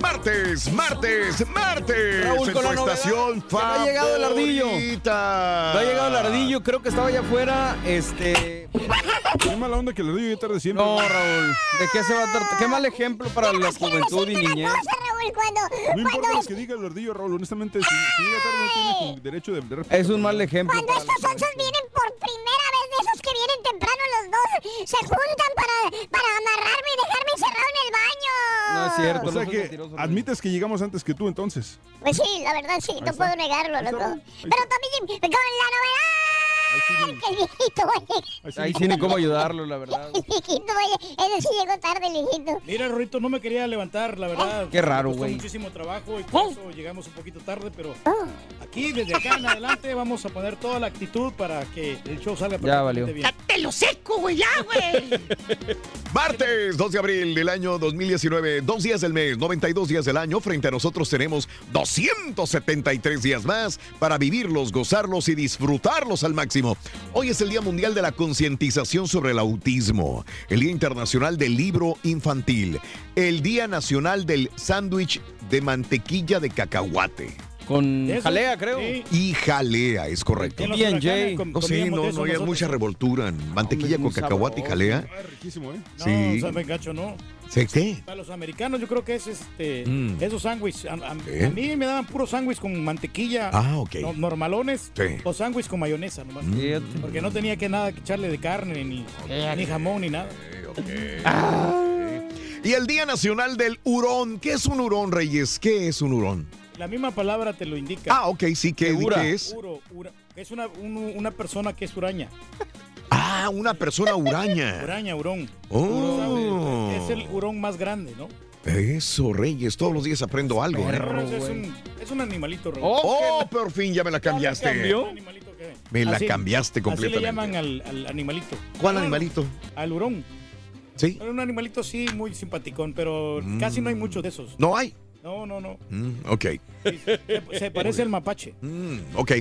Martes, martes, martes. Raúl, en con tu la novedad estación que no ha llegado el ardillo. favorita. No ha llegado el ardillo, creo que estaba allá afuera. Este. Qué mala onda que el ardillo ya tarde siempre. No, Raúl. ¿De qué se va a tratar? Qué mal ejemplo para la juventud y niñez. Raúl, cuando, No importa cuando, lo que diga el ardillo, Raúl. Honestamente, si, si llega tarde no tiene derecho de, de. Es un mal ejemplo. cuando estos la onzos vienen por primera vez de esos que vienen temprano los dos, se juntan para, para amarrarme y dejarme encerrado en el baño. No es cierto, O sea no que mentiroso, admites que llegamos antes que tú, entonces. Pues sí, la verdad sí, no puedo negarlo, loco. Pero también con la novedad que el viejito. Ahí sí ni cómo ayudarlo, la verdad. El viejito. Ese sí llegó tarde, el viejito. Mira, Rorito, no me quería levantar, la verdad. Qué raro, güey. muchísimo trabajo y por eso llegamos un poquito tarde, pero aquí, desde acá en adelante, vamos a poner toda la actitud para que el show salga Ya valió. perfectamente bien. ¡Te lo seco, güey! ¡Ya, güey! Martes 2 de abril del año 2019, dos días del mes, 92 días del año. Frente a nosotros tenemos 273 días más para vivirlos, gozarlos y disfrutarlos al máximo. Hoy es el Día Mundial de la Concientización sobre el Autismo, el Día Internacional del Libro Infantil, el Día Nacional del Sándwich de Mantequilla de Cacahuate. Con Eso, jalea, creo. sí. Y jalea, es correcto. En los B&J. huracanes com- No sé, comíamos no, no hay nosotros. mucha revoltura. en Mantequilla Hombre, con cacahuate y jalea. Ah, riquísimo, ¿eh? No, Sí. sabe gacho, no. ¿Sí? ¿Qué? Para los americanos yo creo que es este Mm. esos sándwiches. A, a- ¿Eh? a mí me daban puro sándwich con mantequilla. Ah, ok. no- normalones Sí. o sándwich con mayonesa nomás. Fíjate. Porque no tenía que nada que echarle de carne, ni, ni jamón, ni nada. Y el Día Nacional del Hurón. ¿Qué es un hurón, Reyes? ¿Qué es un hurón? La misma palabra te lo indica. Ah, ok, sí, ¿qué, Segura. ¿qué es? Uro, ura- es una, un- una persona que es huraña. Ah, una persona huraña. Uraña, hurón. Oh. Es el hurón más grande, ¿no? Eso, Reyes, todos los días aprendo algo. ¿eh? Es, un, es un animalito, Raúl. Oh, Oh, por fin ya me la cambiaste. cambió? Animalito que- Me la Así- cambiaste Así completamente. le llaman al, al animalito. ¿Cuál animalito? Al hurón. ¿Sí? Era un animalito sí, muy simpaticón, pero casi no hay muchos de esos. No hay. No, no, no. Mm, ok. Sí, se, se parece al mapache. Mm, ok.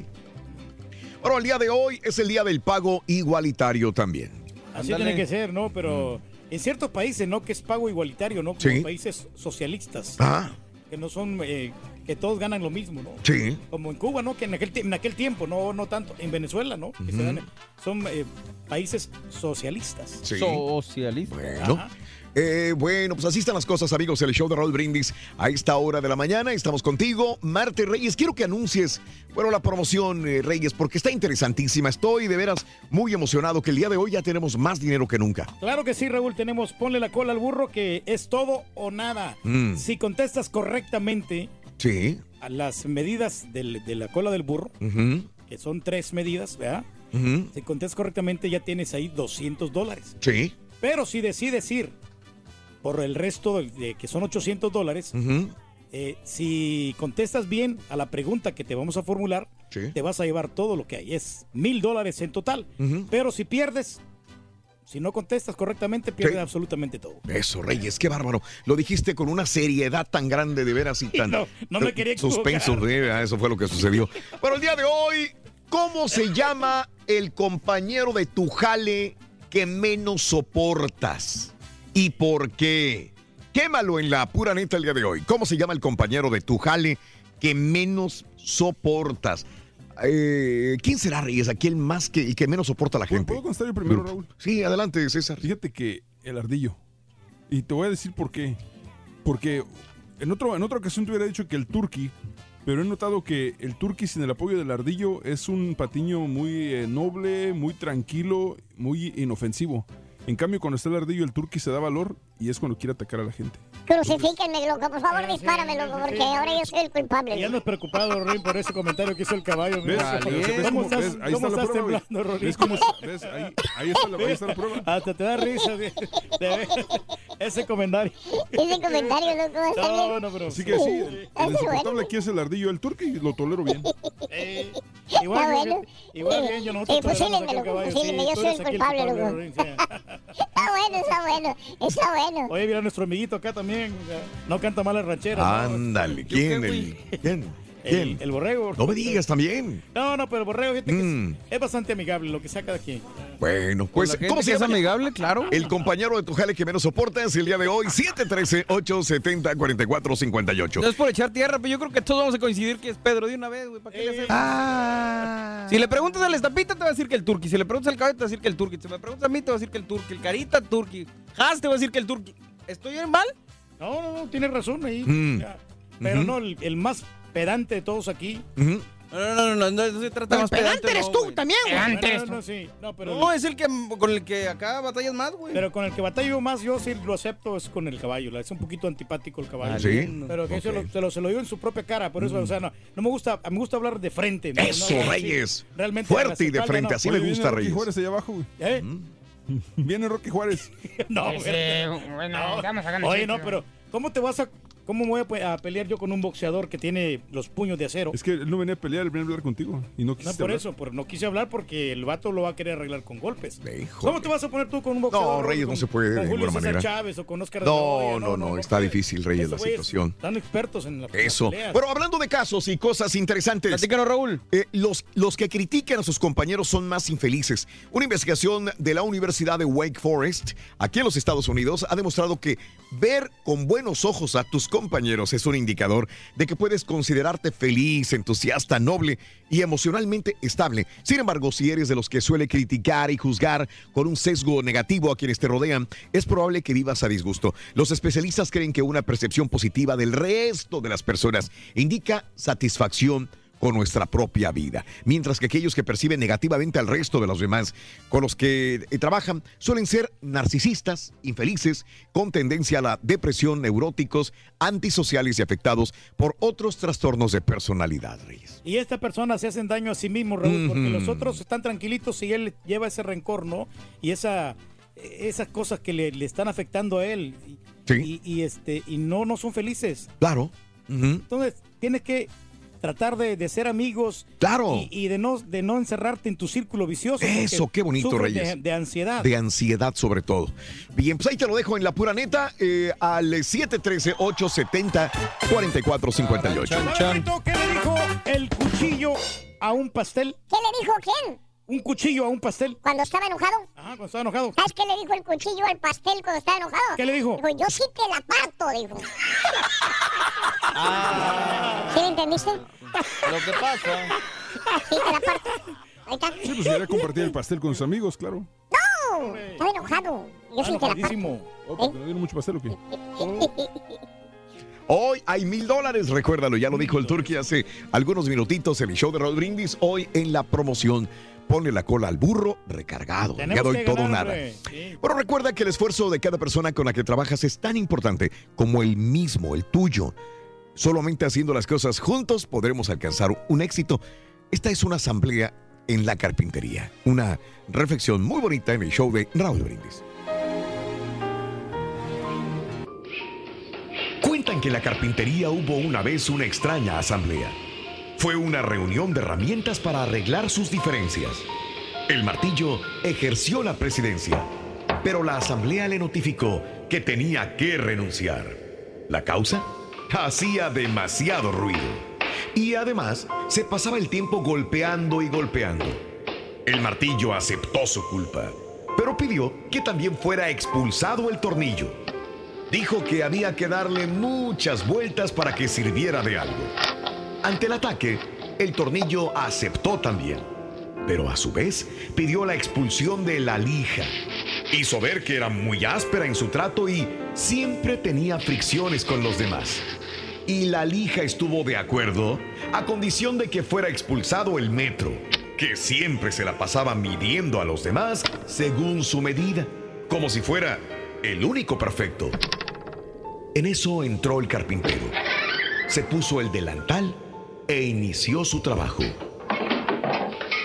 Bueno, el día de hoy es el día del pago igualitario también. Así tiene que ser, ¿no? Pero en ciertos países, ¿no? Que es pago igualitario, ¿no? Como Sí. países socialistas. Ah, Que no son, eh, que todos ganan lo mismo, ¿no? sí. Como en Cuba, ¿no? Que en aquel, en aquel tiempo, no, no tanto. En Venezuela, ¿no? Que se dan- son eh, países socialistas. Sí. Socialista. Bueno. Ajá. Eh, bueno, pues así están las cosas, amigos. El show de Raúl Brindis a esta hora de la mañana. Estamos contigo, Marte Reyes. Quiero que anuncies, bueno, la promoción, eh, Reyes, porque está interesantísima. Estoy de veras muy emocionado que el día de hoy ya tenemos más dinero que nunca. Claro que sí, Raúl. Tenemos ponle la cola al burro que es todo o nada. Mm. Si contestas correctamente, Sí. a las medidas del- de la cola del burro, que son tres medidas, ¿verdad? Si contestas correctamente ya tienes ahí 200 dólares. Sí. Pero si decides ir por el resto de, que son 800 dólares, eh, si contestas bien a la pregunta que te vamos a formular, Sí. te vas a llevar todo lo que hay. Es mil dólares en total. Pero si pierdes, si no contestas correctamente, pierdes Sí. absolutamente todo. Eso, Reyes, qué bárbaro. Lo dijiste con una seriedad tan grande, de veras y tan. No, no me quería Suspenso, equivocar. sí, ah, eso fue lo que sucedió. Pero el día de hoy, ¿cómo se llama el compañero de tu jale que menos soportas? ¿Y por qué? Quémalo en la pura neta el día de hoy. ¿Cómo se llama el compañero de tu jale que menos soportas? Eh, ¿Quién será Reyes? Aquí el más que el que menos soporta a la gente. ¿Puedo contestar yo primero, Raúl? Sí, adelante, César. Fíjate que el ardillo. Y te voy a decir por qué. Porque en, otro, en otra ocasión te hubiera dicho que el turqui, pero he notado que el turqui sin el apoyo del ardillo es un patiño muy eh, noble, muy tranquilo, muy inofensivo. En cambio, cuando está el ardillo, el turqui se da valor y es cuando quiere atacar a la gente. Crucifíquenme, loco. Por favor, dispárame, loco, porque ahora yo soy el culpable. Y andas preocupado, Rorín, por ese comentario que hizo el caballo. ¿Ves? mira. ¿Ves? ¿Ves ¿Cómo cómo- estás, ves? Ahí cómo está la estás prueba, güey. temblando, Rorín? ¿Ves cómo- ves? Ahí- ahí está la- ahí está la prueba. Hasta te da risa de- de- ese comentario. Ese comentario, loco, va a estar No, bien. no, pero... Así que sí, el, el Está insoportable aquí es el ardillo, el turqui lo tolero bien. Eh, Está igual, bueno. igual bien, yo nosotros Eh, pues loco, sí, yo soy el culpable, loco. Está bueno, está bueno, está bueno. Oye, mira, nuestro amiguito acá también, no canta mal las rancheras. ¿no? Ándale, ¿quién? El, ¿Quién? El, ¿Quién? el borrego. No me digas también. No, no, pero el borrego, fíjate que Mm. es, es bastante amigable lo que saca de aquí. Bueno, pues, gente ¿cómo se que es llama? amigable, claro. El compañero de tu jale que menos soportas el día de hoy, 713-870-4458. No es por echar tierra, pero yo creo que todos vamos a coincidir que es Pedro de una vez, güey. ¿Para qué le hacemos? Ah. Si le preguntas al estampita, te va a decir que el turqui. Si le preguntas al caballo, te va a decir que el turqui. Si me preguntas a mí, te va a decir que el turqui. El carita, turqui. Has, te va a decir que el turqui. ¿Estoy en mal? No, no, no, tienes razón ahí. Mm. Pero no, el, el más pedante de todos aquí. No, no, no, no, no, no se trata más pedante pedante, eres no, tú también, güey. Pedante no, no, no, sí. No, pero, No, es el que con el que acá batallas más, güey. pero con el que batallo más, yo sí lo acepto, es con el caballo. la- Es un poquito antipático el caballo. Ah, ¿Sí? Pero que se, lo, se lo digo en su propia cara. Por eso, o sea, no, no me gusta, a mí me gusta hablar de frente. ¿no? Eso, No, no, sí. Reyes. Realmente Fuerte y de frente, no. así me viene gusta, Rocky Reyes. Juárez allá abajo, güey. ¿Eh? Viene Rocky Juárez. No, güey. bueno, No. estamos sacando Oye, no, pero ¿cómo te vas a, cómo me voy a pe- a, pelear yo con un boxeador que tiene los puños de acero? Es que él no venía a pelear, él venía a hablar contigo. Y no No quisiste por hablar. eso, por, no quise hablar porque el vato lo va a querer arreglar con golpes. Híjole. ¿Cómo te vas a poner tú con un boxeador? No, Reyes, no se puede de con Julio ninguna César manera. Chávez o con Oscar de No, Hoya? no, no, está puede. difícil, Reyes, Esos la situación. Están expertos en la Eso. las peleas. Pero hablando de casos y cosas interesantes. Platícanos, Raúl. eh, los, los que critican a sus compañeros son más infelices. Una investigación de la Universidad de Wake Forest, aquí en los Estados Unidos, ha demostrado que ver con buenos ojos a tus compañeros es un indicador de que puedes considerarte feliz, entusiasta, noble y emocionalmente estable. Sin embargo, si eres de los que suele criticar y juzgar con un sesgo negativo a quienes te rodean, es probable que vivas a disgusto. Los especialistas creen que una percepción positiva del resto de las personas indica satisfacción nuestra propia vida, mientras que aquellos que perciben negativamente al resto de los demás con los que eh, trabajan suelen ser narcisistas, infelices, con tendencia a la depresión, neuróticos, antisociales y afectados por otros trastornos de personalidad, Reyes. Y esta persona se hacen daño a sí mismo, Raúl, porque los otros están tranquilitos y él lleva ese rencor, ¿no? Y esa, esas cosas que le, le están afectando a él. Y, Sí. y, y, este, y no, no son felices. Claro. Entonces, tienes que tratar de, de ser amigos Claro. y, y de, no, de no encerrarte en tu círculo vicioso. Eso, qué bonito, Reyes. De, de ansiedad. De ansiedad sobre todo. Bien, pues ahí te lo dejo en la pura neta eh, al 713-870-4458. ¿Sabes, Rito, ¿Qué le dijo el cuchillo a un pastel? ¿Qué le dijo quién? Un cuchillo a un pastel. Cuando estaba enojado. Ajá, cuando estaba enojado. ¿Sabes qué le dijo el cuchillo al pastel cuando estaba enojado? ¿Qué le dijo? Dijo, yo sí te la parto, dijo. ¿Sí me entendiste? Lo que pasa. Sí te la parto. Ahí está. Sí, pues quería compartir el pastel con sus amigos, claro. ¡No! Estaba enojado. Yo sí te la parto. Enojadísimo. Oh, ¿Te dieron mucho pastel o qué? Hoy hay mil dólares, recuérdalo, ya lo dijo el Turqui hace algunos minutitos en el show de Raúl Brindis. Hoy en la promoción, ponle la cola al burro recargado. Ya doy todo ganar, nada. Sí. Pero recuerda que el esfuerzo de cada persona con la que trabajas es tan importante como el mismo, el tuyo. Solamente haciendo las cosas juntos podremos alcanzar un éxito. Esta es una asamblea en la carpintería. Una reflexión muy bonita en el show de Raúl Brindis. Cuentan que en la carpintería hubo una vez una extraña asamblea. Fue una reunión de herramientas para arreglar sus diferencias. El martillo ejerció la presidencia, pero la asamblea le notificó que tenía que renunciar. ¿La causa? Hacía demasiado ruido. Y además se pasaba el tiempo golpeando y golpeando. El martillo aceptó su culpa, pero pidió que también fuera expulsado el tornillo. Dijo que había que darle muchas vueltas para que sirviera de algo. Ante el ataque, el tornillo aceptó también, pero a su vez pidió la expulsión de la lija. Hizo ver que era muy áspera en su trato y siempre tenía fricciones con los demás. Y la lija estuvo de acuerdo a condición de que fuera expulsado el metro, que siempre se la pasaba midiendo a los demás según su medida, como si fuera el único perfecto. En eso entró el carpintero. Se puso el delantal e inició su trabajo.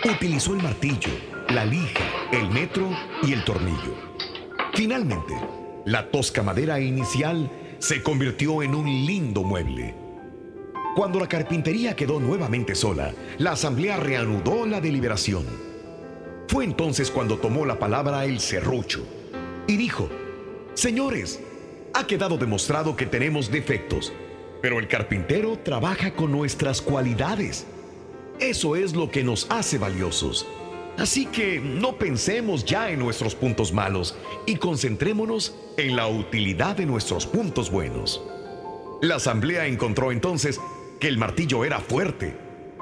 Utilizó el martillo, la lija, el metro y el tornillo. Finalmente, la tosca madera inicial se convirtió en un lindo mueble. Cuando la carpintería quedó nuevamente sola, la asamblea reanudó la deliberación. Fue entonces cuando tomó la palabra el serrucho y dijo, Señores, ha quedado demostrado que tenemos defectos, pero el carpintero trabaja con nuestras cualidades. Eso es lo que nos hace valiosos. Así que no pensemos ya en nuestros puntos malos y concentrémonos en la utilidad de nuestros puntos buenos. La asamblea encontró entonces que el martillo era fuerte,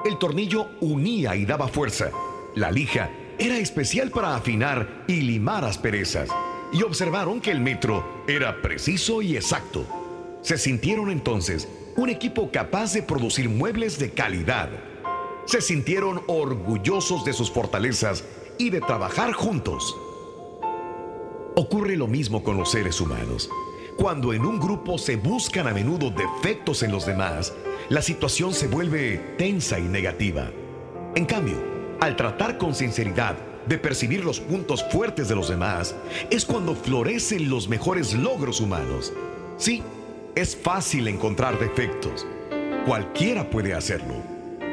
el tornillo unía y daba fuerza, la lija era especial para afinar y limar asperezas, y observaron que el metro era preciso y exacto. Se sintieron entonces un equipo capaz de producir muebles de calidad. Se sintieron orgullosos de sus fortalezas y de trabajar juntos. Ocurre lo mismo con los seres humanos. Cuando en un grupo se buscan a menudo defectos en los demás, la situación se vuelve tensa y negativa. En cambio, al tratar con sinceridad de percibir los puntos fuertes de los demás, es cuando florecen los mejores logros humanos. Sí, es fácil encontrar defectos. Cualquiera puede hacerlo.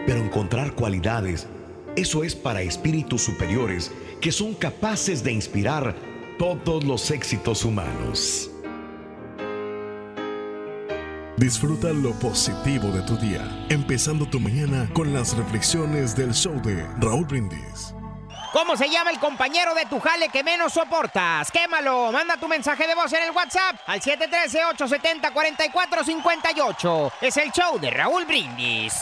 Pero encontrar cualidades, eso es para espíritus superiores que son capaces de inspirar todos los éxitos humanos. Disfruta lo positivo de tu día, empezando tu mañana con las reflexiones del show de Raúl Brindis. ¿Cómo se llama el compañero de tu jale que menos soportas? Quémalo, manda tu mensaje de voz en el WhatsApp al 713-870-4458. Es el show de Raúl Brindis.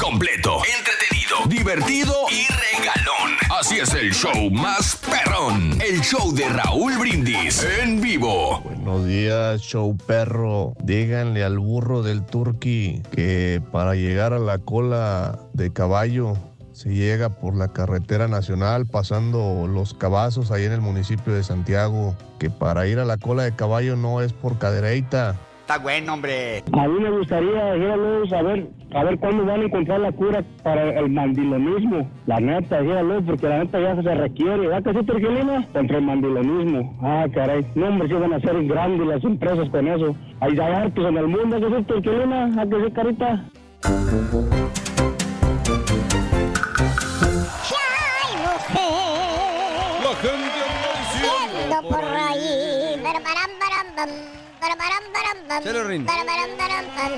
Completo, entretenido, divertido y regalón. Así es el show más perrón. El show de Raúl Brindis en vivo. Buenos días, show perro. Díganle al burro del turqui que para llegar a la cola de caballo se llega por la carretera nacional pasando los cabazos ahí en el municipio de Santiago. Que para ir a la cola de caballo no es por cadereita. Está bueno, hombre. A mí me gustaría, dígalo, saber, a ver cuándo van a encontrar la cura para el mandilonismo. La neta, dígalo, porque la neta ya se requiere. ¿Verdad que sí, Turquilina? Contra el mandilonismo. Ah, caray. No, hombre, sí van a ser grandes las empresas con eso. Hay hartos en el mundo, ¿qué sí, Turquilina? ¿A que sí, carita? Chelo, Rin. Barabaram, baram, bam.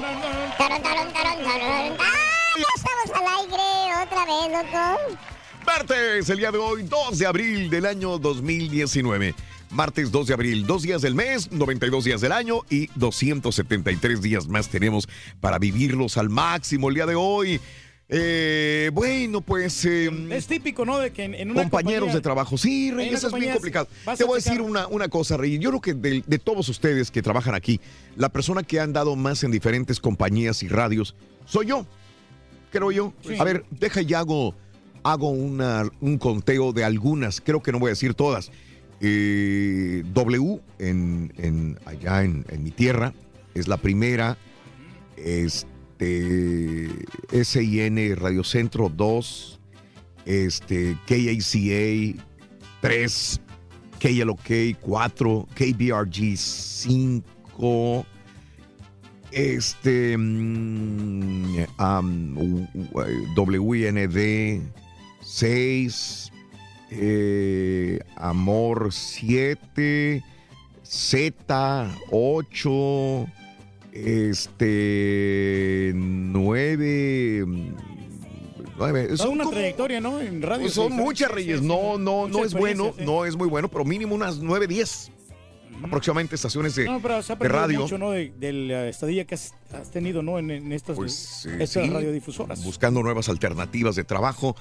Taron, taron, taron, taron. ¡Ah! Ya estamos al aire otra vez, loco. Martes, el día de hoy, 2 de abril del año 2019. Martes 2 de abril, dos días del mes, 92 días del año y 273 días más tenemos para vivirlos al máximo el día de hoy. Eh, bueno, pues... eh, Es típico, ¿no? De que en, en una compañeros compañía- de trabajo. Sí, Rey, eso es bien complicado. Te voy a decir una, una cosa, Rey. Yo creo que de, de todos ustedes que trabajan aquí, la persona que han dado más en diferentes compañías y radios soy yo. Creo yo. Sí. A ver, deja y hago, hago una- un conteo de algunas. Creo que no voy a decir todas. Eh, w en, en- allá en, en mi tierra es la primera. este, SIN Radio Centro 2, este, KACA 3, KLOK 4, KBRG 5, este, mm, WND 6, eh, Amor 7, Z 8, este 9, 9. Toda una trayectoria, ¿no? En radio. Son muchas reyes, no, no, no es bueno, sí. no es muy bueno, pero mínimo unas 9, 10 aproximadamente estaciones de, No, pero se ha de radio. mucho, ¿no? De, de la estadía que has, has tenido, ¿no? En, en estas, Pues, eh, estas sí, radiodifusoras. buscando nuevas alternativas de trabajo.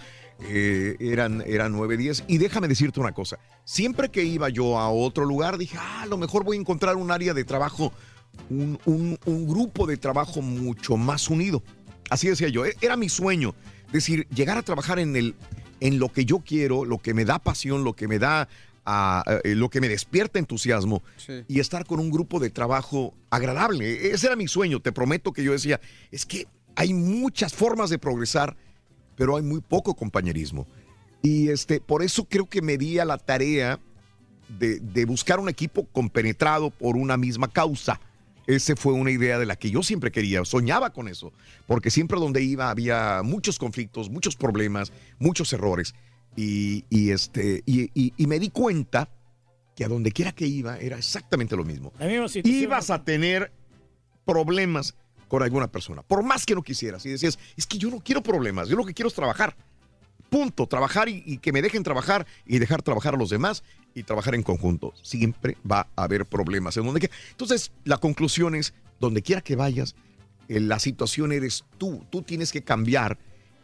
eh, eran, eran 9, 10. Y déjame decirte una cosa. Siempre que iba yo a otro lugar, dije, ah, a lo mejor voy a encontrar un área de trabajo, un, un- un grupo de trabajo mucho más unido. Así decía yo. e- Era mi sueño. decir, llegar a trabajar en, el, en lo que yo quiero, lo que me da pasión, lo que me da... eh, lo que me despierta entusiasmo y estar con un grupo de trabajo agradable. Ese era mi sueño. Te prometo que yo decía, es que hay muchas formas de progresar, pero hay muy poco compañerismo. Y este, por eso creo que me di a la tarea de, de buscar un equipo compenetrado por una misma causa. Esa fue una idea de la que yo siempre quería, soñaba con eso, porque siempre donde iba había muchos conflictos, muchos problemas, muchos errores. Y, y, este, y, y- y me di cuenta que a donde quiera que iba era exactamente lo mismo. Misma. Ibas a tener problemas con alguna persona, por más que no quisieras. Y decías, es que yo no quiero problemas, yo lo que quiero es trabajar. Punto, trabajar y, y que me dejen trabajar y dejar trabajar a los demás y trabajar en conjunto. Siempre va a haber problemas. En donde que- Entonces, la conclusión es, donde quiera que vayas, eh, la situación eres tú. Tú tienes que cambiar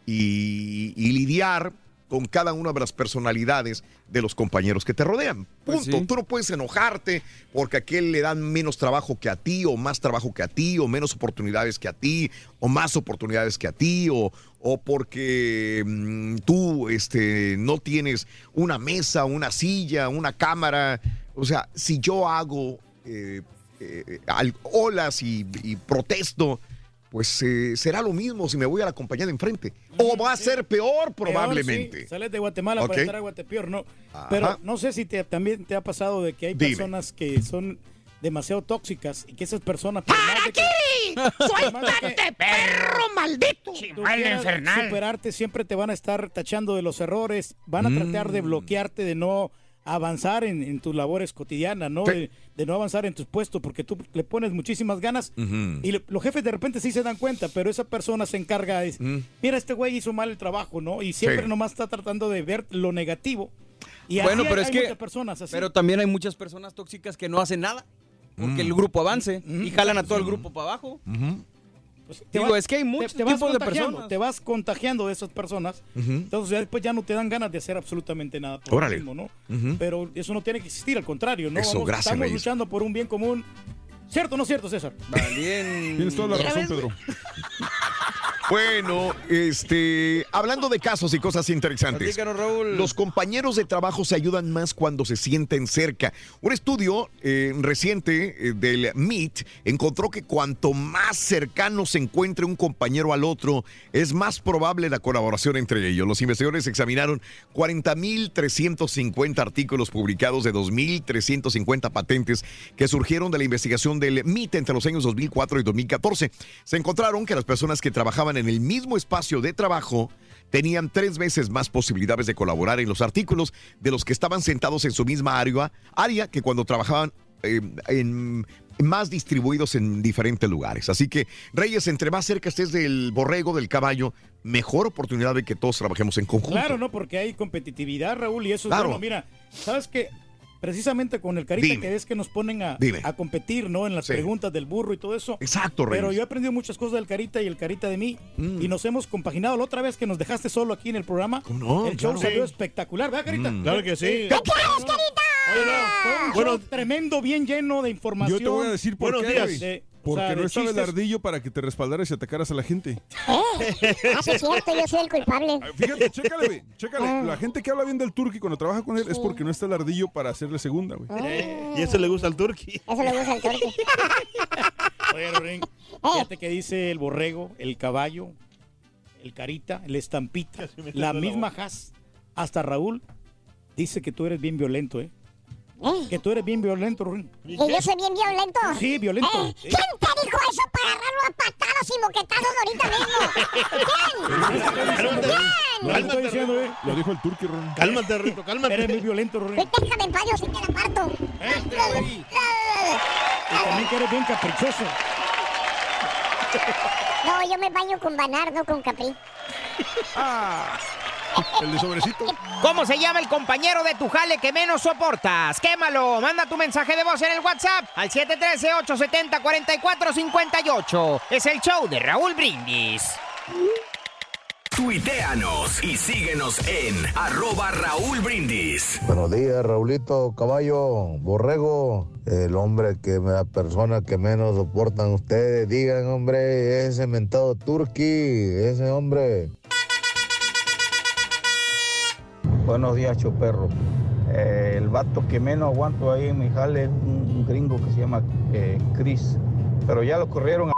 y, y lidiar con cada una de las personalidades de los compañeros que te rodean. Punto. Tú no puedes enojarte porque a aquel le dan menos trabajo que a ti, o más trabajo que a ti, o menos oportunidades que a ti, o más oportunidades que a ti, o, o porque mm, tú este, no tienes una mesa, una silla, una cámara. O sea, si yo hago eh, eh, al- olas y, y protesto, pues eh, será lo mismo si me voy a la compañía de enfrente. O va a ser peor probablemente. Peor, sí. Sales de Guatemala para estar a Guatepeor, ¿no? Ajá. Pero no sé si te, también te ha pasado de que hay Dime. personas que son demasiado tóxicas y que esas personas... por más de que- que perro maldito! infernal. superarte, siempre te van a estar tachando de los errores, van a tratar Mm. de bloquearte, de no avanzar en, en tus labores cotidianas, ¿no? Sí. De, de no avanzar en tus puestos porque tú le pones muchísimas ganas y le- los jefes de repente sí se dan cuenta, pero esa persona se encarga de, mira, este güey hizo mal el trabajo, ¿no? Y siempre Sí. nomás está tratando de ver lo negativo. Y así bueno, hay- pero es hay que. muchas personas así. Pero también hay muchas personas tóxicas que no hacen nada. Porque Mm. el grupo avance y jalan a todo el grupo para abajo. Pues, Digo, es que hay muchos te tipos de contagiando, personas. Te vas contagiando de esas personas. Entonces ya después ya no te dan ganas de hacer absolutamente nada por Órale. lo mismo, ¿no? Pero eso no tiene que existir, al contrario, ¿no? Eso, gracias, estamos Reyes. luchando por un bien común. ¿Cierto o no cierto, César? Bien. Tienes toda la razón, Pedro. Bueno, este, hablando de casos y cosas interesantes. Raúl. Los compañeros de trabajo se ayudan más cuando se sienten cerca. Un estudio eh, reciente eh, del MIT encontró que cuanto más cercano se encuentre un compañero al otro, es más probable la colaboración entre ellos. Los investigadores examinaron 40.350 artículos publicados de 2.350 patentes que surgieron de la investigación del MIT entre los años 2004 y 2014. Se encontraron que las personas que trabajaban en el mismo espacio de trabajo tenían tres veces más posibilidades de colaborar en los artículos de los que estaban sentados en su misma área, área que cuando trabajaban eh, en más distribuidos en diferentes lugares. Así que, Reyes, entre más cerca estés del borrego, del caballo, mejor oportunidad de que todos trabajemos en conjunto. Claro, ¿no? Porque hay competitividad, Raúl, y eso Claro. es bueno. Mira, ¿sabes qué? Precisamente con el carita Dime. que ves que nos ponen a, a competir, ¿no? En las Sí. preguntas del burro y todo eso. Exacto, Reyes. Pero yo he aprendido muchas cosas del carita y el carita de mí. Mm. Y nos hemos compaginado. La otra vez que nos dejaste solo aquí en el programa. no? El show Claro. salió Sí. espectacular, ¿verdad, carita? Mm. Claro que sí. ¿Qué quieres, carita? Oye, no, fue un Bueno, show tremendo, bien lleno de información. Yo te voy a decir por Buenos qué, días. De- o Porque sea, no estaba el chistes. ardillo para que te respaldaras y atacaras a la gente. Eh, ah, sí es cierto, yo soy el culpable. Fíjate, chécale, güey. Chécale. La gente que habla bien del turqui cuando trabaja con él es porque no está el ardillo para hacerle segunda, güey. Ah. Y eso le gusta al turqui. Eso le gusta al turqui. Oye, Ring, Fíjate que dice el borrego, el caballo, el carita, el estampita, la misma. Has, hasta Raúl, dice que tú eres bien violento, ¿eh? Que tú eres bien violento, Ruin. ¿Que yo soy bien violento? Sí, violento. Eh, ¿Quién te dijo eso para agarrarlo a patadas y moquetazos ahorita mismo? ¿Quién? Lo que estoy diciendo, ¿eh? Lo dijo el turqui, Ron. Cálmate, Rito, cálmate. Eres muy violento, Ruin. Déjame en yo sí te la parto. Y también que eres bien caprichoso. No, yo me baño con Banardo, con Capri. El de sobrecito. ¿Cómo se llama el compañero de tu jale que menos soportas? Quémalo. Manda tu mensaje de voz en el WhatsApp al 713-870-4458. Es el show de Raúl Brindis. Tuiteanos y síguenos en arroba Raúl Brindis. Buenos días, Raulito, caballo, borrego, el hombre que la persona que menos soportan ustedes. Digan, hombre, ese mentado turqui, ese hombre. Buenos días, choperro. Eh, el vato que menos aguanto ahí en mi jale es un, un gringo que se llama eh, Chris. Pero ya lo corrieron a...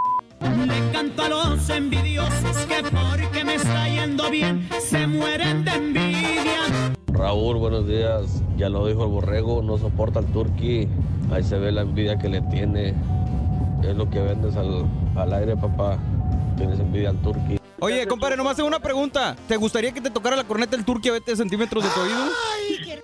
Le canto a los envidiosos que porque me está yendo bien se mueren de envidia. Raúl, buenos días. Ya lo dijo el borrego, no soporta al turqui. Ahí se ve la envidia que le tiene. Es lo que vendes al, al aire, papá. Tienes envidia al turqui. Oye, compadre, nomás tengo una pregunta. ¿Te gustaría que te tocara la corneta el turqui a 20 centímetros de tu oído? ¿Qué?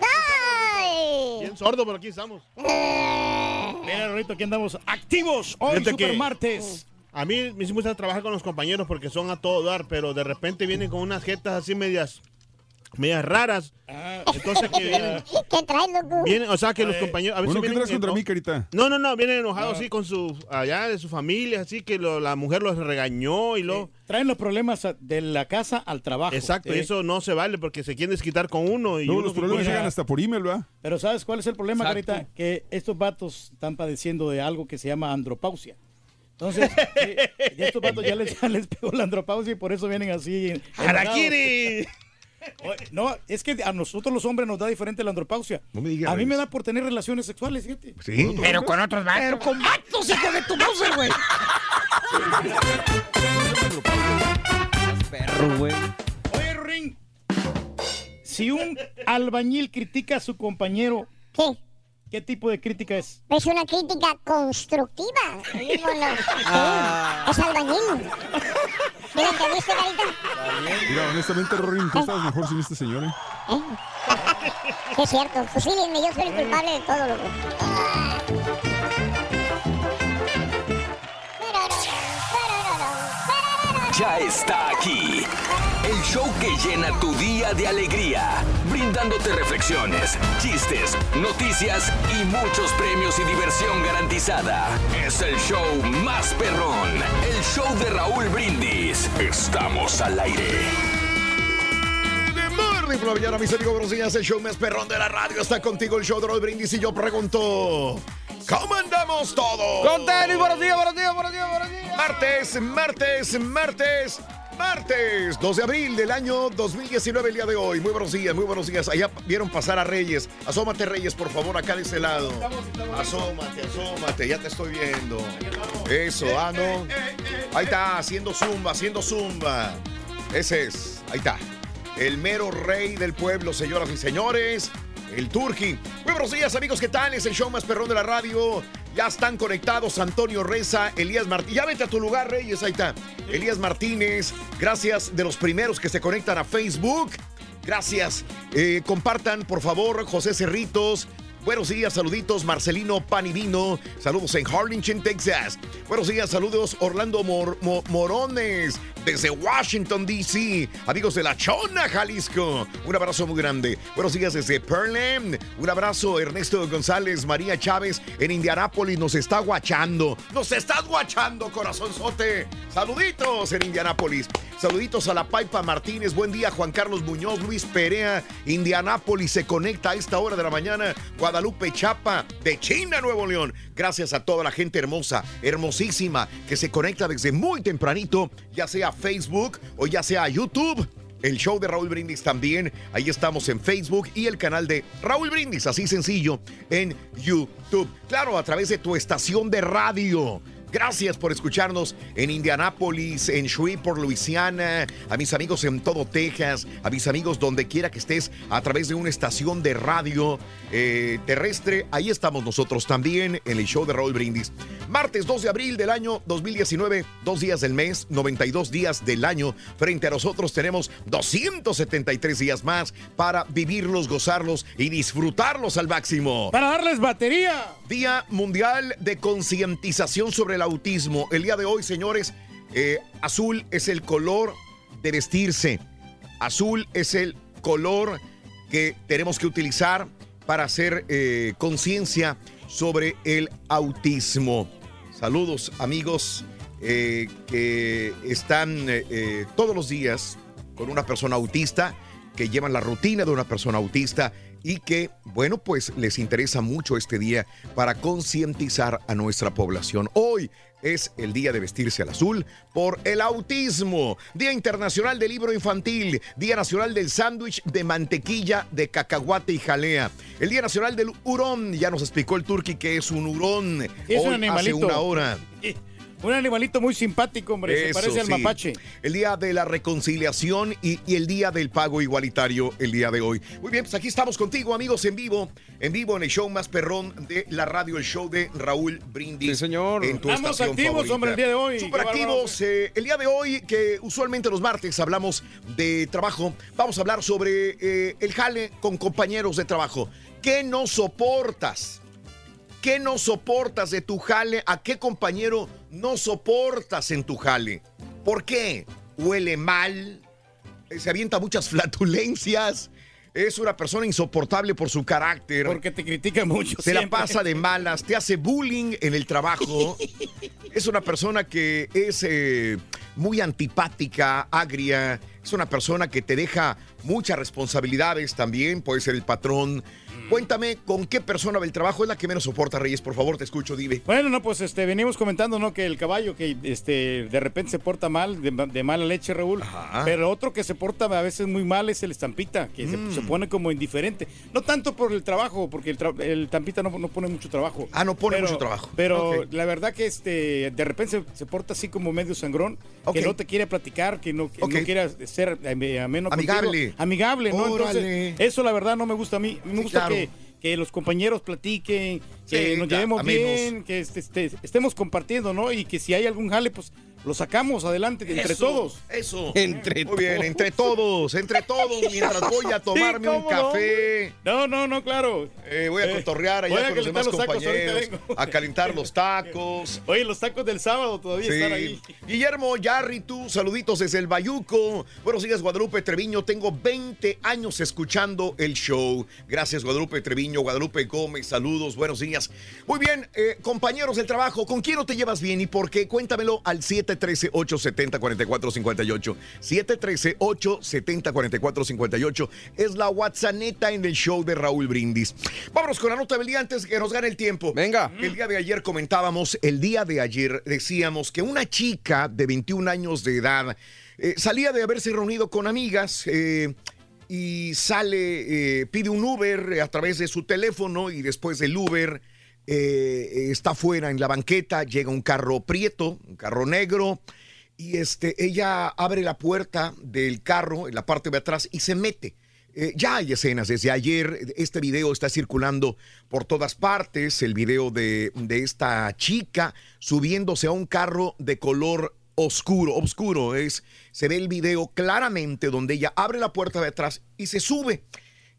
¡Ay! Bien sordo, pero aquí estamos. Mira, Rito, aquí andamos activos hoy, super que martes. A mí me gusta trabajar con los compañeros porque son a todo dar, pero de repente vienen con unas jetas así medias, medias raras. Entonces que vienen, ¿Qué traes, loco? vienen, o sea que los compañeros a veces Bueno, ¿qué vienen traes contra mí, carita? No, no, no, vienen enojados No. así con su allá de su familia, así que lo- la mujer los regañó y luego Traen los problemas de la casa al trabajo. Exacto, y Eh, eso no se vale porque se quieren desquitar con uno y Luego uno los problemas llegan hasta por email, ¿verdad? Pero ¿sabes cuál es el problema, Exacto. Carita? Que estos vatos están padeciendo de algo que se llama andropausia. Entonces, eh, ya estos vatos ya les, ya les pegó la andropausia y por eso vienen así. ¡Harakiri! No, es que a nosotros los hombres nos da diferente la andropausia. No me digas, A mí me da por tener relaciones sexuales, fíjate. Sí. Pero con otros vatos. Pero con vatos, hijo de tu Mauser, güey. Perro, güey. Oye, Ring, si un albañil critica a su compañero, ¿Qué? ¿Qué tipo de crítica es? Es una crítica constructiva. Ah. Es albañil. ¿Sí lo entendiste, Carita? Mira, honestamente, Rorin, tú estabas mejor sin este señor, ¿eh? Sí, es cierto. Fusílenme, yo soy el culpable de todo, loco. Ya está aquí. El show que llena tu día de alegría, brindándote reflexiones, chistes, noticias y muchos premios y diversión garantizada. Es el show más perrón, el show de Raúl Brindis. Estamos al aire. Por la mañana, mis amigos, buenos días. El show más perrón de la radio está contigo, el show de Raúl Brindis. Y yo pregunto, ¿cómo andamos todos? Con tenis, buenos días, buenos días, buenos días, buenos días. Martes, martes, martes, martes, 2 de abril del año 2019, el día de hoy. Muy buenos días, muy buenos días. Allá vieron pasar a Reyes. Asómate, Reyes, por favor, acá de este lado. Asómate, asómate, ya te estoy viendo. Eso, ah, no. Ahí está, haciendo zumba, haciendo zumba. Ese es, ahí está. El mero rey del pueblo, señoras y señores. El Turqui. Muy buenos días, amigos. ¿Qué tal? Es el show más perrón de la radio. Ya están conectados Antonio Reza, Elías Martínez. Ya vete a tu lugar, Reyes. Ahí está. Elías Martínez. Gracias de los primeros que se conectan a Facebook. Gracias. Eh, compartan, por favor, José Cerritos. Buenos días, saluditos, Marcelino Panivino. Saludos en Harlingen, Texas. Buenos días, saludos, Orlando Mor- Mo- Morones, desde Washington, D.C. Amigos de La Chona, Jalisco. Un abrazo muy grande. Buenos días desde Pearland. Un abrazo, Ernesto González, María Chávez en Indianápolis. Nos está guachando. Nos estás guachando, corazonzote. Saluditos en Indianápolis. Saluditos a la Paipa Martínez. Buen día, Juan Carlos Muñoz, Luis Perea, Indianápolis se conecta a esta hora de la mañana. Guadalupe Chapa, de China, Nuevo León. Gracias a toda la gente hermosa, hermosísima, que se conecta desde muy tempranito, ya sea Facebook o ya sea YouTube. El show de Raúl Brindis también. Ahí estamos en Facebook y el canal de Raúl Brindis, así sencillo, en YouTube. Claro, a través de tu estación de radio. Gracias por escucharnos en Indianápolis, en Shreveport, Luisiana, a mis amigos en todo Texas, a mis amigos donde quiera que estés, a través de una estación de radio eh, terrestre. Ahí estamos nosotros también en el show de Raúl Brindis. Martes 2 de abril del año 2019, dos días del mes, 92 días del año. Frente a nosotros tenemos 273 días más para vivirlos, gozarlos y disfrutarlos al máximo. Para darles batería. Día Mundial de Concientización sobre el Autismo. El día de hoy, señores, eh, azul es el color de vestirse. Azul es el color que tenemos que utilizar para hacer eh, conciencia sobre el autismo. Saludos amigos eh, que están todos los días con una persona autista, que llevan la rutina de una persona autista y que, bueno, pues les interesa mucho este día para concientizar a nuestra población. Hoy es el día de vestirse al azul por el autismo, Día Internacional del Libro Infantil, Día Nacional del Sándwich de Mantequilla de Cacahuate y Jalea, el Día Nacional del Hurón, ya nos explicó el turqui que es un hurón Es un animalito. hace una hora. Un animalito muy simpático, hombre. se parece al sí. mapache. El día de la reconciliación y, y el día del pago igualitario el día de hoy. Muy bien, pues aquí estamos contigo, amigos, en vivo. En vivo en el show más perrón de la radio, el show de Raúl Brindis. Sí, señor. En tu Estamos activos, favorita. hombre, el día de hoy. Súper activos. eh, el día de hoy, que usualmente los martes hablamos de trabajo, vamos a hablar sobre eh, el jale con compañeros de trabajo. ¿Qué no soportas? ¿Qué no soportas de tu jale? ¿A qué compañero no soportas en tu jale? ¿Por qué? ¿Huele mal? Eh, ¿Se avienta muchas flatulencias? ¿Es una persona insoportable por su carácter? Porque te critica mucho. Se la siempre. pasa de malas, te hace bullying en el trabajo. es una persona que es eh, muy antipática, agria. Es una persona que te deja muchas responsabilidades también. Puede ser el patrón. Cuéntame, ¿con qué persona del trabajo es la que menos soporta, Reyes? Por favor, te escucho, dime. Bueno, no, pues este, venimos comentando, ¿no? Que el caballo que este, de repente se porta mal, de, de mala leche, Raúl. Pero otro que se porta a veces muy mal es el estampita, que se- Mm. se, pone como indiferente. No tanto por el trabajo, porque el, tra- el estampita no, no pone mucho trabajo. Ah, no pone Pero- mucho trabajo. Pero la verdad que este, de repente se, se porta así como medio sangrón, que no te quiere platicar, que no, que Ok. no quiere ser eh, ameno contigo. Amigable. Amigable, ¿no? Entonces, eso la verdad no me gusta a mí. Me Sí, gusta claro. que, Hey. Que los compañeros platiquen, que Sí, nos ya, llevemos amenos. bien, que este, este, estemos compartiendo, ¿no? Y que si hay algún jale, pues lo sacamos adelante entre Eso, todos. Eso. Entre Muy bien, entre todos, entre todos, mientras voy a tomarme un café. No, no, no, claro. Eh, voy a Eh, cotorrear voy allá a con los demás los tacos, ahorita compañeros, vengo. a calentar los tacos. Oye, los tacos del sábado todavía Sí. están ahí. Guillermo Yarri, tú, saluditos desde el Bayuco. Buenos días, Guadalupe Treviño. Tengo 20 años escuchando el show. Gracias, Guadalupe Treviño, Guadalupe Gómez, saludos, buenos días. Muy bien, eh, compañeros del trabajo, ¿con quién no te llevas bien y por qué? Cuéntamelo al 713-870-4458. 713-870-4458 es la WhatsApp en el show de Raúl Brindis. Vámonos con la nota del día antes que nos gane el tiempo. Venga. El día de ayer comentábamos, el día de ayer decíamos que una chica de 21 años de edad eh, salía de haberse reunido con amigas eh, y sale, eh, pide un Uber a través de su teléfono y después del Uber eh, está fuera en la banqueta, llega un carro prieto, un carro negro. Y este, ella abre la puerta del carro en la parte de atrás y se mete. Eh, ya hay escenas desde ayer. Este video está circulando por todas partes. El video de, de esta chica subiéndose a un carro de color oscuro. Oscuro es. Se ve el video claramente donde ella abre la puerta de atrás y se sube.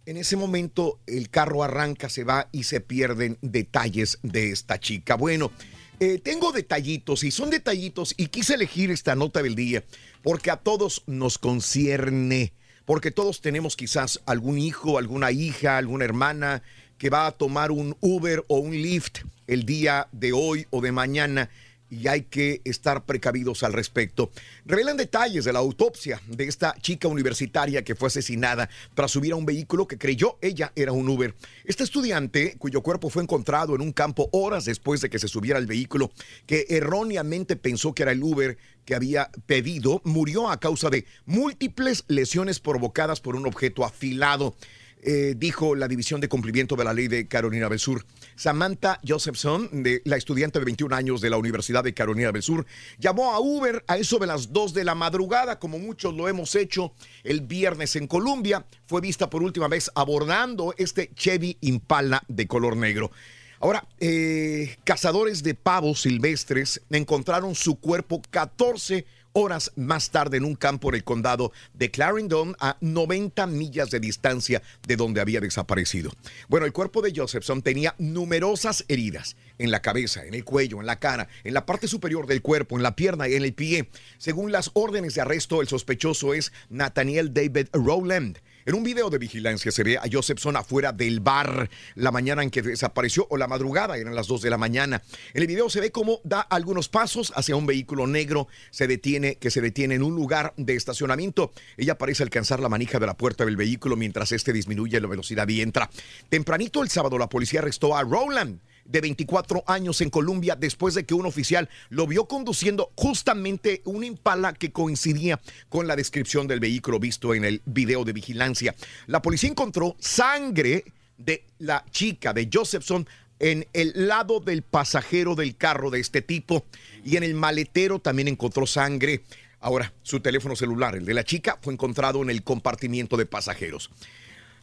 En ese momento el carro arranca, se va y se pierden detalles de esta chica. Bueno, eh, tengo detallitos y son detallitos y quise elegir esta nota del día porque a todos nos concierne, porque todos tenemos quizás algún hijo, alguna hija, alguna hermana que va a tomar un Uber o un Lyft el día de hoy o de mañana y hay que estar precavidos al respecto. Revelan detalles de la autopsia de esta chica universitaria que fue asesinada tras subir a un vehículo que creyó ella era un Uber. Este estudiante, cuyo cuerpo fue encontrado en un campo horas después de que se subiera al vehículo, que erróneamente pensó que era el Uber que había pedido, murió a causa de múltiples lesiones provocadas por un objeto afilado. Eh, dijo la División de Cumplimiento de la Ley de Carolina del Sur. Samantha Josephson, la estudiante de 21 años de la Universidad de Carolina del Sur, llamó a Uber a eso de las 2 de la madrugada, como muchos lo hemos hecho el viernes en Colombia. Fue vista por última vez abordando este Chevy Impala de color negro. Ahora, eh, cazadores de pavos silvestres encontraron su cuerpo 14 horas más tarde en un campo en el condado de Clarendon a 90 millas de distancia de donde había desaparecido. Bueno, el cuerpo de Josephson tenía numerosas heridas en la cabeza, en el cuello, en la cara, en la parte superior del cuerpo, en la pierna y en el pie. Según las órdenes de arresto, el sospechoso es Nathaniel David Rowland. En un video de vigilancia se ve a Josephson afuera del bar la mañana en que desapareció o la madrugada, eran las 2 de la mañana. En el video se ve cómo da algunos pasos hacia un vehículo negro, se detiene, que se detiene en un lugar de estacionamiento. Ella parece alcanzar la manija de la puerta del vehículo mientras este disminuye la velocidad y entra. Tempranito el sábado la policía arrestó a Rowland de 24 años en Colombia después de que un oficial lo vio conduciendo justamente un impala que coincidía con la descripción del vehículo visto en el video de vigilancia. La policía encontró sangre de la chica de Josephson en el lado del pasajero del carro de este tipo y en el maletero también encontró sangre. Ahora, su teléfono celular, el de la chica, fue encontrado en el compartimiento de pasajeros.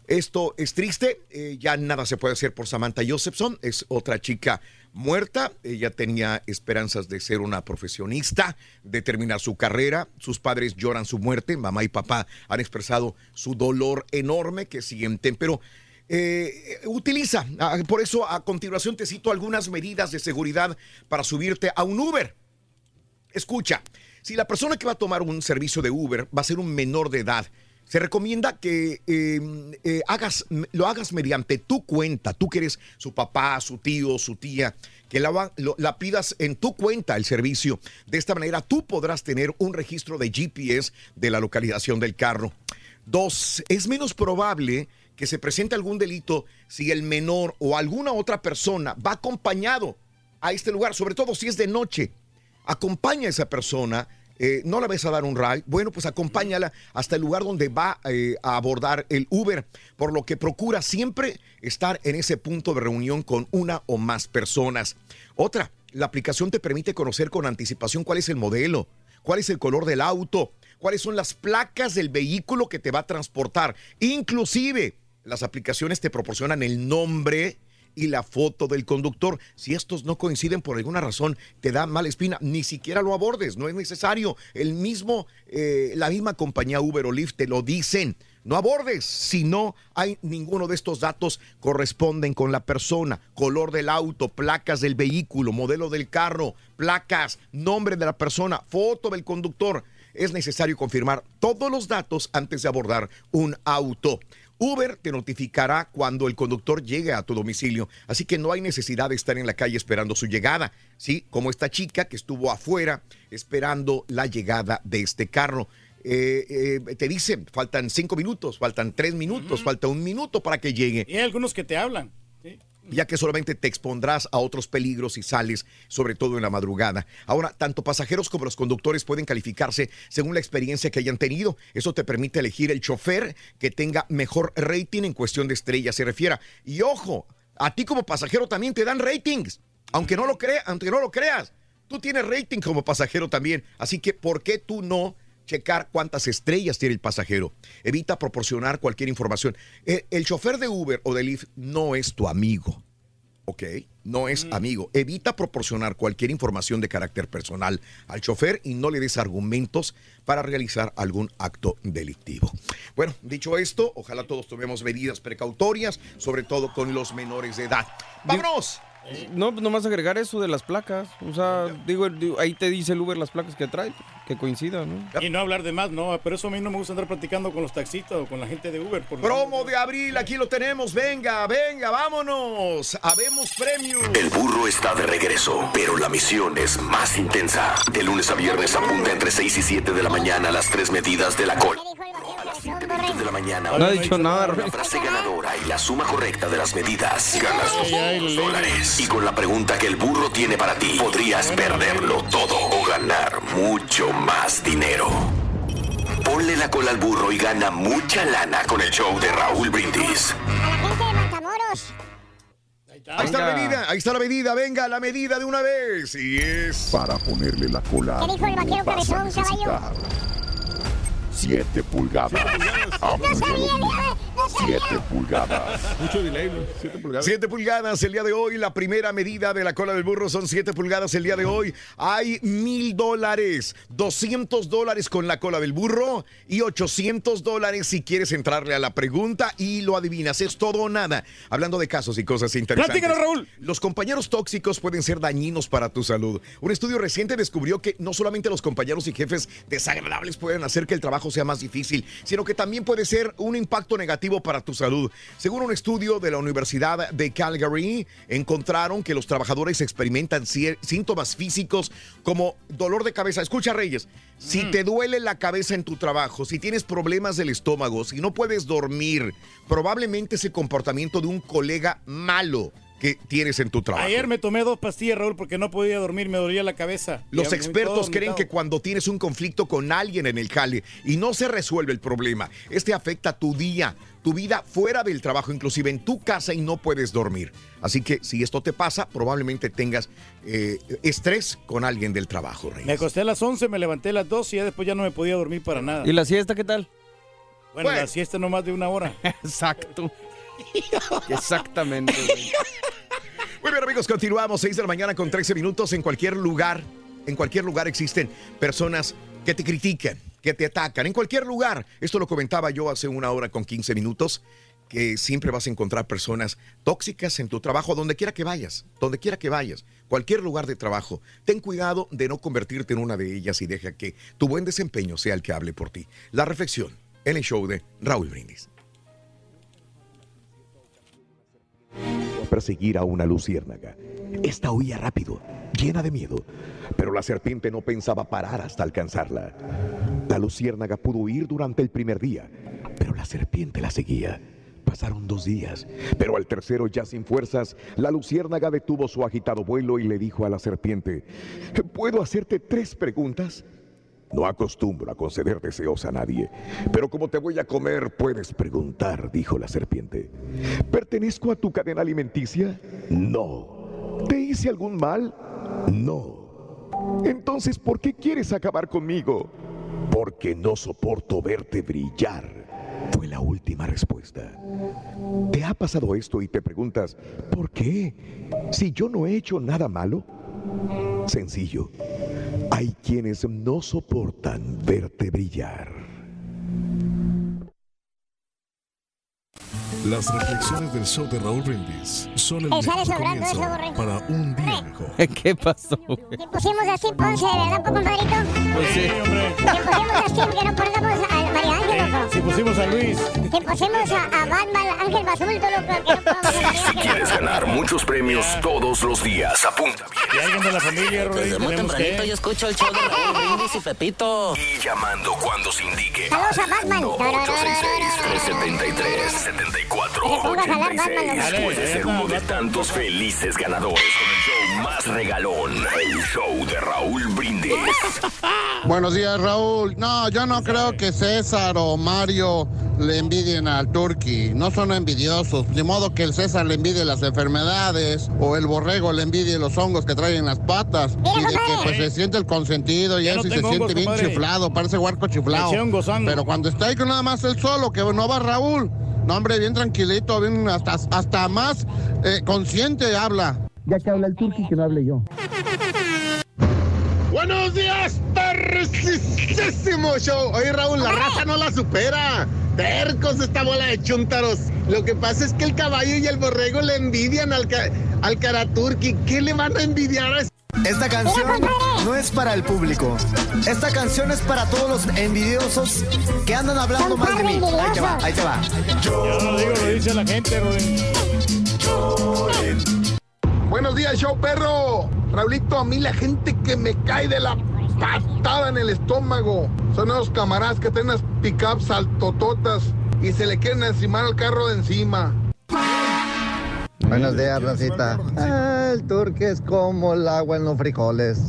Esto es triste, eh, ya nada se puede hacer por Samantha Josephson, es otra chica muerta, ella tenía esperanzas de ser una profesionista, de terminar su carrera, sus padres lloran su muerte, mamá y papá han expresado su dolor enorme que sienten, pero eh, utiliza, ah, por eso a continuación te cito algunas medidas de seguridad para subirte a un Uber. Escucha, si la persona que va a tomar un servicio de Uber va a ser un menor de edad, se recomienda que em, eh, hagas, lo hagas mediante tu cuenta. Tú que eres su papá, su tío, su tía, que la, la, pidas en tu cuenta el servicio. De esta manera tú podrás tener un registro de GPS de la localización del carro. Dos, es menos probable que se presente algún delito si el menor o alguna otra persona va acompañado a este lugar, sobre todo si es de noche. Acompaña a esa persona eh, no la ves a dar un ride, bueno, pues acompáñala hasta el lugar donde va eh, a abordar el Uber, por lo que procura siempre estar en ese punto de reunión con una o más personas. Otra, la aplicación te permite conocer con anticipación cuál es el modelo, cuál es el color del auto, cuáles son las placas del vehículo que te va a transportar. Inclusive, las aplicaciones te proporcionan el nombre, y la foto del conductor. Si estos no coinciden por alguna razón, te da mala espina, ni siquiera lo abordes, no es necesario. El mismo, eh, la misma compañía Uber o Lyft te lo dicen. No abordes si no hay ninguno de estos datos corresponden con la persona, color del auto, placas del vehículo, modelo del carro, placas, nombre de la persona, foto del conductor. Es necesario confirmar todos los datos antes de abordar un auto. Uber te notificará cuando el conductor llegue a tu domicilio, así que no hay necesidad de estar en la calle esperando su llegada, ¿sí? Como esta chica que estuvo afuera esperando la llegada de este carro. Eh, eh, te dicen, faltan cinco minutos, faltan tres minutos, falta un minuto para que llegue. Y hay algunos que te hablan ya que solamente te expondrás a otros peligros si sales, sobre todo en la madrugada. Ahora, tanto pasajeros como los conductores pueden calificarse según la experiencia que hayan tenido. Eso te permite elegir el chofer que tenga mejor rating en cuestión de estrellas se refiera. Y ojo, a ti como pasajero también te dan ratings, aunque no lo, aunque no lo creas. Tú tienes rating como pasajero también, así que ¿por qué tú no checar cuántas estrellas tiene el pasajero. Evita proporcionar cualquier información. Eh, el, chofer de Uber o de Lyft no es tu amigo. ¿ok? No es Mm. amigo. Evita proporcionar cualquier información de carácter personal al chofer y no le des argumentos para realizar algún acto delictivo. Bueno, dicho esto, ojalá todos tomemos medidas precautorias, sobre todo con los menores de edad. ¡Vámonos! No, nomás agregar eso de las placas. O sea, digo, digo, ahí te dice el Uber las placas que trae, que coincidan, ¿no? Y no hablar de más, no, pero eso a mí no me gusta andar platicando con los taxistas o con la gente de Uber. por- Promo de abril, aquí lo tenemos. Venga, venga, vámonos. Habemos premios. El burro está de regreso, pero la misión es más intensa. De lunes a viernes apunta entre 6 y 7 de la mañana a las tres medidas de la cola. A las 7 de la mañana. No ha dicho nada, La frase ganadora y la suma correcta de las medidas. Ganas 200 dólares. Y con la pregunta que el burro tiene para ti, podrías perderlo todo o ganar mucho más dinero. Ponle la cola al burro y gana mucha lana con el show de Raúl Brindis. Gente de Matamoros. Ahí está la medida, ahí está la medida. Venga, la medida de una vez. Y es. Para ponerle la cola. ¿Qué dijo el vaquero cabezón, caballo? Necesitar 7 pulgadas. No no sabía. 7 pulgadas. Mucho delay, 7 pulgadas. 7 pulgadas el día de hoy. La primera medida de la cola del burro son 7 pulgadas el día de hoy. Hay mil dólares, 200 dólares con la cola del burro y 800 dólares si quieres entrarle a la pregunta y lo adivinas. Es todo o nada. Hablando de casos y cosas interesantes. Platícanos, Raúl. Los compañeros tóxicos pueden ser dañinos para tu salud. Un estudio reciente descubrió que no solamente los compañeros y jefes desagradables pueden hacer que el trabajo sea más difícil, sino que también puede ser un impacto negativo para tu salud. Según un estudio de la Universidad de Calgary, encontraron que los trabajadores experimentan síntomas físicos como dolor de cabeza. Escucha, Reyes, si te duele la cabeza en tu trabajo, si tienes problemas del estómago, si no puedes dormir, probablemente es el comportamiento de un colega malo que tienes en tu trabajo. Ayer me tomé dos pastillas, Raúl, porque no podía dormir, me dolía la cabeza. Los Ya, expertos creen que cuando tienes un conflicto con alguien en el jale y no se resuelve el problema, este afecta tu día, tu vida fuera del trabajo, inclusive en tu casa y no puedes dormir. Así que si esto te pasa, probablemente tengas eh, estrés con alguien del trabajo, Rey. Me acosté a las 11, me levanté a las 2 y ya después ya no me podía dormir para nada. ¿Y la siesta qué tal? Bueno, Bueno. la siesta no más de una hora. Exacto. Exactamente. Muy bien, amigos, continuamos. 6 de la mañana con 13 minutos. En cualquier lugar, en cualquier lugar existen personas que te critican, que te atacan. En cualquier lugar. Esto lo comentaba yo hace una hora con 15 minutos. Que siempre vas a encontrar personas tóxicas en tu trabajo, donde quiera que vayas, donde quiera que vayas, cualquier lugar de trabajo. Ten cuidado de no convertirte en una de ellas y deja que tu buen desempeño sea el que hable por ti. La reflexión en el show de Raúl Brindis. Perseguir a una luciérnaga. Esta huía rápido, llena de miedo, pero la serpiente no pensaba parar hasta alcanzarla. La luciérnaga pudo huir durante el primer día, pero la serpiente la seguía. Pasaron dos días, pero al tercero, ya sin fuerzas, la luciérnaga detuvo su agitado vuelo y le dijo a la serpiente, ¿puedo hacerte tres preguntas? No acostumbro a conceder deseos a nadie, pero como te voy a comer, puedes preguntar, dijo la serpiente. ¿Pertenezco a tu cadena alimenticia? No. ¿Te hice algún mal? No. Entonces, ¿por qué quieres acabar conmigo? Porque no soporto verte brillar. Fue la última respuesta. ¿Te ha pasado esto y te preguntas, ¿por qué? Si yo no he hecho nada malo. Sencillo. Hay quienes no soportan verte brillar. Las reflexiones del show de Raúl Brindis son el Eh, mejor comienzo eso, para un día mejor. ¿Qué pasó? Si pusimos así Ponce, ¿verdad, compadrito? Pues sí. Si pusimos así, que no pongamos a Si pusimos a Luis. Si pusimos a, a Batman, Ángel Basulto, loco, Si quieres ganar muchos premios todos los días, apunta Y alguien de la familia, Desde muy tenemos tempranito que... yo escucho el show de Raúl Brindis y Pepito. y llamando cuando se indique. Saludos a Batman. 866-373-7486. Puede ser uno de tantos felices ganadores con el show más regalón, el show de Raúl Brindis. Buenos días, Raúl. No, yo no creo que César o Mario le envidien al Turqui. No son envidiosos. De modo que el César le envidie las enfermedades o el borrego le envidie los hongos que trae en las patas. Y de que pues se siente el consentido y Ya eso no y se siente hongos, bien compadre. chiflado, parece huarco chiflado. Pero cuando está ahí con nada más el solo, que no va Raúl. No, hombre, bien tranquilito, bien hasta, hasta más eh, consciente habla. Ya que habla el turqui, que no hable yo. Buenos días, perrísimo show. Oye, Raúl, la raza no la supera. Tercos esta bola de chúntaros. Lo que pasa es que el caballo y el borrego le envidian al, ca- al Karaturki. ¿Qué le van a envidiar a Esta canción no es para el público. Esta canción es para todos los envidiosos que andan hablando mal de mí. Ahí te va, ahí te va. Yo no digo, lo dice la gente, Rubén. Buenos días, show perro. Raulito, a mí la gente que me cae de la patada en el estómago son esos camaradas que tienen unas pickups altototas y se le quieren encimar al carro de encima. Buenos días, Rosita. El turque es como el agua en los frijoles.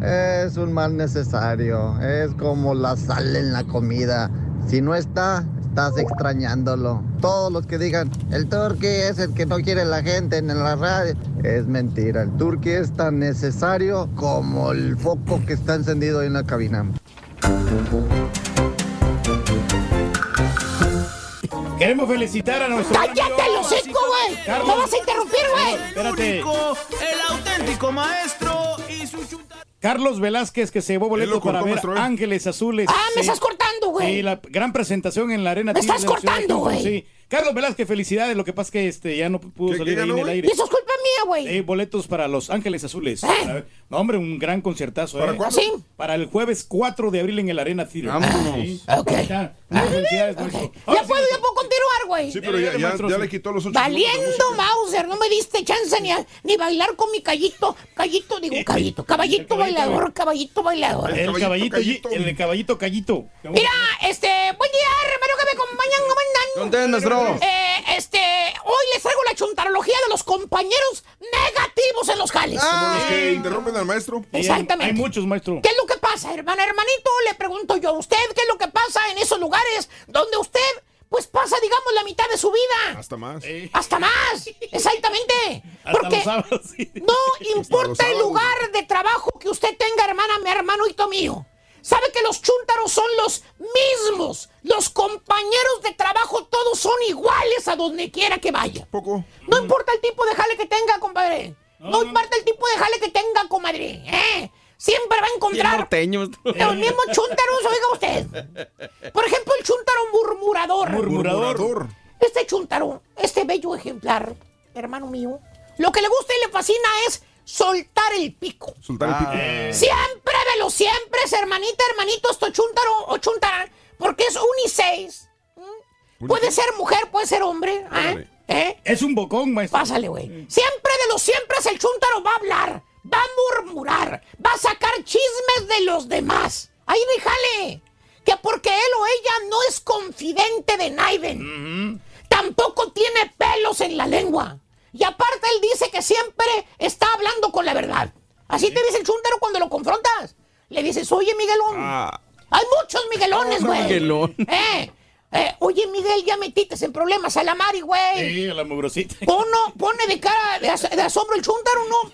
Es un mal necesario. Es como la sal en la comida. Si no está, estás extrañándolo. Todos los que digan, el turque es el que no quiere la gente en la radio. Es mentira. El turque es tan necesario como el foco que está encendido en la cabina. Queremos felicitar a nuestro. ¡Cállate el hocico, güey! ¡No vas a interrumpir, güey! Espérate. El auténtico maestro Carlos Velázquez que se llevó boleto para ver maestro, ¿eh? Ángeles Azules. ¡Ah, me Sí. estás cortando, güey! Sí, la gran presentación en la Arena Me estás cortando, güey. Sí. Carlos Velázquez, felicidades. Lo que pasa es que este, ya no pudo ¿Qué- salir ahí en el aire. Y eso es culpa mía, güey. Eh, boletos para Los Ángeles Azules. Para- No, hombre, un gran conciertazo. ¿Para eh. cuándo? ¿Sí? Para el jueves 4 de abril en el Arena Theater. Vámonos. Sí. Ok. Muchas felicidades, maestro. Ya sí, puedo, ya puedo continuar, güey. Sí, pero ya, ya, ya le quitó los ocho Valiendo. Mauser, no me diste chance ni, a- ni bailar con mi callito. Callito, digo. Caballito el caballito, bailador, caballito bailador. El caballito caballito, Callito. el caballito callito. Mira, este, buen día, hermano que me acompañan, mandan. Contén, maestro. Eh, este, hoy les traigo la chuntarología de los compañeros negativos en los jales. Como los que interrumpen al maestro. Hay- Exactamente. Hay muchos, maestro. ¿Qué es lo que pasa, hermana, hermanito? Le pregunto yo a usted, ¿qué es lo que pasa en esos lugares donde usted, pues pasa, digamos, la mitad de su vida? Hasta más. Hasta más, exactamente. Hasta Porque los sábados, sí. no importa el lugar de trabajo que usted tenga, hermana, mi hermanito mío. ¿Sabe que los chúntaros son los mismos? Los compañeros de trabajo todos son iguales a donde quiera que vaya. Poco. No importa el tipo de jale que tenga, compadre. No, importa el tipo de jale que tenga, comadre. ¿eh? Siempre va a encontrar los mismos chúntaros, oiga usted. Por ejemplo, el chúntaro murmurador. Murmurador. Este chúntaro, este bello ejemplar, hermano mío, lo que le gusta y le fascina es soltar el pico. Soltar el pico. Siempre, velo, siempre es hermanita, hermanito, esto chúntaro o chúntara, porque es uniseis. ¿Mm? Puede ser mujer, puede ser hombre. ¿eh? ¿Eh? Es un bocón, maestro. Pásale, güey. Siempre de los siempre el chúntaro va a hablar, va a murmurar, va a sacar chismes de los demás. Ahí déjale. Que porque él o ella no es confidente de Naiden. Tampoco tiene pelos en la lengua. Y aparte él dice que siempre está hablando con la verdad. Así te dice el chúntaro cuando lo confrontas. Le dices, oye, Miguelón. Ah. Hay muchos Miguelones, No, güey. Miguelón. Eh, eh, oye, Miguel, ya metiste en problemas a la Mari, güey. Sí, a la mugrosita. Pono, pone de cara de, as- de asombro el chúntaro, ¿no?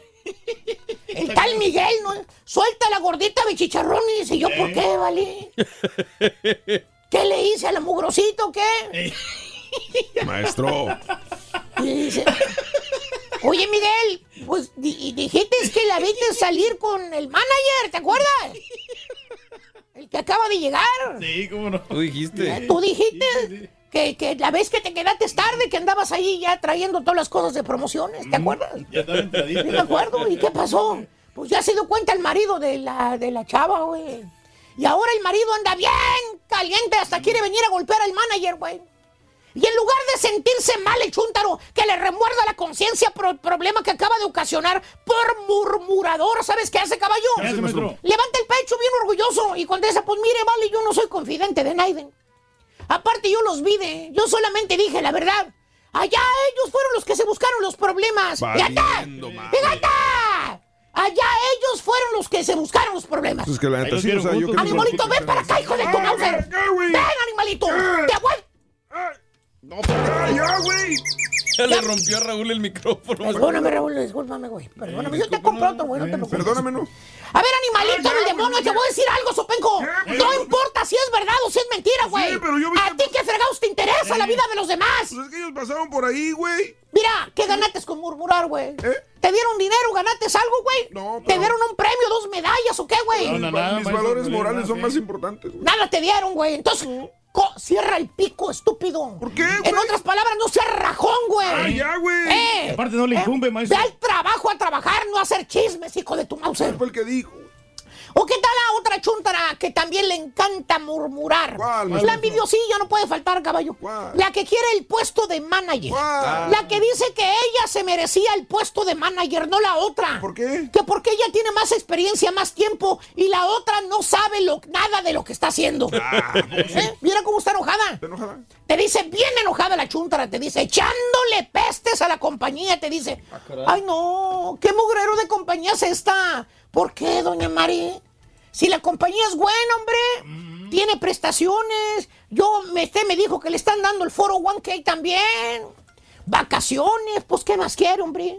El tal Miguel, ¿no? Suelta la gordita de chicharrón y dice, ¿yo por qué, vale? ¿Qué le hice a la mugrosita o qué? Maestro. Y dice, oye, Miguel, pues di- dijiste que la viste salir con el manager, ¿te acuerdas? El que acaba de llegar. Sí, cómo no. Tú dijiste. Tú dijiste que, que la vez que te quedaste tarde, que andabas ahí ya trayendo todas las cosas de promociones, ¿te acuerdas? Ya estaba entradito. Sí, me acuerdo. ¿Y qué pasó? Pues ya se dio cuenta el marido de la, de la chava, güey. Y ahora el marido anda bien caliente, hasta quiere venir a golpear al manager, güey. Y en lugar de sentirse mal el chúntaro, que le remuerda la conciencia por el problema que acaba de ocasionar por murmurador, ¿sabes qué hace, caballo? ¿Qué hace, maestro? Levanta el pecho bien orgulloso y contesta, pues mire, vale, yo no soy confidente de Naiden. Aparte yo los vi de, yo solamente dije la verdad. Allá ellos fueron los que se buscaron los problemas. Valiendo. ¡Fíjate! Allá ellos fueron los que se buscaron los problemas. Pues es que la neta sí, o sea, yo Animalito, ven para acá, hijo de tu Mauser. Ven, animalito. Te aguanto. ¡Ya, güey! Ya le rompió a Raúl el micrófono. Perdóname, Raúl, discúlpame, güey. Perdóname, yo te compro otro, güey, no te preocupes. Perdóname, ¿no? A ver, animalito del demonio, te voy a decir algo, Sopenco. No importa si es verdad o si es mentira, güey. pero yo vi A que- ti qué fregados te interesa la vida de los demás. Pues es que ellos pasaron por ahí, güey. Mira, ¿qué ganates con murmurar, güey? ¿Eh? ¿Te dieron dinero, ganates algo, güey? No, ¿Te dieron un premio, dos medallas o qué, güey? No, no, Mis, nada, mis valores no, morales no, son más importantes, güey. Nada te dieron, güey. Entonces, cierra el pico, estúpido. ¿Por qué, En otras palabras, no seas rajón, güey. Ay, ya, güey. Eh, Aparte no le eh, incumbe, maestro. Ve al trabajo a trabajar, no a hacer chismes, hijo de tu mouse. Fue el que dijo. ¿O qué tal la otra chuntara que también le encanta murmurar? maestro? la envidiosilla no puede faltar, caballo. La que quiere el puesto de manager. La que dice que ella se merecía el puesto de manager, no la otra. ¿Por qué? Que porque ella tiene más experiencia, más tiempo y la otra no sabe lo- nada de lo que está haciendo. ¿Eh? Mira cómo está enojada. Te dice bien enojada la chuntara, te dice echándole pestes a la compañía, te dice, ay no, qué mugrero de compañía es esta. ¿Por qué, doña Mari? Si la compañía es buena, hombre, tiene prestaciones. Yo, me, usted me dijo que le están dando el foro 1K también. Vacaciones, pues, ¿qué más quiere, hombre?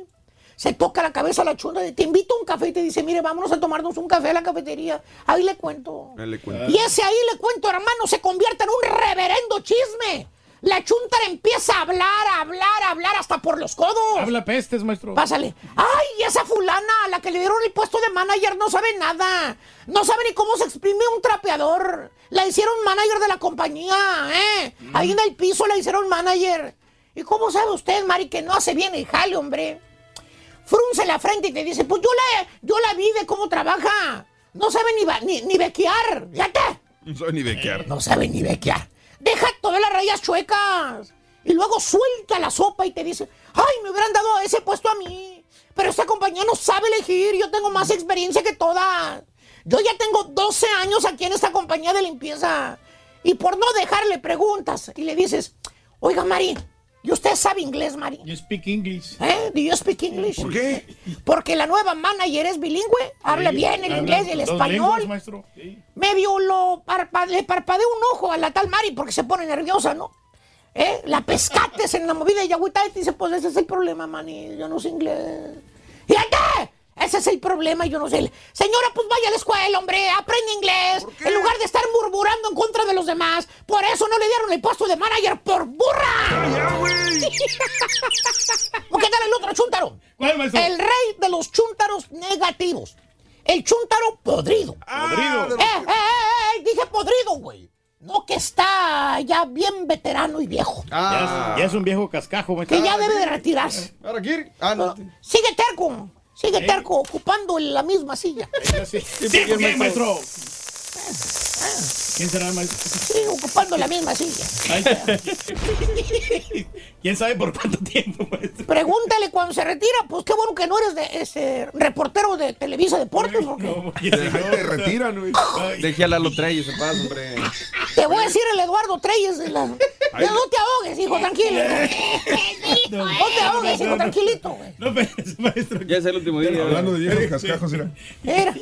Se toca la cabeza la chunda de te invito a un café y te dice, mire, vámonos a tomarnos un café a la cafetería. Ahí le cuento. Le cuenta. Y ese ahí le cuento, hermano, se convierte en un reverendo chisme. La chuntara empieza a hablar, a hablar, a hablar hasta por los codos. Habla pestes, maestro. Pásale. Ay, esa fulana, a la que le dieron el puesto de manager, no sabe nada. No sabe ni cómo se exprime un trapeador. La hicieron manager de la compañía, ¿eh? Ahí en el piso la hicieron manager. ¿Y cómo sabe usted, Mari, que no hace bien el jale, hombre? Frunce la frente y te dice, pues yo la, yo la vi de cómo trabaja. No sabe ni, ni, ni bequear. ¿Ya qué? No sabe ni bequear. No sabe ni bequear. Deja todas las rayas chuecas. Y luego suelta la sopa y te dice, ay, me hubieran dado ese puesto a mí. Pero esta compañía no sabe elegir. Yo tengo más experiencia que todas. Yo ya tengo 12 años aquí en esta compañía de limpieza. Y por no dejarle preguntas y le dices, oiga, Mari, ¿y usted sabe inglés, Mari? You speak English. ¿Eh? ¿Do you speak English? ¿Por qué? Porque la nueva manager es bilingüe. Habla Sí, bien el habla inglés y el español. lenguas, maestro. Medio lo parpa- le parpadea un ojo a la tal Mari porque se pone nerviosa, ¿no? ¿Eh? La pescates en la movida y agüita y dice, pues ese es el problema, mani, yo no sé inglés. ¡Fíjate! Ese es el problema, yo no sé. Señora, pues vaya a la escuela, hombre, aprende inglés. En lugar de estar murmurando en contra de los demás. Por eso no le dieron el puesto de manager por burra. ¿O qué tal el otro chúntaro? El rey de los chúntaros negativos. El chúntaro podrido. Podrido. Eh, eh, eh, eh, dije podrido, güey. No que está ya bien veterano y viejo. Ya, es, ya es un viejo cascajo, maestro. Que ya debe de retirarse. ¿Para qué? Ah, no. Sigue terco. Sigue terco, ocupando la misma silla. ¿Quién será el maestro? Sigue ocupando la misma silla. ¿Quién sabe por cuánto tiempo, maestro? Pregúntale cuando se retira, pues qué bueno que no eres de este reportero de Televisa Deportes, porque Te retiran, güey. Deje a Lalo Treyes en paz, hombre. te voy a decir el Eduardo Treyes de la... No te ahogues, hijo, tranquilo. No te ahogues, hijo, tranquilito, güey. No, pero maestro. Ya es el último día. Hablando de viejos cascajos, mira. Mira,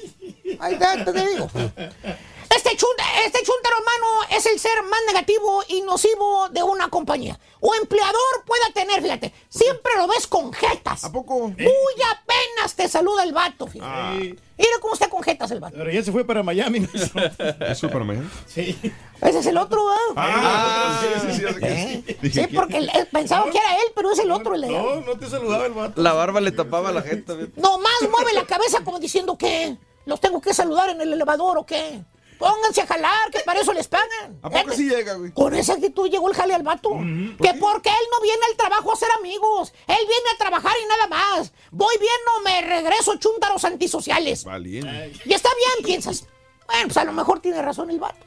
ahí está, te digo. Este, chunta, este chuntaro, hermano, es el ser más negativo y nocivo de una compañía. O empleador pueda tener, fíjate, siempre lo ves con jetas. ¿A poco? Muy apenas te saluda el vato, fíjate. Mira cómo está con jetas el vato. Pero ya se fue para Miami, maestro. ¿Eso para mañana? Sí. Ese es el otro, ¿verdad? Ah, sí, sí, sí, ¿Eh? sí. Sí, Dije, porque él- pensaba que era él, pero es el otro el de allá. No, no te saludaba el vato. La barba le tapaba a la gente. güey. Nomás mueve la cabeza como diciendo que los tengo que saludar en el elevador o qué. Pónganse a jalar, que para eso les pagan. ¿A poco sí llega, güey? Con esa actitud llegó el jale al vato. que porque él no viene al trabajo a hacer amigos. Él viene a trabajar y nada más. Voy bien o me regreso chuntaros antisociales. Valiente. Y está bien, piensas. Bueno, pues a lo mejor tiene razón el vato.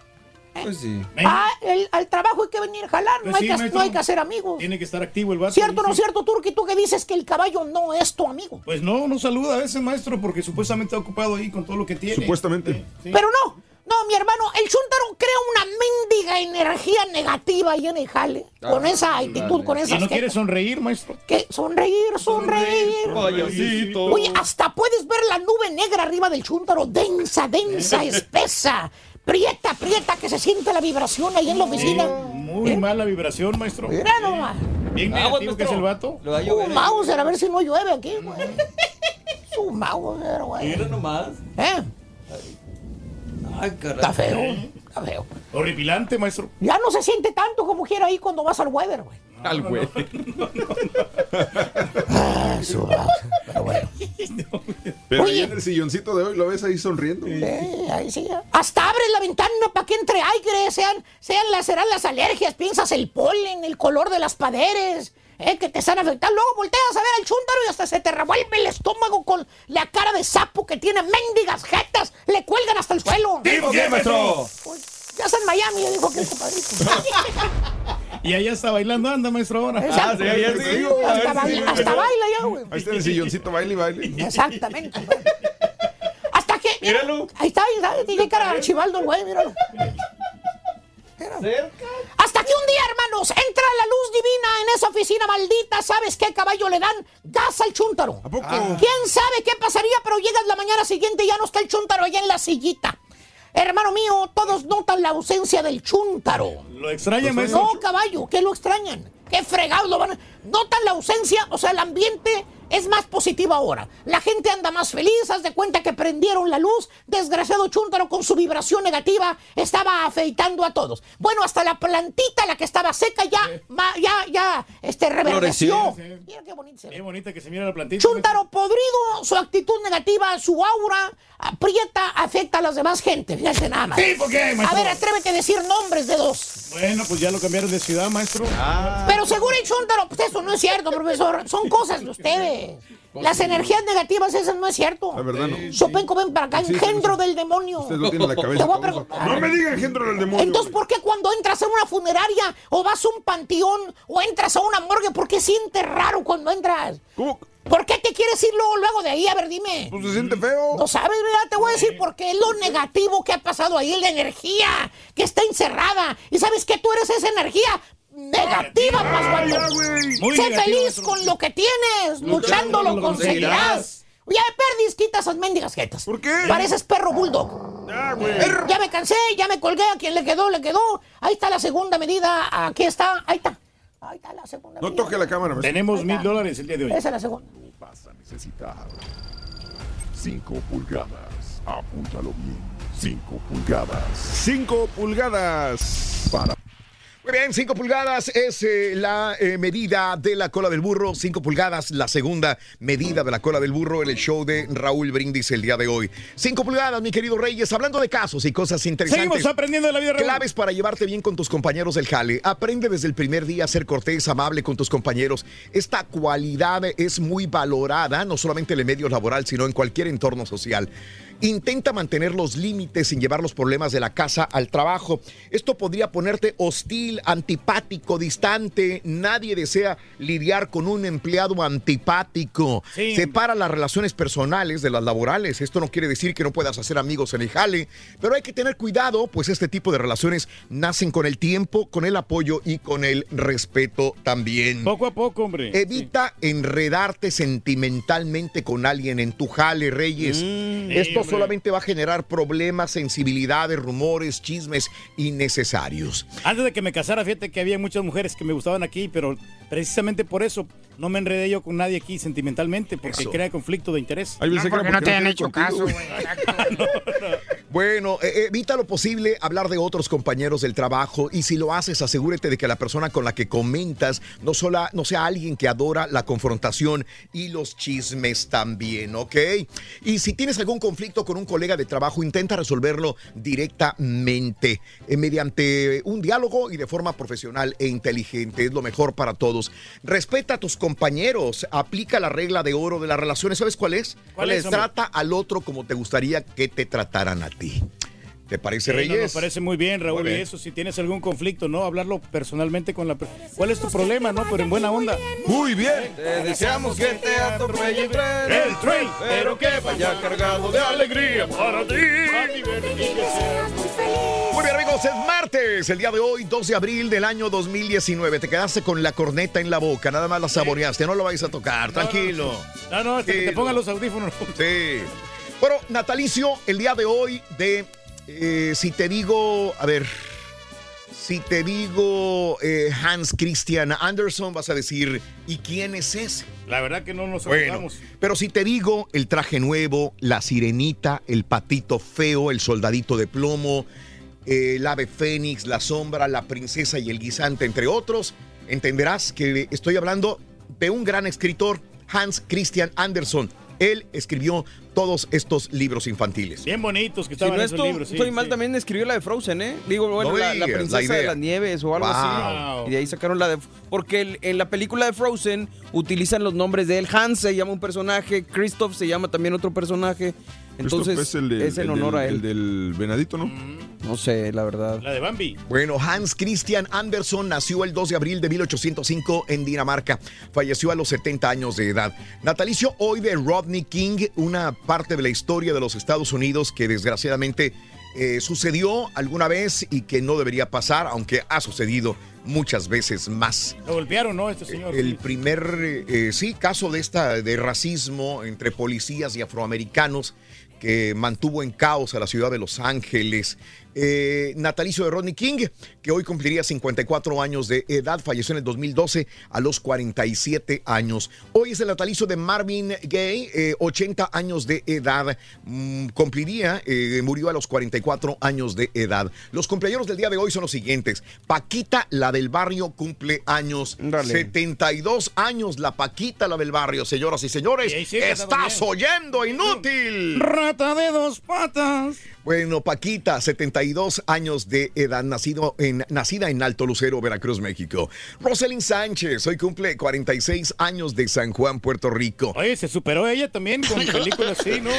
Pues sí. Ah, el- al trabajo hay que venir a jalar, no, Pues hay sí, que, maestro. no hay que hacer amigos. Tiene que estar activo el vato. ¿Cierto o no Sí. cierto, Turki? Tú que dices que el caballo no es tu amigo. Pues no, no saluda a veces, maestro, porque supuestamente está ocupado ahí con todo lo que tiene. Supuestamente. Pero no, no, mi hermano, el Chuntaro crea una mendiga energía negativa ahí en el jale. con esa actitud, con ¿Y esa no quiere sonreír, maestro? que sonreír, sonreír. Payasito. Oye, hasta puedes ver la nube negra arriba del Chuntaro, densa, densa, espesa. Prieta, prieta, que se siente la vibración ahí en la oficina. Muy mala vibración, maestro. Mira nomás. Bien negativo que es el vato. Lo va a Su llover. Mauser, a ver si no llueve aquí, güey. Su Mauser, güey. Mira nomás. ¿Eh? Ay, caray. Está feo, está feo. Horripilante, maestro. Ya no se siente tanto como quiera ahí cuando vas al weather, güey. Al güey. su- Pero bueno. Pero Oye. ahí en el silloncito de hoy lo ves ahí sonriendo. Eh, ahí sí. Hasta abres la ventana para que entre aire, sean, sean las, serán las alergias, piensas el polen, el color de las paredes, eh, que te están afectando. Luego volteas a ver al chúntaro y hasta se te revuelve el estómago con la cara de sapo que tiene mendigas jetas, le cuelgan hasta el suelo. ¿Tipo qué, maestro? Pues, ya está en Miami, dijo que el compadrito. Y allá está bailando, anda, maestro, ahora. Exacto. Hasta, baila, hasta baila ya, güey. Ahí está en el silloncito, baile y baile. Exactamente. Hasta que. mira, Ahí está, ahí está. Tiene cara de archibaldo el güey, míralo. Hasta que un día, hermanos, entra la luz divina en esa oficina maldita. ¿Sabes qué caballo le dan? Gas al chúntaro. ¿A poco? ¿Quién sabe qué pasaría? Pero llegas la mañana siguiente y ya no está el chúntaro allá en la sillita. Hermano mío, todos notan la ausencia del chúntaro. ¿Lo extraña, maestro? No, caballo, ¿qué lo extrañan? ¿Qué fregados lo van a... Notan la ausencia, o sea, el ambiente es más positivo ahora. La gente anda más feliz, haz de cuenta que prendieron la luz. Desgraciado Chúntaro con su vibración negativa estaba afeitando a todos. Bueno, hasta la plantita, la que estaba seca, ya, ma- ya, ya, este, reverdeció. Mira qué bonito se ve. Qué bonita que se mira la plantita. Chúntaro podrido, su actitud negativa, su aura, aprieta, afecta a las demás gente. Fíjate nada más. Sí, ¿por qué, A ver, atrévete a decir nombres de dos. Bueno, pues ya lo cambiaron de ciudad, maestro. Pero seguro el chúntaro, pues eso no es cierto, profesor. Son cosas de ustedes. Las energías negativas, esas no es cierto. La verdad no. Sopenco, ven para acá, engendro sí. del demonio. Usted lo tiene en la Te cabeza. voy a Vamos a- preguntar. No me diga engendro del demonio. Entonces, ¿por qué cuando entras a una funeraria o vas a un panteón o entras a una morgue, por qué sientes raro cuando entras? ¿Cómo? ¿Por qué te quieres ir luego, luego de ahí? A ver, dime. Pues se siente feo. No sabes, ¿verdad? Te voy a decir porque es lo negativo que ha pasado ahí, la energía que está encerrada. Y sabes que tú eres esa energía negativa, Pascual. Sé feliz con lo que tienes, luchándolo lo conseguirás. Ya perdis, quita esas mendigas jetas. ¿Por qué? Pareces perro bulldog. Ya me cansé, ya me colgué, a quien le quedó, le quedó. Ahí está la segunda medida, aquí está, ahí está. Ahí está la segunda No medida. toque la cámara. Tenemos mil dólares el día de hoy. Esa es la segunda. Vas a necesitar 5 pulgadas. Apúntalo bien. 5 pulgadas. 5 pulgadas. Para Muy bien, 5 pulgadas es eh, la eh, medida de la cola del burro. 5 pulgadas, la segunda medida de la cola del burro en el show de Raúl Brindis el día de hoy. 5 pulgadas, mi querido Reyes, hablando de casos y cosas interesantes. Seguimos aprendiendo de la vida real. Claves para llevarte bien con tus compañeros del jale. Aprende desde el primer día a ser cortés, amable con tus compañeros. Esta cualidad es muy valorada, no solamente en el medio laboral, sino en cualquier entorno social. Intenta mantener los límites sin llevar los problemas de la casa al trabajo. Esto podría ponerte hostil, antipático, distante. Nadie desea lidiar con un empleado antipático. Sí. Separa las relaciones personales de las laborales. Esto no quiere decir que no puedas hacer amigos en el jale, pero hay que tener cuidado, pues este tipo de relaciones nacen con el tiempo, con el apoyo y con el respeto también. Poco a poco, hombre. Evita enredarte sentimentalmente con alguien en tu jale, Reyes. Esto hombre. Solamente va a generar problemas, sensibilidades, rumores, chismes innecesarios. Antes de que me casara, fíjate que había muchas mujeres que me gustaban aquí, pero precisamente por eso no me enredé yo con nadie aquí sentimentalmente, porque Eso. crea conflicto de interés. Ahí pensé que era porque no te han quería hecho contigo, caso, güey. Bueno, eh, evita lo posible hablar de otros compañeros del trabajo y si lo haces, asegúrate de que la persona con la que comentas no, sola, no sea alguien que adora la confrontación y los chismes también, ¿ok? Y si tienes algún conflicto con un colega de trabajo, intenta resolverlo directamente, eh, mediante un diálogo y de forma profesional e inteligente. Es lo mejor para todos. Respeta a tus compañeros, aplica la regla de oro de las relaciones. ¿Sabes cuál es? ¿Cuál es? Trata al otro como te gustaría que te trataran a ti. ¿Te parece, Sí, no, Reyes? me parece muy bien, Raúl. Muy bien. Y eso, si tienes algún conflicto, ¿no? Hablarlo personalmente con la persona. ¿Cuál es tu problema, no? Pero en buena onda. Muy bien. Te deseamos que te atropelle el tren. El tren, pero que vaya cargado de alegría para ti. Muy bien, amigos, es martes, el día de hoy, 2 de abril del año 2019. Te quedaste con la corneta en la boca, nada más la saboreaste, no lo vais a tocar, tranquilo. No, no, hasta que te pongan los audífonos. Sí. Bueno, natalicio, el día de hoy de, eh, si te digo, a ver, si te digo eh, Hans Christian Andersen, vas a decir, ¿y quién es ese? La verdad que no nos Bueno, acordamos. pero si te digo el traje nuevo, la sirenita, el patito feo, el soldadito de plomo, el ave fénix, la sombra, la princesa y el guisante, entre otros, entenderás que estoy hablando de un gran escritor, Hans Christian Andersen. Él escribió todos estos libros infantiles. Bien bonitos que Si estaban no esos estoy, libros. sí, estoy mal, también escribió la de Frozen, ¿eh? Digo, bueno, No la, la digas, la princesa de las nieves o algo Wow. así. Y de ahí sacaron la de... Porque el- en la película de Frozen utilizan los nombres de él. Hans se llama un personaje, Christoph se llama también otro personaje. Entonces es, el del- es en el honor del- a él. El del venadito, ¿no? No sé, la verdad. La de Bambi. Bueno, Hans Christian Andersen nació el 2 de abril de 1805 en Dinamarca. Falleció a los 70 años de edad. Natalicio hoy de Rodney King, una parte de la historia de los Estados Unidos que desgraciadamente eh, sucedió alguna vez y que no debería pasar, aunque ha sucedido muchas veces más. Lo golpearon, ¿no? Este señor. El primer, eh, eh, sí, caso de esta de racismo entre policías y afroamericanos que mantuvo en caos a la ciudad de Los Ángeles. Eh, natalicio de Rodney King, que hoy cumpliría 54 años de edad, falleció en el 2012 a los 47 años. Hoy es el natalicio de Marvin Gaye, eh, 80 años de edad. Mm, cumpliría, eh, murió a los 44 años de edad. Los cumpleaños del día de hoy son los siguientes. Paquita, la del barrio, cumple años. 72 años, la Paquita, la del barrio. Señoras y señores, sí, que estás está oyendo, inútil. Rata de dos patas. Bueno, Paquita, 72 años de edad, nacido en, nacida en Alto Lucero, Veracruz, México. Rosalind Sánchez, hoy cumple 46 años de San Juan, Puerto Rico. Oye, se superó ella también con películas así, ¿no?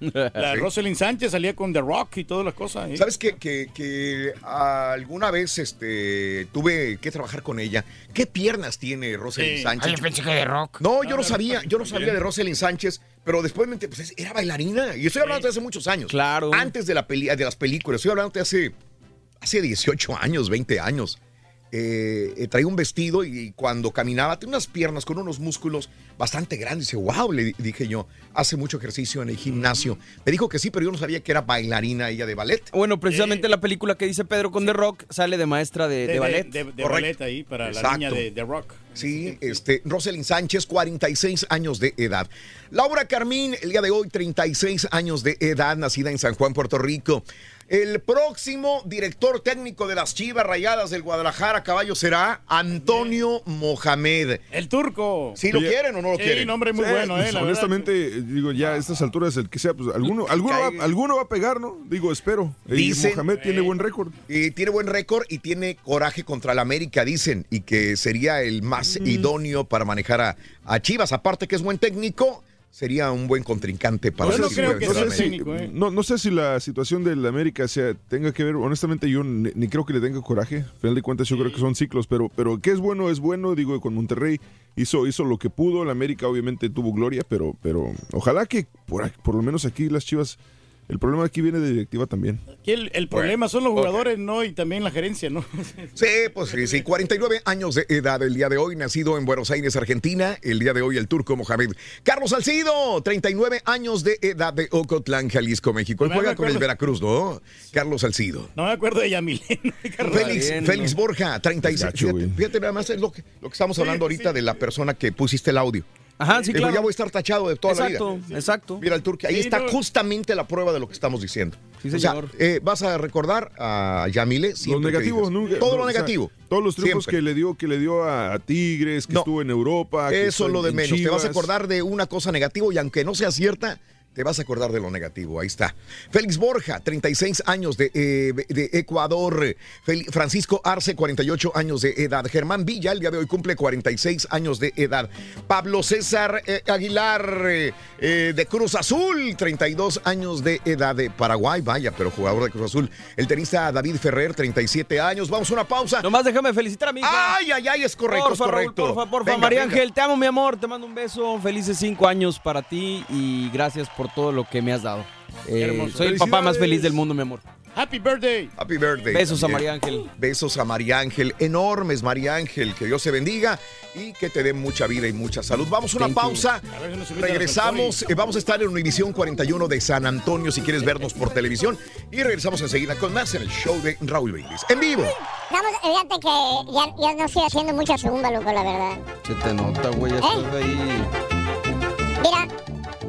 La Sí. Rosalind Sánchez salía con The Rock y todas las cosas. ¿eh? ¿Sabes que, que, que alguna vez este, tuve que trabajar con ella? ¿Qué piernas tiene Rosalind Sí. Sánchez? Ay, yo pensé que de rock. No, yo no sabía, yo no sabía de Rosalind Sánchez, pero después me enteré, pues es- era bailarina. Y estoy hablando de hace muchos años. Claro. Antes de, la peli, de las películas. Estoy hablando de hace, hace 18 años, 20 años. Eh, eh, traía un vestido y cuando caminaba tenía unas piernas con unos músculos bastante grandes. Dice, wow, le di- dije yo, hace mucho ejercicio en el gimnasio. Me dijo que sí, pero yo no sabía que era bailarina ella de ballet. Bueno, precisamente la película que dice Pedro con The Rock sale de maestra de, de ballet. De, ballet ahí para la niña de The Rock. Sí, este, Rosalind Sánchez, 46 años de edad. Laura Carmín, el día de hoy, 36 años de edad, nacida en San Juan, Puerto Rico. El próximo director técnico de las Chivas Rayadas del Guadalajara, caballo, será Antonio Mohamed. El turco. ¿Sí lo Oye, quieren o no lo sí, quieren? nombre muy Sí, bueno, pues, ¿eh? La honestamente, eh, digo, ya a estas alturas, el que sea, pues alguno, alguno, va, alguno va a pegar, ¿no? Digo, espero. Y Mohamed tiene buen récord. Y tiene buen récord y tiene coraje contra la América, dicen, y que sería el más idóneo para manejar a, a Chivas. Aparte que es buen técnico, sería un buen contrincante para No sé, el si, equipo no, ¿eh? no, no sé si la situación del América sea, tenga que ver, honestamente yo ni, ni creo que le tenga coraje, al final de cuentas yo creo que son ciclos, pero, pero que es bueno, es bueno, digo, con Monterrey hizo, hizo lo que pudo, la América obviamente tuvo gloria, pero, pero ojalá que por, aquí- por lo menos aquí las Chivas, el problema aquí viene de directiva también. Aquí el, el problema son los jugadores, ¿no? Y también la gerencia, ¿no? Sí, pues sí, sí, 49 años de edad el día de hoy, nacido en Buenos Aires, Argentina, el día de hoy el turco Mohamed. Carlos Salcido, 39 años de edad de Ocotlán, Jalisco, México. Él No juega con el. Veracruz, ¿no? Carlos Salcido. No me acuerdo de Yamilén. Félix, bien, Félix ¿no? Borja, 36. Gacho, Fíjate, fíjate nada más es lo que, lo que estamos hablando ahorita de la persona que pusiste el audio. Ajá, sí, Digo, claro. ya voy a estar tachado de toda Exacto, la vida. exacto. Mira, el turco, ahí Sí, está no. justamente la prueba de lo que estamos diciendo. Sí, o sea, señor. eh, vas a recordar a Yamile Lo siempre que negativo, digas. nunca- Todo no, lo o sea, negativo. todos los triunfos Siempre. que le dio, que le dio a, a Tigres, que No. estuvo en Europa. que Eso es lo de en menos. Te vas a acordar de una cosa negativa y aunque no sea cierta, te vas a acordar de lo negativo. Ahí está. Félix Borja, 36 años de, eh, de Ecuador. Fel- Francisco Arce, 48 años de edad. Germán Villa, el día de hoy cumple 46 años de edad. Pablo César eh, Aguilar, eh, eh, de Cruz Azul, 32 años de edad de Paraguay. Vaya, pero jugador de Cruz Azul. El tenista David Ferrer, 37 años. Vamos a una pausa. Nomás déjame felicitar a mi hija. Ay, ay, ay, es correcto, porfa, es correcto. Raúl, porfa, porfa. Venga, María venga. Ángel, te amo, mi amor. Te mando un beso. Felices cinco años para ti y gracias por todo lo que me has dado. Eh, soy el papá más feliz del mundo, mi amor. Happy birthday. Happy birthday. Besos a. María Ángel. Besos a María Ángel, enormes María Ángel, que Dios te bendiga y que te dé mucha vida y mucha salud. Vamos a una Thank you. pausa, A ver si nos invita a regresamos, eh, vamos a estar en Univisión 41 de San Antonio si quieres vernos por televisión y regresamos enseguida con más en el show de Raúl Brindis. En vivo. Vamos, fíjate que ya, ya no estoy haciendo mucha zumba, loco, la verdad. Se te nota, güey. ya estás ahí. Mira,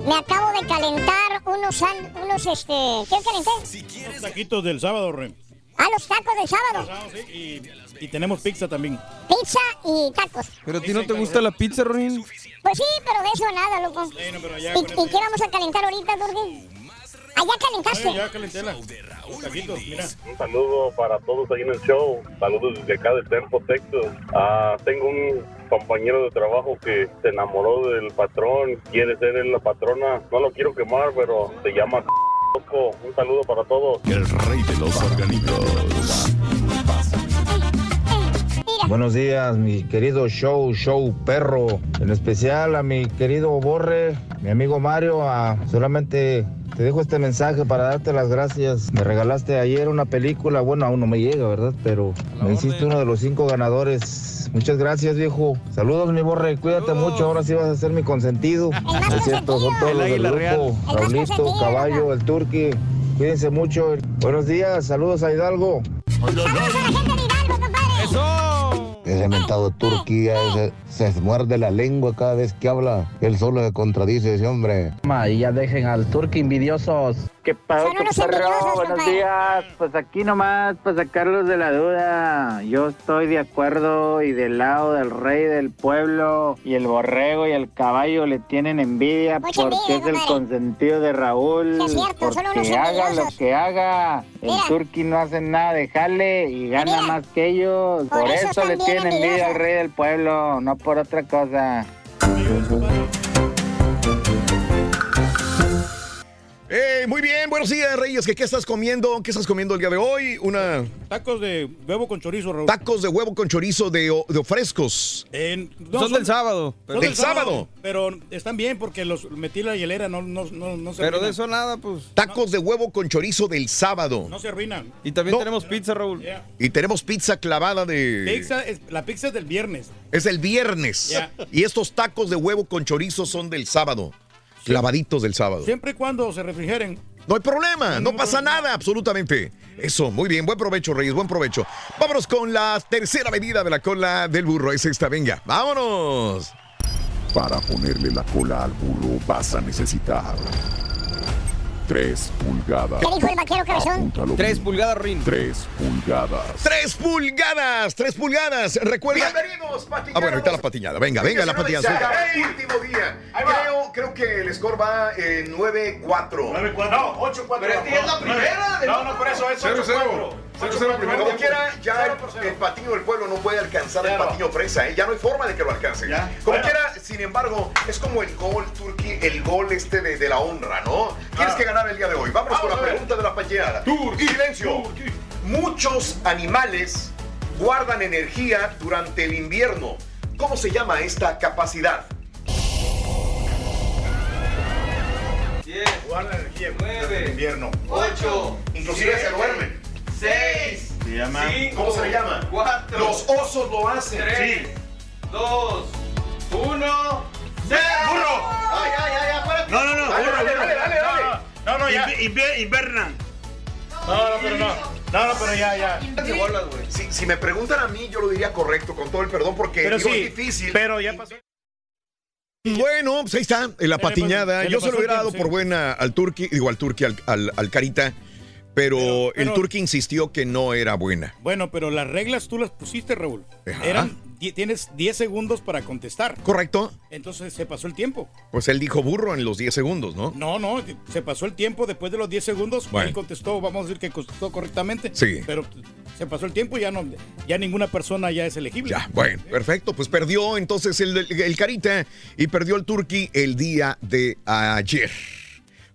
me acabo de calentar unos, unos este, ¿qué calenté? Los taquitos del sábado, Ren. Ah, los tacos del sábado. Y, y tenemos pizza también. Pizza y tacos. ¿Pero a ti no te gusta la pizza, Ronin? Pues sí, pero de eso nada, loco. pero ya ¿Y, y qué vamos a calentar ahorita, Turki? Allá calentaste. Ay, ya calenté la- los taquitos, mira. Un saludo para todos ahí en el show. Saludos desde acá de Tempo, Texas. Ah, tengo un compañero de trabajo que se enamoró del patrón. Quiere ser él la patrona. No lo quiero quemar, pero se llama Coco. Un saludo para todos. El rey de los Buenos días, mi querido show, show perro. En especial a mi querido Borre, mi amigo Mario. a- solamente te dejo este mensaje para darte las gracias. Me regalaste ayer una película. Bueno, aún no me llega, ¿verdad? Pero me hiciste uno de los cinco ganadores. Muchas gracias, viejo. Saludos, mi Borre. Cuídate mucho. Ahora sí vas a ser mi consentido. Es cierto, son todos los del grupo. Raulito, Caballo, el Turqui. Cuídense mucho. Buenos días. Saludos a Hidalgo. Mentado Turquía ese, se muerde la lengua cada vez que habla. Él solo se contradice ese hombre. Y ya dejen al turco envidiosos. ¿Qué pasó, Son unos perro? envidiosos, Buenos días. Pues aquí nomás para sacarlos de la duda. Yo estoy de acuerdo y del lado del rey del pueblo. Y el borrego y el caballo le tienen envidia Mucha porque envidia, es el consentido de Raúl. Sí, es cierto, son unos porque haga lo que haga. El turqui no hace nada de jale y gana más que ellos. Por Por, eso eso, le tienen envidia al rey del pueblo, no por otra cosa. Eh, muy bien, buenos días, Reyes. ¿Qué, ¿Qué estás comiendo? ¿Qué estás comiendo el día de hoy? Una Tacos de huevo con chorizo, Raúl. tacos de huevo con chorizo de, de frescos. En- no, Son del sábado. son Del sábado. Pero están bien porque los metí en la hielera, no, no, no, no se Pero de eso nada, pues. Tacos de huevo con chorizo del sábado. No se arruinan. Y también No. tenemos pizza, Raúl. Y tenemos pizza clavada de... Pizza es- la pizza es del viernes. Es el viernes. Y estos tacos de huevo con chorizo son del sábado. Clavaditos del sábado. Siempre y cuando se refrigeren. No hay problema, no pasa nada, absolutamente. Eso, muy bien, buen provecho, Reyes, buen provecho. Vámonos con la tercera medida de la cola del burro. Es esta, venga, vámonos. Para ponerle la cola al burro vas a necesitar 3 pulgadas. ¿Qué dijo el vaquero cabezón? Apúntalo Tres bien. pulgadas, Rin. 3 pulgadas. Tres pulgadas, tres pulgadas. Recuerda. Bienvenidos, Ah, bueno, ahorita la patiñada. Venga, venga, la patiñada. El último día. Creo, creo que el score va en 9-4. 9-4. No, 8-4. Pero es que es la primera de- No, no, por eso es 8-4. 0-0 primero. Como quiera, ya el, patiño del pueblo no puede alcanzar el patiño fresa, ¿eh? Ya no hay forma de que lo alcance. Como Bueno. quiera, sin embargo, es como el gol turqui, el gol este de, de la honra, ¿no? Tienes Ah. que ganar el día de hoy. Vámonos con la Vamos pregunta de la payeada. Silencio. Muchos animales guardan energía durante el invierno. ¿Cómo se llama esta capacidad? Guarda energía. 9. Invierno. 8. Inclusive se duermen. 6. Se llama. ¿Cómo se le llama? Los osos lo hacen. Sí. 2, 1, ¡Burro! Ay, ay, ay, espérate. No, no, no. Dale, burro, dale, burro. dale, dale, dale. No, no, ya. Invernan. No, no, pero no. No, no, pero ya, ya. Si, si me preguntan a mí, yo lo diría correcto, con todo el perdón, porque Pero digo, sí, es difícil. pero ya pasó. Bueno, pues ahí está, en la patiñada. Yo se lo hubiera dado por buena al Turqui, digo al Turqui, al, al, al Carita, pero, el pero- Turqui insistió que no era buena. Bueno, pero las reglas tú las pusiste, Raúl. Ajá. Eran, tienes 10 segundos para contestar. ¿Correcto? Entonces se pasó el tiempo. Pues él dijo burro en los 10 segundos, ¿no? No, no, se pasó el tiempo después de los 10 segundos. Bueno. Él contestó, vamos a decir que contestó correctamente. Sí. Pero se pasó el tiempo y ya no, ya ninguna persona ya es elegible. Ya, bueno, perfecto. Pues perdió entonces el, el Carita y perdió el Turqui el día de ayer.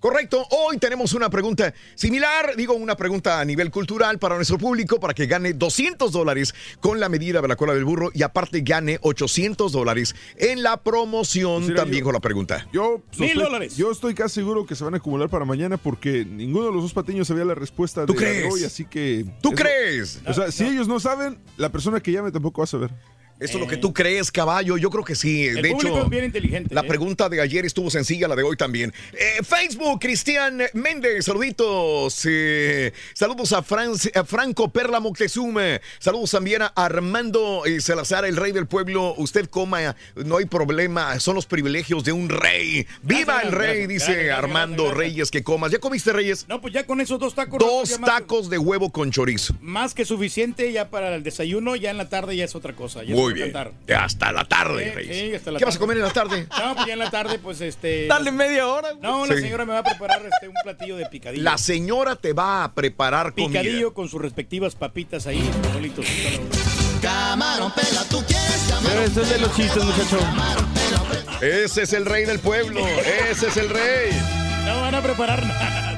Correcto, hoy tenemos una pregunta similar, digo una pregunta a nivel cultural para nuestro público para que gane 200 dólares con la medida de la cola del burro y aparte gane 800 dólares en la promoción Pues mira, también yo- con la pregunta. Yo Mil sospe- dólares. Yo estoy casi seguro que se van a acumular para mañana porque ninguno de los dos patiños sabía la respuesta ¿Tú de crees? hoy, así que. ¿Tú eso- crees? O sea, si ellos no saben, la persona que llame tampoco va a saber. Eso es lo que tú crees, caballo. Yo creo que sí. El de público hecho, es bien inteligente. la ¿eh? pregunta de ayer estuvo sencilla, la de hoy también. Eh, Facebook, Cristian Méndez, saluditos. Eh, saludos a, Fran- a Franco Perla Moctezuma. Saludos también a Armando eh, Salazar, el rey del pueblo. Usted coma, no hay problema. Son los privilegios de un rey. ¡Viva Gracias, el rey! gracias, dice gracias, Armando. Reyes que comas. ¿Ya comiste, Reyes? No, pues ya con esos dos tacos. Dos más- tacos de huevo con chorizo. Más que suficiente ya para el desayuno, ya en la tarde ya es otra cosa. ya Muy es bien. cantar. Hasta la tarde, Sí, Reyes. sí, hasta la ¿Qué vas a tarde. comer en la tarde? No, pues ya en la tarde, pues este. Dale media hora. güey. No, la Sí. señora me va a preparar este, un platillo de picadillo. La señora te va a preparar comida. Picadillo con sus respectivas papitas ahí, solitos. Camarón, pela, tú quieres Pero eso es de los chistes, muchacho. Ese es el rey del pueblo. Ese es el rey. No van a preparar nada.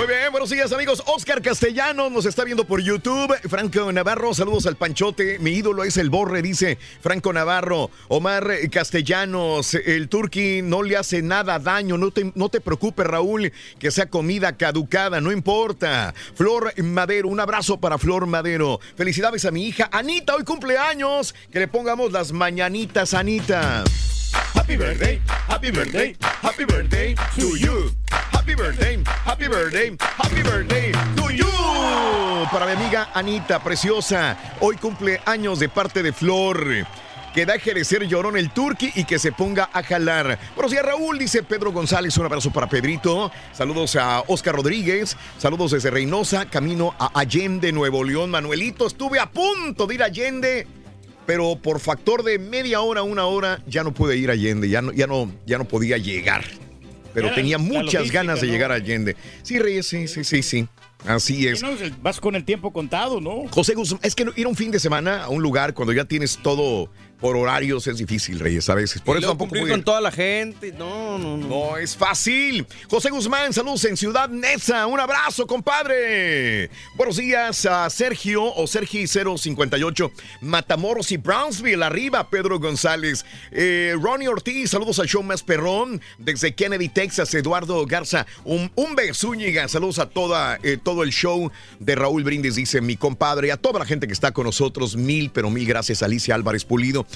Muy bien, buenos días amigos. Oscar Castellanos nos está viendo por YouTube. Franco Navarro, saludos al Panchote. Mi ídolo es el Borre, dice Franco Navarro. Omar Castellanos, el Turqui no le hace nada daño. No te, no te preocupes, Raúl, que sea comida caducada, no importa. Flor Madero, un abrazo para Flor Madero. Felicidades a mi hija Anita, hoy cumpleaños. Que le pongamos las mañanitas, Anita. Happy birthday, happy birthday, happy birthday to you. Happy birthday, happy birthday, happy birthday to you. Para mi amiga Anita, preciosa, hoy cumple años de parte de Flor. Que deje de ser llorón el turqui y que se ponga a jalar. Buenos días, Raúl, dice Pedro González. Un abrazo para Pedrito. Saludos a Oscar Rodríguez. Saludos desde Reynosa, camino a Allende, Nuevo León. Manuelito, estuve a punto de ir a Allende pero por factor de media hora, una hora, ya no pude ir a Allende, ya no, ya no, ya no podía llegar. Pero tenía muchas ganas de ¿no? llegar a Allende. Sí, Reyes, sí, sí, sí, sí. Así es. No, vas con el tiempo contado, ¿no? José Guzmán, es que ir un fin de semana a un lugar cuando ya tienes todo por horarios es difícil, Reyes, a veces. Por Y eso tampoco cumplir con toda la gente. No, no, no. No es fácil. José Guzmán, saludos en Ciudad Neza. Un abrazo, compadre. Buenos días a Sergio o Sergi 058, Matamoros y Brownsville. Arriba, Pedro González. Eh, Ronnie Ortiz, saludos al show más perrón. Desde Kennedy, Texas, Eduardo Garza. Un, un Zúñiga, saludos a toda, eh, todo el show de Raúl Brindis, dice mi compadre. Y a toda la gente que está con nosotros, mil, pero mil gracias, Alicia Álvarez Pulido.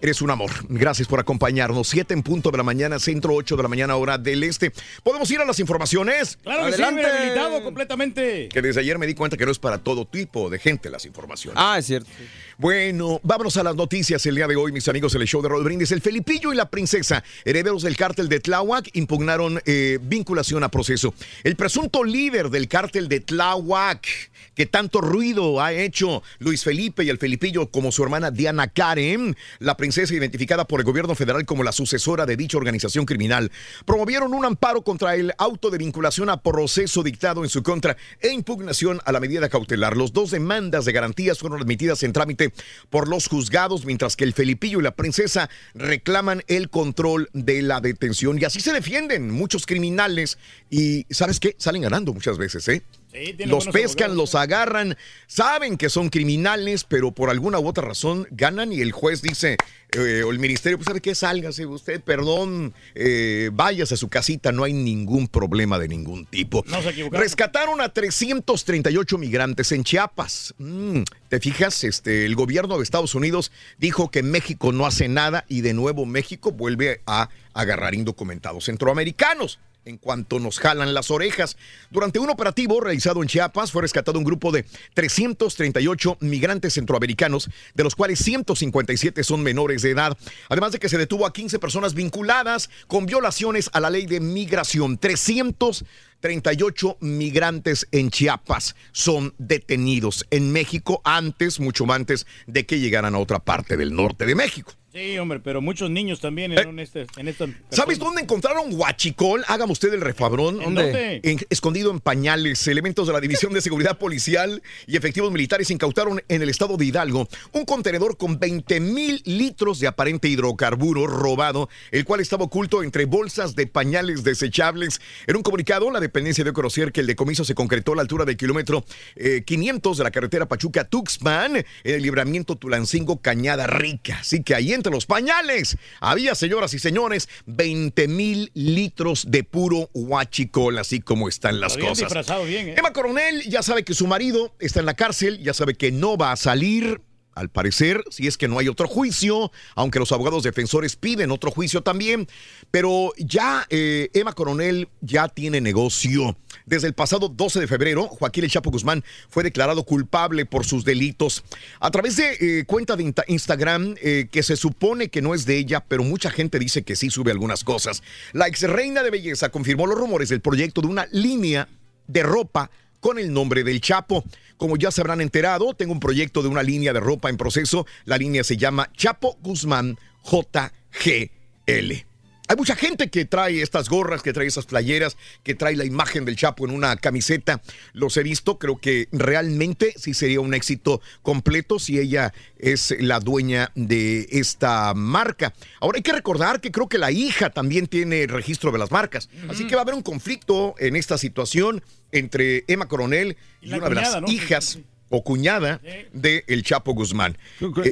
Eres un amor. Gracias por acompañarnos. Siete en punto de la mañana, centro 8 de la mañana, hora del este. ¿Podemos ir a las informaciones? Claro que Adelante. sí, habilitado completamente. Que desde ayer me di cuenta que no es para todo tipo de gente las informaciones. Ah, es cierto. Bueno, vámonos a las noticias el día de hoy, mis amigos, el show de Raúl Brindis. El Felipillo y la princesa, herederos del cártel de Tláhuac, impugnaron eh, vinculación a proceso. El presunto líder del cártel de Tláhuac, que tanto ruido ha hecho Luis Felipe y el Felipillo como su hermana Diana Karen, la princesa identificada por el gobierno federal como la sucesora de dicha organización criminal, promovieron un amparo contra el auto de vinculación a proceso dictado en su contra e impugnación a la medida cautelar. Los dos demandas de garantías fueron admitidas en trámite por los juzgados, mientras que el Felipillo y la princesa reclaman el control de la detención. Y así se defienden muchos criminales y, ¿sabes qué? Salen ganando muchas veces, ¿eh? Sí, Los pescan, abogados, los agarran, saben que son criminales, pero por alguna u otra razón ganan y el juez dice, eh, o el ministerio, pues sabe qué, sálgase usted, perdón, eh, váyase a su casita, no hay ningún problema de ningún tipo. No se equivocaron. Rescataron a 338 migrantes en Chiapas. Mm, ¿Te fijas? Este, el gobierno de Estados Unidos dijo que México no hace nada y de nuevo México vuelve a agarrar indocumentados centroamericanos en cuanto nos jalan las orejas. Durante un operativo realizado en Chiapas fue rescatado un grupo de 338 migrantes centroamericanos, de los cuales 157 son menores de edad, además de que se detuvo a 15 personas vinculadas con violaciones a la ley de migración. 338 migrantes en Chiapas son detenidos en México antes, mucho antes de que llegaran a otra parte del norte de México. Sí, hombre, pero muchos niños también Eh, en, este, en esta. ¿Sabes dónde encontraron huachicol? Hágame usted el refabrón. ¿En dónde? En- escondido en pañales. Elementos de la División de Seguridad Policial y efectivos militares incautaron en el estado de Hidalgo un contenedor con 20 mil litros de aparente hidrocarburo robado, el cual estaba oculto entre bolsas de pañales desechables. En un comunicado, la dependencia dio a conocer que el decomiso se concretó a la altura del kilómetro eh, 500 de la carretera Pachuca-Tuxpan, en el libramiento Tulancingo Cañada Rica. Así que ahí en los pañales. Había, señoras y señores, 20 mil litros de puro huachicol, así como están las Lo cosas. bien, ¿eh? Emma Coronel ya sabe que su marido está en la cárcel, ya sabe que no va a salir. Al parecer, si es que no hay otro juicio, aunque los abogados defensores piden otro juicio también, pero ya eh, Emma Coronel ya tiene negocio. Desde el pasado 12 de febrero, Joaquín El Chapo Guzmán fue declarado culpable por sus delitos. A través de eh, cuenta de Instagram, eh, que se supone que no es de ella, pero mucha gente dice que sí sube algunas cosas. La ex reina de belleza confirmó los rumores del proyecto de una línea de ropa con el nombre del Chapo. Como ya se habrán enterado, tengo un proyecto de una línea de ropa en proceso. La línea se llama Chapo Guzmán JGL. Hay mucha gente que trae estas gorras, que trae esas playeras, que trae la imagen del Chapo en una camiseta. Los he visto, creo que realmente sí sería un éxito completo si ella es la dueña de esta marca. Ahora hay que recordar que creo que la hija también tiene registro de las marcas. Así que va a haber un conflicto en esta situación entre Emma Coronel y, una de las ¿no? hijas o cuñada de El Chapo Guzmán.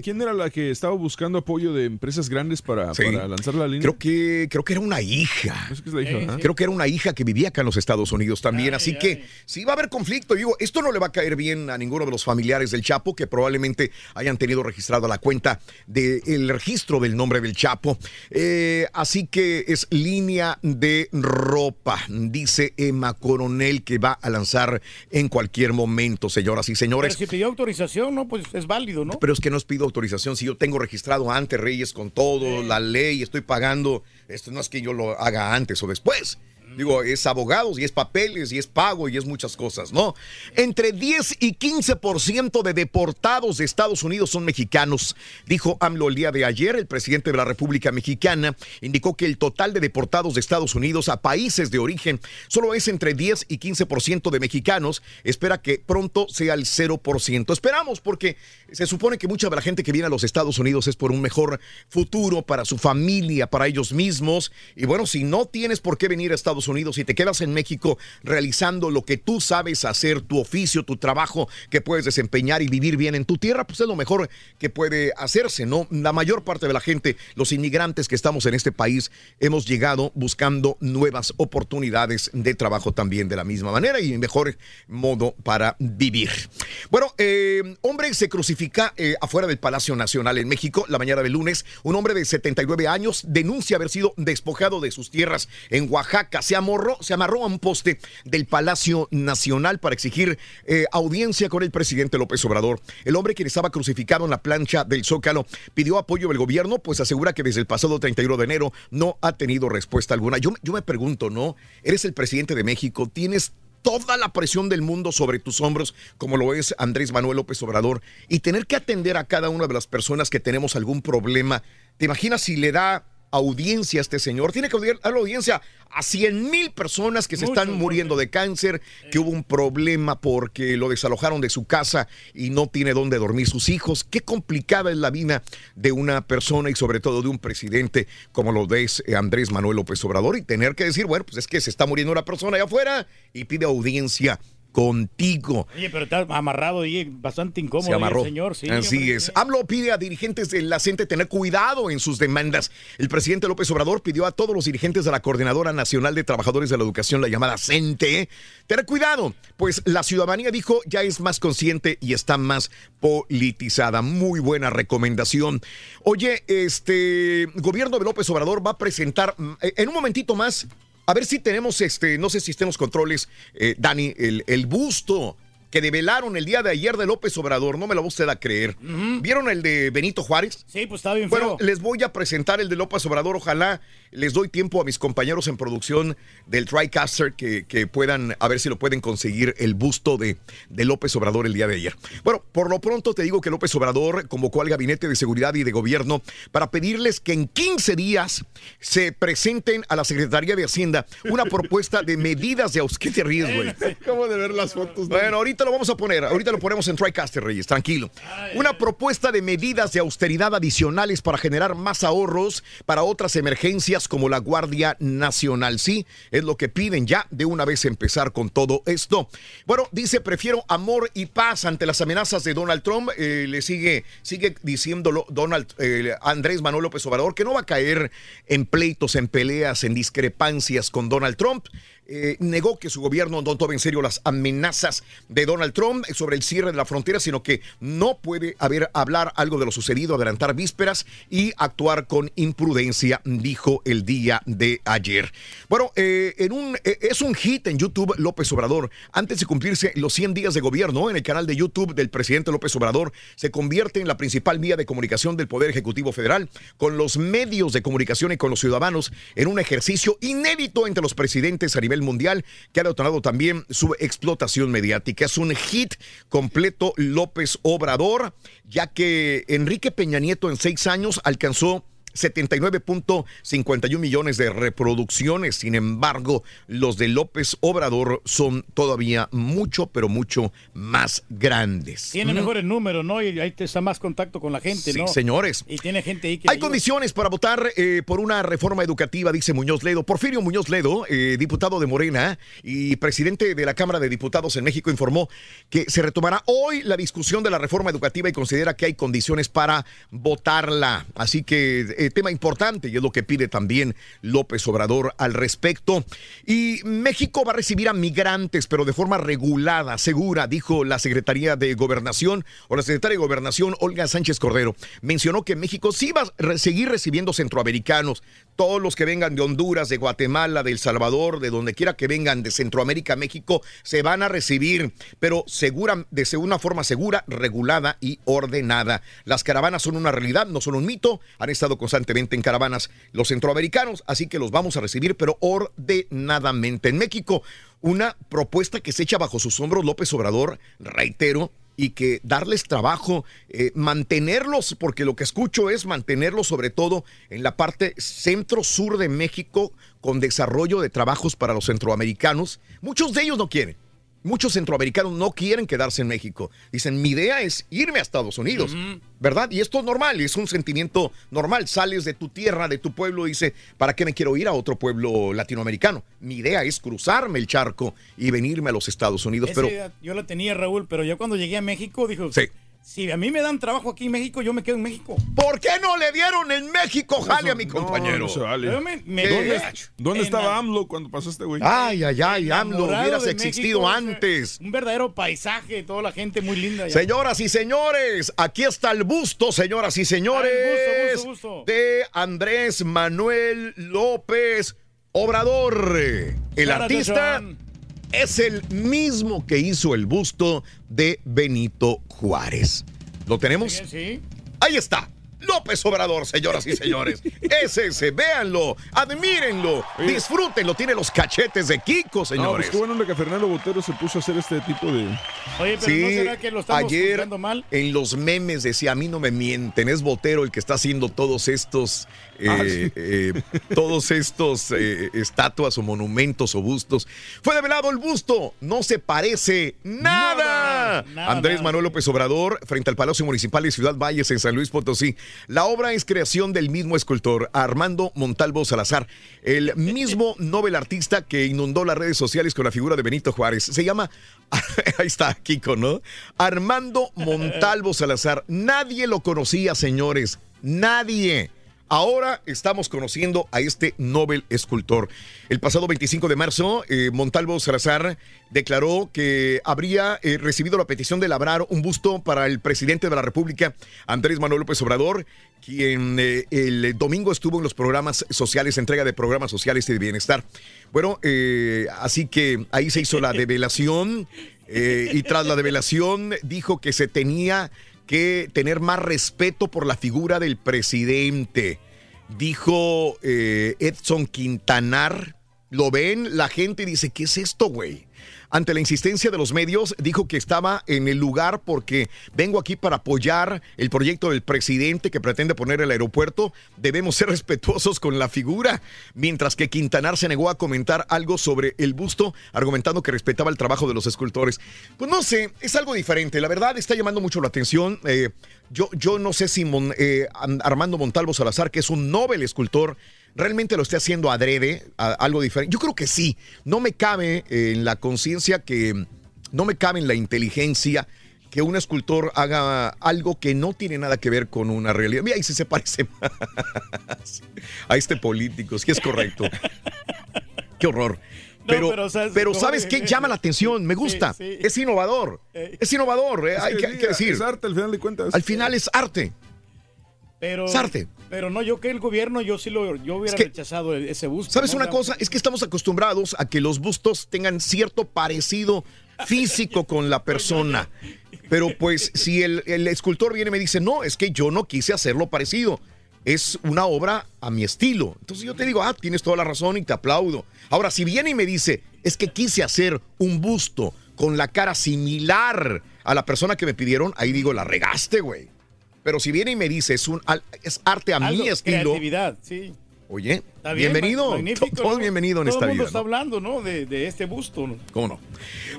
¿Quién era la que estaba buscando apoyo de empresas grandes para, Sí. para lanzar la línea? Creo que, creo que era una hija. Es que es la hija, ¿verdad? Creo que era una hija que vivía acá en los Estados Unidos también. así que sí va a haber conflicto. Digo, esto no le va a caer bien a ninguno de los familiares del Chapo que probablemente hayan tenido registrado la cuenta del registro del nombre del Chapo. Eh, así que es línea de ropa, dice Emma Coronel, que va a lanzar en cualquier momento, señoras y Pero si pidió autorización, no, pues es válido, ¿no? Pero es que no os pido autorización. Si yo tengo registrado antes, Reyes, con todo, la ley, estoy pagando. Esto no es que yo lo haga antes o después. Digo, es abogados y es papeles y es pago y es muchas cosas, ¿no? Entre 10 y 15% de deportados de Estados Unidos son mexicanos, dijo AMLO el día de ayer. El presidente de la República Mexicana indicó que el total de deportados de Estados Unidos a países de origen solo es entre 10 y 15% de mexicanos. Espera que pronto sea el 0%. Esperamos porque se supone que mucha de la gente que viene a los Estados Unidos es por un mejor futuro para su familia, para ellos mismos. Y bueno, si no tienes por qué venir a Estados Unidos y te quedas en México realizando lo que tú sabes hacer, tu oficio, tu trabajo que puedes desempeñar y vivir bien en tu tierra, pues es lo mejor que puede hacerse, ¿no? La mayor parte de la gente, los inmigrantes que estamos en este país, hemos llegado buscando nuevas oportunidades de trabajo también de la misma manera y mejor modo para vivir. Bueno, eh, hombre se crucifica eh, afuera del Palacio Nacional en México la mañana del lunes. Un hombre de 79 años denuncia haber sido despojado de sus tierras en Oaxaca. Se amarró, se amarró a un poste del Palacio Nacional para exigir eh, audiencia con el presidente López Obrador. El hombre quien estaba crucificado en la plancha del Zócalo pidió apoyo del gobierno, pues asegura que desde el pasado 31 de enero no ha tenido respuesta alguna. Yo, yo me pregunto, ¿no? Eres el presidente de México, tienes toda la presión del mundo sobre tus hombros, como lo es Andrés Manuel López Obrador, y tener que atender a cada una de las personas que tenemos algún problema. ¿Te imaginas si le da audiencia a este señor? Tiene que dar la audiencia a 100 mil personas que se están muriendo de cáncer, que hubo un problema porque lo desalojaron de su casa y no tiene dónde dormir sus hijos. Qué complicada es la vida de una persona y sobre todo de un presidente como lo es eh, Andrés Manuel López Obrador y tener que decir, bueno, pues es que se está muriendo una persona allá afuera y pide audiencia contigo. Oye, pero está amarrado y bastante incómodo Se amarró. señor, sí. Así hombre. es. AMLO pide a dirigentes de la CENTE tener cuidado en sus demandas. El presidente López Obrador pidió a todos los dirigentes de la Coordinadora Nacional de Trabajadores de la Educación, la llamada CENTE, tener cuidado, pues la ciudadanía dijo ya es más consciente y está más politizada. Muy buena recomendación. Oye, este gobierno de López Obrador va a presentar mm, en un momentito más. A ver si tenemos, este, no sé si estén los controles, eh, Dani, el, el busto que develaron el día de ayer de López Obrador, no me lo va usted a creer. ¿Vieron el de Benito Juárez? Sí, pues está bien Bueno, feo. les voy a presentar el de López Obrador. Ojalá les doy tiempo a mis compañeros en producción del TriCaster que, que puedan, a ver si lo pueden conseguir el busto de, de López Obrador el día de ayer. Bueno, por lo pronto te digo que López Obrador convocó al Gabinete de Seguridad y de Gobierno para pedirles que en 15 días se presenten a la Secretaría de Hacienda una propuesta de medidas de austeridad. ¿Qué güey? Acabo de ver las fotos. Bueno, ahorita lo vamos a poner, ahorita lo ponemos en TriCaster, Reyes, tranquilo. Una propuesta de medidas de austeridad adicionales para generar más ahorros para otras emergencias como la Guardia Nacional. Sí, es lo que piden ya de una vez empezar con todo esto. Bueno, dice, prefiero amor y paz ante las amenazas de Donald Trump. Eh, le sigue, sigue diciéndolo Donald eh, Andrés Manuel López Obrador que no va a caer en pleitos, en peleas, en discrepancias con Donald Trump. Eh, negó que su gobierno no tome en serio las amenazas de Donald Trump sobre el cierre de la frontera, sino que no puede haber hablar algo de lo sucedido, adelantar vísperas y actuar con imprudencia, dijo el día de ayer. Bueno, eh, eh, es un hit en YouTube López Obrador. Antes de cumplirse los 100 días de gobierno, en el canal de YouTube del presidente López Obrador se convierte en la principal vía de comunicación del Poder Ejecutivo Federal con los medios de comunicación y con los ciudadanos en un ejercicio inédito entre los presidentes a mundial que ha detonado también su explotación mediática. Es un hit completo López Obrador, ya que Enrique Peña Nieto en seis años alcanzó 79.51 millones de reproducciones. Sin embargo, los de López Obrador son todavía mucho, pero mucho más grandes. Tiene Mm. mejores números, ¿no? Y ahí está más contacto con la gente, Sí, ¿no? señores. Y tiene gente ahí que. Hay ayuda. condiciones para votar eh, por una reforma educativa, dice Muñoz Ledo. Porfirio Muñoz Ledo, eh, diputado de Morena y presidente de la Cámara de Diputados en México, informó que se retomará hoy la discusión de la reforma educativa y considera que hay condiciones para votarla. Así que eh, tema importante y es lo que pide también López Obrador al respecto. Y México va a recibir a migrantes, pero de forma regulada, segura, dijo la Secretaría de Gobernación o la Secretaria de Gobernación, Olga Sánchez Cordero. Mencionó que México sí va a seguir recibiendo centroamericanos, todos los que vengan de Honduras, de Guatemala, de El Salvador, de donde quiera que vengan, de Centroamérica, México, se van a recibir, pero segura, de una forma segura, regulada y ordenada. Las caravanas son una realidad, no son un mito, han estado constantemente en caravanas los centroamericanos, así que los vamos a recibir, pero ordenadamente. En México, una propuesta que se echa bajo sus hombros López Obrador, reitero, y que darles trabajo, eh, mantenerlos, porque lo que escucho es mantenerlos sobre todo en la parte centro-sur de México con desarrollo de trabajos para los centroamericanos. Muchos de ellos no quieren. Muchos centroamericanos no quieren quedarse en México. Dicen, mi idea es irme a Estados Unidos, ¿verdad? Y esto es normal, es un sentimiento normal. Sales de tu tierra, de tu pueblo, y dice, ¿para qué me quiero ir a otro pueblo latinoamericano? Mi idea es cruzarme el charco y venirme a los Estados Unidos. Esa pero idea yo la tenía, Raúl, pero ya cuando llegué a México, dijo, si a mí me dan trabajo aquí en México, yo me quedo en México. ¿Por qué no le dieron en México jale a mi compañero? No, no se vale. ¿Dónde, estaba la- AMLO cuando pasó este güey? Ay, ay, ay, AMLO, hubieras existido México, antes. Un verdadero paisaje, toda la gente muy linda. allá. Señoras y señores, aquí está el busto, señoras y señores, Ah, busto, busto, busto. de Andrés Manuel López Obrador. El artista. Es el mismo que hizo el busto de Benito Juárez. ¿Lo tenemos? Sí. Ahí está. López Obrador, señoras y señores. Es ese, véanlo, admírenlo, disfrútenlo. Tiene los cachetes de Kiko, No, señores. pues qué bueno que Fernando Botero se puso a hacer este tipo de. Oye, pero Sí, ¿no será que lo estamos ayer mal? en los memes decía, a mí no me mienten, es Botero el que está haciendo todos estos, eh, Ah, sí. eh, todos estos eh, estatuas o monumentos o bustos. Fue develado el busto, no se parece nada. nada, Andrés. Manuel López Obrador frente al Palacio Municipal de Ciudad Valles en San Luis Potosí. La obra es creación del mismo escultor, Armando Montalvo Salazar, el mismo Nobel artista que inundó las redes sociales con la figura de Benito Juárez. Se llama, ahí está Kiko, ¿no? Armando Montalvo Salazar. Nadie lo conocía, señores. Nadie. Ahora estamos conociendo a este Nobel escultor. El pasado 25 de marzo, eh, Montalvo Salazar declaró que habría eh, recibido la petición de labrar un busto para el presidente de la República, Andrés Manuel López Obrador, quien eh, el domingo estuvo en los programas sociales, entrega de programas sociales y de bienestar. Bueno, así que ahí se hizo la develación y tras la develación dijo que se tenía que tener más respeto por la figura del presidente. Dijo eh, Edson Quintanar, Lo ven la gente dice, ¿qué es esto, güey? Ante la insistencia de los medios, dijo que estaba en el lugar porque vengo aquí para apoyar el proyecto del presidente que pretende poner el aeropuerto. Debemos ser respetuosos con la figura. Mientras que Quintanar se negó a comentar algo sobre el busto, argumentando que respetaba el trabajo de los escultores. Pues no sé, es algo diferente. La verdad está llamando mucho la atención. Eh, yo, yo no sé si Mon- eh, Armando Montalvo Salazar, que es un Nobel escultor, realmente lo esté haciendo adrede, a- algo diferente. Yo creo que sí. No me cabe eh, en la conciencia que, no me cabe en la inteligencia que un escultor haga algo que no tiene nada que ver con una realidad. Mira, ahí sí se parece más a este político, sí es correcto. Qué horror. Pero, pero, o sea, es pero ¿sabes qué? Llama la atención, me gusta. sí. Es innovador. Es innovador, eh, Es hay que hay que decir. Es arte al final de cuentas. Al final es arte. Pero, Es arte. pero no, yo que el gobierno, yo sí lo, yo hubiera que- rechazado el- ese busto. ¿Sabes ¿no? una cosa? Es que estamos acostumbrados a que los bustos tengan cierto parecido físico con la persona. Pero pues si el, el escultor viene y me dice, no, es que yo no quise hacerlo parecido. Es una obra a mi estilo. Entonces yo te digo, ah, tienes toda la razón y te aplaudo. Ahora, si viene y me dice, es que quise hacer un busto con la cara similar a la persona que me pidieron, ahí digo, la regaste, güey. Pero si viene y me dice, es, un, es arte a algo, mi estilo, Creatividad, sí. oye, Está bien, bienvenido. ma- magnífico, To- Todo ¿no? bienvenido en Todo esta el mundo vida. está ¿no? hablando, ¿no? De, de este busto, ¿no? ¿Cómo no?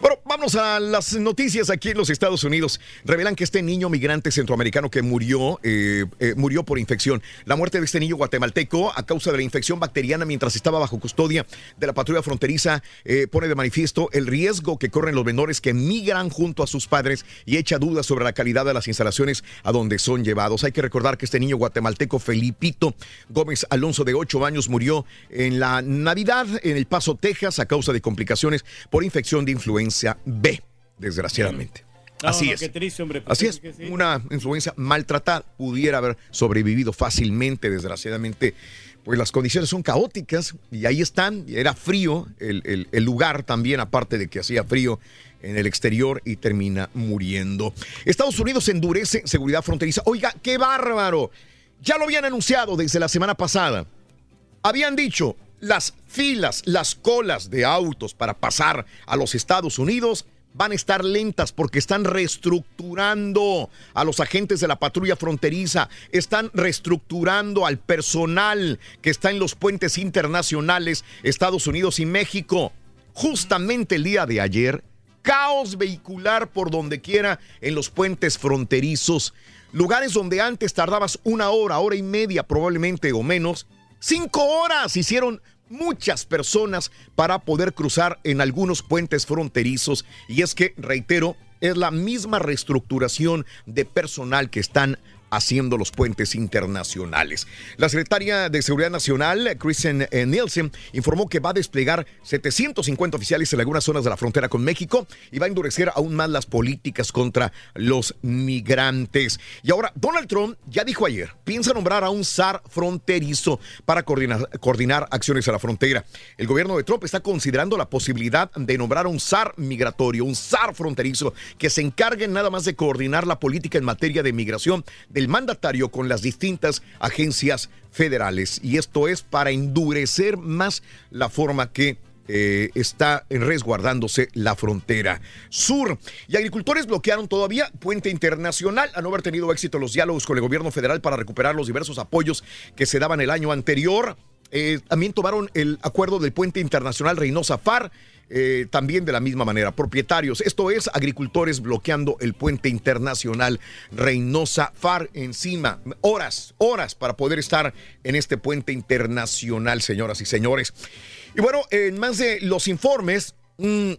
Bueno, vamos a las noticias aquí en los Estados Unidos. Revelan que este niño migrante centroamericano que murió, eh, eh, murió por infección. La muerte de este niño guatemalteco a causa de la infección bacteriana mientras estaba bajo custodia de la patrulla fronteriza eh, pone de manifiesto el riesgo que corren los menores que migran junto a sus padres y echa dudas sobre la calidad de las instalaciones a donde son llevados. Hay que recordar que este niño guatemalteco Felipito Gómez Alonso de 8 años murió en la Navidad en El Paso, Texas a causa de complicaciones por infección de influenza B, desgraciadamente. No, Así no, es. Qué triste, hombre. pues Así sí, es, que sí. una influencia maltratada pudiera haber sobrevivido fácilmente, desgraciadamente. Pues las condiciones son caóticas y ahí están. Era frío el, el- el lugar también, aparte de que hacía frío en el exterior y termina muriendo. Estados Unidos endurece seguridad fronteriza. Oiga, qué bárbaro. Ya lo habían anunciado desde la semana pasada. Habían dicho, las filas, las colas de autos para pasar a los Estados Unidos van a estar lentas porque están reestructurando a los agentes de la patrulla fronteriza, están reestructurando al personal que está en los puentes internacionales Estados Unidos y México. Justamente el día de ayer, caos vehicular por donde quiera en los puentes fronterizos. Lugares donde antes tardabas una hora, hora y media probablemente o menos, cinco horas hicieron muchas personas para poder cruzar en algunos puentes fronterizos. Y es que, reitero, es la misma reestructuración de personal que están haciendo los puentes internacionales. La secretaria de Seguridad Nacional, Kristen eh, Nielsen, informó que va a desplegar 750 oficiales en algunas zonas de la frontera con México y va a endurecer aún más las políticas contra los migrantes. Y ahora, Donald Trump ya dijo ayer, piensa nombrar a un zar fronterizo para coordinar, acciones a la frontera. El gobierno de Trump está considerando la posibilidad de nombrar a un zar migratorio, un zar fronterizo, que se encargue nada más de coordinar la política en materia de migración del mandatario con las distintas agencias federales. Y esto es para endurecer más la forma que eh, está resguardándose la frontera sur. Y agricultores bloquearon todavía Puente Internacional a no haber tenido éxito los diálogos con el gobierno federal para recuperar los diversos apoyos que se daban el año anterior. Eh, también tomaron el acuerdo del Puente Internacional Reynosa Far. Eh, también de la misma manera, propietarios, esto es, agricultores bloqueando el puente internacional Reynosa Far encima, horas, horas para poder estar en este puente internacional, señoras y señores. Y bueno, en más de los informes, mm,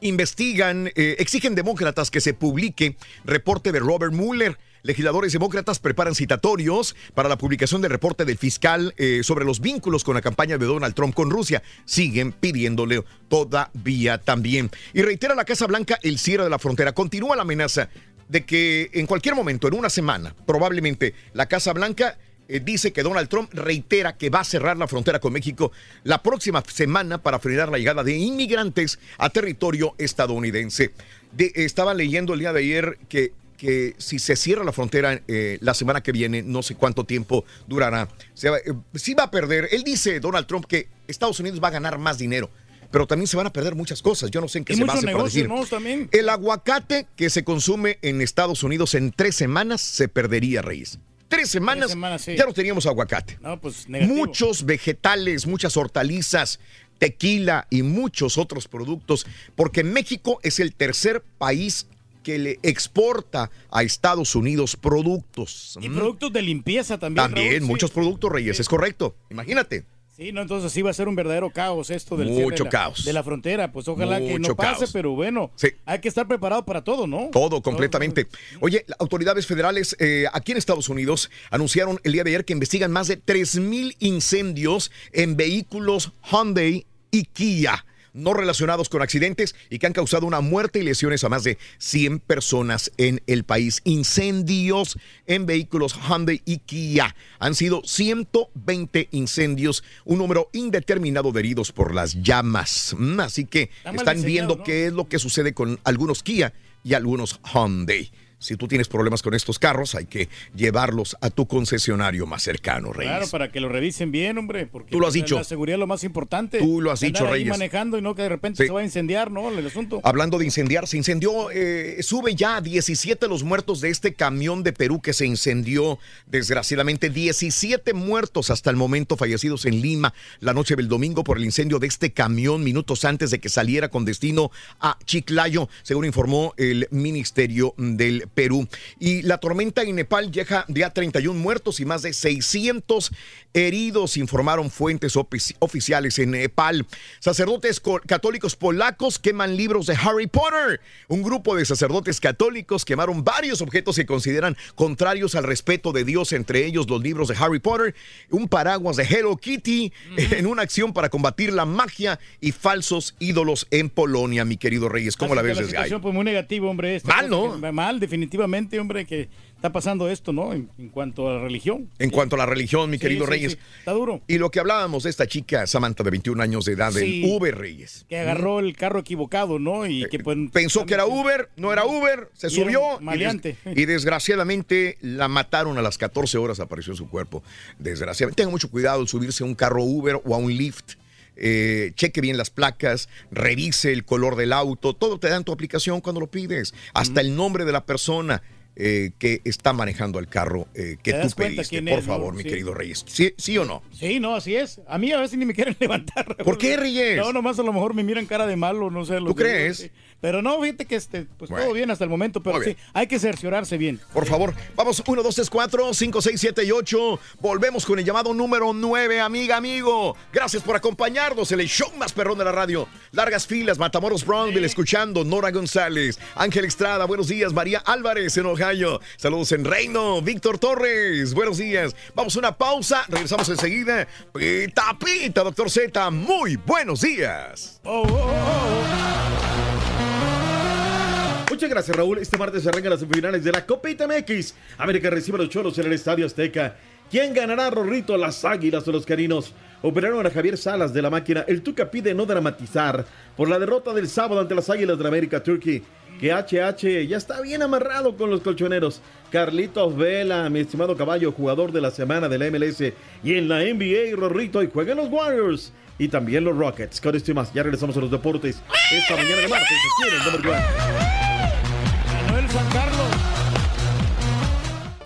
investigan, eh, exigen demócratas que se publique reporte de Robert Mueller. Legisladores demócratas preparan citatorios para la publicación del reporte del fiscal eh, sobre los vínculos con la campaña de Donald Trump con Rusia. Siguen pidiéndole todavía también. Y reitera la Casa Blanca el cierre de la frontera. Continúa la amenaza de que en cualquier momento, en una semana, probablemente la Casa Blanca eh, dice que Donald Trump reitera que va a cerrar la frontera con México la próxima semana para frenar la llegada de inmigrantes a territorio estadounidense. De- estaba leyendo el día de ayer que que si se cierra la frontera eh, la semana que viene, no sé cuánto tiempo durará, se va, eh, sí va a perder. Él dice, Donald Trump, que Estados Unidos va a ganar más dinero. Pero también se van a perder muchas cosas. Yo no sé en qué Y se base para decir. también. El aguacate que se consume en Estados Unidos en tres semanas se perdería, Reyes. Tres semanas, semanas, sí. ya no teníamos aguacate. No, pues. Muchos vegetales, muchas hortalizas, tequila y muchos otros productos, porque México es el tercer país que le exporta a Estados Unidos productos. Y Mm. productos de limpieza también. También, Raúl, sí. muchos productos, Reyes, es correcto. Imagínate. Sí, no, entonces sí va a ser un verdadero caos esto del Mucho de la, caos. de la frontera. Pues ojalá que Mucho no pase, caos. pero bueno, Sí. hay que estar preparado para todo, ¿no? Todo completamente. Oye, autoridades federales eh, aquí en Estados Unidos anunciaron el día de ayer que investigan más de 3.000 incendios en vehículos Hyundai y Kia no relacionados con accidentes y que han causado una muerte y lesiones a más de 100 personas en el país. Incendios en vehículos Hyundai y Kia. Han sido 120 incendios, un número indeterminado de heridos por las llamas. Mm, Así que están viendo qué es lo que sucede con algunos Kia y algunos Hyundai. Si tú tienes problemas con estos carros, hay que llevarlos a tu concesionario más cercano, Reyes. Claro, para que lo revisen bien, hombre. Porque Tú lo has la- dicho. La seguridad es lo más importante. Tú lo has Andar dicho, ahí Reyes. manejando y no que de repente Sí. se va a incendiar, ¿no? El asunto. Hablando de incendiar, se incendió, eh, sube ya a 17 los muertos de este camión de Perú que se incendió, desgraciadamente 17 muertos hasta el momento fallecidos en Lima la noche del domingo por el incendio de este camión minutos antes de que saliera con destino a Chiclayo, según informó el Ministerio del Perú. Y la tormenta en Nepal deja ya 31 muertos y más de 600 heridos, informaron fuentes ofici- oficiales en Nepal. Sacerdotes co- católicos polacos queman libros de Harry Potter. Un grupo de sacerdotes católicos quemaron varios objetos que consideran contrarios al respeto de Dios, entre ellos los libros de Harry Potter, un paraguas de Hello Kitty, en una acción para combatir la magia y falsos ídolos en Polonia, mi querido Reyes. ¿Cómo Así la ves la desde ahí? situación pues muy negativa, hombre. Mal, ¿no? mal, definitivamente, hombre, que está pasando esto, ¿no? En, en cuanto a la religión. En cuanto a la religión, mi Sí, querido sí, Reyes. Está duro. Y lo que hablábamos de esta chica, Samantha, de 21 años de edad, del. Uber Reyes. Que agarró el carro equivocado, ¿no? Y que pues... Eh, Pensó que era Uber, no era Uber, se Y subió y, des- y desgraciadamente la mataron a las 14 horas, apareció en su cuerpo. Desgraciadamente, tenga mucho cuidado al subirse a un carro Uber o a un Lyft. Eh, cheque bien las placas, revise el color del auto, todo te da en tu aplicación cuando lo pides, hasta el nombre de la persona. Eh, que está manejando el carro eh, que ¿Te tú pediste, por es, no? favor, mi Sí. querido Reyes. ¿Sí, sí o no? Sí, no, así es. A mí a veces ni me quieren levantar. ¿Por qué, Reyes? No, nomás a lo mejor me miran cara de malo, no sé. los ¿Tú crees? Pero no, fíjate que este, pues Bueno. todo bien hasta el momento, pero sí, hay que cerciorarse bien. Por favor, vamos 1, 2, 3, 4, 5, 6, 7 y 8. Volvemos con el llamado número 9, amiga, amigo. Gracias por acompañarnos en el show más perrón de la radio. Largas filas, Matamoros Brownsville escuchando, Nora González, Ángel Estrada, buenos días, María Álvarez en Saludos en Reino, Víctor Torres, buenos días. Vamos a una pausa, regresamos enseguida. Pita, pita, doctor Z, muy buenos días. Muchas gracias, Raúl. Este martes se arrancan las semifinales de la Copa ITMX. América recibe a los cholos en el Estadio Azteca. ¿Quién ganará, Rorrito? Las águilas o los carinos. Operaron a Javier Salas de la máquina. El Tuca pide no dramatizar por la derrota del sábado ante las águilas de la América Turkey. Que HH ya está bien amarrado con los colchoneros. Carlitos Vela, mi estimado caballo, jugador de la semana de la MLS. Y en la NBA, Rorrito, y juegan los Warriors. Y también los Rockets. Con esto y más, ya regresamos a los deportes. Esta mañana de martes, aquí en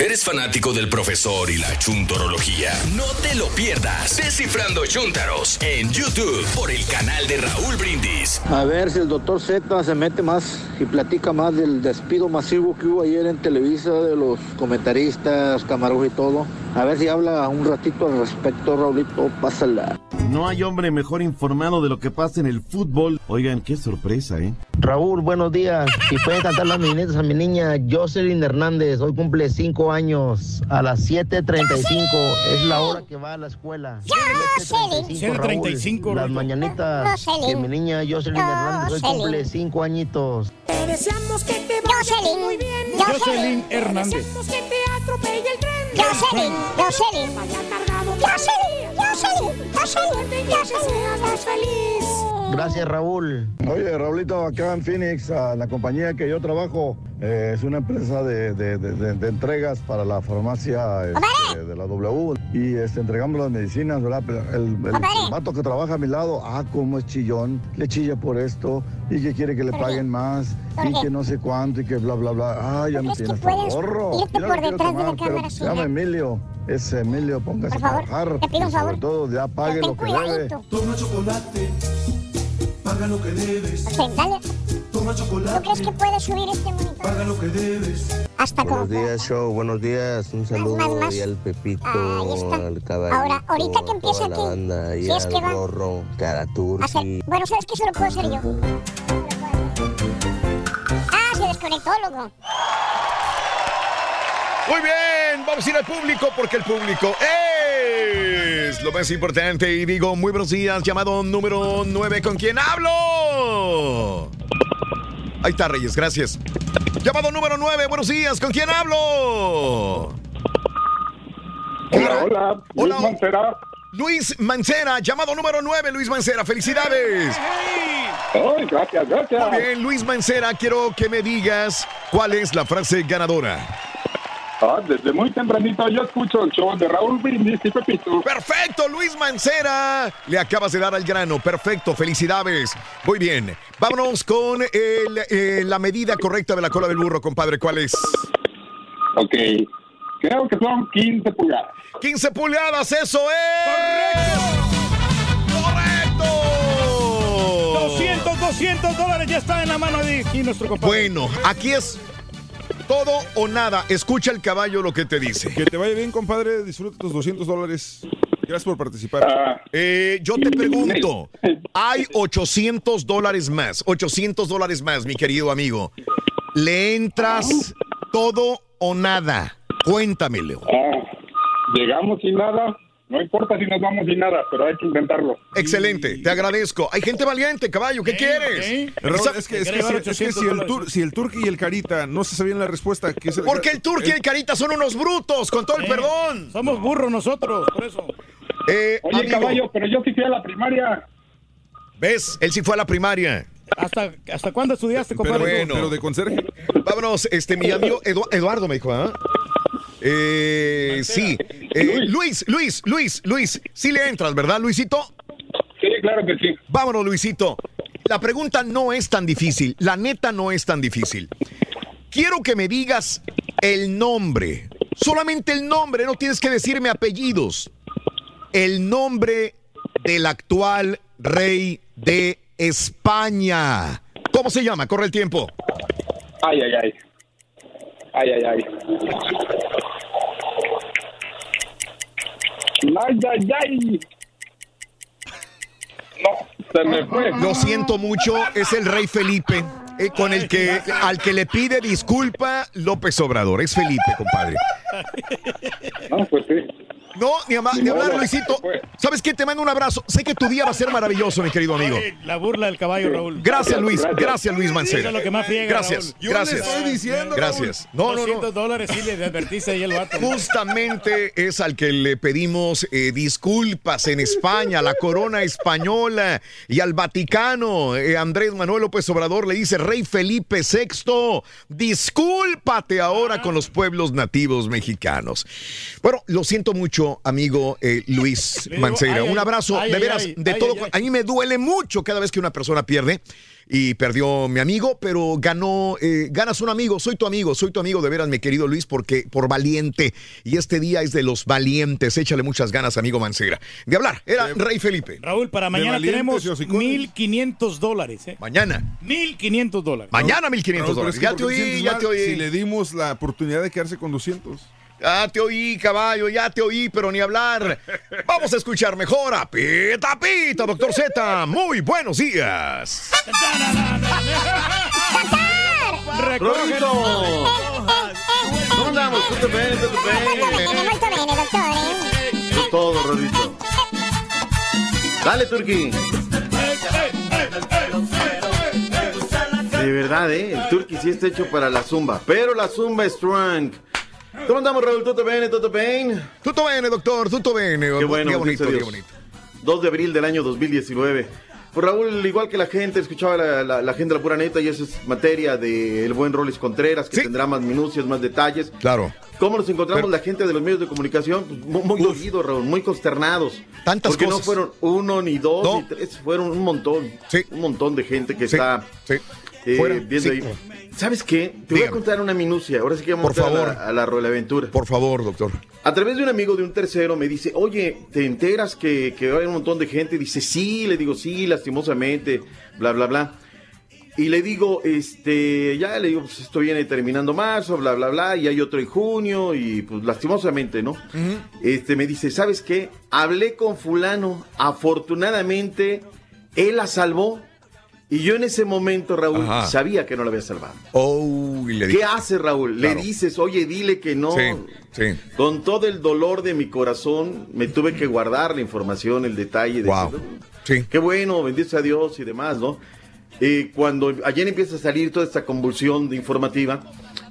¿Eres fanático del profesor y la chuntorología? No te lo pierdas. Descifrando Chuntaros en YouTube por el canal de Raúl Brindis. A ver si el doctor Z se mete más y platica más del despido masivo que hubo ayer en Televisa de los comentaristas, camarógrafos y todo. A ver si habla un ratito al respecto, Raulito, pásala. No hay hombre mejor informado de lo que pasa en el fútbol. Oigan, qué sorpresa, ¿eh? Raúl, buenos días. Si pueden cantar las mañanitas a mi niña Jocelyn Hernández, hoy cumple 5 años, a las 7.35, es la hora que va a la escuela. 7.35, Raúl. 7:35, Las mañanitas que mi niña Jocelyn Hernández hoy cumple 5 añitos. Te deseamos que te vaya muy bien. Jocelyn Hernández. Deseamos que te atropelle el tren. Jocelyn, Jocelyn. Jocelyn, Jocelyn, Jocelyn, Jocelyn. Que seas más feliz. Gracias, Raúl. Oye, Raulito, acá en Phoenix, a la compañía que yo trabajo eh, es una empresa de, de- de- de- de entregas para la farmacia este, de la W. Y este, entregamos las medicinas, ¿verdad? Pero el, el, el vato que trabaja a mi lado, ah, cómo es chillón, le chilla por esto y que quiere que le paguen más y que no sé cuánto y que bla, bla, bla. Ah, ya me tiene hasta el puedes gorro. irte por detrás de la cámara, Se llama Emilio. Es Emilio, póngase Por favor, a trabajar. te pido un y sobre todo, ya pague lo que debe. Toma chocolate, paga lo que debes. Dale. Toma ¿Tú chocolate, crees que puedes subir este monitor? paga lo que debes. Hasta como... Buenos días, show. Buenos días. Un saludo más, más. y al Pepito, Ahí está. al Ahora, ahorita que a empiece toda la aquí, banda, y si es que va-. Hacer- Bueno, ¿sabes qué? Eso lo puedo hacer yo. Ah, se desconectó, loco. Muy bien, vamos a ir al público porque el público es lo más importante. Y digo, muy buenos días, llamado número 9, ¿con quién hablo? Ahí está, Reyes, gracias. Llamado número 9, buenos días, ¿con quién hablo? Hola, hola. Hola. Luis Mancera. Luis Mancera, llamado número 9, Luis Mancera, felicidades. Gracias, gracias. Muy bien, Luis Mancera, quiero que me digas cuál es la frase ganadora. Ah, desde muy tempranito yo escucho el show de Raúl Brindis y Pepito. Perfecto, Luis Mancera. Le acabas de dar al grano. Perfecto, felicidades. Muy bien. Vámonos con el, eh, la medida correcta de la cola del burro, compadre. ¿Cuál es? Ok. Creo que son 15 pulgadas. 15 pulgadas, eso es. ¡Correcto! 200, 200 dólares ya está en la mano de aquí nuestro compadre. Bueno, aquí es todo o nada. Escucha el caballo lo que te dice. Que te vaya bien, compadre. Disfruta tus 200 dólares. Gracias por participar. Eh, yo te pregunto, hay 800 dólares más, 800 dólares más, mi querido amigo. ¿Le entras todo o nada? Cuéntamelo. Ah, llegamos sin nada. No importa si nos vamos sin nada, pero hay que intentarlo. Excelente, te agradezco. Hay gente valiente, caballo, ¿qué quieres? Raúl, es que, es que si, es que si el, tur, si el Turqui y el Carita no se sabían la respuesta, ¿qué se Porque el Turqui y el Carita son unos brutos, con todo el perdón. Somos burros nosotros, por eso. Eh, Oye, amigo, caballo, pero yo sí fui a la primaria. ¿Ves? Él sí fue a la primaria. ¿Hasta, hasta cuándo estudiaste, Pero compadre? bueno. de conserje. Vámonos, este, mi amigo Edu- Eduardo me dijo, ¿ah? Eh, sí. Eh, Luis, Luis, Luis, Luis, sí le entras, ¿verdad, Luisito? Sí, claro que sí. Vámonos, Luisito. La pregunta no es tan difícil, la neta no es tan difícil. Quiero que me digas el nombre, solamente el nombre, no tienes que decirme apellidos. El nombre del actual rey de España. ¿Cómo se llama? Corre el tiempo. Ay, ay, ay. Ay, ay, ay. Ay, ay, ay. No, se me fue. Lo siento mucho, es el rey Felipe, eh, con el que al que le pide disculpa López Obrador. Es Felipe, compadre. No, pues sí. No, ni, ama- ni Ni hablar, Luisito. ¿Sabes qué? Te mando un abrazo. Sé que tu día va a ser maravilloso, mi querido amigo. La burla del caballo, Raúl. Gracias, Luis. Gracias, Luis Eso Mancera. es lo que más friega, Gracias. Raúl. Gracias. Gracias. No, no, no. 200 dólares sí le advertiste ahí el vato. Justamente es al que le pedimos eh, disculpas en España, a la corona española y al Vaticano. Eh, Andrés Manuel López Obrador le dice, Rey Felipe VI, discúlpate ahora con los pueblos nativos mexicanos. Bueno, lo siento mucho, amigo eh, Luis Mancera. Un abrazo, ay, de ay, veras, ay, de ay, todo. ay, ay. A mí me duele mucho cada vez que una persona pierde. Y perdió mi amigo, pero ganó, eh, ganas un amigo, soy tu amigo, soy tu amigo de veras, mi querido Luis, porque por valiente. Y este día es de los valientes, échale muchas ganas, amigo Mancera. De hablar, era Rey Felipe. Raúl, para mañana tenemos y hocicones. 1.500 dólares. ¿eh? Mañana, 1.500 dólares. mañana 1500 Raúl, pero dólares. Ya ¿por te oí, ya mal te oí. Si le dimos la oportunidad de quedarse con 200. Ya te oí, caballo, ya te oí, pero ni hablar. Vamos a escuchar mejor a Pita Pita, doctor Z. Muy buenos días. ¡Recógelo! ¿Cómo andamos? ¿Todo bien? ¿Todo bien? Molto bene, dottore. Todo, Rodito. Dale, Turki. De verdad, ¿eh? El Turki sí está hecho para la zumba, pero la zumba es strong. ¿Cómo andamos, Raúl? ¿Todo bien? ¿Todo bien? Tutto bene, doctor, tutto bene. Qué bueno, bendito bonito, Dios. bonito. 2 de abril del año 2019. Pues Raúl, igual que la gente, escuchaba la, la- la gente de la pura neta y eso es materia del buen Rolis Contreras, que tendrá más minucias, más detalles. Claro. ¿Cómo nos encontramos la gente de los medios de comunicación? Pues, mu- muy dolidos, Raúl, muy consternados. Tantas Porque cosas. no fueron uno, ni dos, ni tres, fueron un montón. Un montón de gente que está eh, Fuera, viendo sí. ahí. ¿Sabes qué? Te voy a contar una minucia. Ahora sí que vamos Por a favor. a la, a la roleaventura. Por favor, doctor. A través de un amigo de un tercero me dice, oye, ¿te enteras que, que hay un montón de gente? Dice, sí, le digo, sí, lastimosamente, bla, bla, bla. Y le digo, este, ya le digo, pues esto viene terminando marzo, bla, bla, bla, y hay otro en junio, y pues lastimosamente, ¿no? Este, me dice, ¿sabes qué? Hablé con fulano, afortunadamente, él la salvó, y yo en ese momento, Raúl, Ajá. sabía que no la había salvado. Oh, y le ¿Qué hace Raúl? Claro. Le dices, oye, dile que no. Sí, sí. Con todo el dolor de mi corazón, me tuve que guardar la información, el detalle. De Wow. Sí. Qué bueno, bendito sea Dios y demás, ¿no? Eh, cuando ayer empieza a salir toda esta convulsión de informativa,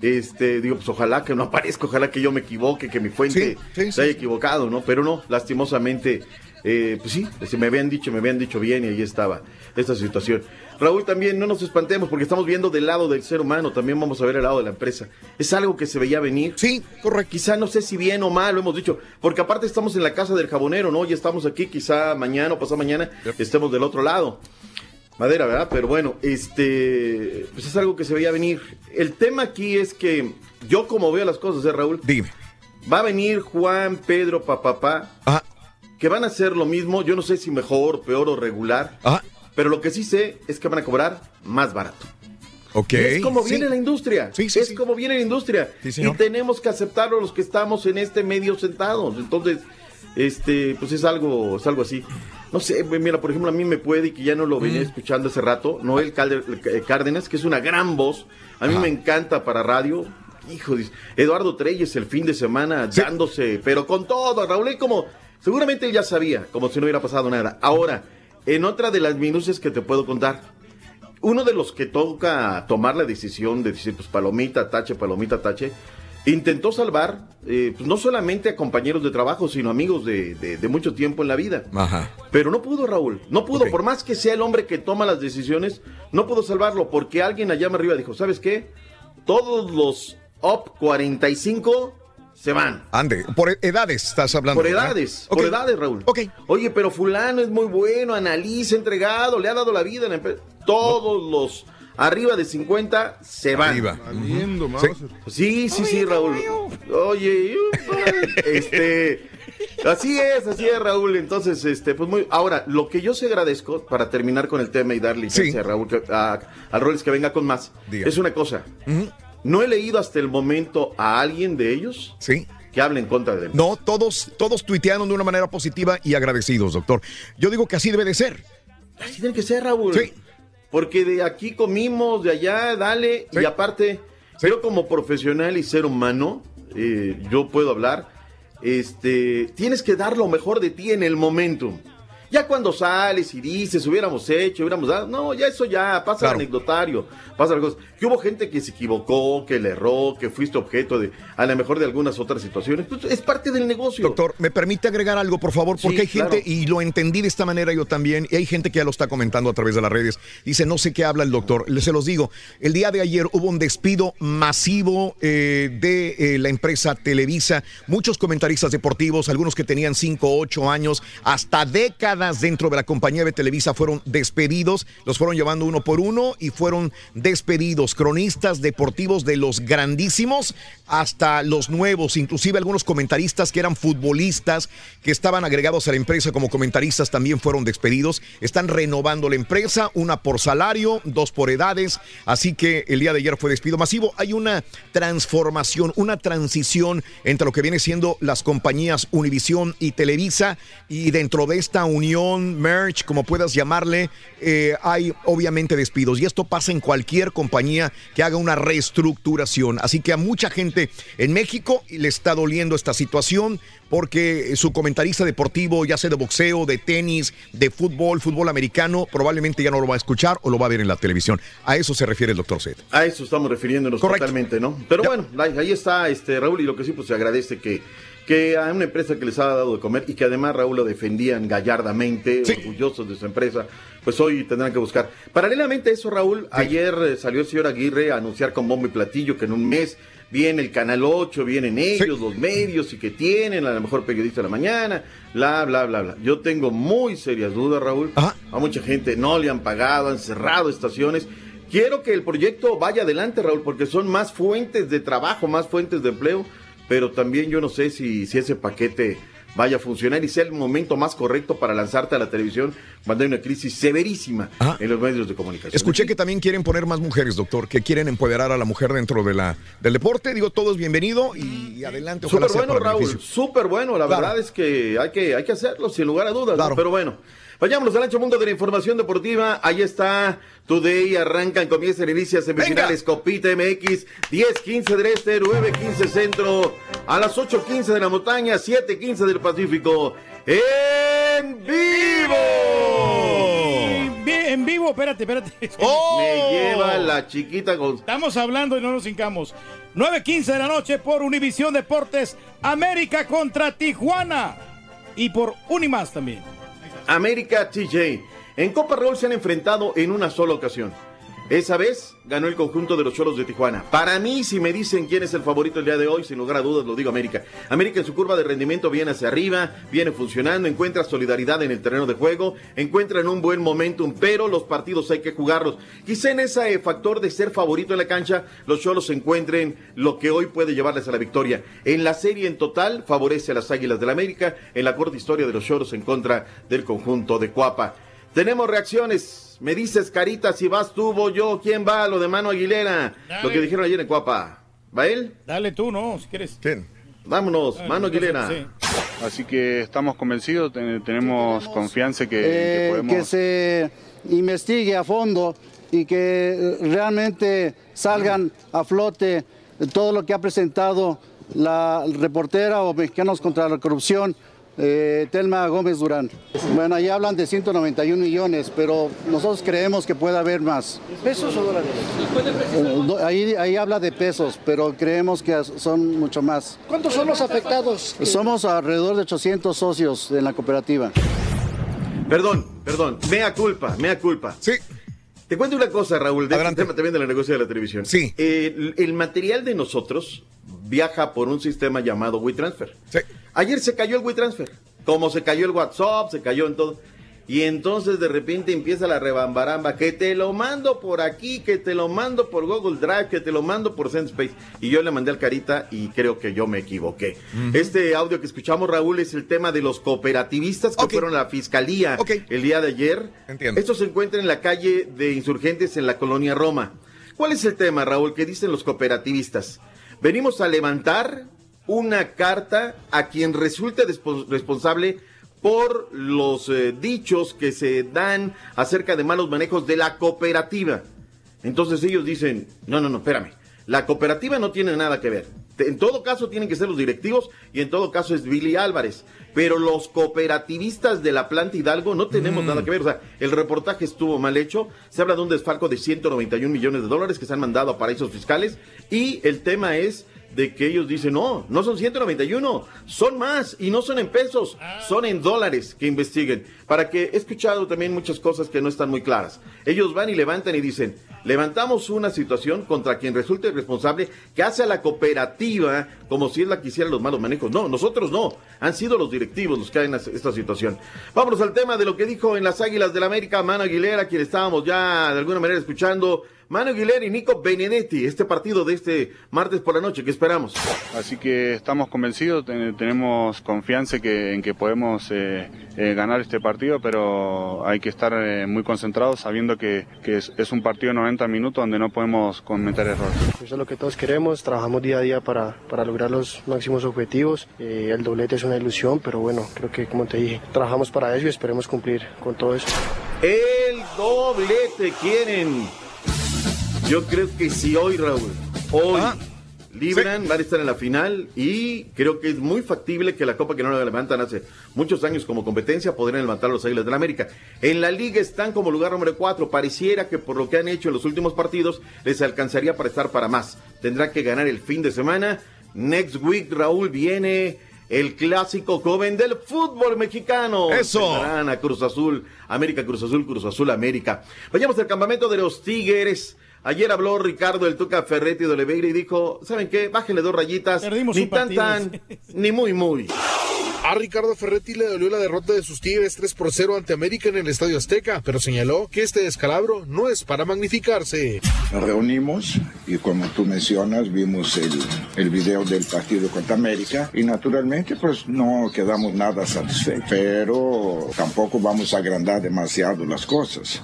este, digo, pues ojalá que no aparezca, ojalá que yo me equivoque, que mi fuente se haya equivocado, ¿no? Pero no, lastimosamente, eh, pues sí, me habían dicho, me habían dicho bien y ahí estaba esta situación. Raúl, también no nos espantemos porque estamos viendo del lado del ser humano, también vamos a ver el lado de la empresa. Es algo que se veía venir. Sí, correcto. Quizá no sé si bien o mal, lo hemos dicho, porque aparte estamos en la casa del jabonero, ¿no? Ya estamos aquí, quizá mañana o pasado mañana estemos del otro lado. Madera, ¿verdad? Pero bueno, este, pues es algo que se veía venir. El tema aquí es que yo como veo las cosas, ¿eh, Raúl? Dime. Va a venir Juan, Pedro, papá, que van a hacer lo mismo, yo no sé si mejor, peor o regular, pero lo que sí sé es que van a cobrar más barato. Ok. Y es como sí. viene la industria. es como viene la industria. y tenemos que aceptarlo los que estamos en este medio sentados. Entonces, este, pues es algo, es algo así. No sé, mira, por ejemplo, a mí me puede, y que ya no lo venía escuchando hace rato, Noel eh, Cárdenas, que es una gran voz. A mí me encanta para radio. Hijo, de- Eduardo Treyes el fin de semana dándose, pero con todo, Raúl, él como, seguramente él ya sabía, como si no hubiera pasado nada. Ahora, en otra de las minucias que te puedo contar, uno de los que toca tomar la decisión de decir, pues palomita, tache, palomita, tache, intentó salvar eh, pues, no solamente a compañeros de trabajo, sino amigos de, de- de mucho tiempo en la vida. Ajá. Pero no pudo, Raúl. No pudo, por más que sea el hombre que toma las decisiones, no pudo salvarlo porque alguien allá arriba dijo, ¿sabes qué? Todos los up 45 se van. Ande, por edades estás hablando. Por edades, Ok. por edades, Raúl. Oye, pero fulano es muy bueno, analiza, entregado, le ha dado la vida en la empresa. Todos los arriba de 50 se van. Arriba. Valiendo, Sí. Sí, sí, sí, Raúl. Oye, este, así es, así es, Raúl. Entonces, este, pues muy, ahora, lo que yo se agradezco para terminar con el tema y darle licencia a Raúl, que- a, a Roles que venga con más, Diga. es una cosa. No he leído hasta el momento a alguien de ellos Sí. que hable en contra de él. No, todos, todos tuitearon de una manera positiva y agradecidos, doctor. Yo digo que así debe de ser. Así tiene que ser, Raúl. Porque de aquí comimos, de allá, dale. Y aparte, yo como profesional y ser humano, eh, yo puedo hablar, este, tienes que dar lo mejor de ti en el momento. Ya cuando sales y dices, hubiéramos hecho, hubiéramos dado, no, ya eso ya pasa Claro. el anecdotario, pasa las cosas. Que hubo gente que se equivocó, que le erró, que fuiste objeto de, a lo mejor de algunas otras situaciones. Pues es parte del negocio. Doctor, ¿me permite agregar algo, por favor? Porque Sí, hay gente, claro. y lo entendí de esta manera yo también, y hay gente que ya lo está comentando a través de las redes. Dice, no sé qué habla el doctor. Se los digo, el día de ayer hubo un despido masivo eh, de eh, la empresa Televisa. Muchos comentaristas deportivos, algunos que tenían 5, 8 años, hasta décadas dentro de la compañía de Televisa fueron despedidos. Los fueron llevando uno por uno y fueron despedidos. Cronistas deportivos de los grandísimos hasta los nuevos, inclusive algunos comentaristas que eran futbolistas que estaban agregados a la empresa como comentaristas también fueron despedidos. Están renovando la empresa, una por salario, dos por edades, así que el día de ayer fue despido masivo. Hay una transformación, una transición entre lo que viene siendo las compañías Univisión y Televisa y dentro de esta unión, merge, como puedas llamarle, eh, hay obviamente despidos y esto pasa en cualquier compañía que haga una reestructuración. Así que a mucha gente en México le está doliendo esta situación porque su comentarista deportivo, ya sea de boxeo, de tenis, de fútbol, fútbol americano, probablemente ya no lo va a escuchar o lo va a ver en la televisión. A eso se refiere el doctor Z. A eso estamos refiriéndonos totalmente, ¿no? Pero bueno, ahí está este Raúl y lo que sí pues se agradece que, que a una empresa que les ha dado de comer y que además Raúl lo defendían gallardamente, orgullosos de su empresa, pues hoy tendrán que buscar. Paralelamente a eso, Raúl, ayer eh, salió el señor Aguirre a anunciar con bombo y platillo que en un mes viene el Canal 8, vienen ellos, los medios y que tienen a la mejor periodista de la mañana, bla, bla, bla, bla. Yo tengo muy serias dudas, Raúl. A mucha gente no le han pagado, han cerrado estaciones. Quiero que el proyecto vaya adelante, Raúl, porque son más fuentes de trabajo, más fuentes de empleo pero también yo no sé si, si ese paquete vaya a funcionar y sea el momento más correcto para lanzarte a la televisión cuando hay una crisis severísima en los medios de comunicación. Escuché que también quieren poner más mujeres, doctor, que quieren empoderar a la mujer dentro de la, del deporte. Digo, todo es bienvenido y, adelante. Súper bueno, Raúl, súper bueno. La verdad es que hay, que hay que hacerlo, sin lugar a dudas. ¿no? Pero bueno. Vayámonos al ancho mundo de la información deportiva. Ahí está Today, arrancan, comienzan, inician semifinales, Copita MX, 10-15 del este, 9-15 centro, a las 8-15 de la montaña, 7-15 del Pacífico, en vivo. En vivo, espérate, espérate. Me lleva la chiquita con... Estamos hablando y no nos hincamos. 9.15 de la noche por Univisión Deportes, América contra Tijuana. Y por Unimás también. América TJ. En Copa Raúl se han enfrentado en una sola ocasión. Esa vez ganó el conjunto de los Cholos de Tijuana. Para mí, si me dicen quién es el favorito el día de hoy, sin lugar a dudas lo digo América. América en su curva de rendimiento viene hacia arriba, viene funcionando, encuentra solidaridad en el terreno de juego, encuentra en un buen momentum, pero los partidos hay que jugarlos. Quizá en ese factor de ser favorito en la cancha, los Cholos encuentren lo que hoy puede llevarles a la victoria. En la serie en total, favorece a las Águilas del la América, en la corta historia de los Cholos en contra del conjunto de Cuapa. Tenemos reacciones. Me dices, Carita, si vas tú, voy yo. ¿Quién va? Lo de Mano Aguilera. Lo que dijeron ayer en Cuapa. ¿Va él? Dale tú, ¿no? Si quieres. ¿Quién? Vámonos, Mano Aguilera. Así que estamos convencidos, tenemos confianza que, que eh, podemos... Que se investigue a fondo y que realmente salgan a flote todo lo que ha presentado la reportera o Mexicanos contra la Corrupción eh, Telma Gómez Durán. Bueno, ahí hablan de 191 millones, pero nosotros creemos que puede haber más. ¿Pesos o dólares? Eh, ahí, ahí habla de pesos, pero creemos que son mucho más. ¿Cuántos son los afectados? Somos alrededor de 800 socios en la cooperativa. Perdón, perdón, mea culpa, mea culpa. Sí. Te cuento una cosa, Raúl, de este tema también de la negocio de la televisión. Sí. el, el material de nosotros viaja por un sistema llamado WeTransfer. Sí. Ayer se cayó el WeTransfer, como se cayó el WhatsApp, se cayó en todo. Y entonces de repente empieza la rebambaramba, que te lo mando por aquí, que te lo mando por Google Drive, que te lo mando por SendSpace. Y yo le mandé al Carita y creo que yo me equivoqué. Este audio que escuchamos, Raúl, es el tema de los cooperativistas que fueron a la fiscalía el día de ayer. Entiendo. Esto se encuentra en la calle de insurgentes en la colonia Roma. ¿Cuál es el tema, Raúl, que dicen los cooperativistas? Venimos a levantar una carta a quien resulte responsable por los eh, dichos que se dan acerca de malos manejos de la cooperativa. Entonces ellos dicen, no, no, no, espérame, la cooperativa no tiene nada que ver. En todo caso tienen que ser los directivos y en todo caso es Billy Álvarez. Pero los cooperativistas de la planta Hidalgo no tenemos nada que ver. O sea, el reportaje estuvo mal hecho. Se habla de un desfalco de 191 millones de dólares que se han mandado a paraísos fiscales. Y el tema es de que ellos dicen, no, no son 191, son más y no son en pesos, son en dólares que investiguen. Para que he escuchado también muchas cosas que no están muy claras. Ellos van y levantan y dicen, levantamos una situación contra quien resulte responsable que hace a la cooperativa como si es la que hiciera los malos manejos. No, nosotros no, han sido los directivos los que en esta situación. Vámonos al tema de lo que dijo en las Águilas del la América Mano Aguilera, quien estábamos ya de alguna manera escuchando Mano Aguilera y Nico Benedetti, este partido de este martes por la noche, ¿qué esperamos? Así que estamos convencidos, tenemos confianza que, en que podemos eh, eh, ganar este partido, pero hay que estar eh, muy concentrados sabiendo que, es, un partido de 90 minutos donde no podemos cometer errores. Eso es lo que todos queremos, trabajamos día a día para, para lograr los máximos objetivos. el doblete es una ilusión, pero bueno, creo que como te dije, trabajamos para eso y esperemos cumplir con todo eso. El doblete quieren yo creo que si hoy, Raúl, hoy ah, libran, van a estar en la final y creo que es muy factible que la Copa que no la levantan hace muchos años como competencia podrían levantar los Águilas de la América. En la liga están como lugar número 4. Pareciera que por lo que han hecho en los últimos partidos les alcanzaría para estar para más. Tendrá que ganar el fin de semana. Next week, Raúl, viene el clásico joven del fútbol mexicano. Eso. Cruz Azul, América, Cruz Azul, Cruz Azul, América. Vayamos al campamento de los Tigres. Ayer habló Ricardo el Tuca Ferretti de Oliveira y dijo, ¿saben qué? Bájenle dos rayitas. Perdimos ni tan partido. tan, ni muy muy. A Ricardo Ferretti le dolió la derrota de sus Tigres 3 por 0 ante América en el Estadio Azteca, pero señaló que este descalabro no es para magnificarse. Reunimos y como tú mencionas, vimos el, el video del partido contra América y naturalmente pues no quedamos nada satisfechos, pero tampoco vamos a agrandar demasiado las cosas.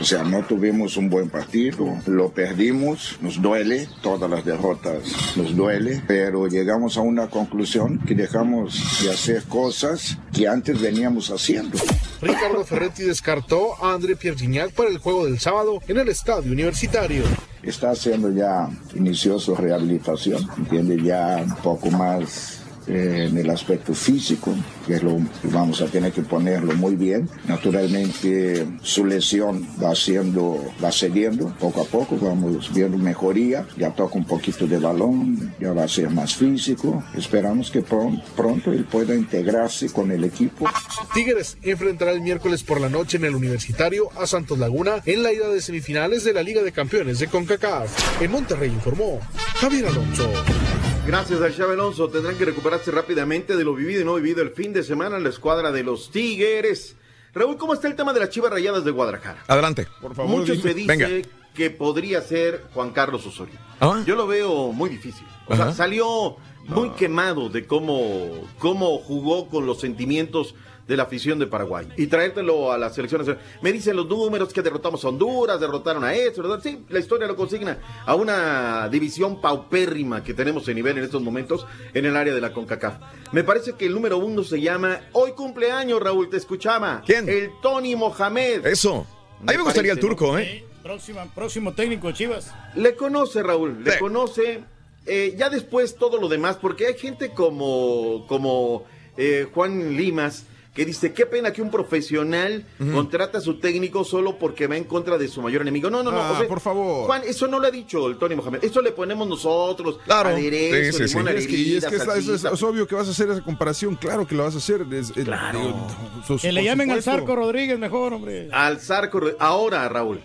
O sea, no tuvimos un buen partido, lo perdimos, nos duele, todas las derrotas nos duele, pero llegamos a una conclusión que dejamos de hacer cosas que antes veníamos haciendo. Ricardo Ferretti descartó a André Pierre Gignac para el juego del sábado en el Estadio Universitario. está haciendo ya, inició su rehabilitación, entiende ya un poco más eh, en el aspecto físico, que lo vamos a tener que ponerlo muy bien. Naturalmente su lesión va siendo, va cediendo poco a poco, vamos viendo mejoría, ya toca un poquito de balón, ya va a ser más físico. Esperamos que pron- pronto él pueda integrarse con el equipo. Tigres enfrentará el miércoles por la noche en el Universitario a Santos Laguna en la ida de semifinales de la Liga de Campeones de CONCACAF. En Monterrey informó Javier Alonso. Gracias al Chave Alonso. Tendrán que recuperarse rápidamente de lo vivido y no vivido el fin de semana en la escuadra de los Tigres. Raúl, ¿cómo está el tema de las chivas rayadas de Guadalajara? Adelante. Por Mucho se dice Venga. que podría ser Juan Carlos Osorio. Ah. Yo lo veo muy difícil. O sea, salió muy quemado de cómo, cómo jugó con los sentimientos de la afición de Paraguay. Y traértelo a la selección nacional. Me dicen los números que derrotamos a Honduras, derrotaron a esto, derrotaron- sí, la historia lo consigna a una división paupérrima que tenemos en nivel en estos momentos en el área de la CONCACAF. Me parece que el número uno se llama, hoy cumpleaños Raúl, te escuchaba. ¿Quién? El Tony Mohamed. Eso. A mí me gustaría el turco, ¿eh? Próxima, próximo técnico, Chivas. Le conoce, Raúl, le conoce. eh, ya después todo lo demás, porque hay gente como, como eh, Juan Limas que dice, qué pena que un profesional contrata a su técnico solo porque va en contra de su mayor enemigo. No, no, no. Ah, o sea, por favor. Juan, eso no lo ha dicho el Tony Mohamed. Eso le ponemos nosotros. Claro. Aderezo, Sí, sí, Es que, y es que es, es- salsita. es obvio que vas a hacer esa comparación, claro que lo vas a hacer. es- es- digo, sus- Que le llamen al. Zarco Rodríguez mejor, hombre. Al Zarco. Ahora, Raúl.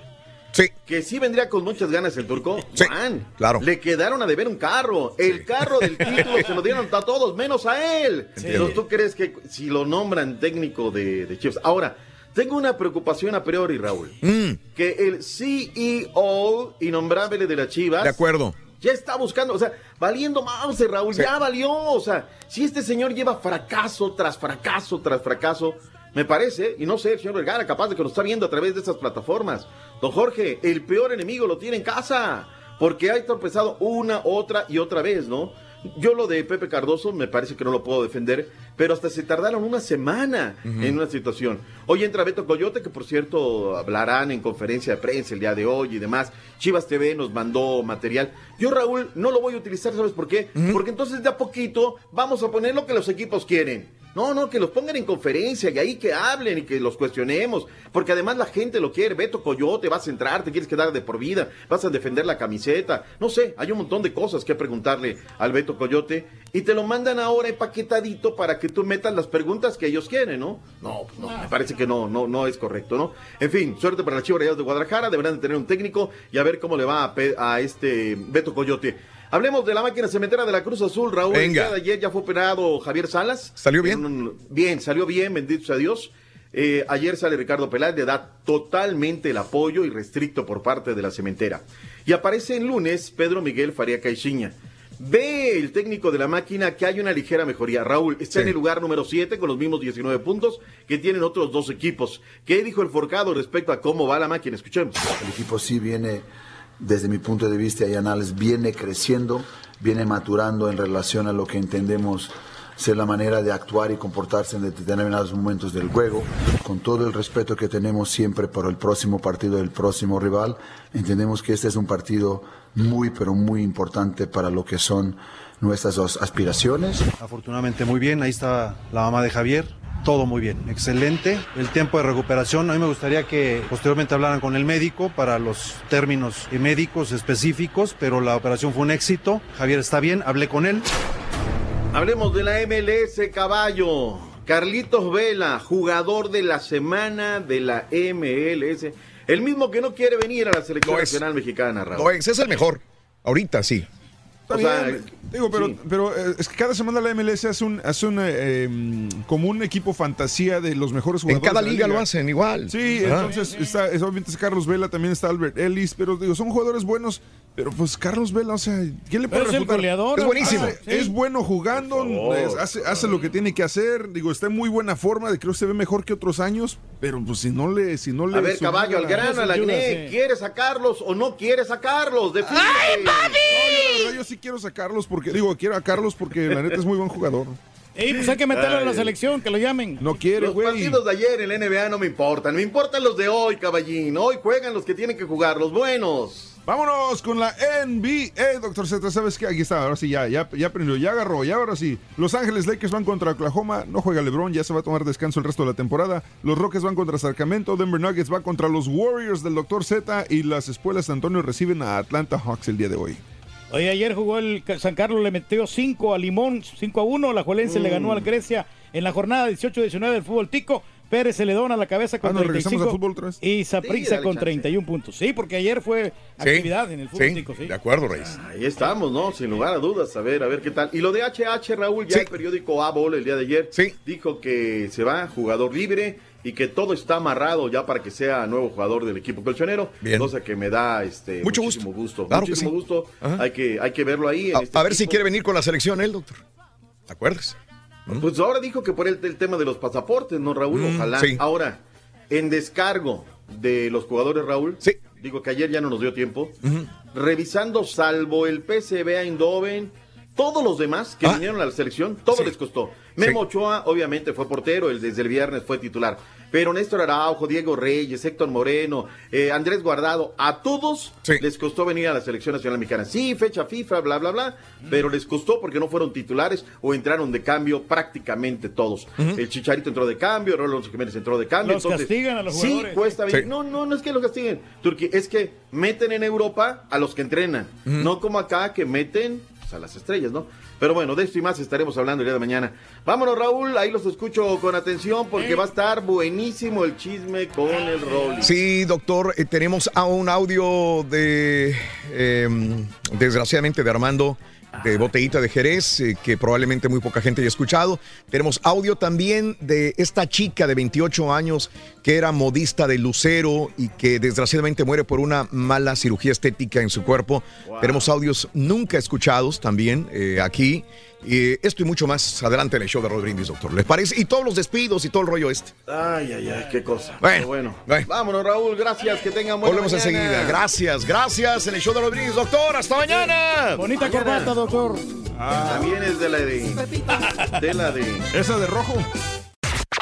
Sí. Que sí vendría con muchas ganas el turco. Juan, claro. Le quedaron a deber un carro. El carro del título se lo dieron a todos, menos a él. Entiendo. Entonces, ¿tú crees que si lo nombran técnico de, de Chivas? Ahora, tengo una preocupación a priori, Raúl. Mm, Que el CEO innombrable de la Chivas. de acuerdo. Ya está buscando, o sea, valiendo mouse, Raúl, ya valió. O sea, si este señor lleva fracaso tras fracaso tras fracaso, me parece, y no sé, el señor Vergara, capaz de que nos está viendo a través de estas plataformas. Don Jorge, el peor enemigo lo tiene en casa, porque ha tropezado una, otra y otra vez, ¿no? Yo lo de Pepe Cardoso me parece que no lo puedo defender, pero hasta se tardaron una semana en una situación. Hoy entra Beto Coyote, que por cierto hablarán en conferencia de prensa el día de hoy y demás. Chivas TV nos mandó material. Yo, Raúl, no lo voy a utilizar, ¿sabes por qué? Porque entonces de a poquito vamos a poner lo que los equipos quieren. No, no, que los pongan en conferencia y ahí que hablen y que los cuestionemos. Porque además la gente lo quiere. Beto Coyote, vas a entrar, te quieres quedar de por vida, vas a defender la camiseta. No sé, hay un montón de cosas que preguntarle al Beto Coyote. Y te lo mandan ahora empaquetadito para que tú metas las preguntas que ellos quieren, ¿no? No, pues no, me parece que no, no, no es correcto, ¿no? En fin, suerte para las Chivas de Guadalajara. Deberán de tener un técnico y a ver cómo le va a, a este Beto Coyote. Hablemos de la máquina cementera de la Cruz Azul, Raúl. El Venga. día de ayer ya fue operado Javier Salas. ¿Salió bien? Un- bien, salió bien, bendito sea Dios. Eh, ayer sale Ricardo Peláez, le da totalmente el apoyo irrestricto por parte de la cementera. Y aparece en lunes Pedro Miguel Faría Caixinha. Ve el técnico de la máquina que hay una ligera mejoría. Raúl está en el lugar número 7 con los mismos 19 puntos que tienen otros dos equipos. ¿Qué dijo el Forcado respecto a cómo va la máquina? Escuchemos. El equipo sí viene, desde mi punto de vista análisis, viene creciendo, viene maturando en relación a lo que entendemos ser la manera de actuar y comportarse en determinados momentos del juego. Con todo el respeto que tenemos siempre por el próximo partido del próximo rival, entendemos que este es un partido muy, pero muy importante para lo que son nuestras dos aspiraciones. Afortunadamente muy bien, ahí está la mamá de Javier. Todo muy bien, excelente. El tiempo de recuperación, a mí me gustaría que posteriormente hablaran con el médico para los términos médicos específicos, pero la operación fue un éxito. Javier está bien, hablé con él. Hablemos de la MLS, caballo. Carlitos Vela, jugador de la semana de la MLS. El mismo que no quiere venir a la selección nacional mexicana, Raúl. No, ese es el mejor. Ahorita sí. Está O sea, bien, digo, pero, sí. pero eh, es que cada semana la MLS hace un, hace un, eh, em, como un equipo fantasía de los mejores En jugadores. cada de la liga lo hacen igual. Sí, Ah. entonces está, es- obviamente está Carlos Vela, también está Albert Ellis, pero digo, son jugadores buenos, pero pues Carlos Vela, o sea, ¿quién le puede es refutar? goleador, Es buenísimo. Ah, Es bueno jugando, es- hace, hace lo que tiene que hacer, digo, está en muy buena forma, de creo que se ve mejor que otros años, pero pues si no le, si no le A ver, caballo, al grano, al acné. ¿Quieres sacarlos o no quieres sacarlos? No, yo, la verdad, yo sí quiero sacarlos porque, digo, quiero a Carlos porque la neta es muy buen jugador. Ey, pues hay que meterlo en la Ay. selección, que lo llamen. No quiere, Los güey. partidos de ayer en la NBA no me importan, me importan los de hoy, caballín. Hoy juegan los que tienen que jugar, los buenos. Vámonos con la NBA, doctor Z. ¿Sabes qué? Aquí está, ahora sí, ya, ya, ya aprendió, ya agarró, ya ahora sí. Los Ángeles Lakers van contra Oklahoma, no juega LeBron, ya se va a tomar descanso el resto de la temporada. Los Rockets van contra Sacramento, Denver Nuggets va contra los Warriors del doctor Z y las escuelas de Antonio reciben a Atlanta Hawks el día de hoy. Oye, ayer jugó el San Carlos, le metió 5 a Limón, 5 a 1. La Juelense le ganó Mm. al Grecia en la jornada 18-19 del fútbol tico. Pérez Celedón a la cabeza con Ah, ¿nos regresamos 35 al fútbol otra vez? y Saprissa Sí, con chance. 31 puntos. Sí, porque ayer fue actividad en el fútbol sí, tico, sí. de acuerdo, Reyes. Ahí estamos, ¿no? Sin lugar a dudas, a ver, a ver qué tal. Y lo de HH, Raúl, ya Sí. el periódico ABOL el día de ayer Sí. dijo que se va jugador libre y que todo está amarrado ya para que sea nuevo jugador del equipo colchonero. Bien. Cosa que me da este, Mucho muchísimo gusto. Claro que muchísimo sí. gusto. Ajá. Hay que, hay que verlo ahí. en A, este a ver si quiere venir con la selección él, doctor. ¿Te acuerdas? Pues ahora dijo que por el, el tema de los pasaportes, ¿no, Raúl? Mm, Ojalá. sí. Ahora, en descargo de los jugadores, Raúl. Sí. Digo que ayer ya no nos dio tiempo. Revisando, salvo el PSV Eindhoven, todos los demás que Ah. vinieron a la selección, todo Sí. les costó. Memo Ochoa, obviamente, fue portero, el, desde el viernes fue titular. Pero Néstor Araujo, Diego Reyes, Héctor Moreno, eh, Andrés Guardado, a todos Sí. les costó venir a la selección nacional mexicana. Sí, fecha FIFA, bla, bla, bla, pero les costó porque no fueron titulares o entraron de cambio prácticamente todos. El Chicharito entró de cambio, Rolando Jiménez entró de cambio. Los castigan a los Sí, jugadores. cuesta venir. Sí. No, no, no es que los castiguen, Turquía, es que meten en Europa a los que entrenan, no como acá que meten pues, a las estrellas, ¿no? Pero bueno, de esto y más estaremos hablando el día de mañana. Vámonos, Raúl, ahí los escucho con atención porque va a estar buenísimo el chisme con el Rolly. Sí, doctor, eh, tenemos a un audio de, eh, desgraciadamente, de Armando de Botellita de Jerez, eh, que probablemente muy poca gente haya escuchado. Tenemos audio también de esta chica de 28 años que era modista de Lucero y que desgraciadamente muere por una mala cirugía estética en su cuerpo. Tenemos audios nunca escuchados también eh, aquí. Y esto y mucho más adelante en el show de Rod Brindis, doctor. ¿Les parece? Y todos los despidos y todo el rollo este. Ay, ay, ay, qué cosa. Bueno, bueno. bueno. Vámonos, Raúl, gracias, que tengan buena Volvemos mañana. enseguida. Gracias, gracias en el show de Rodríguez, doctor. Hasta mañana. Bonita corbata, doctor. También es de la de. De la de. Esa de rojo.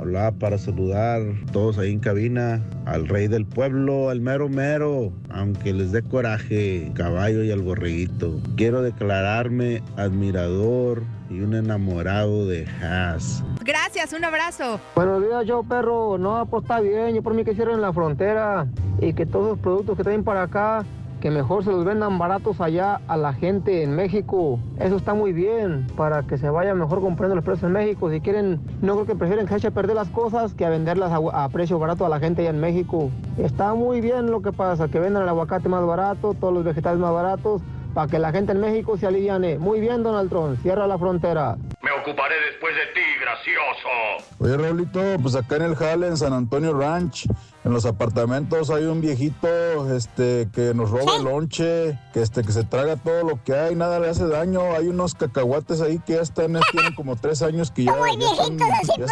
Hablaba para saludar a todos ahí en cabina, al rey del pueblo, al mero mero, aunque les dé coraje, caballo y al borreguito. Quiero declararme admirador y un enamorado de Haas. Gracias, un abrazo. Buenos días, yo perro. No, pues está bien. Yo por mí que cierren la frontera y que todos los productos que traen para acá, que mejor se los vendan baratos allá a la gente en México. Eso está muy bien para que se vaya mejor comprando los precios en México. Si quieren, no creo que prefieren que eche a perder las cosas que a venderlas a, a precio barato a la gente allá en México. Está muy bien lo que pasa, que vendan el aguacate más barato, todos los vegetales más baratos, para que la gente en México se aliviane. Muy bien, Donald Trump. Cierra la frontera. Me ocuparé después de ti, gracioso. Oye, Raulito, pues acá en el Jale, en San Antonio Ranch, en los apartamentos hay un viejito este, que nos roba el lonche, que, este, que se traga todo lo que hay, nada le hace daño. Hay unos cacahuates ahí que ya están, tienen como tres años que ya, ya están, ya están- ya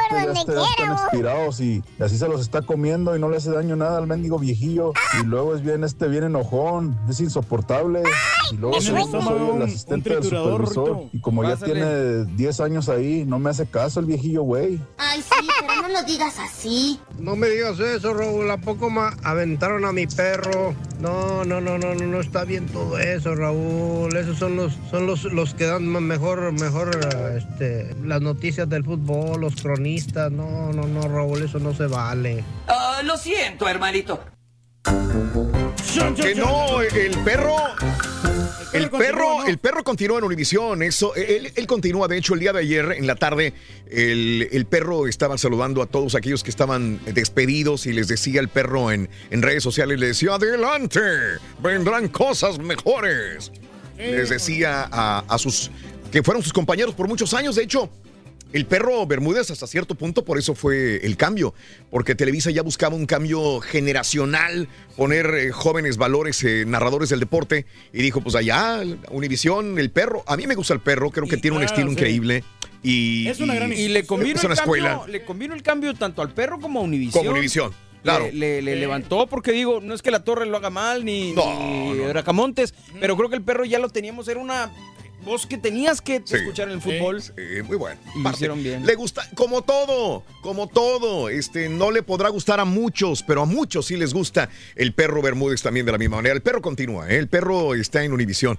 ya están expirados y, y así se los está comiendo y no le hace daño nada al mendigo viejillo. Y luego es bien, este, bien enojón, es insoportable. Y luego Tiene soy, el soy asistente del supervisor. Rito. Y como ya tiene 10 años ahí, no me hace caso el viejillo, güey. Ay, sí, pero no lo digas así. No me digas eso, Raúl. ¿A poco me aventaron a mi perro? No, no, no, no, no, no está bien todo eso, Raúl. Esos son los, son los, los que dan mejor, mejor, este, las noticias del fútbol, los cronistas. No, no, no, Raúl, eso no se vale. Ah, lo siento, hermanito. Que no, el perro. El perro, el perro continúa en Univisión. Eso, él, él continúa. De hecho, el día de ayer en la tarde, el, el perro estaba saludando a todos aquellos que estaban despedidos y les decía el perro en, en redes sociales, le decía, adelante, vendrán cosas mejores. Les decía a, a sus, que fueron sus compañeros por muchos años. De hecho, el perro Bermúdez hasta cierto punto por eso fue el cambio, porque Televisa ya buscaba un cambio generacional, poner eh, jóvenes valores, eh, narradores del deporte, y dijo, pues allá, Univisión, el perro, a mí me gusta el perro, creo que tiene un estilo sí. increíble. Y, y, y le convino es el una cambio, escuela. le convino el cambio tanto al perro como a Univisión. Como Univisión, claro. Le, le- le levantó porque digo, no es que la torre lo haga mal ni, No, ni Bracamontes, pero creo que el perro ya lo teníamos, era una voz que tenías que Sí. escuchar en el fútbol. Sí, muy bueno. Y Parte. hicieron bien. Le gusta, como todo, como todo, este, no le podrá gustar a muchos, pero a muchos sí les gusta el perro Bermúdez también de la misma manera. El perro continúa, ¿eh? el perro está en Univisión.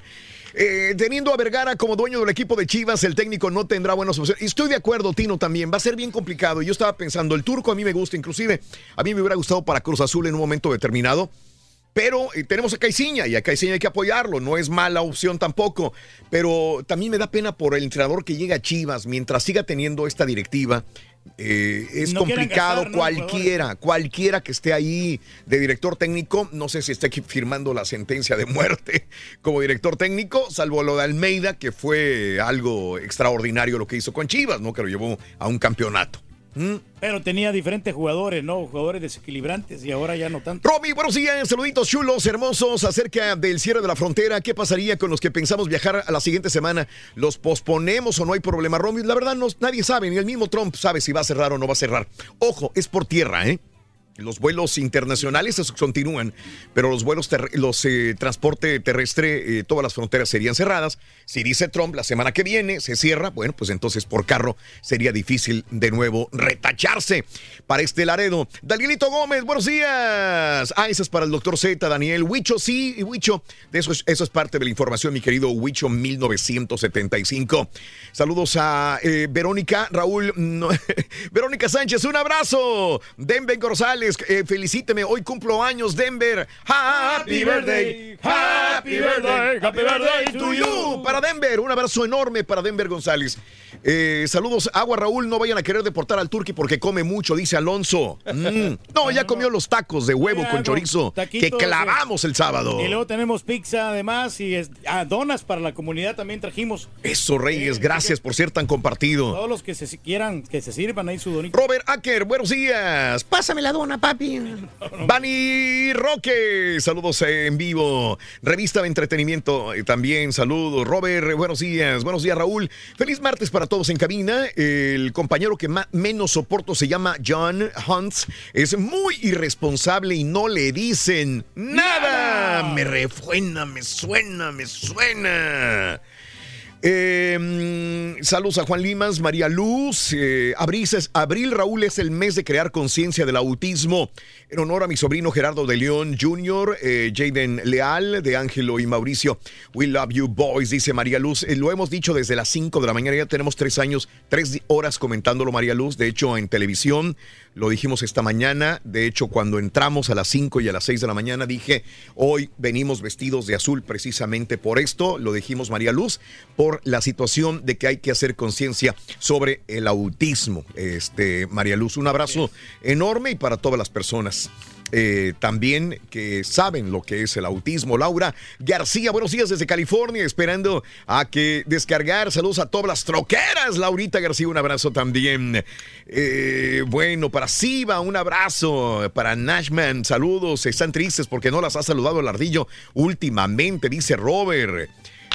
Eh, teniendo a Vergara como dueño del equipo de Chivas, el técnico no tendrá buenas opciones. Y estoy de acuerdo, Tino, también. Va a ser bien complicado. Yo estaba pensando, el turco a mí me gusta, inclusive a mí me hubiera gustado para Cruz Azul en un momento determinado. Pero eh, tenemos a Caiciña y a Caiciña hay que apoyarlo, no es mala opción tampoco. Pero también me da pena por el entrenador que llega a Chivas mientras siga teniendo esta directiva. eh, es No complicado gastar, ¿no? cualquiera, cualquiera que esté ahí de director técnico, no sé si está firmando la sentencia de muerte como director técnico, salvo lo de Almeida, que fue algo extraordinario lo que hizo con Chivas, ¿no? Que lo llevó a un campeonato. ¿Mm? Pero tenía diferentes jugadores, ¿no? Jugadores desequilibrantes y ahora ya no tanto. Romy, buenos días, saluditos chulos, hermosos, acerca del cierre de la frontera. ¿Qué pasaría con los que pensamos viajar a la siguiente semana? ¿Los posponemos o no hay problema? Romy, la verdad no, nadie sabe, ni el mismo Trump sabe si va a cerrar o no va a cerrar. Ojo, es por tierra, ¿eh? Los vuelos internacionales continúan, pero los vuelos, los eh, transporte terrestre, eh, todas las fronteras serían cerradas. Si dice Trump la semana que viene se cierra, bueno, pues entonces por carro sería difícil de nuevo retacharse para este Laredo. Danielito Gómez, buenos días. Ah, esa es para el doctor Z, Daniel. Huicho, sí, Huicho. Eso es, eso es parte de la información, mi querido Huicho 1975. Saludos a eh, Verónica, Raúl, Verónica Sánchez, un abrazo. Denver González, eh, felicíteme, hoy cumplo años, Denver. Happy birthday, happy birthday, happy birthday to you. Para Denver, un abrazo enorme para Denver González. Eh, saludos, Agua Raúl, no vayan a querer deportar al Turqui porque come mucho, dice Alonso. Mm. No, ya comió los tacos de huevo con chorizo que clavamos el sábado. Y luego tenemos pizza además y es- ah, donas para la comunidad también trajimos. Eso, Reyes, gracias por ser tan compartido. Todos los que se quieran, que se sirvan ahí su donita. Robert Acker, buenos días. Pásame la dona, papi. Bani Roque, saludos en vivo. Revista de entretenimiento eh, también, saludos. Robert, buenos días. Buenos días, Raúl. Feliz martes para todos en cabina. El compañero que ma- menos soporto se llama John Hunts. Es muy irresponsable y no le dicen nada. Me refuena, me suena, me suena. Mm, saludos a Juan Limas, María Luz. eh, abril, es- abril, Raúl, es el mes de crear conciencia del autismo. En honor a mi sobrino Gerardo de León Jr., eh, Jaden Leal, de Ángelo y Mauricio. We love you, boys, dice María Luz. Eh, lo hemos dicho desde las 5 de la mañana, ya tenemos tres años, tres horas comentándolo, María Luz. De hecho, en televisión, lo dijimos esta mañana. De hecho, cuando entramos a las 5 y a las 6 de la mañana, dije, hoy venimos vestidos de azul precisamente por esto. Lo dijimos, María Luz, la situación de que hay que hacer conciencia sobre el autismo. Este, María Luz, un abrazo enorme y para todas las personas. eh, también que saben lo que es el autismo. Laura García, buenos días desde California, esperando a que descargar. Saludos a todas las troqueras. Laurita García, un abrazo también. Eh, bueno, para Siva, un abrazo. Para Nashman, saludos. Están tristes porque no las ha saludado el ardillo últimamente, dice Robert.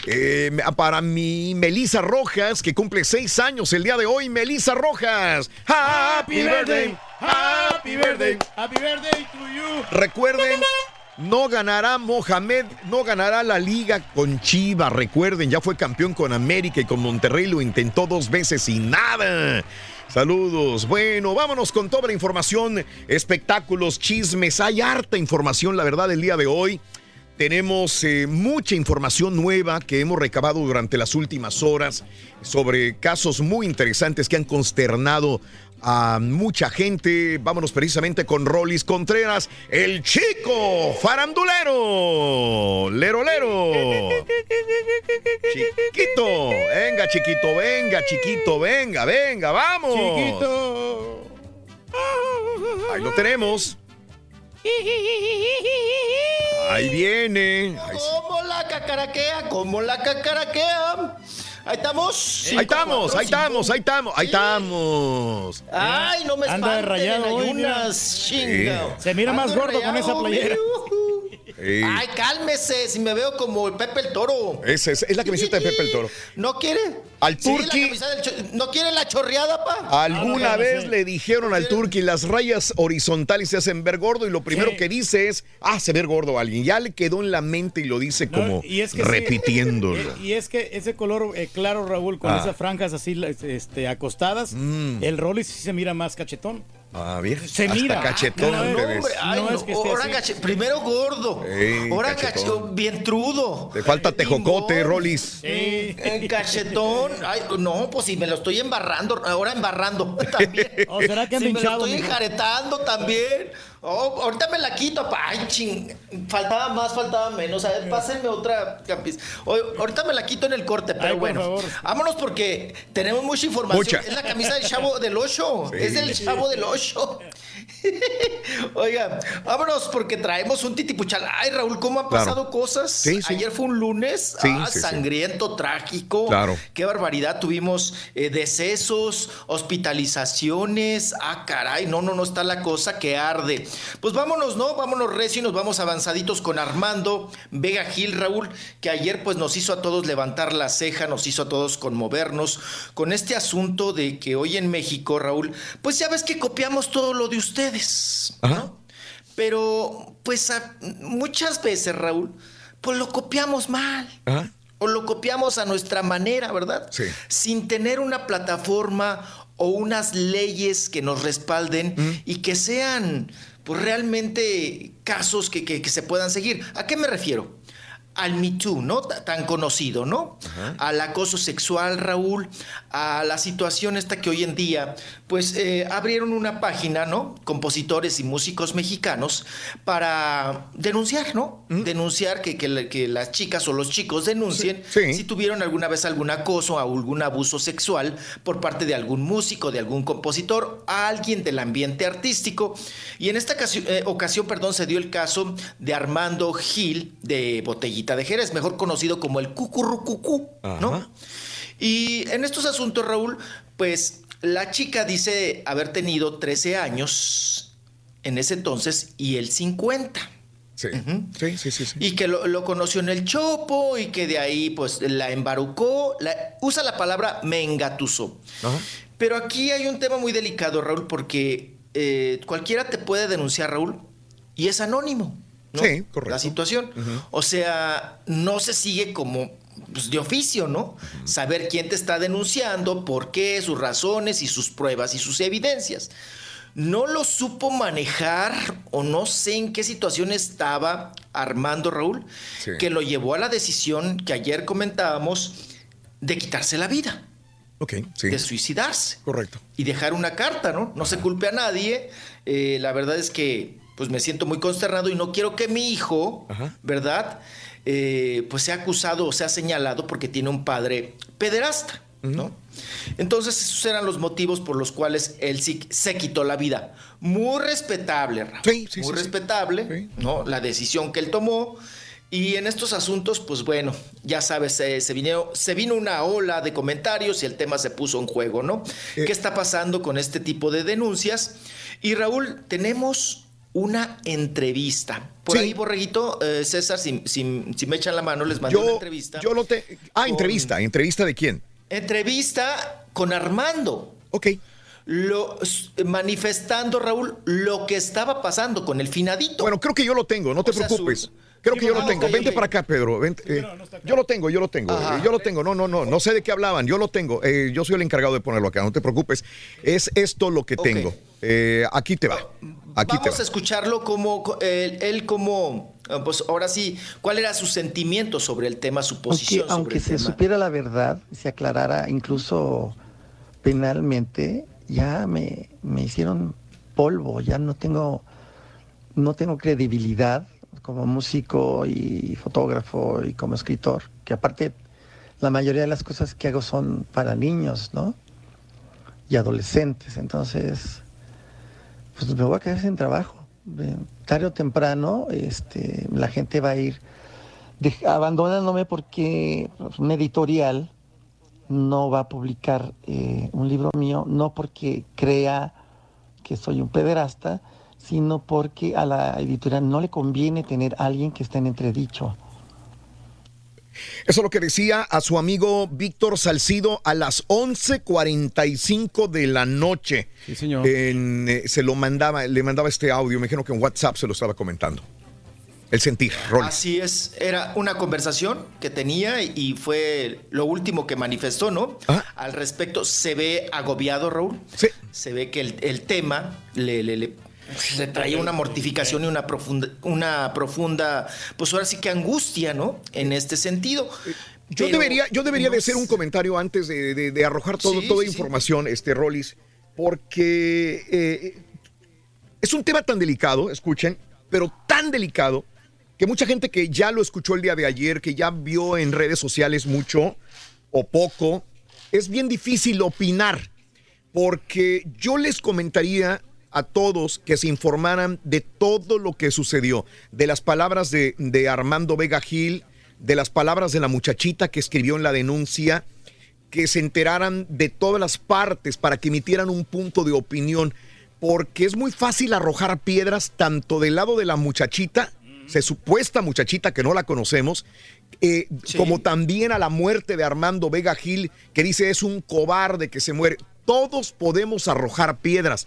Eh, para mi Melisa Rojas, que cumple seis años el día de hoy. Melisa Rojas. Happy birthday. Happy birthday. Happy birthday to you. Recuerden, no ganará Mohamed, no ganará la liga con Chivas. Recuerden, ya fue campeón con América y con Monterrey lo intentó dos veces y nada. Saludos. Bueno, vámonos con toda la información, espectáculos, chismes. Hay harta información, la verdad, el día de hoy. Tenemos eh, mucha información nueva que hemos recabado durante las últimas horas sobre casos muy interesantes que han consternado a mucha gente. Vámonos precisamente con Rolis Contreras, el chico farandulero. Lero, lero. Chiquito, venga, chiquito, venga, chiquito, venga, venga, vamos. Chiquito. Ahí lo tenemos. Ahí viene. Ahí- ¿Cómo la cacaraquea? ¿Cómo la cacaraquea? Ahí estamos. Ahí estamos, ahí estamos, ahí estamos, ahí estamos. Ay, no me Anda de espanten rayado hoy, chinga. Se mira más gordo con esa playera. Sí. Ay, cálmese, si me veo como el Pepe el Toro. Esa es, es la camiseta de Pepe el Toro. ¿No quiere? Al Turqui. ¿No quiere la chorreada, pa? Alguna Ah, no, vez sí. le dijeron al Turqui las rayas horizontales se hacen ver gordo y lo primero Sí. que dice es, ah, se ve gordo alguien. Ya le quedó en la mente y lo dice No, como y es que sí. repitiéndolo. Y es que ese color eh, claro, Raúl, con Ah. esas franjas así este, acostadas, el Rolly sí se mira más cachetón. Ah, bien. Se Hasta mira. cachetón No, te no, ves. Hombre, ay, No no, es que esté ahora así. cache- primero gordo. Ey, ahora cachetón. cachetón, vientrudo. Te falta tejocote, Bingón. Rolis. Eh, cachetón. Ay, no, pues si me lo estoy embarrando, ahora embarrando también. ¿O será que han si me lo estoy enjaretando también. Oh, ahorita me la quito, pa. Ay, ching. Faltaba más, faltaba menos. A ver, pásenme otra campis. Ahorita me la quito en el corte, pero Ay, por bueno. favor. Vámonos porque tenemos mucha información. Mucha. Es la camisa del chavo del 8. Sí. Es del chavo del 8. Oiga, vámonos porque traemos un titipuchal. Ay, Raúl, ¿cómo han Claro. pasado cosas? Sí, sí. Ayer fue un lunes Sí, ah, sangriento, trágico. Claro. Qué barbaridad. Tuvimos eh, decesos, hospitalizaciones. Ah, caray, no, no, no está la cosa que arde. Pues vámonos, ¿no? Vámonos recio y nos vamos avanzaditos con Armando Vega Gil, Raúl, que ayer pues nos hizo a todos levantar la ceja, nos hizo a todos conmovernos con este asunto de que hoy en México, Raúl, pues ya ves que copiamos todo lo de ustedes, ¿no? Pero pues a- muchas veces, Raúl, pues lo copiamos mal. Ajá. O lo copiamos a nuestra manera, ¿verdad? Sí. Sin tener una plataforma o unas leyes que nos respalden y que sean pues realmente casos que, que- que se puedan seguir. ¿A qué me refiero? Al Me Too, ¿no? Ta- Tan conocido, ¿no? Al acoso sexual, Raúl, a la situación esta que hoy en día, pues eh, abrieron una página, ¿no? Compositores y músicos mexicanos para denunciar, ¿no? Denunciar que, que las chicas o los chicos denuncien si tuvieron alguna vez algún acoso o algún abuso sexual por parte de algún músico, de algún compositor, a alguien del ambiente artístico. Y en esta ocasión, eh, ocasión, perdón, se dio el caso de Armando Gil de Botellita de Jerez, mejor conocido como el Cucurrucucú, ¿no? Y en estos asuntos, Raúl, pues la chica dice haber tenido 13 años en ese entonces y él 50. Sí. sí, sí, sí, sí. Y que lo, lo conoció en el Chopo y que de ahí pues la embarucó. la- usa la palabra me engatusó. Ajá. Pero aquí hay un tema muy delicado, Raúl, porque eh, cualquiera te puede denunciar, Raúl, y es anónimo. ¿No? Sí, correcto. La situación. O sea, no se sigue como pues, de oficio, ¿no? Saber quién te está denunciando, por qué, sus razones y sus pruebas y sus evidencias. No lo supo manejar o no sé en qué situación estaba Armando Raúl, Sí. que lo llevó a la decisión que ayer comentábamos de quitarse la vida Ok, sí. de suicidarse. Correcto. Y dejar una carta, ¿no? No se culpe a nadie. Eh, la verdad es que pues me siento muy consternado y no quiero que mi hijo, ¿verdad? Eh, pues sea acusado o sea señalado porque tiene un padre pederasta, ¿no? Entonces esos eran los motivos por los cuales él sí se quitó la vida. Muy respetable, Raúl. muy respetable, ¿no? La decisión que él tomó. Y en estos asuntos, pues bueno, ya sabes, se, se vino, se vino una ola de comentarios y el tema se puso en juego, ¿no? ¿Qué está pasando con este tipo de denuncias? Y Raúl, tenemos una entrevista. Por ahí, Borreguito, eh, César, si, si- si me echan la mano, les mandé una Yo, entrevista. yo lo te. Ah, entrevista. ¿Entrevista de quién? Entrevista con Armando. Ok. lo, manifestando, Raúl, lo que estaba pasando con el finadito. Bueno, creo que yo lo tengo, no te sea, preocupes. su- Creo Sí, que yo lo tengo. Vente para acá, Pedro. vente, eh, yo lo tengo, yo lo tengo. Ajá. eh, Yo lo tengo. No, no, no. No sé de qué hablaban. Yo lo tengo. eh, yo soy el encargado de ponerlo acá. No te preocupes. Es esto lo que tengo. Eh, aquí te va. Aquí te Vamos va. a escucharlo como co- él, él como, ah, pues ahora sí, ¿cuál era su sentimiento sobre el tema, su Aunque, posición sobre aunque el se tema? supiera la verdad, se aclarara incluso penalmente, ya me, me hicieron polvo, ya no tengo, no tengo credibilidad como músico y fotógrafo y como escritor, que aparte la mayoría de las cosas que hago son para niños, ¿no? Y adolescentes, entonces, pues me voy a quedar sin trabajo. Eh, Tarde o temprano, este, la gente va a ir abandonándome porque pues, un editorial no va a publicar eh, un libro mío, no porque crea que soy un pederasta, sino porque a la editorial no le conviene tener a alguien que esté en entredicho. Eso es lo que decía a su amigo Víctor Salcido a las 11:45 de la noche. Sí, señor. En, eh, se lo mandaba, le mandaba este audio, me imagino que en WhatsApp se lo estaba comentando. El sentir, Rolly. Así es, era una conversación que tenía y fue lo último que manifestó, ¿no? Al respecto, se ve agobiado, Raúl. Sí. Se ve que el, el tema le, le, le- le traía una mortificación y una profunda, una profunda, pues ahora sí que angustia, ¿no? En este sentido. Yo Pero debería, yo debería no de hacer un comentario antes de, de- de arrojar todo, Sí, toda sí, sí. información, este Rollis, porque eh, es un tema tan delicado, escuchen, pero tan delicado que mucha gente que ya lo escuchó el día de ayer, que ya vio en redes sociales mucho o poco, es bien difícil opinar, porque yo les comentaría a todos que se informaran de todo lo que sucedió, de las palabras de, de Armando Vega Gil, de las palabras de la muchachita que escribió en la denuncia, que se enteraran de todas las partes para que emitieran un punto de opinión, porque es muy fácil arrojar piedras tanto del lado de la muchachita, se supuesta muchachita que no la conocemos, eh, como también a la muerte de Armando Vega Gil, que dice es un cobarde que se muere. Todos podemos arrojar piedras,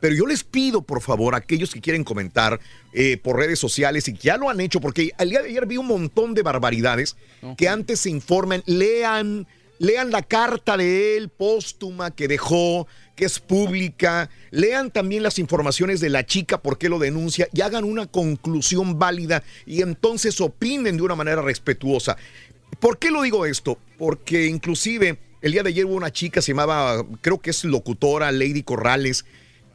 pero yo les pido, por favor, a aquellos que quieren comentar eh, por redes sociales y que ya lo han hecho, porque al día de ayer vi un montón de barbaridades que antes se informan, lean, lean la carta de él póstuma que dejó, que es pública, lean también las informaciones de la chica, por qué lo denuncia, y hagan una conclusión válida y entonces opinen de una manera respetuosa. ¿Por qué lo digo esto? Porque inclusive el día de ayer hubo una chica, se llamaba, creo que es locutora, Lady Corrales,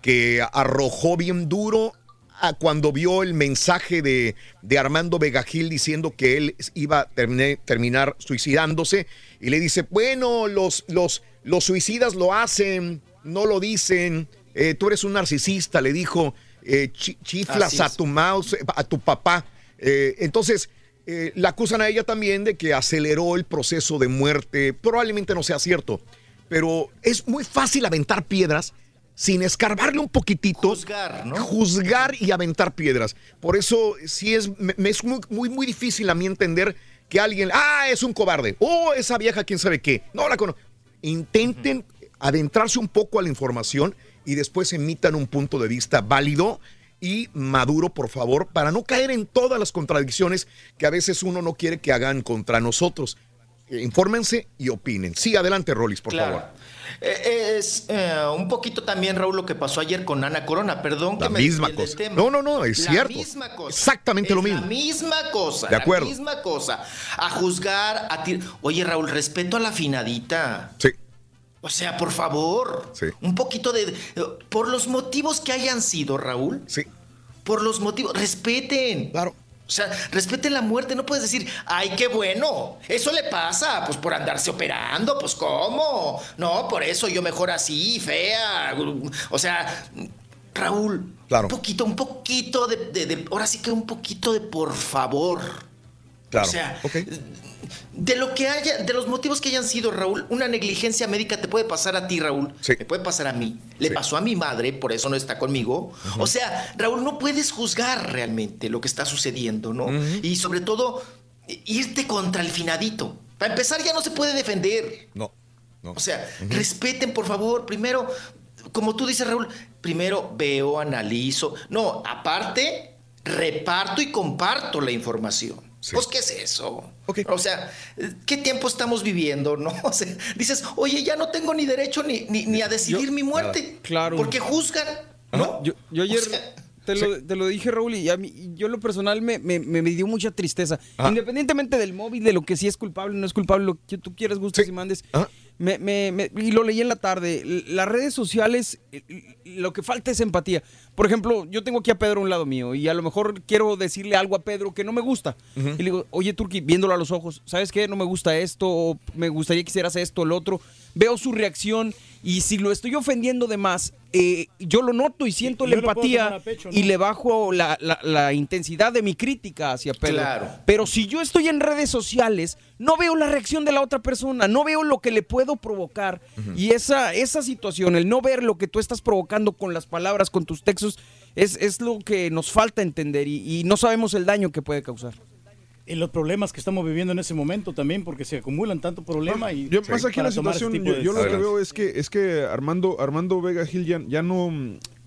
que arrojó bien duro a cuando vio el mensaje de, de Armando Vegagil diciendo que él iba a terminar, terminar suicidándose y le dice, bueno, los, los, los suicidas lo hacen, no lo dicen, eh, tú eres un narcisista, le dijo, eh, chi- chiflas a tu mouse, a tu papá. Eh, entonces, la acusan a ella también de que aceleró el proceso de muerte. Probablemente no sea cierto, pero es muy fácil aventar piedras sin escarbarle un poquitito. Juzgar, ¿no? Juzgar y aventar piedras. Por eso sí es, me, me es muy, muy, muy difícil a mí entender que alguien, ah, es un cobarde, oh, esa vieja, quién sabe qué. No la conozco. Intenten adentrarse un poco a la información y después emitan un punto de vista válido y maduro, por favor, para no caer en todas las contradicciones que a veces uno no quiere que hagan contra nosotros. Eh, Infórmense y opinen. Sí, adelante, Rolis, por Claro. favor. Eh, Es eh, un poquito también, Raúl, lo que pasó ayer con Ana Corona. Perdón La que me misma cosa. tema. No, no, no, es la cierto. misma cosa. Exactamente Es lo mismo. La misma cosa. De acuerdo. La misma cosa. A juzgar, a ti. Oye, Raúl, respeto a la finadita. Sí. O sea, por favor. Sí. Un poquito de. Por los motivos que hayan sido, Raúl. Sí. Por los motivos. Respeten. Claro. O sea, respeten la muerte. No puedes decir, ay, qué bueno. Eso le pasa, pues por andarse operando. Pues cómo. No, por eso yo mejor así, fea. O sea, Raúl. Claro. Un poquito, un poquito de, de- de- Ahora sí que un poquito de por favor. Claro. O sea, Ok. De lo que haya, de los motivos que hayan sido, Raúl, una negligencia médica te puede pasar a ti, Raúl. Me puede pasar a mí. Le pasó a mi madre, por eso no está conmigo. O sea, Raúl, no puedes juzgar realmente lo que está sucediendo, ¿no? Y sobre todo, irte contra el finadito. Para empezar, ya no se puede defender. No. no. O sea, respeten, por favor, primero como tú dices, Raúl, primero veo, analizo. No, aparte, reparto y comparto la información. Pues, ¿qué es eso? O sea, ¿qué tiempo estamos viviendo, no? O sea, dices, oye, ya no tengo ni derecho ni, ni, ni a decidir mi muerte. Claro. Porque juzgan, ¿no? Yo, yo ayer O sea, te, lo, te lo dije, Raúl, y a mí, yo lo personal me, me, me dio mucha tristeza. Independientemente del móvil, de lo que sí es culpable no es culpable, lo que tú quieras, gustes y mandes. Me, me- me- y lo leí en la tarde. Las redes sociales, lo que falta es empatía. Por ejemplo, yo tengo aquí a Pedro a un lado mío y a lo mejor quiero decirle algo a Pedro que no me gusta. Y le digo, oye, Turki, viéndolo a los ojos, ¿sabes qué? No me gusta esto, o me gustaría que hicieras esto, o lo otro. Veo su reacción y si lo estoy ofendiendo de más, eh, yo lo noto y siento Y la empatía y le bajo la, la- la intensidad de mi crítica hacia Pedro. Claro. Pero si yo estoy en redes sociales, no veo la reacción de la otra persona, no veo lo que le puedo provocar. Y esa, esa situación, el no ver lo que tú estás provocando con las palabras, con tus textos, es, es lo que nos falta entender y, y no sabemos el daño que puede causar. Y los problemas que estamos viviendo en ese momento también, porque se acumulan tanto problema y Yo pasa aquí la situación, yo, yo lo que veo es que es que Armando Armando Vega Gil ya, ya no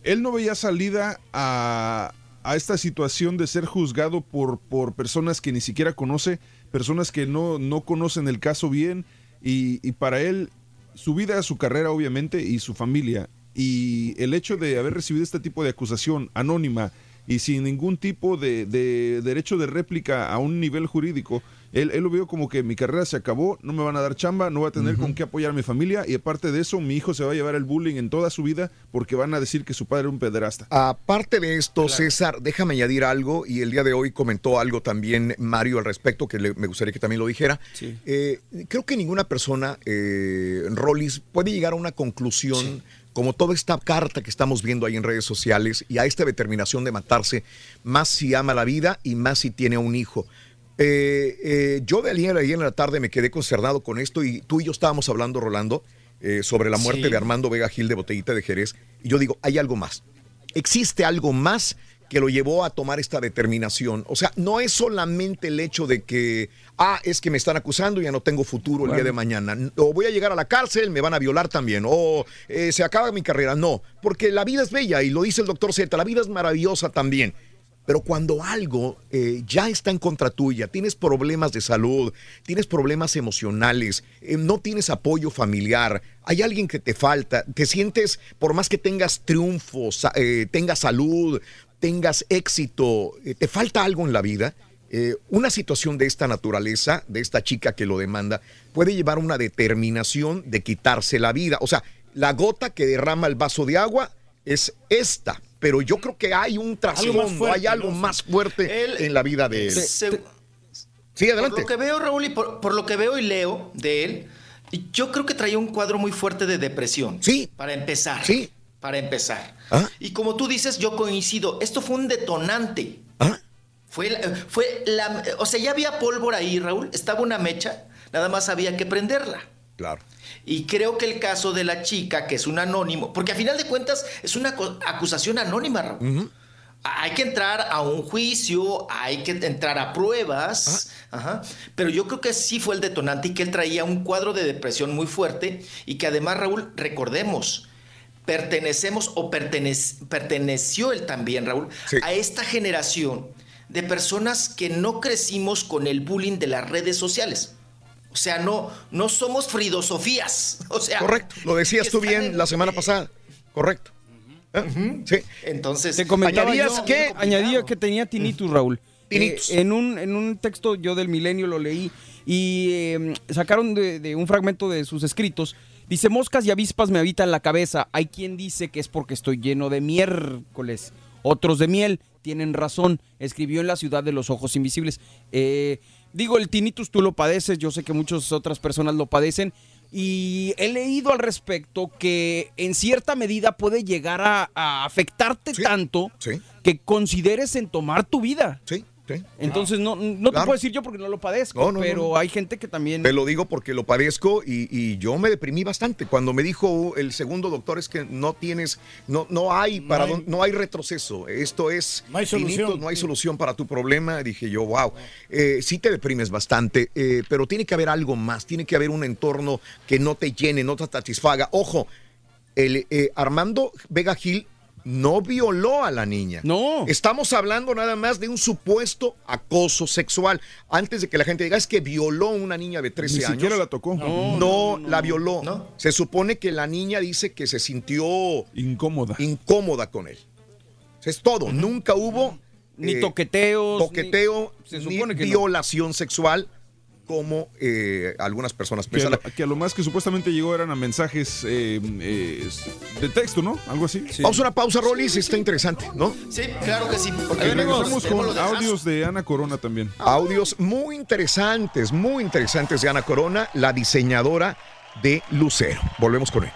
él no veía salida a, a esta situación de ser juzgado por por personas que ni siquiera conoce, personas que no no conocen el caso bien y, y para él su vida, su carrera obviamente y su familia y el hecho de haber recibido este tipo de acusación anónima y sin ningún tipo de, de derecho de réplica a un nivel jurídico, él, él lo vio como que mi carrera se acabó, no me van a dar chamba, no voy a tener con qué apoyar a mi familia y aparte de eso mi hijo se va a llevar el bullying en toda su vida porque van a decir que su padre era un pederasta. Aparte de esto, César, déjame añadir algo y el día de hoy comentó algo también Mario al respecto que le- me gustaría que también lo dijera. Eh, creo que ninguna persona, eh, Rollis, puede llegar a una conclusión como toda esta carta que estamos viendo ahí en redes sociales y a esta determinación de matarse, más si ama la vida y más si tiene un hijo. Eh, eh, yo de ayer, ayer en la tarde me quedé concernado con esto y tú y yo estábamos hablando, Rolando, eh, sobre la muerte Sí. de Armando Vega Gil de Botellita de Jerez. Y yo digo, hay algo más. Existe algo más que lo llevó a tomar esta determinación. O sea, no es solamente el hecho de que, ah, es que me están acusando y ya no tengo futuro el día de mañana. O voy a llegar a la cárcel, me van a violar también. O eh, se acaba mi carrera. No, porque la vida es bella y lo dice el doctor Z, la vida es maravillosa también. Pero cuando algo eh, ya está en contra tuya, tienes problemas de salud, tienes problemas emocionales, eh, no tienes apoyo familiar, hay alguien que te falta, te sientes, por más que tengas triunfos, eh, tengas salud, tengas éxito, eh, te falta algo en la vida, eh, una situación de esta naturaleza, de esta chica que lo demanda, puede llevar a una determinación de quitarse la vida. O sea, la gota que derrama el vaso de agua es esta. Pero yo creo que hay un trasfondo, fuerte, hay algo ¿no? más fuerte en la vida de él. Se- Sí, adelante. Por lo que veo, Raúl, y por, por lo que veo y leo de él, yo creo que traía un cuadro muy fuerte de depresión. Sí. Para empezar. Sí. Para empezar. ¿Ah? Y como tú dices, yo coincido. Esto fue un detonante. ¿Ah? Fue, la- fue la. O sea, ya había pólvora ahí, Raúl. Estaba una mecha. Nada más había que prenderla. Claro. Y creo que el caso de la chica, que es un anónimo, porque a final de cuentas es una acu- acusación anónima, Raúl. Hay que entrar a un juicio, hay que entrar a pruebas, ajá, pero yo creo que sí fue el detonante y que él traía un cuadro de depresión muy fuerte y que además, Raúl, recordemos, pertenecemos o pertenec- perteneció él también, Raúl, a esta generación de personas que no crecimos con el bullying de las redes sociales. O sea, no, no somos fridosofías. O sea, Correcto, lo decías tú bien la semana pasada. Correcto. Sí. Entonces, Te ¿Añadías yo- qué? Añadía que tenía tinnitus, Raúl. Tinnitus. Eh, en, un, en un texto yo del milenio lo leí y eh, sacaron de, de un fragmento de sus escritos. Dice, moscas y avispas me habitan la cabeza. Hay quien dice que es porque estoy lleno de miércoles. Otros de miel. Tienen razón. Escribió en la ciudad de los ojos invisibles. Eh, digo, el tinnitus tú lo padeces. Yo sé que muchas otras personas lo padecen. Y he leído al respecto que en cierta medida puede llegar a, a afectarte tanto que consideres en tomar tu vida. Sí, sí. Entonces no, no te puedo decir yo porque no lo padezco, No, no, no, pero no. hay gente que también... Te lo digo porque lo padezco y, y yo me deprimí bastante. Cuando me dijo el segundo doctor es que no tienes, no, no hay para hay- no hay retroceso. Esto es No hay solución. finito, no hay solución para tu problema. Dije yo, wow, eh, sí te deprimes bastante, eh, pero tiene que haber algo más, tiene que haber un entorno que no te llene, no te satisfaga. Ojo. el eh, Armando Vega Gil no violó a la niña. No. Estamos hablando nada más de un supuesto acoso sexual. Antes de que la gente diga, es que violó a una niña de 13 Ni años. siquiera la tocó. No, la violó. Se supone que la niña dice que se sintió incómoda. Incómoda con él. Es todo. Nunca hubo Ni eh, toqueteos. toqueteo, ni- se ni supone que no. violación sexual como eh, algunas personas Que a, piensan. lo, que a lo más que supuestamente llegó eran a mensajes eh, eh, de texto, ¿no? Algo así. Vamos a una pausa, Rolis, está interesante, ¿no? Sí, claro que sí. Porque regresamos con audios de Ana Corona también. Audios muy interesantes, muy interesantes de Ana Corona, la diseñadora de Lucero. Volvemos con él.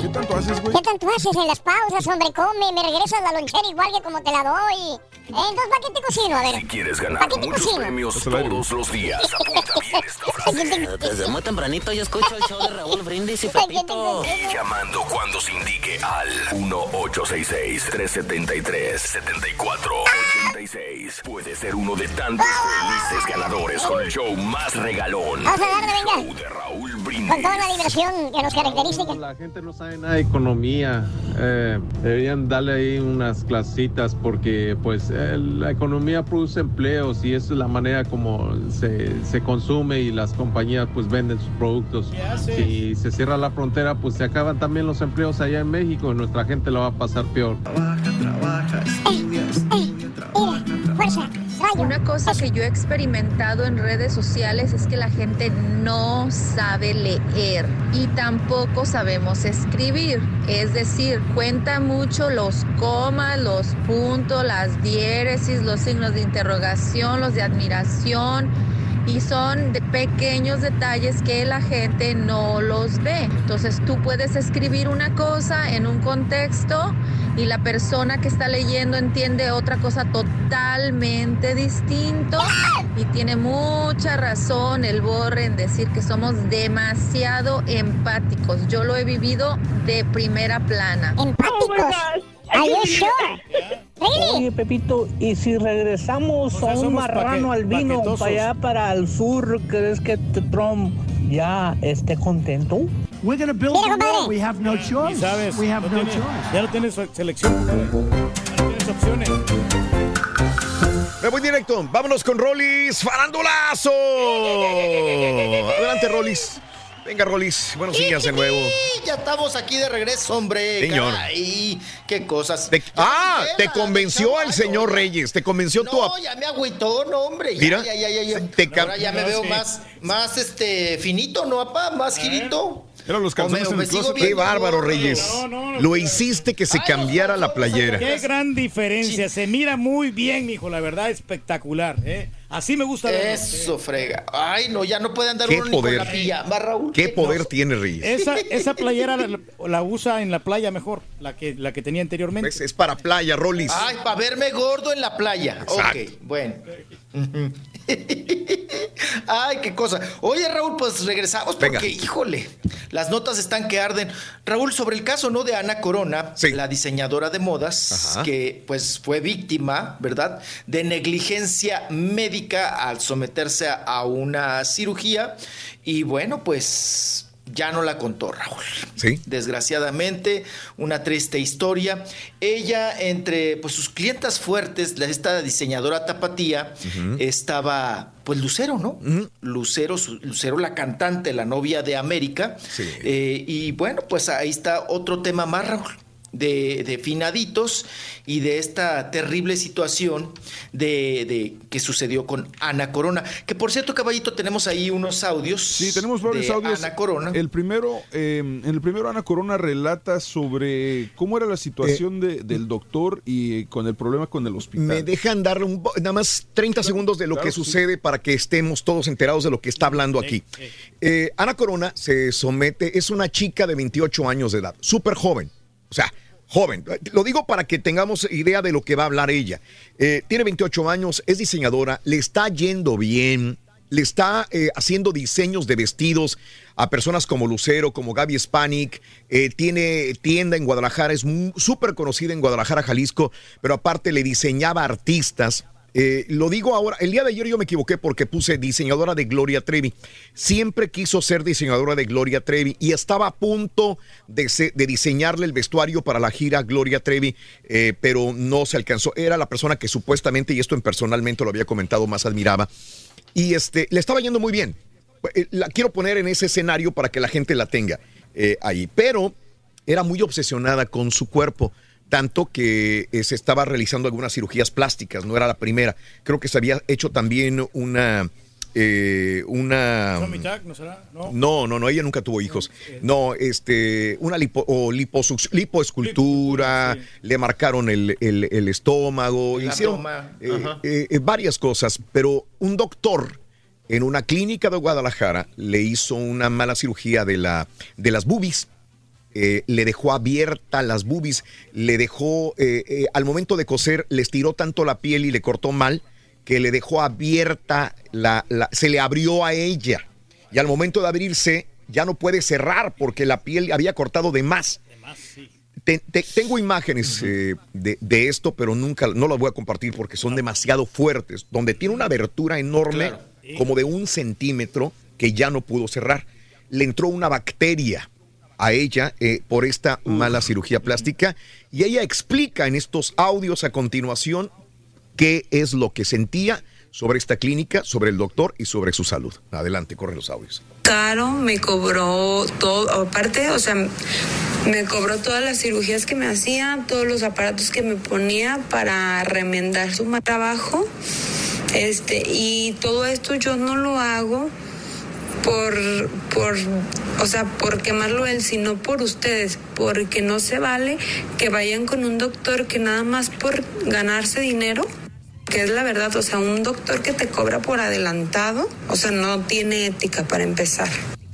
¿Qué tanto haces, güey? ¿Qué tanto haces en las pausas, hombre? Come, me regresas la lonchera igual que como te la doy. Entonces, ¿para qué te cocino? A ver. Si quieres ganar ¿Para qué te muchos cocino? premios todos los días, apunta bien esta frase. Desde muy tempranito yo escucho el show de Raúl Brindis y Pepito. Llamando cuando se indique al 1-866-373-7486. Puede ser uno de tantos felices ganadores con el show más regalón. Vamos a darle, venga. Show de Raúl Brindis. Con toda la diversión que nos caracteriza. La gente no sabe nada de economía. eh, deberían darle ahí unas clasitas porque pues eh, la economía produce empleos y esa es la manera como se, se consume y las compañías pues venden sus productos. Si se cierra la frontera pues se acaban también los empleos allá en México y nuestra gente la va a pasar peor. Una cosa que yo he experimentado en redes sociales es que la gente no sabe leer y tampoco sabemos escribir. Es decir, cuenta mucho los comas, los puntos, las diéresis, los signos de interrogación, los de admiración y son de pequeños detalles que la gente no los ve. Entonces tú puedes escribir una cosa en un contexto y la persona que está leyendo entiende otra cosa totalmente distinto y tiene mucha razón el borre en decir que somos demasiado empáticos. Yo lo he vivido de primera plana. Empáticos. Are you sure? Oye, Pepito, ¿y si regresamos O sea, a un marrano paque- albino paquetosos. para allá, para el sur, crees que Trump ya esté contento? We're gonna build Mira, the wall. We have no Y choice. sabes, We have no no tiene- choice. ya no tienes selección. Ya no tienes opciones. Me voy directo. Vámonos con Rolis Farandulazo. Adelante, Rolis. Venga, Rolis. Buenos días de nuevo. Ya estamos aquí de regreso, hombre. Señor. Caray, qué cosas. Te- ah, te convenció el señor Reyes. Te convenció tu. No, ya me agüitó, no, hombre. Ya, Mira, ya, ya, ya, ya. te Ahora ya me No, veo sí. más, más este, finito, ¿no, papá? Más girito. Eran los calzones en el closet. Qué bárbaro. Reyes. No, no, no. Lo hiciste que se cambiara la playera. Qué gran diferencia. Se mira muy bien, mijo. La verdad, espectacular. ¿eh? Así me gusta verlo. Eso, frega. Ay, no, ya no puede andar Qué uno ni con poder. la pijama, Raúl. ¿Qué poder no- tiene Reyes? Esa, esa playera la, la usa en la playa mejor, la que, la que tenía anteriormente. Es, es para playa, Rolis. Ay, para verme gordo en la playa. Exacto. Ok, bueno. Ay, qué cosa. Oye, Raúl, pues regresamos porque, Venga. híjole, las notas están que arden. Raúl, sobre el caso, ¿no? De Ana Corona, la diseñadora de modas, Ajá. que pues fue víctima, ¿verdad? De negligencia médica al someterse a una cirugía. Y bueno, pues ya no la contó Raúl. Sí. Desgraciadamente, una triste historia. Ella, entre pues, sus clientas fuertes, la- esta diseñadora tapatía, estaba, pues, Lucero, ¿no? Lucero, su- Lucero, la cantante, la novia de América. Eh, y bueno, pues ahí está otro tema más, Raúl. De, de finaditos y de esta terrible situación de, de- que sucedió con Ana Corona. Que por cierto, caballito, tenemos ahí unos audios. Sí, tenemos varios de audios. Ana Corona. El primero, eh, en el primero Ana Corona relata sobre cómo era la situación de- del doctor y eh, con el problema con el hospital. Me dejan darle un, nada más 30 segundos de lo Claro, que sí. sucede para que estemos todos enterados de lo que está hablando aquí. Eh, Ana Corona se somete, es una chica de 28 años de edad, súper joven, o sea, joven. Lo digo para que tengamos idea de lo que va a hablar ella. Eh, tiene 28 años, es diseñadora, le está yendo bien. Le está eh, haciendo diseños de vestidos a personas como Lucero, como Gaby Spanik. eh, tiene tienda en Guadalajara, es súper conocida en Guadalajara, Jalisco, pero aparte le diseñaba artistas Eh, lo digo ahora, el día de ayer yo me equivoqué porque puse diseñadora de Gloria Trevi. Siempre quiso ser diseñadora de Gloria Trevi y estaba a punto de, se- de diseñarle el vestuario para la gira Gloria Trevi, eh, pero no se alcanzó. Era la persona que supuestamente, y esto en personalmente lo había comentado, más admiraba. Y este, le estaba yendo muy bien. Eh, La quiero poner en ese escenario para que la gente la tenga eh, ahí. Pero era muy obsesionada con su cuerpo, tanto que eh, se estaba realizando algunas cirugías plásticas, no era la primera. Creo que se había hecho también una... eh, una Jack, ¿no será? No. no, no, no, ella nunca tuvo hijos. No, este, una lipo, o liposuc- lipoescultura, le marcaron el, el- el estómago, El hicieron eh, ajá. eh, eh, varias cosas, pero un doctor en una clínica de Guadalajara le hizo una mala cirugía de, la, de las boobies. Eh, le dejó abierta las boobies, le dejó, eh, eh, al momento de coser, le estiró tanto la piel y le cortó mal que le dejó abierta, la, la- se le abrió a ella. Y al momento de abrirse, ya no puede cerrar porque la piel había cortado de más. Te- te- tengo imágenes de, de esto, pero nunca, no las voy a compartir porque son demasiado fuertes, donde tiene una abertura enorme, como de un centímetro, que ya no pudo cerrar. Le entró una bacteria a ella eh, por esta mala cirugía plástica y ella explica en estos audios a continuación qué es lo que sentía sobre esta clínica, sobre el doctor y sobre su salud. Adelante, corre los audios. caro, me cobró todo, aparte, o sea, me cobró todas las cirugías que me hacía, todos los aparatos que me ponía para remendar su mal trabajo. Este, y todo esto yo no lo hago por, por, o sea, por quemarlo él, sino por ustedes, porque no se vale que vayan con un doctor que nada más por ganarse dinero que es la verdad, o sea, un doctor que te cobra por adelantado, o sea, no tiene ética para empezar.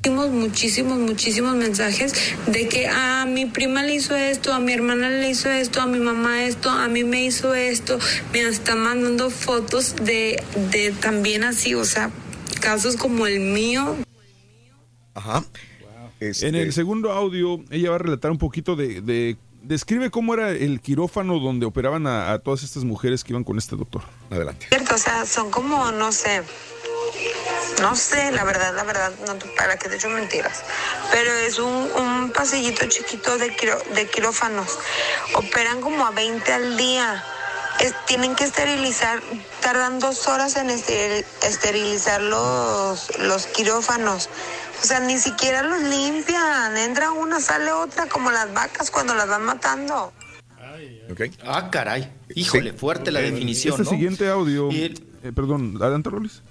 Muchísimos, muchísimos mensajes de que a mi prima le hizo esto, a mi hermana le hizo esto, a mi mamá esto, a mí me hizo esto. Me están mandando fotos de, de también así, o sea, casos como el mío. Ajá. En el segundo audio, ella va a relatar un poquito de, de- Describe cómo era el quirófano donde operaban a, a todas estas mujeres que iban con este doctor. Adelante. Cierto, o sea, son como, no sé, no sé, la verdad, la verdad, no te- para que te echo mentiras, pero es un, un pasillito chiquito de, quiro- de quirófanos. Operan como a 20 al día. Es- tienen que esterilizar, tardan dos horas en esteril- esterilizar los, los quirófanos. O sea, ni siquiera los limpian. Entra una, sale otra, como las vacas cuando las van matando. Ah, caray. Híjole, fuerte la definición, Este ¿no? siguiente audio. eh, perdón, adelante, Rolis.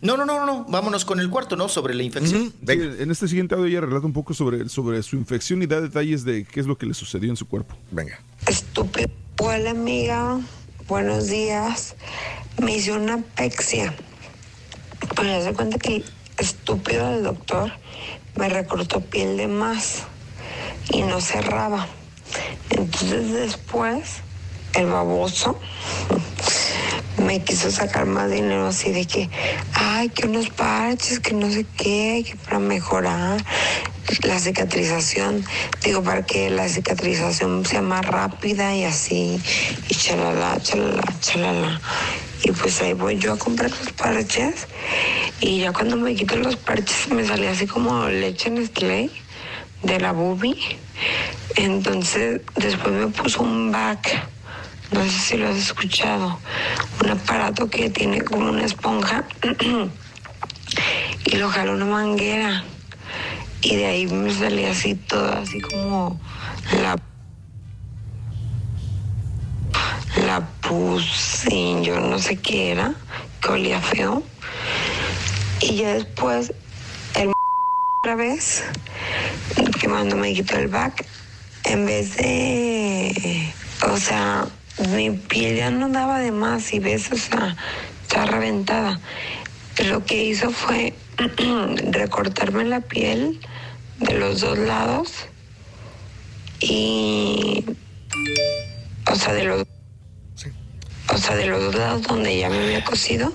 No, no, no, no. Vámonos con el cuarto, ¿no? Sobre la infección. Sí, en este siguiente audio ella relata un poco sobre, sobre su infección y da detalles de qué es lo que le sucedió en su cuerpo. Venga. Estúpido. Hola amiga, buenos días. Me hice una pexia. Pues ya se cuenta que el estúpido del doctor me recortó piel de más y no cerraba. Entonces después el baboso me quiso sacar más dinero así de que, ay, que unos parches, que no sé qué, que para mejorar la cicatrización, digo, para que la cicatrización sea más rápida y así, y chalala, chalala, chalala. Y pues ahí voy yo a comprar los parches y ya cuando me quito los parches me salía así como leche en de la boobie. Entonces después me puso un back, no sé si lo has escuchado, un aparato que tiene como una esponja y lo jaló una manguera y de ahí me salía así todo, así como la la puse, yo no sé qué era, que olía feo. Y ya después, el otra vez, que cuando me quitó el back, en vez de, o sea, mi piel ya no daba de más y ves, o sea, está reventada. Lo que hizo fue recortarme la piel de los dos lados y, o sea, de los o sea, de los dos lados donde ya me había cosido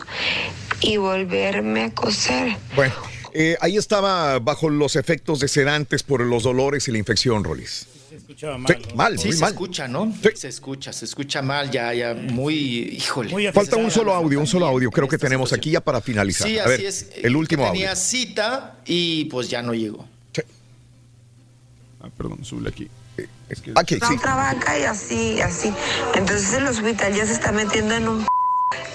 y volverme a coser. Bueno, eh, ahí estaba bajo los efectos de sedantes por los dolores y la infección, Rolis. Escuchaba Sí, mal, Sí, muy se mal. escucha, ¿no? Se escucha, se escucha mal, ya, ya, muy, híjole. Falta un solo audio, un solo audio, creo que tenemos aquí ya para finalizar. Sí, A así ver, es. el último Tenía audio. cita y pues ya no llegó. Ah, perdón, sube aquí. Aquí, La otra vaca y así, y así. Entonces el hospital ya se está metiendo en un...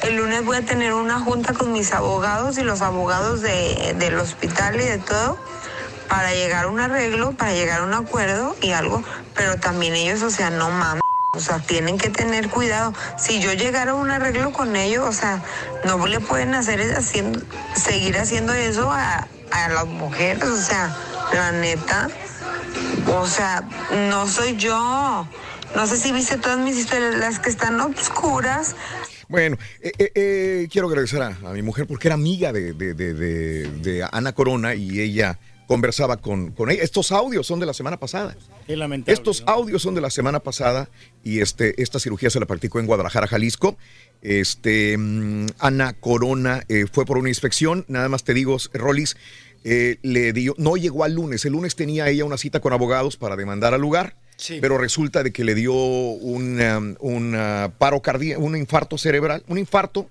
El lunes voy a tener una junta con mis abogados y los abogados de- del hospital y de todo para llegar a un arreglo, para llegar a un acuerdo y algo, pero también ellos, o sea, no mames. O sea, tienen que tener cuidado. Si yo llegara a un arreglo con ellos, o sea, no le pueden hacer haciendo, seguir haciendo eso a, a las mujeres. O sea, la neta. O sea, no soy yo. No sé si viste todas mis historias, las que están obscuras. Bueno, eh, eh, eh, quiero agradecer a, a mi mujer porque era amiga de- de Ana Corona y ella conversaba con, con ella. Estos audios son de la semana pasada. Qué lamentable. Estos audios son de la semana pasada y este, esta cirugía se la practicó en Guadalajara, Jalisco. Este, mm, Ana Corona eh, fue por una inspección, nada más te digo, Rolis, eh, le dio, no llegó al lunes, el lunes tenía ella una cita con abogados para demandar al lugar, Sí. pero resulta de que le dio un, um, un, uh, paro cardíaco, un infarto cerebral, un infarto,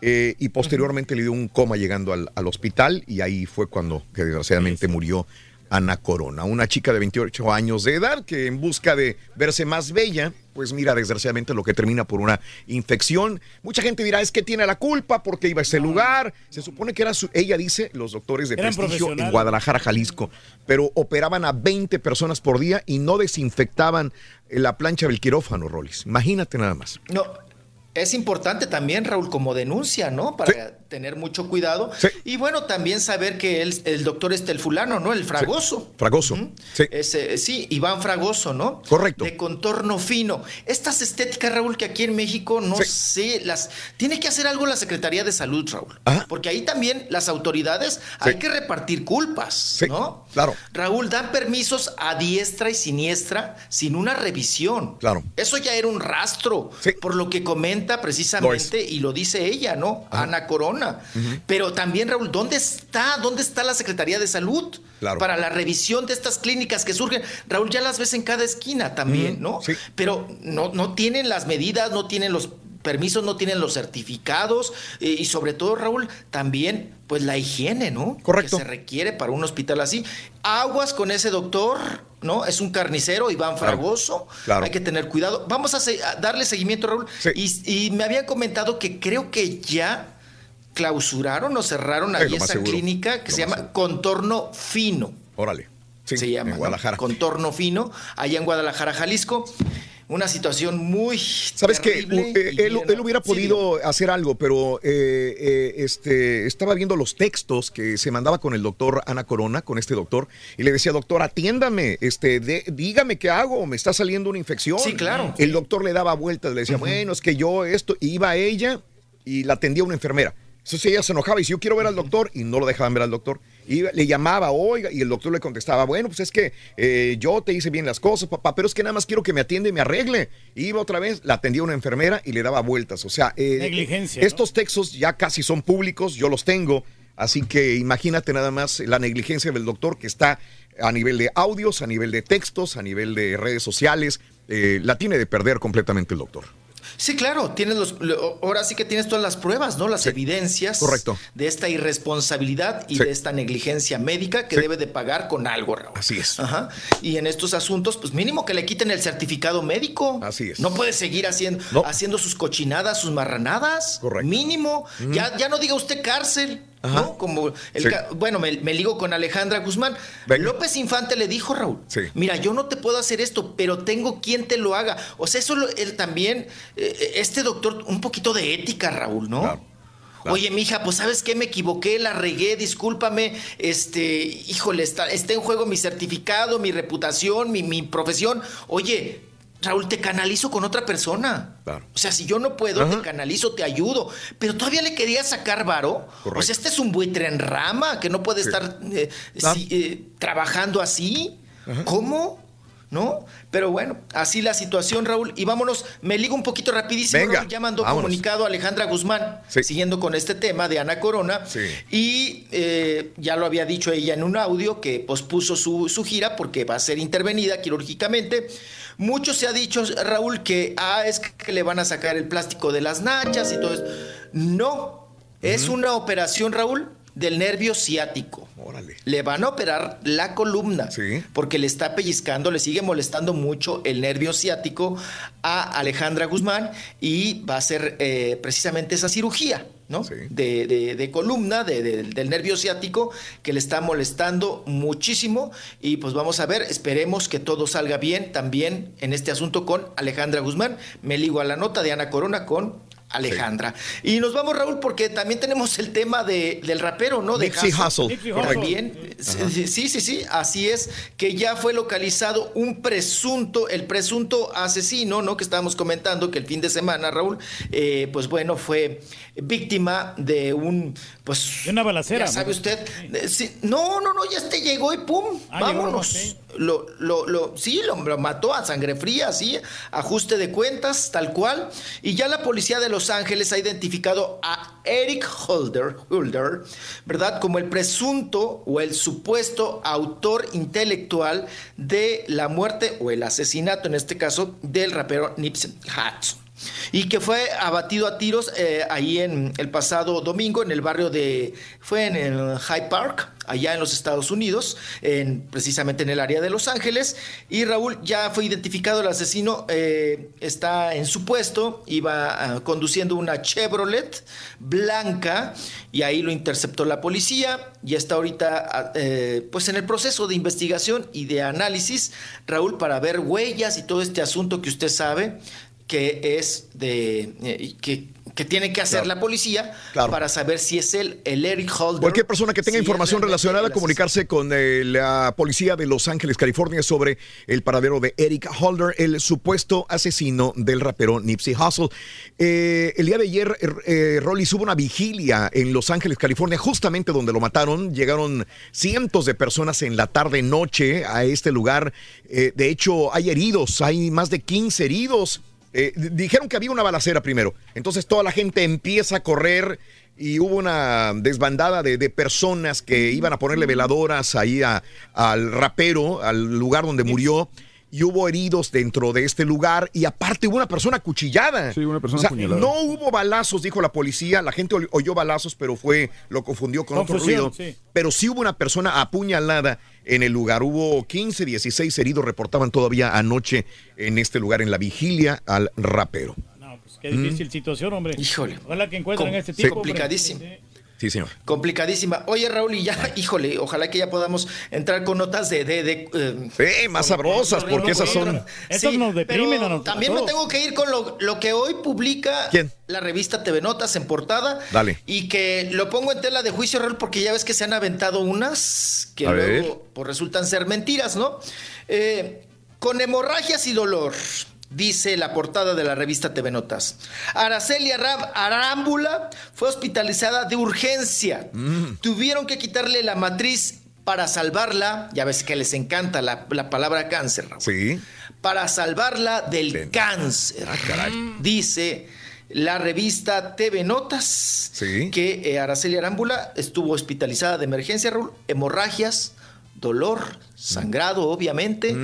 eh, y posteriormente le dio un coma llegando al, al hospital y ahí fue cuando que desgraciadamente murió Ana Corona, una chica de 28 años de edad que en busca de verse más bella, pues mira desgraciadamente lo que termina por una infección. Mucha gente dirá es que tiene la culpa porque iba a ese lugar. Se supone que era su, ella dice, los doctores de prestigio en. Guadalajara, Jalisco, pero operaban a 20 personas por día y no desinfectaban eh, la plancha del quirófano, Rolis. Imagínate nada más. No, es importante también, Raúl, como denuncia, ¿no? Para tener mucho cuidado. Y bueno, también saber que él, el doctor este, el fulano, ¿no? El fragoso. Fragoso. Sí. Ese, sí, Iván Fragoso, ¿no? Correcto. De contorno fino. Estas estéticas, Raúl, que aquí en México no sé, las tiene que hacer algo la Secretaría de Salud, Raúl. Porque ahí también las autoridades hay que repartir culpas, ¿no? Claro. Raúl, dan permisos a diestra y siniestra sin una revisión. Claro. Eso ya era un rastro, por lo que comenta precisamente y lo dice ella, ¿no? Ana Corona. Pero también, Raúl, ¿dónde está? ¿Dónde está la Secretaría de Salud? Claro. Para la revisión de estas clínicas que surgen. Raúl, ya las ves en cada esquina también, ¿no? Pero no, no tienen las medidas, no tienen los permisos, no tienen los certificados eh, y sobre todo, Raúl, también pues la higiene, ¿no? Correcto. Que se requiere para un hospital así. Aguas con ese doctor, ¿no? Es un carnicero, Iván Fragoso. claro. Hay que tener cuidado. Vamos a, se- a darle seguimiento, Raúl. Y, y me habían comentado que creo que ya clausuraron o cerraron ahí esa seguro, clínica que lo se llama Contorno Fino. Órale. Sí, se llama en ¿no? Guadalajara. Contorno Fino, allá en Guadalajara, Jalisco. Una situación muy. ¿Sabes qué? terrible Eh, él, él hubiera podido hacer algo, pero eh, eh, este, estaba viendo los textos que se mandaba con el doctor Ana Corona, con este doctor, y le decía, doctor, atiéndame, este, de- dígame qué hago, me está saliendo una infección. Sí, claro. El doctor le daba vueltas, le decía, bueno, es que yo esto, y iba ella y la atendía una enfermera. Entonces ella se enojaba y dice, yo quiero ver al doctor, y no lo dejaban ver al doctor. Y le llamaba, oiga, y el doctor le contestaba, bueno, pues es que eh, yo te hice bien las cosas, papá, pero es que nada más quiero que me atienda y me arregle. Iba otra vez, la atendía una enfermera y le daba vueltas. O sea, eh, Negligencia, ¿no? estos textos ya casi son públicos, yo los tengo. Así que imagínate nada más la negligencia del doctor que está a nivel de audios, a nivel de textos, a nivel de redes sociales. eh, la tiene de perder completamente el doctor. Sí, claro, tienes los, lo- ahora sí que tienes todas las pruebas, ¿no? Las evidencias correcto. de esta irresponsabilidad y Sí. de esta negligencia médica que debe de pagar con algo, Raúl. Así es. Ajá. Y en estos asuntos, pues mínimo que le quiten el certificado médico. Así es. No puede seguir haciendo, haciendo sus cochinadas, sus marranadas. Correcto. Mínimo. Ya, ya no diga usted cárcel. Ajá. ¿no? Como el Sí. bueno, me, me ligo con Alejandra Guzmán. López Infante le dijo, Raúl, Sí. mira, yo no te puedo hacer esto, pero tengo quien te lo haga. O sea, eso lo- él también, eh, este doctor, un poquito de ética, Raúl, ¿no? Oye, mija, pues sabes qué, me equivoqué, la regué, discúlpame, este, híjole, está, está en juego mi certificado, mi reputación, mi, mi profesión. Oye, Raúl, te canalizo con otra persona. O sea, si yo no puedo, te canalizo, te ayudo. Pero todavía le quería sacar varo. O sea, este es un buitre en rama que no puede Sí. estar eh, Claro. si- eh, trabajando así. ¿Cómo? ¿no? Pero bueno, así la situación, Raúl. Y vámonos, me ligo un poquito rapidísimo. Venga, Raúl, ya mandó vámonos. comunicado Alejandra Guzmán, siguiendo con este tema de Ana Corona. Y eh, ya lo había dicho ella en un audio que pospuso su, su gira porque va a ser intervenida quirúrgicamente. Mucho se ha dicho, Raúl, que ah, es que le van a sacar el plástico de las nachas y todo eso. No, es una operación, Raúl, del nervio ciático. Le van a operar la columna porque le está pellizcando, le sigue molestando mucho el nervio ciático a Alejandra Guzmán y va a ser eh, precisamente esa cirugía. ¿no? De, de- de columna, de- del nervio ciático, que le está molestando muchísimo. Y pues vamos a ver, esperemos que todo salga bien también en este asunto con Alejandra Guzmán. Me ligo a la nota de Ana Corona con Alejandra. Y nos vamos, Raúl, porque también tenemos el tema de, del rapero, ¿no? De Nipsey Hussle. También. Sí, sí, sí, sí, así es, que ya fue localizado un presunto, el presunto asesino, ¿no? Que estábamos comentando que el fin de semana, Raúl, eh, pues bueno, fue víctima de un, pues... una balacera, Ya sabe usted. sí, no, no, no, ya este llegó y pum, Ah, llegó, vámonos. Lo, lo, lo, sí, lo, lo mató a sangre fría, sí, ajuste de cuentas, tal cual. Y ya la policía de Los Ángeles ha identificado a Eric Holder, Holder, ¿verdad? Como el presunto o el supuesto autor intelectual de la muerte o el asesinato, en este caso, del rapero Nipsey Hussle y que fue abatido a tiros eh, ahí en el pasado domingo en el barrio de fue en el Hyde Park allá en los Estados Unidos en, precisamente en el área de Los Ángeles y Raúl ya fue identificado el asesino eh, está en su puesto iba ah, conduciendo una Chevrolet blanca y ahí lo interceptó la policía y está ahorita ah, eh, pues en el proceso de investigación y de análisis Raúl para ver huellas y todo este asunto que usted sabe que es de eh, que, que tiene que hacer la policía para saber si es él el Eric Holder. Cualquier persona que tenga si información relacionada, el comunicarse con eh, la policía de Los Ángeles, California, sobre el paradero de Eric Holder, el supuesto asesino del rapero Nipsey Hussle. Eh, el día de ayer, eh, Rolly, hubo una vigilia en Los Ángeles, California, justamente donde lo mataron. Llegaron cientos de personas en la tarde-noche a este lugar. De hecho, hay heridos, hay más de 15 heridos. Eh, dijeron que había una balacera primero. Entonces toda la gente empieza a correr y hubo una desbandada de, de personas que iban a ponerle veladoras ahí a- al rapero, al lugar donde murió. Y hubo heridos dentro de este lugar y aparte hubo una persona acuchillada. Sí, una persona O sea, apuñalada. No hubo balazos, dijo la policía. La gente oy- oyó balazos, pero fue, lo confundió con otro Confusión, ruido. sí. Pero sí hubo una persona apuñalada en el lugar. Hubo 15, 16 heridos, reportaban todavía anoche en este lugar, en la vigilia al rapero. Qué difícil situación, hombre. Híjole. Ojalá que encuentren Com- a este sí. tipo. hombre. Sí, señor. Complicadísima. Oye, Raúl, y ya, híjole, ojalá que ya podamos entrar con notas de... de, de, eh, Sí, más sabrosas, porque esas son... Estos nos deprimen pero a nosotros. También me tengo que ir con lo, lo que hoy publica ¿Quién? la revista TV Notas en portada. Dale. Y que lo pongo en tela de juicio, Raúl, porque ya ves que se han aventado unas que A luego pues, resultan ser mentiras, ¿no? Eh, con hemorragias y dolor. Dice la portada de la revista TV Notas. Araceli Arámbula fue hospitalizada de urgencia. Tuvieron que quitarle la matriz para salvarla. Ya ves que les encanta la, la palabra cáncer, Raúl. Sí. Para salvarla del cáncer. Dice la revista TV Notas que eh, Araceli Arámbula estuvo hospitalizada de emergencia, Raúl, hemorragias, dolor, sangrado, obviamente,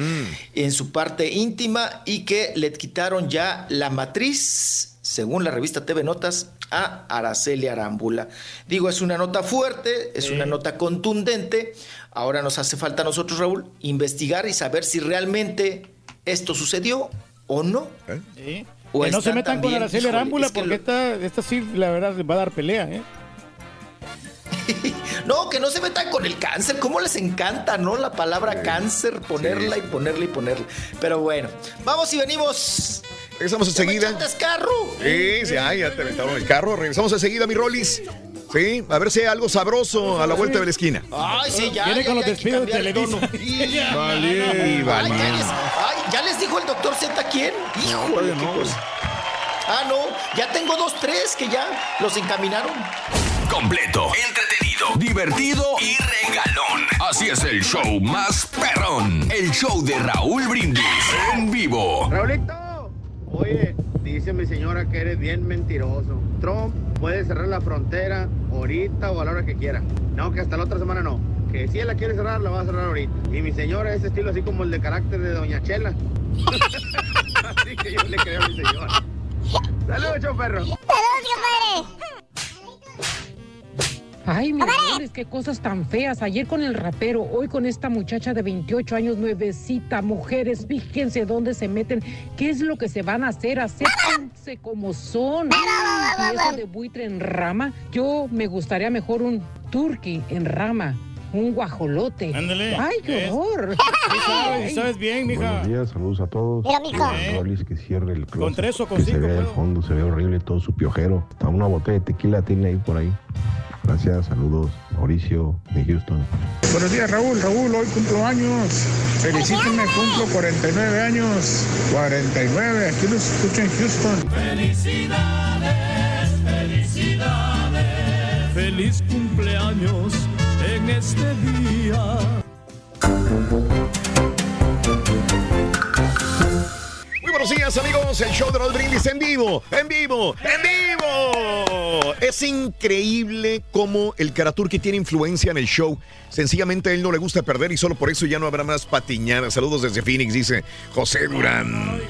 en su parte íntima y que le quitaron ya la matriz, según la revista TV Notas, a Araceli Arámbula. Digo, es una nota fuerte, es una nota contundente. Ahora nos hace falta a nosotros, Raúl, investigar y saber si realmente esto sucedió o no. Sí. O que no se metan con Araceli Arámbula porque lo- esta, esta sí, la verdad, va a dar pelea, ¿eh? No, que no se metan con el cáncer. ¿Cómo les encanta, no? La palabra cáncer, ponerla y ponerla y ponerla. Pero bueno, vamos y venimos. Regresamos enseguida. ¿Te carro? Sí, sí, ay, ya te aventaron el carro. Regresamos enseguida, mi Rolis. Sí, a ver si hay algo sabroso a la vuelta de la esquina. Ay, sí, ya. Viene con los despidos de Televisa. Vale, Ay, vale. ya les, ay, ¿ya les dijo el doctor Z quién? Híjole, qué no. cosa. Ah, no, ya tengo dos, tres que ya los encaminaron. Completo, entretenido, divertido y regalón. Así es el show más perrón. El show de Raúl Brindis en vivo. Raulito, oye, dice mi señora que eres bien mentiroso. Trump puede cerrar la frontera ahorita o a la hora que quiera. No, que hasta la otra semana no. Que si él la quiere cerrar, la va a cerrar ahorita. Y mi señora es estilo así como el de carácter de Doña Chela. así que yo le creo a mi señora. Saludos, choferro. Saludos, compadre. Ay, mi amores, qué cosas tan feas. Ayer con el rapero, hoy con esta muchacha de 28 años, nuevecita. Mujeres, fíjense dónde se meten. ¿Qué es lo que se van a hacer? Acéptense como son. Y eso de buitre en rama, yo me gustaría mejor un turkey en rama. Un guajolote. Ándale. Ay, qué Es- horror. Sí sabes, bien, mija. Buenos días, saludos a todos. Mira, mijo. Eh, Rolis que cierre el closet. Con tres o con que se ve puedo. fondo, se ve horrible todo su piojero. Hasta una botella de tequila tiene ahí por ahí. Gracias, saludos. Mauricio de Houston. Buenos días, Raúl. Raúl, hoy cumplo años. Felicítame, cumplo 49 años. 49, aquí los escucho en Houston. Felicidades, felicidades. Feliz cumpleaños en este día. Muy buenos días, amigos. El show de Raúl Brindis en vivo, en vivo, en vivo. Es increíble cómo el Karaturki tiene influencia en el show. Sencillamente a él no le gusta perder y solo por eso ya no habrá más patiñadas. Saludos desde Phoenix, dice José Durán.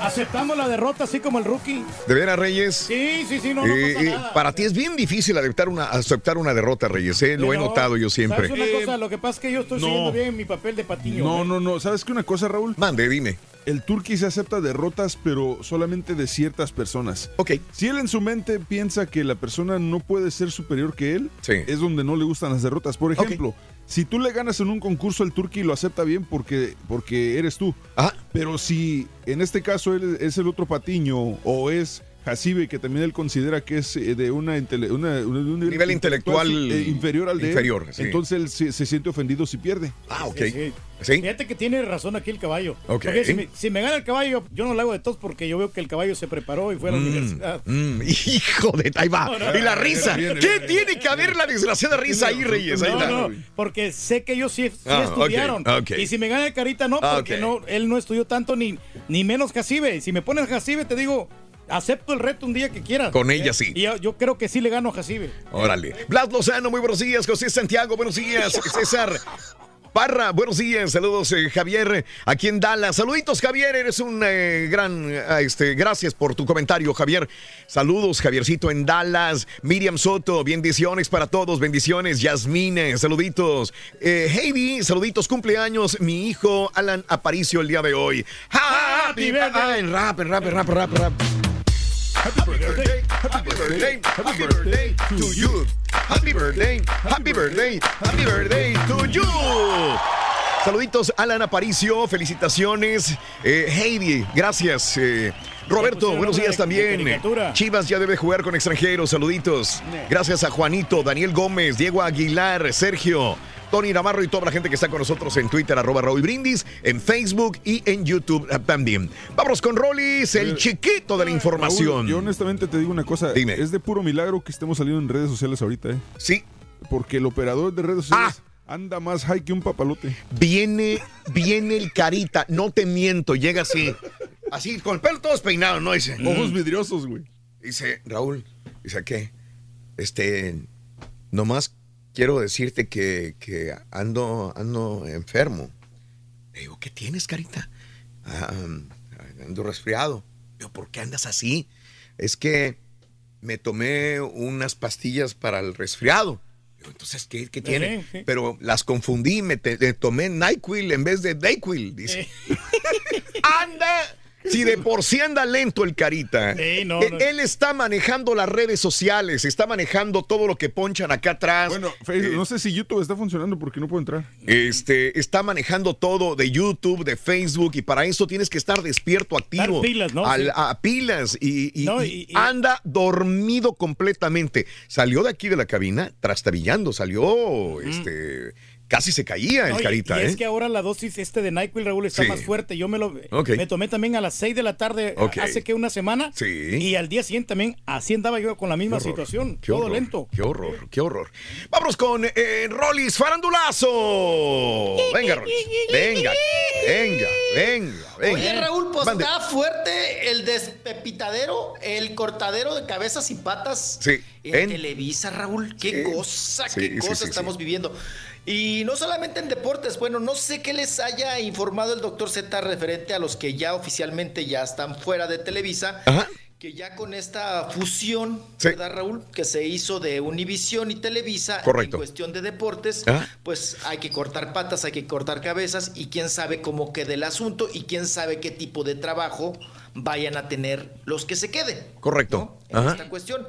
Aceptamos la derrota así como el rookie. ¿De veras, Reyes? Sí, sí, sí, no, no Eh, pasa eh, nada. para ti es bien difícil aceptar una, aceptar una derrota, Reyes. eh, Lo he No, notado yo siempre. ¿Sabes una cosa? Lo que pasa es que yo estoy no. siguiendo bien mi papel de patiño. No, no, no. ¿Sabes qué una cosa, Raúl? Mande, dime. El turqui se acepta derrotas, pero solamente de ciertas personas. Ok. Si él en su mente piensa que la persona no puede ser superior que él, es donde no le gustan las derrotas. Por ejemplo, si tú le ganas en un concurso al turqui, lo acepta bien porque, porque eres tú. Pero si en este caso él es el otro patiño o es Jacibe, que también él considera que es eh, de una, intele- una- una- de un Nivel intelectual eh, inferior al de él, inferior, sí. entonces él se, se siente ofendido si pierde. Ah, ok. Sí, sí. Fíjate que tiene razón aquí el caballo. Ok. Porque si me, si me gana el caballo, yo no le hago de tos porque yo veo que el caballo se preparó y fue a la Mm, universidad. mm, hijo de ahí va. No, no. y la risa. Viene, ¿Qué viene. tiene que haber la desgraciada risa ahí, Reyes? Ahí No, no, porque sé que ellos sí, sí Ah, estudiaron. ok, ok. Y si me gana el carita, no, Ah, porque no, él no estudió tanto ni, ni menos Jacibe. Si me pones Jacibe, te digo, acepto el reto un día que quieras. Con ella ¿Eh? sí. Y yo, yo creo que sí le gano a Jacibe. Órale. Blas Lozano, muy buenos días. José Santiago, buenos días. César. Parra, buenos días, saludos eh, Javier, aquí en Dallas. Saluditos Javier, eres un eh, gran, ah, este, gracias por tu comentario Javier. Saludos Javiercito en Dallas. Miriam Soto, bendiciones para todos, bendiciones. Yasmine, saluditos. Eh, Heidi, saluditos, cumpleaños, mi hijo Alan Aparicio el día de hoy. Happy birthday. Ah, en rap, en rap, en rap, rap, rap. Happy birthday, happy birthday, happy birthday to you. Happy birthday, happy birthday, happy birthday to you. Saluditos, Alan Aparicio, felicitaciones. Eh, Heidi, gracias. Eh, Roberto, buenos días también. Chivas ya debe jugar con extranjeros, saluditos. Gracias a Juanito, Daniel Gómez, Diego Aguilar, Sergio. Tony Navarro y toda la gente que está con nosotros en Twitter, arroba Raúl Brindis, en Facebook y en YouTube eh, también. Vámonos con Rollis, el chiquito de la información. Raúl, yo honestamente te digo una cosa. Es de puro milagro que estemos saliendo en redes sociales ahorita, ¿eh? Sí. Porque el operador de redes sociales anda más high que un papalote. Viene, viene el carita, no te miento, llega así. Así, con el pelo todo despeinado, ¿no? Dice. Ojos vidriosos, güey. Dice, Raúl, dice, ¿qué? Este, nomás quiero decirte que, que ando, ando enfermo. Le digo, ¿qué tienes, carita? "Ah, ando resfriado. Digo, ¿por qué andas así? Es que me tomé unas pastillas para el resfriado. Digo, entonces, ¿qué, qué tiene? Sí, sí. Pero las confundí, me, te- tomé NyQuil en vez de Dayquil, dice. ¡Anda! Si de por sí anda lento el carita. Sí, no, Eh, no. Él está manejando las redes sociales, está manejando todo lo que ponchan acá atrás. Bueno, Facebook, no sé si YouTube está funcionando porque no puedo entrar. Este, está manejando todo de YouTube, de Facebook, y para eso tienes que estar despierto, activo. Pilas, ¿no? Al-. A, pilas. Y, y- No, y y- y- anda dormido completamente. Salió de aquí de la cabina trastabillando, salió Mm. este, Casi se caía el No, y- carita, y ¿eh? es que ahora la dosis este de NyQuil, Raúl, está Sí. más fuerte. Yo me lo Ok. me tomé también a las 6 de la tarde hace que una semana. Sí. Y al día siguiente también así andaba yo con la misma situación. Qué todo horror, lento. Qué horror, qué horror. Vámonos con eh, Rolis Farandulazo. Venga, Rolis. Venga, venga, venga, venga. Oye, Raúl, pues Mande. está fuerte el despepitadero, el cortadero de cabezas y patas Sí, en, en- Televisa, Raúl. Qué Sí. cosa, qué sí, cosa sí, sí. estamos viviendo. Y no solamente en deportes, bueno, no sé qué les haya informado el doctor Z referente a los que ya oficialmente ya están fuera de Televisa. Que ya con esta fusión, ¿verdad, Raúl? Que se hizo de Univisión y Televisa Correcto. en cuestión de deportes, pues hay que cortar patas, hay que cortar cabezas y quién sabe cómo quede el asunto y quién sabe qué tipo de trabajo vayan a tener los que se queden Correcto. en Ajá. esta cuestión.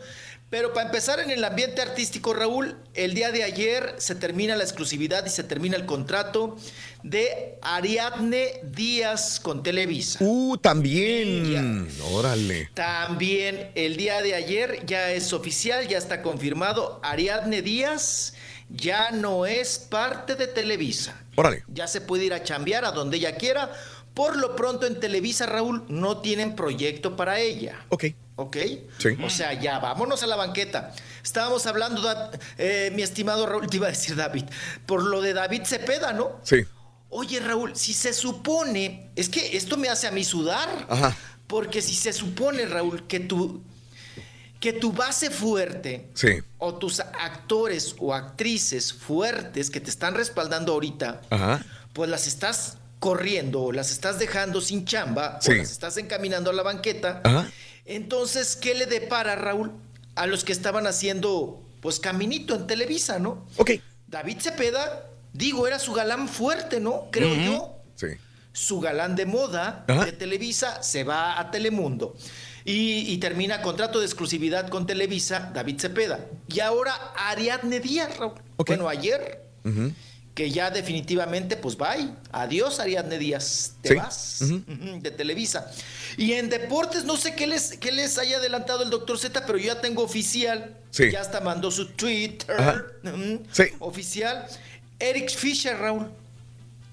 Pero para empezar en el ambiente artístico, Raúl, el día de ayer se termina la exclusividad y se termina el contrato de Ariadne Díaz con Televisa. Uh, también. Órale. También el día de ayer ya es oficial, ya está confirmado, Ariadne Díaz ya no es parte de Televisa. Órale. Ya se puede ir a chambear a donde ella quiera. Por lo pronto en Televisa, Raúl, no tienen proyecto para ella. Ok. ¿Ok? Sí. O sea, ya, vámonos a la banqueta. Estábamos hablando, eh, mi estimado Raúl, te iba a decir David, por lo de David Cepeda, ¿no? Sí. Oye, Raúl, si se supone, es que esto me hace a mí sudar. Ajá. Porque si se supone, Raúl, que tu, que tu base fuerte Sí. o tus actores o actrices fuertes que te están respaldando ahorita, Ajá. pues las estás corriendo o las estás dejando sin chamba Sí. o las estás encaminando a la banqueta. Ajá. Entonces, ¿qué le depara, Raúl, a los que estaban haciendo, pues, caminito en Televisa, ¿no? Ok. David Cepeda, digo, era su galán fuerte, ¿no? Creo yo Sí. su galán de moda Ajá. de Televisa se va a Telemundo y, y termina contrato de exclusividad con Televisa, David Cepeda. Y ahora Ariadne Díaz, Raúl. Bueno, ayer, Ujú. Que ya definitivamente, pues bye. Adiós, Ariadne Díaz. Te Sí. vas de Televisa. Y en deportes, no sé qué les, qué les haya adelantado el doctor Z, pero yo ya tengo oficial. Sí. Ya hasta mandó su Twitter. Sí. Oficial. Eric Fisher, Raúl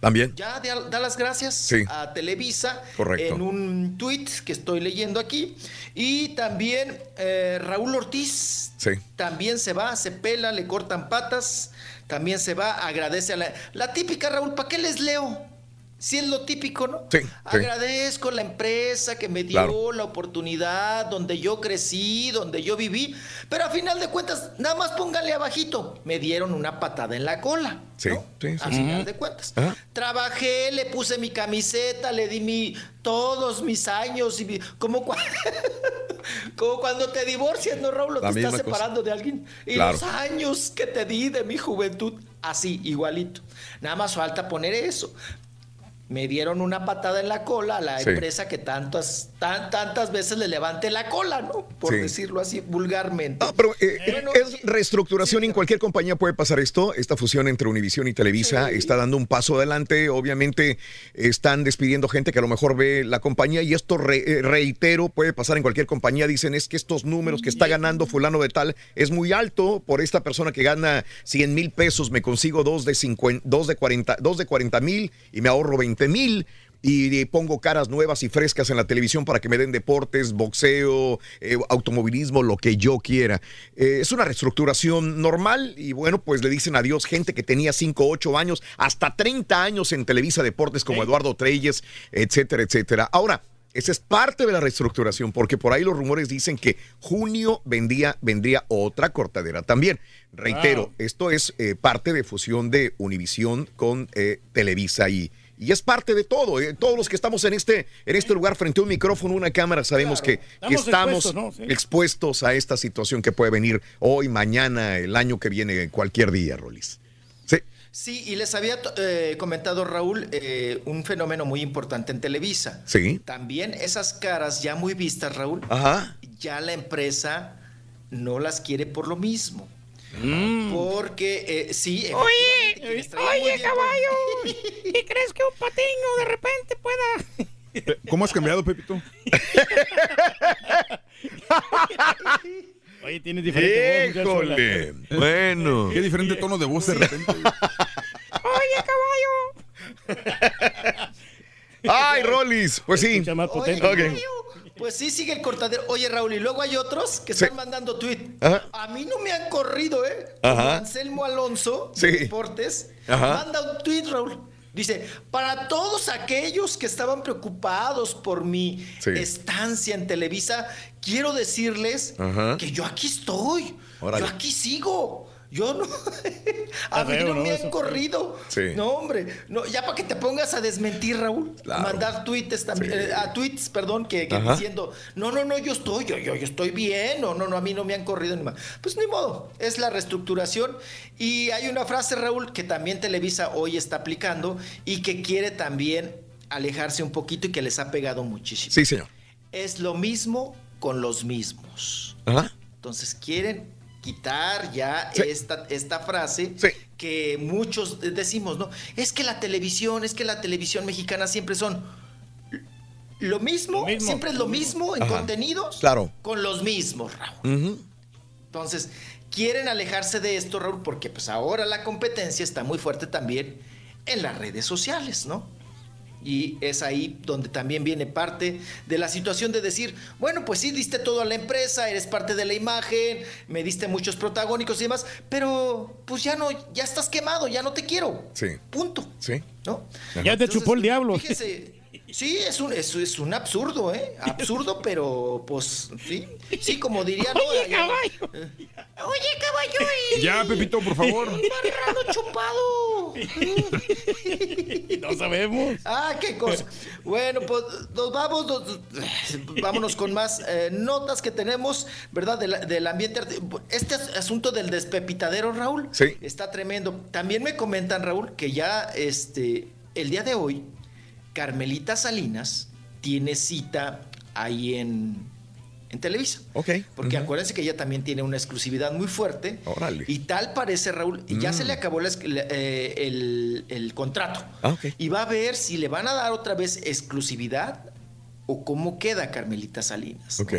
También. ya da, da las gracias Sí. a Televisa Correcto. en un tweet que estoy leyendo aquí. Y también eh, Raúl Ortiz Sí. también se va, se pela, le cortan patas, también se va, agradece a la... La típica, Raúl, ¿para qué les leo? Si es lo típico, ¿no? Sí. sí. Agradezco la empresa que me dio Claro. la oportunidad, donde yo crecí, donde yo viví, pero a final de cuentas, nada más pónganle abajito, me dieron una patada en la cola. Sí. Sí. sí. A final de cuentas. Ajá. Trabajé, le puse mi camiseta, le di mi todos mis años y mi- como, cua- como cuando te divorcias, ¿no, Raúl? Te estás cosa. separando de alguien. Y Claro. los años que te di de mi juventud, así, igualito. Nada más falta poner eso. Me dieron una patada en la cola a la Sí. empresa que tantas, tan, tantas veces le levante la cola, ¿no? Por Sí. decirlo así vulgarmente. Ah, pero eh, Bueno, es reestructuración. en cualquier compañía puede pasar esto. Esta fusión entre Univision y Televisa está dando un paso adelante. Obviamente están despidiendo gente que a lo mejor ve la compañía y esto, re- eh, reitero, puede pasar en cualquier compañía. Dicen es que estos números que está ganando fulano de tal es muy alto. Por esta persona que gana 100 mil pesos me consigo dos de, 50, dos de 40 dos de 40 mil y me ahorro 20 mil y pongo caras nuevas y frescas en la televisión para que me den deportes, boxeo, eh, automovilismo, lo que yo quiera. Eh, es una reestructuración normal y bueno, pues le dicen adiós gente que tenía 5, 8 años, hasta 30 años en Televisa Deportes como Eduardo Treyes, etcétera, etcétera. Ahora, esa es parte de la reestructuración, porque por ahí los rumores dicen que junio vendría, vendría otra cortadera también. Reitero, Wow. esto es eh, parte de fusión de Univisión con Televisa y, y es parte de todo. eh, todos los que estamos en este, en este lugar frente a un micrófono, una cámara, sabemos que, que Estamos expuestos, ¿no? Sí. expuestos a esta situación que puede venir hoy, mañana, el año que viene, cualquier día, Rolis. Sí. Sí, y les había eh, comentado Raúl eh, un fenómeno muy importante en Televisa. Sí. También esas caras ya muy vistas, Raúl, Ajá. ya la empresa no las quiere por lo mismo. Mm. Porque sí. Oye, oye caballo. ¿Y crees que un patiño de repente pueda.? ¿Cómo has cambiado, Pepito? Oye, tienes diferente Híjole. voz. Híjole. Bueno. Qué diferente tono de voz de repente. Oye, caballo. Ay, rollis. Pues sí. Más potente. Oye, pues sí, sigue el cortadero. Oye, Raúl, y luego hay otros que están mandando tweet. Ajá. A mí no me han corrido, ¿eh? Ajá. Anselmo Alonso, Sí. de Deportes, Ajá. manda un tweet, Raúl. Dice, para todos aquellos que estaban preocupados por mi Sí. estancia en Televisa, quiero decirles Ajá. que yo aquí estoy. Órale. Yo aquí sigo. Yo no. a mí no ¿no? me han Eso. corrido. Sí. No, hombre. No, ya para que te pongas a desmentir, Raúl. Claro. Mandar tweets también. Sí. eh, a tweets, perdón, que, diciendo, no, no, no, yo estoy, yo, yo, yo estoy bien. No, no, no, a mí no me han corrido ni más. Pues ni modo. Es la reestructuración. Y hay una frase, Raúl, que también Televisa hoy está aplicando y que quiere también alejarse un poquito y que les ha pegado muchísimo. Sí, señor. Es lo mismo con los mismos. Ajá. Entonces quieren quitar ya Sí. esta, esta frase Sí. que muchos de- decimos, ¿no? Es que la televisión, es que la televisión mexicana siempre son lo mismo, Lo mismo, siempre es lo mismo en Ajá. contenidos Claro. con los mismos, Raúl. Entonces, quieren alejarse de esto, Raúl, porque pues ahora la competencia está muy fuerte también en las redes sociales, ¿no? Y es ahí donde también viene parte de la situación de decir, bueno, pues sí, diste todo a la empresa, eres parte de la imagen, me diste muchos protagónicos y demás, pero pues ya no, ya estás quemado, ya no te quiero. Sí. Punto. Sí. ¿No? Ya te chupó el diablo. Fíjese, sí, es un, es, es un absurdo, ¿eh? Absurdo, pero pues sí. Sí, como diría, ¿no? Oye, caballo. Oye, caballo. y- Ya, Pepito, por favor. Marrano chupado. No sabemos. Ah, qué cosa. Bueno, pues nos vamos, nos- vámonos con más eh, notas que tenemos, ¿verdad? Del, del ambiente. Este as- asunto del despepitadero, Raúl, Sí. está tremendo. También me comentan, Raúl, que ya este, el día de hoy, Carmelita Salinas tiene cita ahí en, en Televisa. Ok. Porque Ujú. acuérdense que ella también tiene una exclusividad muy fuerte. Órale. Y tal parece, Raúl, ya Mm. se le acabó la eh, el, el contrato. Ah. Y va a ver si le van a dar otra vez exclusividad o cómo queda Carmelita Salinas. ¿no? Ok.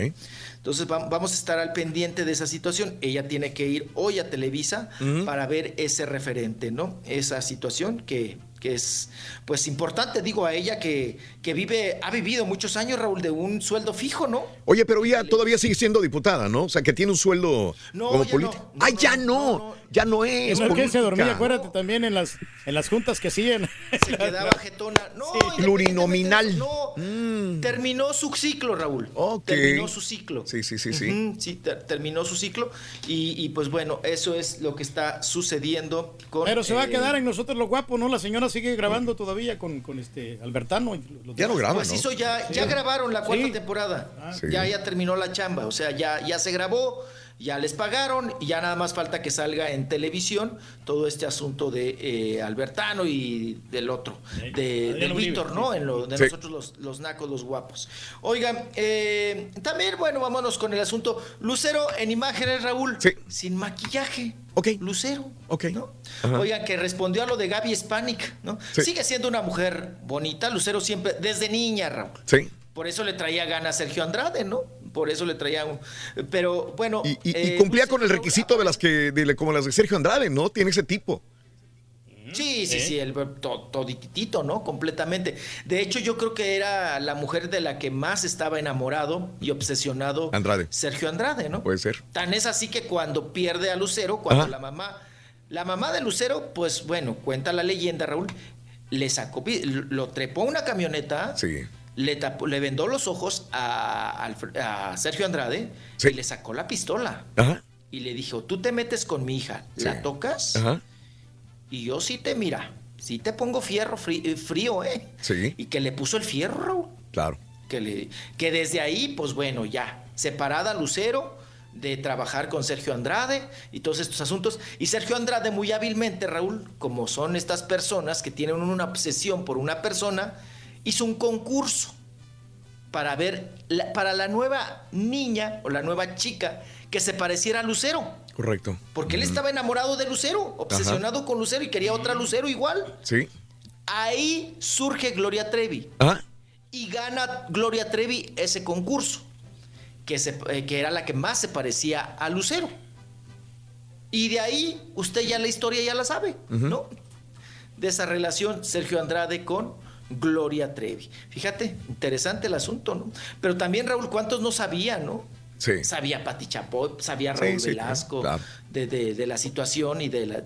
Entonces va- vamos a estar al pendiente de esa situación. Ella tiene que ir hoy a Televisa para ver ese referente, ¿no? Esa situación que, que es pues importante, digo a ella que, que vive, ha vivido muchos años, Raúl, de un sueldo fijo, ¿no? Oye, pero ella todavía sigue siendo diputada, ¿no? O sea, que tiene un sueldo No, como político. no. No, ¡Ay, no, ya no, Ya no es. No, que se dormía, acuérdate también en las, en las juntas que hacían. Se quedaba jetona. No, Plurinominal. No, terminó su ciclo, Raúl. Mm. Terminó su ciclo. Sí, sí, sí, sí. Sí, ter- terminó su ciclo. Y, y, pues bueno, eso es lo que está sucediendo con. Pero se va a eh, quedar en nosotros lo guapo, ¿no? La señora sigue grabando todavía con, con este Albertano. Ya no graba, Pues ¿no? hizo ya, ya Sí. grabaron la cuarta Sí. temporada. Sí. Ya, ya terminó la chamba. O sea, ya, ya se grabó, ya les pagaron, y ya nada más falta que salga en televisión todo este asunto de eh, Albertano y del otro, de, Adriano del Víctor, ¿no? En lo de Sí. nosotros los, los nacos, los guapos. Oigan, eh, también, bueno, vámonos con el asunto. Lucero en imágenes, Raúl. Sí. Sin maquillaje. Ok. Lucero. Ok. ¿no? Oigan, que respondió a lo de Gaby Spanik, ¿no? Sí. Sigue siendo una mujer bonita, Lucero siempre, desde niña, Raúl. Sí. Por eso le traía ganas a Sergio Andrade, ¿no? Por eso le traía un... Pero bueno... Y, y- y eh, cumplía con el requisito de las que, de, como las de Sergio Andrade, ¿no? Tiene ese tipo. Sí, sí, ¿Eh? sí, el to- todititito, ¿no? Completamente. De hecho, yo creo que era la mujer de la que más estaba enamorado y obsesionado Andrade. Sergio Andrade, ¿no? Puede ser. Tan es así que cuando pierde a Lucero, cuando Ajá. la mamá, la mamá de Lucero, pues bueno, cuenta la leyenda, Raúl, le sacó, lo trepó a una camioneta, Sí. Le, tapó- le vendó los ojos a, a Sergio Andrade Sí. y le sacó la pistola. Ajá. Y le dijo, tú te metes con mi hija, ¿la tocas? Ajá. Y yo sí te, mira, sí te pongo fierro eh, frío, ¿eh? Sí. Y que le puso el fierro. Claro. Que, le, que desde ahí, pues bueno, ya, separada Lucero de trabajar con Sergio Andrade y todos estos asuntos. Y Sergio Andrade muy hábilmente, Raúl, como son estas personas que tienen una obsesión por una persona, hizo un concurso para ver, la- para la nueva niña o la nueva chica que se pareciera a Lucero. Correcto. Porque él estaba enamorado de Lucero, obsesionado con Lucero y quería otra Lucero igual. Sí. Ahí surge Gloria Trevi Ajá. y gana Gloria Trevi ese concurso, que, se- eh, que era la que más se parecía a Lucero. Y de ahí usted ya la historia ya la sabe, ¿no? De esa relación Sergio Andrade con Gloria Trevi. Fíjate, interesante el asunto, ¿no? Pero también, Raúl, ¿cuántos no sabían, no? Sí. Sabía Pati Chapoy, sabía Raúl sí, Velasco claro. de, de- de la situación y de la,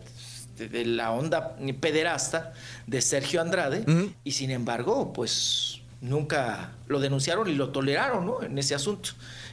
de, de la onda pederasta de Sergio Andrade, y sin embargo, pues nunca lo denunciaron y lo toleraron, ¿no? En ese asunto.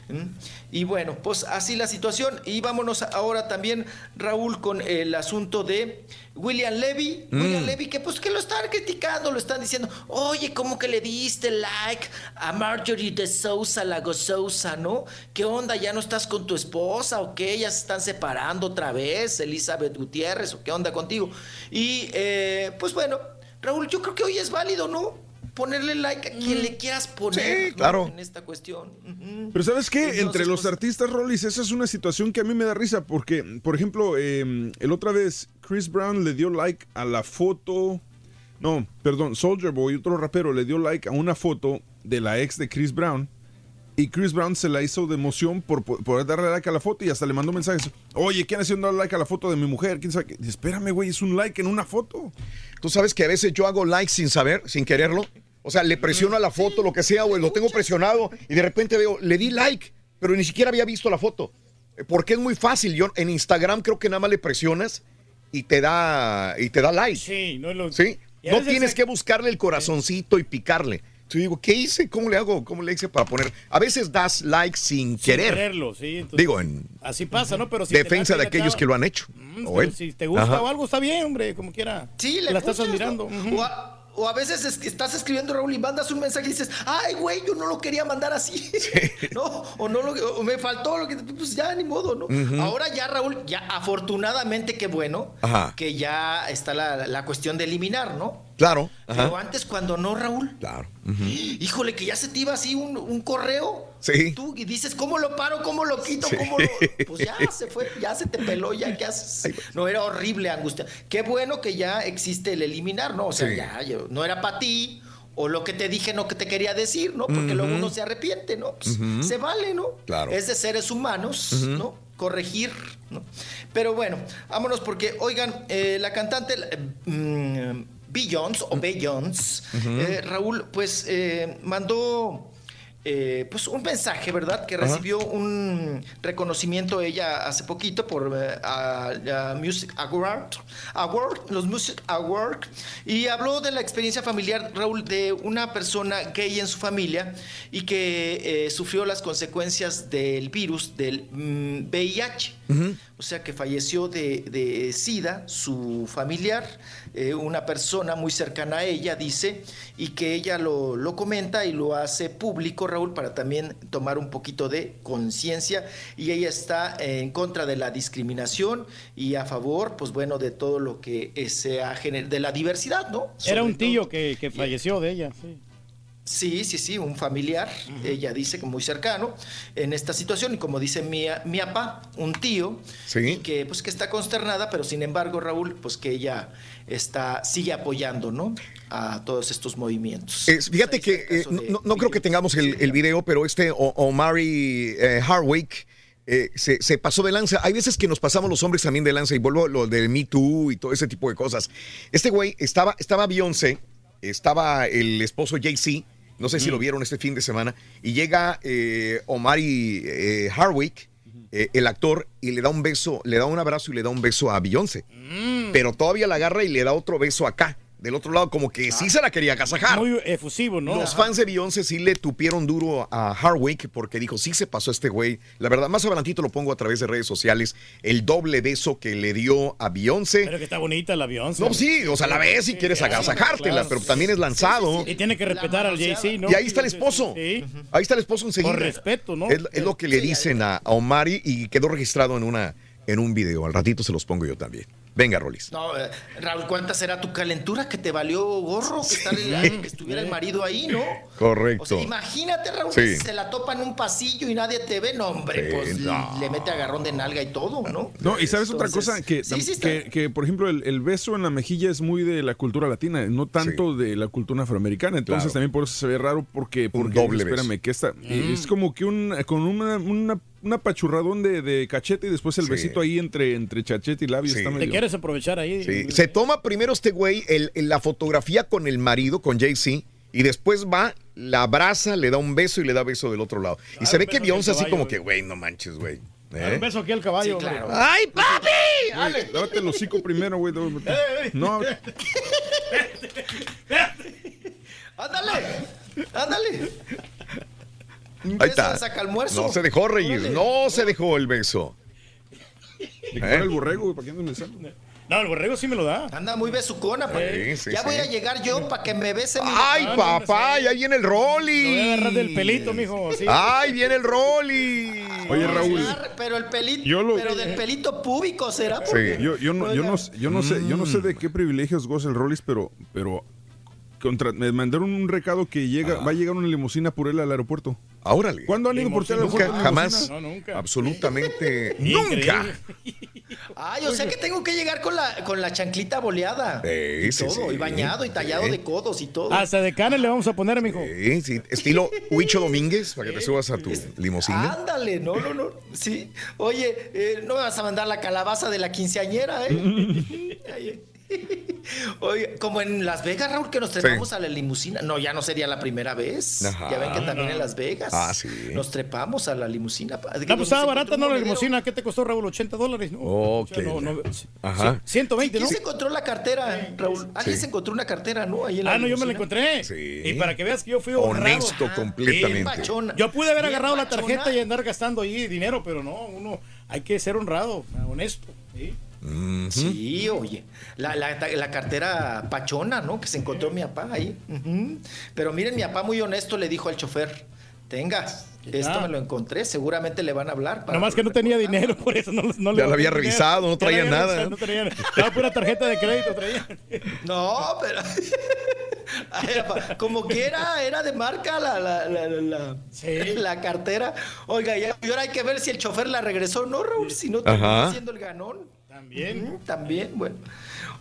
¿Mm? Y bueno, pues así la situación. Y vámonos ahora también, Raúl, con el asunto de William Levy. Mm. William Levy, que pues que lo están criticando, lo están diciendo, oye, ¿cómo que le diste like a Marjorie de Sousa, Lago Sousa, ¿no? ¿Qué onda? ¿Ya no estás con tu esposa o qué? ¿Ya se están separando otra vez, Elizabeth Gutiérrez, o qué onda contigo? Y eh, pues bueno, Raúl, yo creo que hoy es válido, ¿no? Ponerle like a quien le quieras poner Sí, claro. ¿no? en esta cuestión. Pero ¿sabes qué? Entonces, Entre los pues, artistas, Rollis, esa es una situación que a mí me da risa porque, por ejemplo, eh, el otra vez Chris Brown le dio like a la foto... No, perdón, Soldier Boy, otro rapero, le dio like a una foto de la ex de Chris Brown y Chris Brown se la hizo de emoción por por poder darle like a la foto y hasta le mandó mensajes. Oye, ¿quién haciendo like a la foto de mi mujer? ¿Quién sabe Espérame, güey, es un like en una foto. Tú sabes que a veces yo hago like sin saber, sin quererlo. O sea, le presiono a la foto, lo que sea, o lo tengo presionado y de repente veo, le di like, pero ni siquiera había visto la foto. Eh, Porque es muy fácil. Yo en Instagram creo que nada más le presionas y te da y te da like. Sí, no es lo Sí. No tienes que buscarle el corazoncito y picarle. Yo digo, ¿qué hice? ¿Cómo le hago? ¿Cómo le hice para poner? A veces das like sin, sin querer. quererlo, sí. entonces- Digo, en Así pasa, ¿no? Pero si defensa de aquellos que lo han hecho. Mm, O él. si te gusta Ajá. o algo, está bien, hombre, como quiera. Sí, le la estás admirando. O a veces es que estás escribiendo, Raúl, y mandas un mensaje y dices, ay, güey, yo no lo quería mandar así. ¿No? O, no lo, o me faltó lo que. Pues ya, ni modo, ¿no? Ahora ya, Raúl, ya afortunadamente, qué bueno, Ajá. que ya está la, la cuestión de eliminar, ¿no? Claro. Pero Ajá. antes, cuando no, Raúl. Claro. Híjole, que ya se te iba así un, un correo. Sí. Tú y dices, ¿cómo lo paro? ¿Cómo lo quito? Sí. ¿Cómo lo.? Pues ya se fue, ya se te peló, ya qué haces. No, era horrible, angustia. Qué bueno que ya existe el eliminar, ¿no? O sea, Sí. ya, yo- no era para ti. O lo que te dije no que te quería decir, ¿no? Porque luego uno se arrepiente, ¿no? Pues. Se vale, ¿no? Claro. Es de seres humanos. ¿no? Corregir, ¿no? Pero bueno, vámonos porque, oigan, eh, la cantante eh, mm, Beyoncé o Ujú. eh, Raúl, pues eh, mandó eh, pues un mensaje, ¿verdad? Que recibió un reconocimiento ella hace poquito por eh, a- a Music Award, Award, los Music Award, y habló de la experiencia familiar, Raúl, de una persona gay en su familia y que eh, sufrió las consecuencias del virus del mm, VIH. O sea que falleció de, de SIDA, su familiar, eh, una persona muy cercana a ella, dice, y que ella lo, lo comenta y lo hace público, Raúl, para también tomar un poquito de conciencia. Y ella está en contra de la discriminación y a favor, pues bueno, de todo lo que eh, sea gener- de la diversidad, ¿no? Era un tío que, que falleció de ella. Sí. Sí, sí, sí, un familiar, ella dice que muy cercano en esta situación y como dice mi, mi papá, un tío, y que pues que está consternada, pero sin embargo, Raúl, pues que ella está sigue apoyando, ¿no? A todos estos movimientos. Fíjate que eh, no, creo que tengamos el, el video, pero este Omari eh, Hardwick eh, se, se pasó de lanza. Hay veces que nos pasamos los hombres también de lanza y vuelvo a lo del Me Too y todo ese tipo de cosas. Este güey estaba, estaba Beyoncé, estaba el esposo Jay-Z, no sé si lo vieron este fin de semana, y llega eh, Omari Hardwick, eh, el actor, y le da un beso, le da un abrazo y le da un beso a Beyoncé. Pero todavía la agarra y le da otro beso acá. Del otro lado, como que sí se la quería agasajar. Muy efusivo, ¿no? Los Ajá. fans de Beyoncé sí le tupieron duro a Hardwick porque dijo, sí se pasó este güey. La verdad, más adelantito lo pongo a través de redes sociales, el doble beso que le dio a Beyoncé. Pero que está bonita la Beyoncé. No, sí, o sea, la ves si quieres agasajártela, claro. pero también es lanzado. Y tiene que respetar al Jay-Z, ¿no? Y ahí está el esposo. Sí. Ahí está el esposo enseguida. Por respeto, ¿no? Es, es lo que le dicen a, a Omari y quedó registrado en, una, en un video. Al ratito se los pongo yo también. Venga, Rolis. No, eh, Raúl, ¿cuánta será tu calentura que te valió gorro que, estar el- que estuviera el marido ahí, no? Correcto. O sea, imagínate, Raúl, Sí. que se la topa en un pasillo y nadie te ve, no, hombre, Sí, pues no. le mete agarrón de nalga y todo, ¿no? No, y sabes otra cosa, que, sí, sí está. que, que, por ejemplo el, el beso en la mejilla es muy de la cultura latina, no tanto de la cultura afroamericana, entonces Claro. también por eso se ve raro porque, porque doble espérame, beso. que esta, Mm. es como que un, con una, una un apachurradón de, de cachete y después el Sí. besito ahí entre, entre cachete y labio. Sí. Está Te quieres aprovechar ahí. Sí, Se toma primero este güey el- el- la fotografía con el marido, con Jay-Z, y después va, la abraza, le da un beso y le da beso del otro lado. Y se ve que Beyoncé así como que, güey, no manches, güey. Dale ¿Eh? Un beso aquí al caballo. Sí, claro. ¡Ay, papi! Lávate el hocico primero, güey. No, ¡Ándale! ¡Ándale! Un Ahí está. de saca almuerzo. No se dejó. Órale. No se dejó el beso. le ¿Eh? el borrego, güey, ¿para qué andas pensando? No, el borrego sí me lo da. Anda muy besucona. pa- Sí, sí, ya voy a llegar yo para que me bese mi ¡Ay, Ah, no, papá! Ya viene el Rolly. Lo voy a agarrar del pelito, mijo. ¡Ay, viene el Rolly! Oye, Raúl. Pero el pelito, Yo lo- pero del pelito púbico será. Sí. Porque- Yo, yo, no, yo, no, yo, no sé, yo no Mm. sé de qué privilegios goza el Rollis, pero, pero contra- me mandaron un recado que llega, va a llegar una limusina por él al aeropuerto. Órale. ¿Cuándo han ido por ti al Nunca, aeropuerto? en jamás. No, nunca. Absolutamente nunca. Ah, yo sé que tengo que llegar con la, con la chanclita boleada. Sí, y sí, todo, sí. y bañado, y tallado de codos y todo. Hasta de canes le vamos a poner, mijo. Sí, sí. Estilo Huicho Domínguez, para que te subas a tu limusina. Ándale, no, no, no. Sí. Oye, eh, no me vas a mandar la calabaza de la quinceañera, ¿eh? Oye, como en Las Vegas, Raúl, que nos trepamos Sí. a la limusina. No, ya no sería la primera vez. Ajá. Ya ven que también en Las Vegas. Ah, sí. Nos trepamos a la limusina. No, pues estaba barata, ¿no? La limusina, ¿qué te costó, Raúl? 80 dólares, ¿no? Ok. O sea, no, no, Ajá. 120, ¿no? ¿Quién se encontró la cartera, Raúl? Alguien Sí. se encontró una cartera, ¿no? Ahí en la Ah, no, yo me la encontré. Sí. Y para que veas que yo fui honrado. Honesto Ajá. completamente. Yo pude haber agarrado la tarjeta y andar gastando ahí dinero, pero no, uno hay que ser honrado, honesto. ¿sí? Sí, oye, la, la- la cartera pachona, ¿no? Que se encontró mi papá ahí. Pero miren, mi papá muy honesto le dijo al chofer, tenga, esto me lo encontré, seguramente le van a hablar. para- Nomás que no tenía dinero, por eso no, no le Ya lo había dinero. revisado, no traía nada. revisado, No traía Estaba pura tarjeta de crédito, traía. No, pero... Como quiera, era de marca la, la, la, la- la- la cartera. Oiga, ya- y ahora hay que ver si el chofer la regresó, ¿no, Raúl? Si no, termina Ajá. siendo el ganón. También. También, bueno.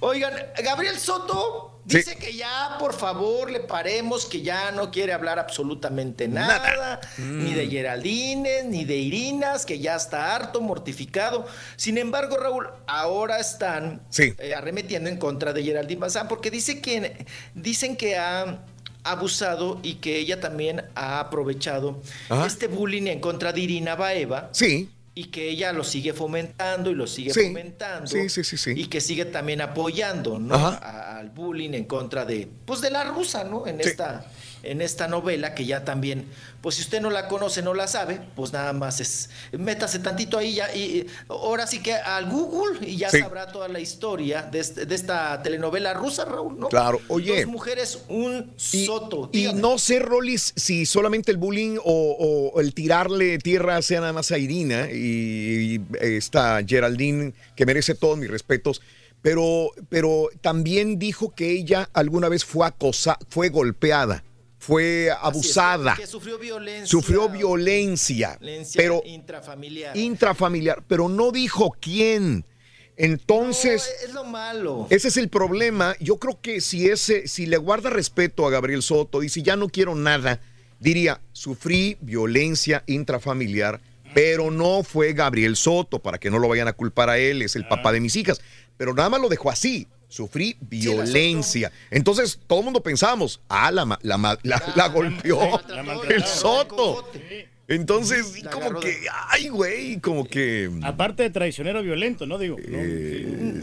Oigan, Gabriel Soto Sí. dice que ya, por favor, le paremos, que ya no quiere hablar absolutamente nada, ni de Geraldines, ni de Irinas, que ya está harto, mortificado. Sin embargo, Raúl, ahora están Sí. eh, arremetiendo en contra de Geraldine Bazán, porque dice que, dicen que ha abusado y que ella también ha aprovechado Ajá. este bullying en contra de Irina Baeva Sí. Y que ella lo sigue fomentando y lo sigue Sí. fomentando Sí, sí, sí, sí. y que sigue también apoyando ¿no? Ajá. A- al bullying en contra de pues de la rusa no en Sí. esta en esta novela que ya también pues si usted no la conoce no la sabe pues nada más es métase tantito ahí ya y ahora sí que al Google y ya Sí. sabrá toda la historia de, este- de esta telenovela rusa Raúl no Claro, oye. dos mujeres un Y, soto y no sé, Rolis, si solamente el bullying o, o el tirarle tierra sea nada más a Irina y, y esta Geraldine, que merece todos mis respetos, pero, pero también dijo que ella alguna vez fue acosa, fue golpeada, fue es, abusada, que sufrió violencia sufrió violencia, violencia pero intrafamiliar intrafamiliar, pero no dijo quién. Entonces, No, es lo malo ese es el problema. Yo creo que si ese, si le guarda respeto a Gabriel Soto y si ya no quiero nada, diría, sufrí violencia intrafamiliar, pero no fue Gabriel Soto, para que no lo vayan a culpar a él, es el papá de mis hijas. Pero nada más lo dejó así. Sufrí violencia. Entonces, todo el mundo pensamos, ah, la, ma- la, ma- la- la golpeó el Soto. Entonces, como que, ay, güey, como que. Aparte de traicionero violento, ¿no? Digo. ¿no?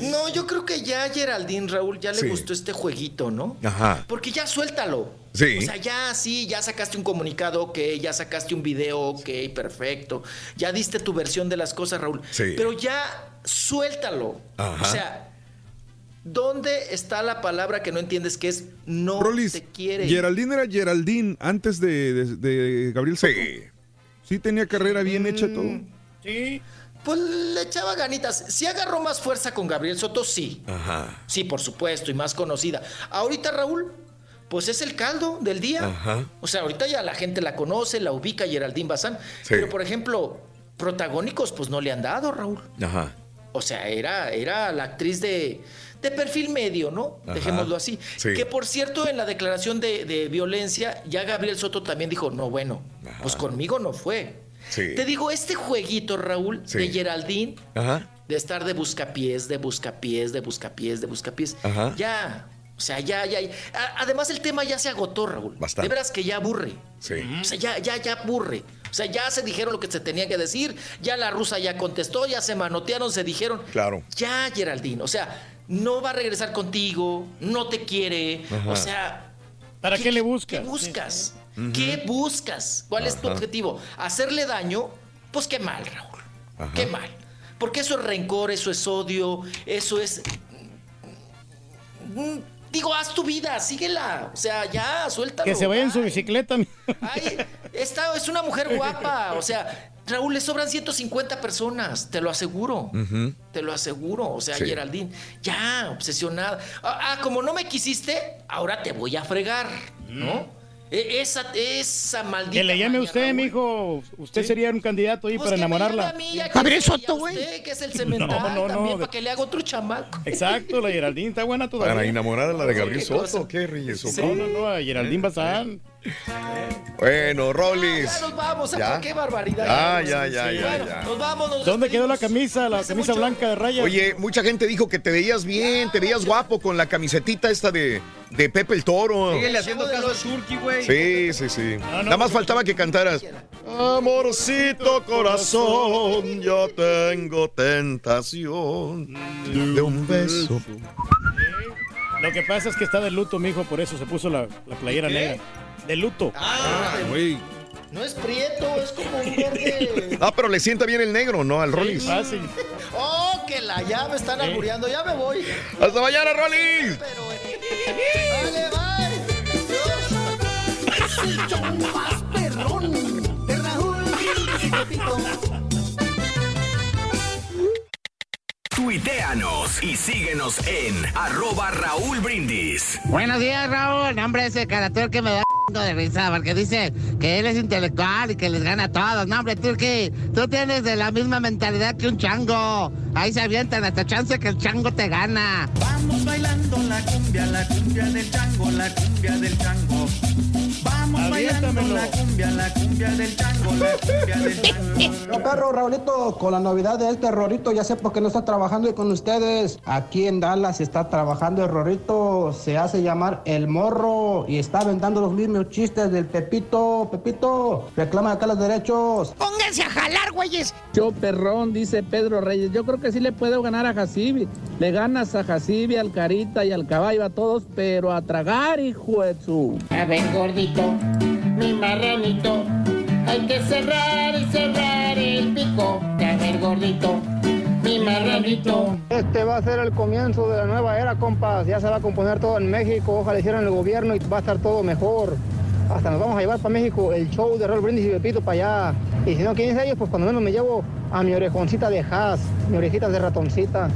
No, yo creo que ya a Geraldine Raúl ya le Sí. gustó este jueguito, ¿no? Ajá. Porque ya suéltalo. Sí. O sea, ya sí, ya sacaste un comunicado, ok, ya sacaste un video, ok, perfecto. Ya diste tu versión de las cosas, Raúl. Sí. Pero ya suéltalo. Ajá. O sea, ¿dónde está la palabra que no entiendes que es no Rolis, te quiere? Geraldine era Geraldine antes de, de- de Gabriel Soto. Sí. Sí, tenía carrera bien hecha todo. Sí. Pues le echaba ganitas. Si agarró más fuerza con Gabriel Soto, sí. Ajá. Sí, por supuesto, y más conocida. Ahorita, Raúl, pues es el caldo del día. Ajá. O sea, ahorita ya la gente la conoce, la ubica Geraldine Bazán. Sí. Pero, por ejemplo, protagónicos, pues no le han dado, Raúl. Ajá. O sea, era, era la actriz de, de perfil medio, ¿no? Ajá. Dejémoslo así. Sí. Que por cierto, en la declaración de, de violencia, ya Gabriel Soto también dijo, no, bueno, pues conmigo no fue. Sí. Te digo, este jueguito, Raúl, Sí. de Geraldine, Ajá. de estar de buscapiés, de buscapiés, de buscapiés, de buscapiés, Ajá. ya, o sea, ya, ya. Además, el tema ya se agotó, Raúl. Bastante. De veras que ya aburre. Sí. O sea, ya, ya, ya aburre. O sea, ya se dijeron lo que se tenía que decir, ya la rusa ya contestó, ya se manotearon, se dijeron. Claro. Ya, Geraldine, o sea, no va a regresar contigo, no te quiere, Ajá. o sea... ¿Para qué le buscas? ¿Qué buscas? ¿Qué buscas? ¿Cuál es tu objetivo? ¿Hacerle daño? Pues qué mal, Raúl. Ajá. Qué mal. Porque eso es rencor, eso es odio, eso es... Mm, Digo, haz tu vida, síguela. O sea, ya, suéltalo. Que se vaya en su Ay, bicicleta. mi- Esta es una mujer guapa. O sea, Raúl, le sobran 150 personas, te lo aseguro. Te lo aseguro. O sea, Sí. Geraldine, ya, obsesionada. Ah, ah, como no me quisiste, ahora te voy a fregar, ¿no? E- Esa, esa maldita. Que le llame a maña, usted, Raúl. mijo. Usted sería un candidato ahí Pues para que enamorarla. a mí, a Soto, güey. usted, que es el cemental No, no, no, también, de- para que le haga otro chamaco. Exacto, la Geraldine está buena todavía. Para enamorar a la de Gabriel ¿Qué Soto? ¿qué Reyes? ¿O No, no, no, a Geraldine Bazán. Bueno, Rolis. Ya nos vamos, Ya. qué barbaridad. Ya, ya, ya, Sí, ya, bueno, ya. Nos vamos, nos ¿Dónde quedó la camisa, la camisa blanca de rayas? Oye, mucha gente dijo que te veías bien, te veías guapo con la camisetita esta de, de Pepe el Toro. Síguele haciendo caso a güey. Sí, sí, sí. Nada más faltaba que cantaras. Amorcito corazón, yo tengo tentación de un beso. Lo que pasa es que está de luto, mijo, por eso se puso la, la playera ¿Qué? negra. De luto. Ah, Güey. No es prieto, es como un verde. Ah, pero le sienta bien el negro, ¿no? Al Rolis. Fácil. Oh, que la ya me están albureando, ya me voy. Hasta mañana, Rolis. Vale, bye. Es el show más perrón de Raúl. Tuiteanos y síguenos en arroba Raúl Brindis. Buenos días, Raúl. No, hombre, ese carator que me da de risa porque dice que él es intelectual y que les gana a todos. No, hombre, Turki, tú tienes de la misma mentalidad que un chango. Ahí se avientan hasta chance que el chango te gana. Vamos bailando la cumbia, la cumbia del chango, la cumbia del chango. Vamos bailando la cumbia, la cumbia del chango, la cumbia del chango. No, perro, Raulito, con la novedad de este Rorito, ya sé por qué no está trabajando con ustedes. Aquí en Dallas está trabajando el Rorito, se hace llamar El Morro y está aventando los mismos chistes del Pepito. Pepito, reclama acá los derechos. Pónganse a jalar, güeyes. Yo perrón, dice Pedro Reyes. Yo creo que sí le puedo ganar a Jacibi. Le ganas a Jacibi, al Carita y al caballo a todos, pero a tragar, hijo de su. A ver, gordito, mi marranito. Hay que cerrar y cerrar el pico. A ver, gordito, mi marranito. Este va a ser el comienzo de la nueva era, compas. Ya se va a componer todo en México. Ojalá hicieran el gobierno y va a estar todo mejor. Hasta nos vamos a llevar para México el show de Raúl Brindis y Pepito para allá. Y si no, ¿quién es ellos? Pues cuando menos me llevo a mi orejoncita de Haas, mi orejita de ratoncita.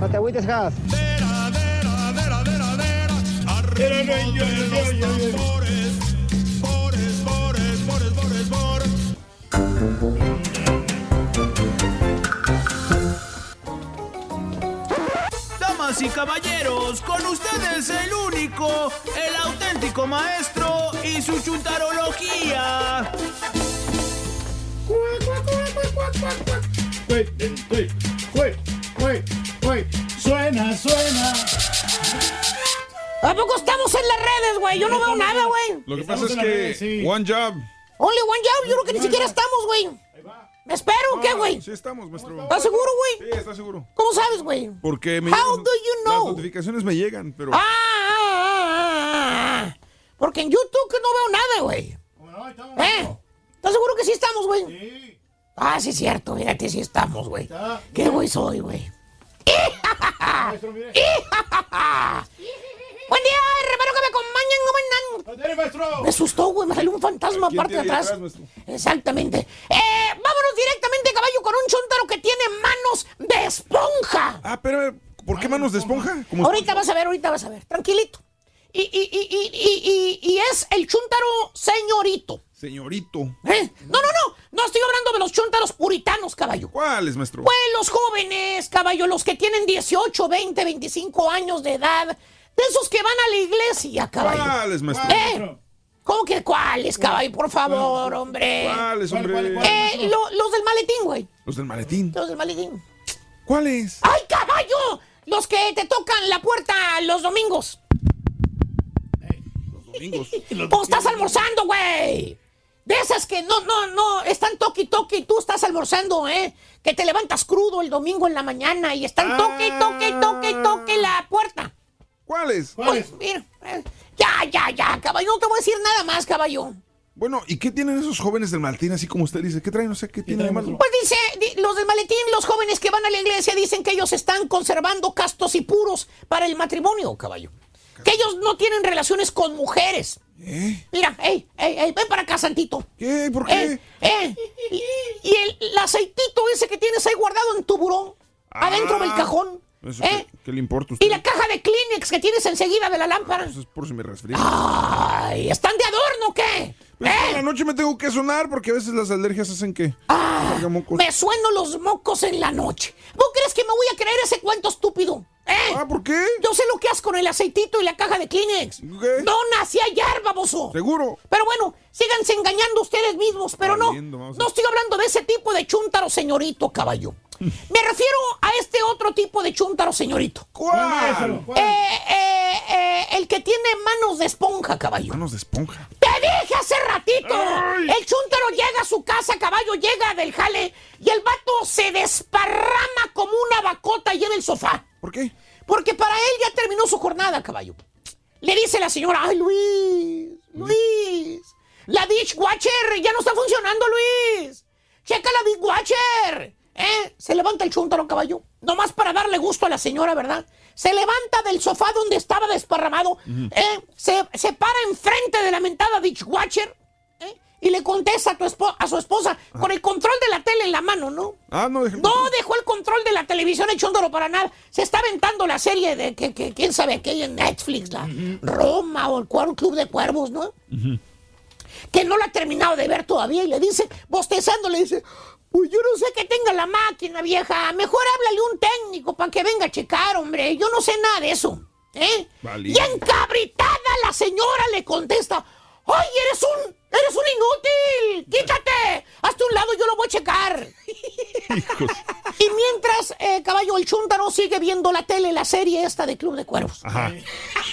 No te agüites, Haas. Damas y caballeros, con ustedes el único, el auténtico maestro y su chuntarología. Suena, suena. ¿A poco estamos en las redes, güey? Yo no veo nada, güey. Lo que Estamos pasa es que red, sí. One Job. Only one job, yo creo que ni siquiera estamos, güey. ¿Me espero o qué, güey? Sí estamos, maestro. ¿Estás seguro, güey? Sí, está seguro. ¿Cómo sabes, güey? Porque me How llegan- do you Las know? notificaciones me llegan, pero... Ah, ah, ah, ah. Porque en YouTube que no veo nada, güey. ¿Eh? ¿Estás seguro que sí estamos, güey? Sí. Ah, sí es cierto, fíjate, sí estamos, güey. ¿Qué güey soy, güey? Buen día, hermano que me acompañan, ¿cómo Me asustó, güey, me salió un fantasma ¿Quién aparte de atrás. Exactamente. Eh, vámonos directamente, caballo, con un chontaro que tiene manos de esponja. Ah, pero ¿por qué manos de esponja? Como Ahorita vas a ver, ahorita vas a ver. Tranquilito. Y, y, y, y, y, y- y es el chúntaro señorito. Señorito. ¿Eh? No, no, no. No estoy hablando de los chúntaros puritanos, caballo. ¿Cuáles, maestro? Pues los jóvenes, caballo, los que tienen 18, 20, 25 años de edad. De esos que van a la iglesia, caballo. ¿Cuáles, maestro? ¿Eh? ¿Cómo que cuáles, caballo? Por favor, hombre. ¿Cuáles, hombre? Eh, lo- los del maletín, güey. Los del maletín. Los del maletín. ¿Cuáles? ¡Ay, caballo! Los que te tocan la puerta los domingos. Domingos. Pues estás almorzando, güey. De esas que no, no, no, están toque toque y tú estás almorzando, ¿eh? Que te levantas crudo el domingo en la mañana y están toque toque toque toque la puerta. ¿Cuáles? Pues, mira, eh, ya, ya, ya, caballo. No te voy a decir nada más, caballo. Bueno, ¿y qué tienen esos jóvenes del maletín así como usted dice? ¿Qué traen? No sé, ¿qué tiene de malo? Pues dice, di- los del maletín, los jóvenes que van a la iglesia dicen que ellos están conservando castos y puros para el matrimonio, caballo. Que ellos no tienen relaciones con mujeres. Mira, ey, ey, ey, ven para acá, Santito. ¿Qué? ¿Por qué? Eh, y, y el, el aceitito ese que tienes ahí guardado en tu buró, adentro del cajón. Eso, ¿eh? ¿qué, qué le importa a usted? Y la caja de Kleenex que tienes enseguida de la lámpara. Eso es por si me resfrío. Ay, ¿están de adorno o qué? Pero es que en la noche me tengo que sonar porque a veces las alergias hacen que mocos. Me sueno los mocos en la noche. ¿Vos crees que me voy a creer ese cuento estúpido? ¿Eh? Ah, ¿por qué? Yo sé lo que haces con el aceitito y la caja de Kleenex. No nací ayer, baboso. ¿Seguro? Pero bueno, síganse engañando ustedes mismos, pero no. Valiendo, No estoy hablando de ese tipo de chúntaro, señorito caballo. Me refiero a este otro tipo de chúntaro, señorito. ¿Cuál? Eh, eh, eh, el que tiene manos de esponja, caballo. Manos de esponja. ¡Te dije hace ratito! El chúntaro llega a su casa, caballo, llega del jale y el vato se desparrama como una bacota ahí en el sofá. ¿Por qué? Porque para él ya terminó su jornada, caballo. Le dice la señora, ay Luis, Luis, la dishwasher ya no está funcionando, Luis. Checa la dishwasher. ¿Eh? Se levanta el chúntaro, caballo. Nomás para darle gusto a la señora, ¿verdad? Se levanta del sofá donde estaba desparramado. ¿eh? Se, se para enfrente de la mentada dishwasher. ¿eh? Y le contesta a, tu a su esposa con el control de la tele en la mano, ¿no? Ah, no, dejó el control de la televisión echándolo para nada. Se está aventando la serie de que, que- quién sabe qué hay en Netflix, la Roma o el Club de Cuervos, ¿no? Que no la ha terminado de ver todavía y le dice, bostezando, le dice, pues yo no sé que tenga la máquina, vieja. Mejor háblale a un técnico para que venga a checar, hombre. Yo no sé nada de eso. ¿Eh? Y encabritada la señora le contesta, ¡ay, eres un, eres un inútil! ¡Quítate! Hazte un lado, yo lo voy a checar. Y mientras, eh, caballo, el chúntaro sigue viendo la tele, la serie esta de Club de Cuervos. Ajá.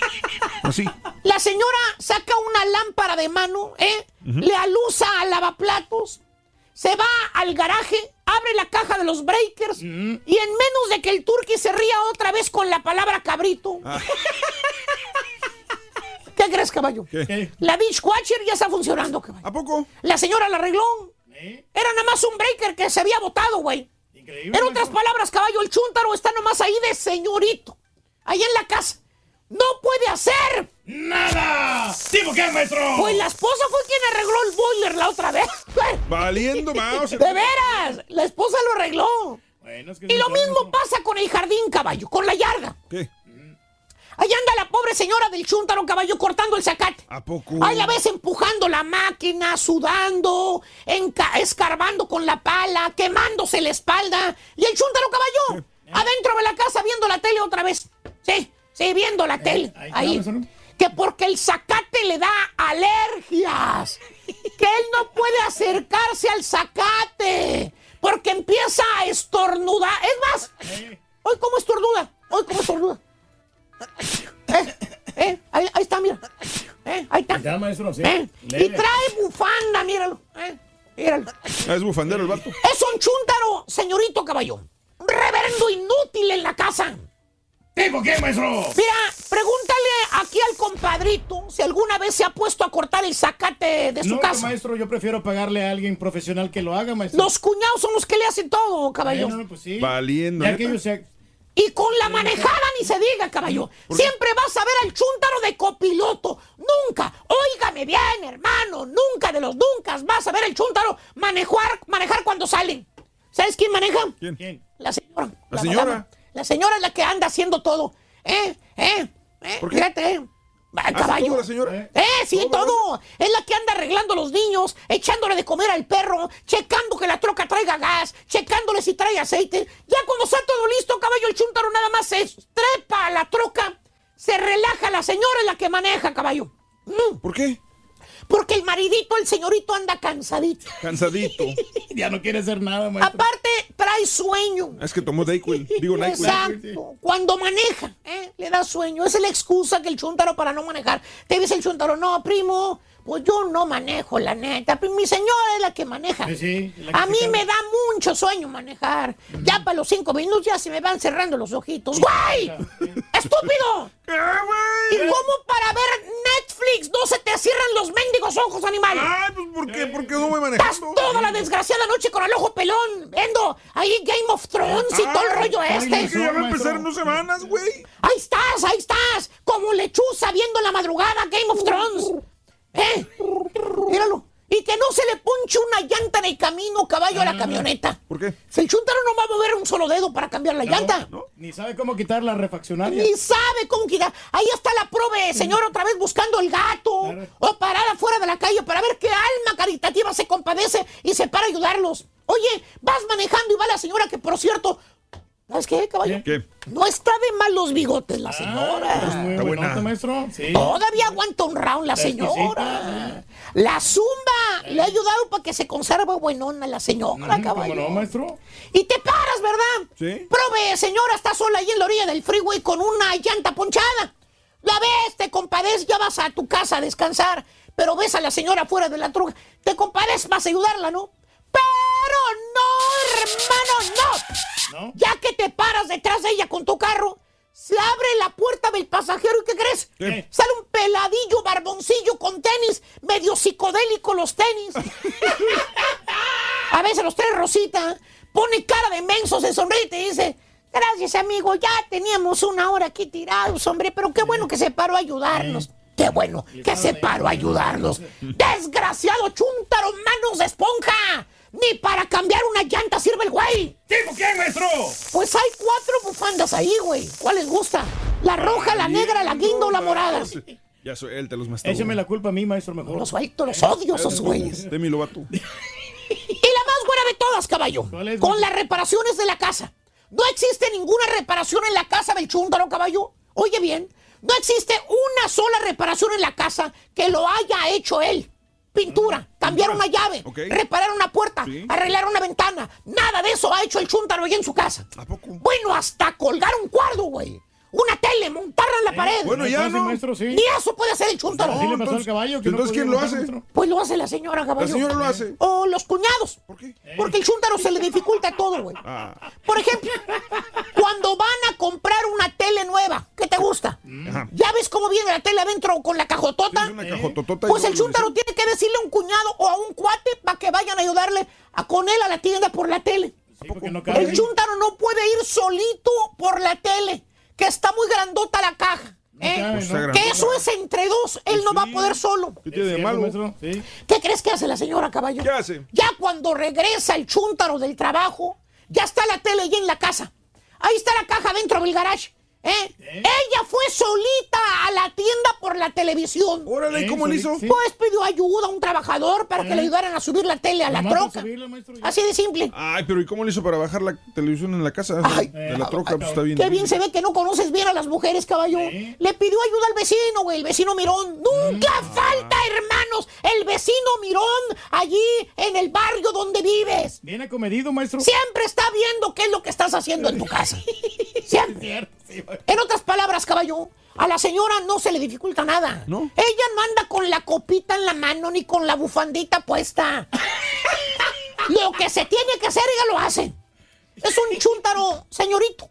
Así. La señora saca una lámpara de mano, ¿eh? Le alusa al lavaplatos, se va al garaje, abre la caja de los breakers y en menos de que el turqui se ría otra vez con la palabra cabrito. ¿Qué crees, caballo? ¿Qué? La dishwasher ya está funcionando, caballo. ¿A poco? La señora la arregló. Era nada más un breaker que se había botado, güey. En otras palabras, caballo, el chúntaro está nomás ahí de señorito. Ahí en la casa. No puede hacer ¡Nada! ¿Tipo qué, maestro? Pues la esposa fue quien arregló el boiler la otra vez. Valiendo más. De veras, la esposa lo arregló. y lo mismo pasa con el jardín, caballo, con la yarda. ¿Qué? Allá anda la pobre señora del chúntaro, caballo, cortando el zacate. ¿A poco? Ahí la ves empujando la máquina, sudando, escarbando con la pala, quemándose la espalda. Y el chúntaro, caballo, adentro de la casa viendo la tele otra vez. Sí, sí, viendo la tele. Ahí. Que porque el zacate le da alergias. Que él no puede acercarse al zacate. Porque empieza a estornudar. Es más, hoy cómo estornuda. Hoy cómo estornuda. Eh, eh, ahí, ahí está, mira. Eh, ahí está. Ya, maestro, sí. Eh, y trae bufanda, míralo. Eh, míralo. Ah, es bufandero el vato. Es un chúntaro, señorito caballo. Un reverendo inútil en la casa. ¿Tipo qué, maestro? Mira, pregúntale aquí al compadrito si alguna vez se ha puesto a cortar el zacate de su no, casa. maestro, yo prefiero pagarle a alguien profesional que lo haga, maestro. Los cuñados son los que le hacen todo, caballo. Bueno, pues sí. Valiendo. Ya ¿neta? que ellos se... Y con la manejada ni se diga, caballo. Siempre vas a ver al chúntaro de copiloto. Nunca, óigame bien, hermano, nunca de los nunca vas a ver al chúntaro manejar, manejar cuando salen. ¿Sabes quién maneja? ¿Quién? La señora. ¿La señora? La señora es la que anda haciendo todo. ¿Eh? ¿Eh? ¿Eh? ¿Por qué? Fíjate, ¿eh? Va, ¿Hace caballo. todo la señora? Eh, sí, todo. Es la que anda arreglando a los niños, echándole de comer al perro, checando que la troca traiga gas, checándole si trae aceite. Ya cuando está todo listo, caballo, el chúntaro nada más se trepa a la troca, se relaja, la señora es la que maneja, caballo. Mm. ¿Por qué? Porque el maridito, el señorito anda cansadito. Cansadito. ya no quiere hacer nada, maestro. Aparte, trae sueño. Es que tomó Dayquil. Digo, Nyquil. Exacto. Cuando maneja, ¿eh? le da sueño. Esa es la excusa que el chuntaro para no manejar. Te dice el chuntaro, no, primo, pues yo no manejo, la neta. Mi señora es la que maneja. Sí, sí, la que A mí me da mucho sueño manejar. Ya para los cinco minutos ya se me van cerrando los ojitos. ¡Güey! ¡Estúpido! ¿Y cómo para ver Netflix no se te cierran los mendigos ojos, animal? Ay, pues ¿por qué? ¿Por qué no voy Estás manejando? toda la desgraciada noche con el ojo pelón, viendo ahí Game of Thrones y todo el rollo este. Que ya va a empezar en dos semanas, güey. Ahí estás, ahí estás, como lechuza viendo en la madrugada Game of Thrones. ¿Eh? Míralo. Y que no se le ponche una llanta en el camino, caballo, a la camioneta. ¿Por qué? Si el chuntaro no va a mover un solo dedo para cambiar la llanta. Ni sabe cómo quitar la refaccionaria. Ni sabe cómo quitar. Ahí está la prove, señor, otra vez buscando el gato. O parada fuera de la calle para ver qué alma caritativa se compadece y se para a ayudarlos. Oye, vas manejando y va la señora que, por cierto, ¿sabes qué, caballo? ¿Qué? No está de mal los bigotes la señora. Está buena. maestro? Sí. Todavía aguanta un round la señora. La zumba le ha ayudado para que se conserve buenona la señora, ¿Cómo caballo. no, maestro? Y te paras, ¿verdad? Sí. Prove, señora, está sola ahí en la orilla del freeway con una llanta ponchada. La ves, te compadez, ya vas a tu casa a descansar, pero ves a la señora fuera de la truca. Te compadez, vas a ayudarla, ¿no? Pero no, hermano, no. Ya que te paras detrás de ella con tu carro, se abre la puerta del pasajero y ¿qué crees? ¿Qué? Sale un peladillo barboncillo con tenis, medio psicodélico los tenis. A veces los tres Rosita pone cara de menso, se sonríe y te dice, gracias amigo, ya teníamos una hora aquí tirados, hombre, pero qué bueno que se paró a ayudarnos. Qué bueno que se paró a ayudarnos. Desgraciado chúntaro, manos de esponja. Ni para cambiar una llanta sirve el güey. ¿Tipo quién, maestro? Pues hay cuatro bufandas ahí, güey. ¿Cuál les gusta? La roja, la negra, la guinda o la morada. Ya soy él, te los masturbo. Échame la culpa a mí, maestro, mejor. Los los odio esos güeyes. Demi Lovato. Y la más buena de todas, caballo. es, Con las reparaciones de la casa. No existe ninguna reparación en la casa del chúntaro, caballo. Oye bien, no existe una sola reparación en la casa que lo haya hecho él. Pintura, cambiar una llave, Ok. reparar una puerta, Sí. arreglar una ventana. Nada de eso ha hecho el chúntaro ahí en su casa. ¿A poco? Bueno, hasta colgar un cuadro, güey. Una tele, montarla en la pared. Bueno, ya no. maestro, sí. Ni eso puede hacer el chúntaro. Así le pasó al entonces- caballo. que no entonces, ¿quién lo hace? maestro. Pues lo hace la señora, caballo. La señora lo hace. O los cuñados. ¿Por qué? Porque el chúntaro se le dificulta todo, güey. Ah, Por ejemplo, cuando van a comprar una tele nueva, ¿qué te gusta? Ajá. ¿Ya ves cómo viene la tele adentro con la cajotota? una cajototota. Pues el luego chúntaro tiene que decirle a un cuñado o a un cuate para que vayan a ayudarle a, con él a la tienda por la tele. Sí, porque no cabe El ahí. chúntaro no puede ir solito por la tele, que está muy grandota la caja. ¿eh? Pues. Que eso es entre dos, él no va a poder solo. ¿Qué tiene de. ¿Qué crees que hace la señora caballo? ¿Qué hace? Ya cuando regresa el chúntaro del trabajo, ya está la tele ya en la casa. Ahí está la caja dentro del garage. ¿Eh? Ella fue solita a la tienda por la televisión. Órale, ¿y cómo le hizo? Sí. Pues pidió ayuda a un trabajador para que le ayudaran a subir la tele a la troca. subirla, maestro, ya. Así de simple. Ay, pero ¿y cómo le hizo para bajar la televisión en la casa? Ay. de la troca, pues está bien. Qué bien se ve que no conoces bien a las mujeres, caballo. Le pidió ayuda al vecino, güey, el vecino Mirón. Nunca Mm. falta, hermanos, el vecino Mirón allí en el barrio donde vives. Bien acomedido, maestro. Siempre está viendo qué es lo que estás haciendo en tu casa. Siempre. En otras palabras, caballo, a la señora no se le dificulta nada. ¿No? Ella no anda con la copita en la mano ni con la bufandita puesta. lo que se tiene que hacer, ella lo hace. Es un chúntaro, señorito.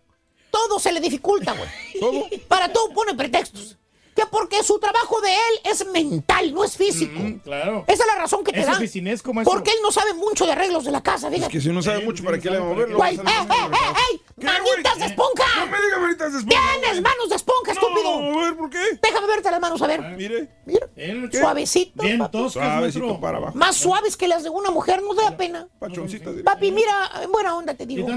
Todo se le dificulta, güey. ¿Todo? Para todo pone pretextos. Que porque su trabajo de él es mental, no es físico. Mm, claro. Esa es la razón que te Es da. oficinesco, maestro. Porque él no sabe mucho de arreglos de la casa, Es fíjate. que si no sabe mucho, ¿para qué le vamos a ver? Lo Güey, vas ¡eh, a eh, hacer- eh, ey! ¿Qué, ¡Manitas de esponja! No me diga manitas de esponja. ¡Tienes manos de esponja, estúpido! No, a ver, ¿por qué? Déjame verte las manos, a ver. Mire. Mira, Bien, suavecito. Bien Suavecito para abajo. Más suaves que las de una mujer, no da pena. Pachoncita. Papi, mira, en buena onda te Y digo.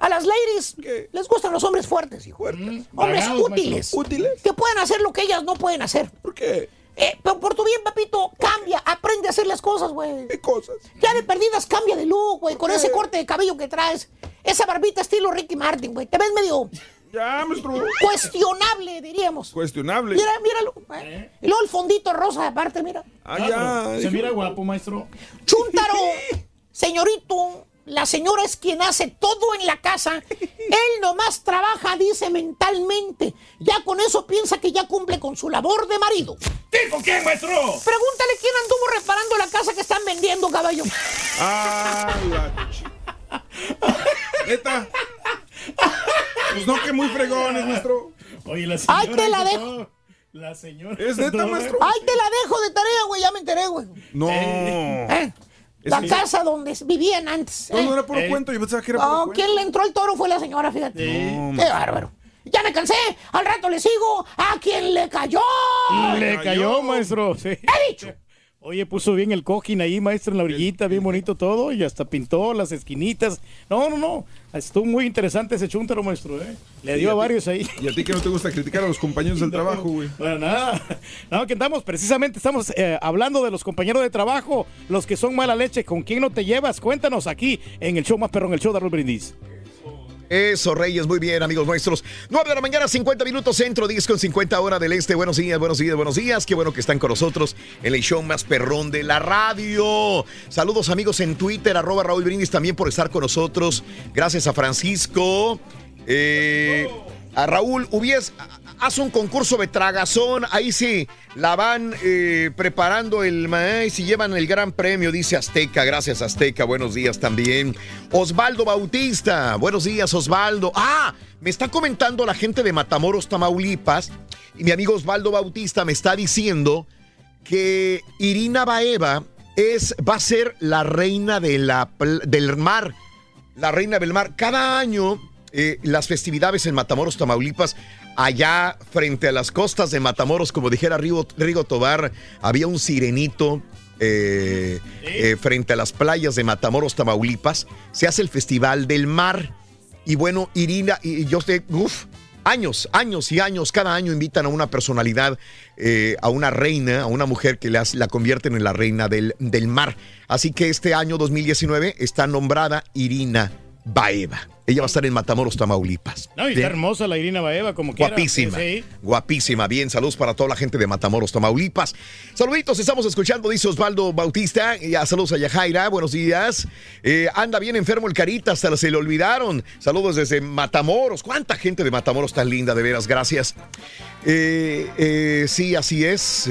A las ladies ¿Qué? les gustan los hombres fuertes, hijo. Fuertes. Hombres útiles. ¿Útiles? Que puedan hacer lo que ellas no pueden hacer. ¿Por qué? Eh, pero por tu bien, papito, cambia, aprende a hacer las cosas, güey. ¿Qué cosas? Ya de perdidas cambia de look, güey, con ese corte de cabello que traes. Esa barbita estilo Ricky Martin, güey. Te ves medio, Ya, maestro. Cuestionable, diríamos. Cuestionable. Mira, míralo. eh. Y luego el fondito rosa aparte, mira. Ah, ya. Se mira guapo, maestro. Chúntaro, señorito, la señora es quien hace todo en la casa. Él nomás trabaja, dice mentalmente. Ya con eso piensa que ya cumple con su labor de marido. ¿Tipo quién, maestro? Pregúntale quién anduvo reparando la casa que están vendiendo, caballo. Ah, la Neta. Pues no, que muy fregones, maestro. Oye, la Ay, te la dejo. La señora. ¿Es neta, maestro? Ay, te la dejo de tarea, güey. Ya me enteré, güey. No. ¿Eh? La casa donde vivían antes. No, ¿eh? no era puro cuento. Yo pensaba que era puro No, cuento. quien le entró el toro fue la señora, fíjate. No, Qué bárbaro. Ya me cansé. Al rato le sigo. ¿A quién le cayó? Le cayó, maestro. Sí. He dicho. Oye, puso bien el cojín ahí, maestro, en la orillita, bien bonito todo, y hasta pintó las esquinitas. No, no, no. Estuvo muy interesante ese chúntaro, maestro, ¿eh? Le dio a varios ahí. Y a ti que no te gusta criticar a los compañeros del trabajo, güey. Bueno, nada. No, que andamos, precisamente estamos eh, hablando de los compañeros de trabajo, los que son mala leche. ¿Con quién no te llevas? Cuéntanos aquí en el show más perrón, el show de Raúl Brindis. Eso, Reyes, muy bien, amigos nuestros. 9 de la mañana, 50 minutos, centro, 10 con 50 hora del este. Buenos días, buenos días, buenos días. Qué bueno que están con nosotros en el show más perrón de la radio. Saludos, amigos, en Twitter, arroba Raúl Brindis también por estar con nosotros. Gracias a Francisco. Eh, a Raúl, hubies, haz un concurso de tragazón. Ahí sí, la van eh, preparando el maíz y llevan el gran premio, dice Azteca. Gracias, Azteca. Buenos días también. Osvaldo Bautista. Buenos días, Osvaldo. Ah, me está comentando la gente de Matamoros, Tamaulipas. Y mi amigo Osvaldo Bautista me está diciendo que Irina Baeva es, va a ser la reina del mar. La reina del mar. Cada año, eh, las festividades en Matamoros, Tamaulipas, allá frente a las costas de Matamoros, como dijera Rigo, Rigo Tobar, había un sirenito. eh, eh, frente a las playas de Matamoros, Tamaulipas, se hace el Festival del Mar. Y bueno, Irina, y yo sé, uff, años, años y años, cada año invitan a una personalidad, eh, a una reina, a una mujer que las- la convierten en la reina del, del mar. Así que este año 2019 está nombrada Irina Baeva. Ella va a estar en Matamoros, Tamaulipas. No, y está hermosa la Irina Baeva, como quiera. Guapísima, Sí. guapísima. Bien, saludos para toda la gente de Matamoros, Tamaulipas. Saluditos, estamos escuchando, dice Osvaldo Bautista. Ya, saludos a Yajaira, buenos días. Eh, anda bien enfermo el Carita, hasta se le olvidaron. Saludos desde Matamoros. ¿Cuánta gente de Matamoros tan linda, de veras? Gracias. Eh, eh, sí, así es.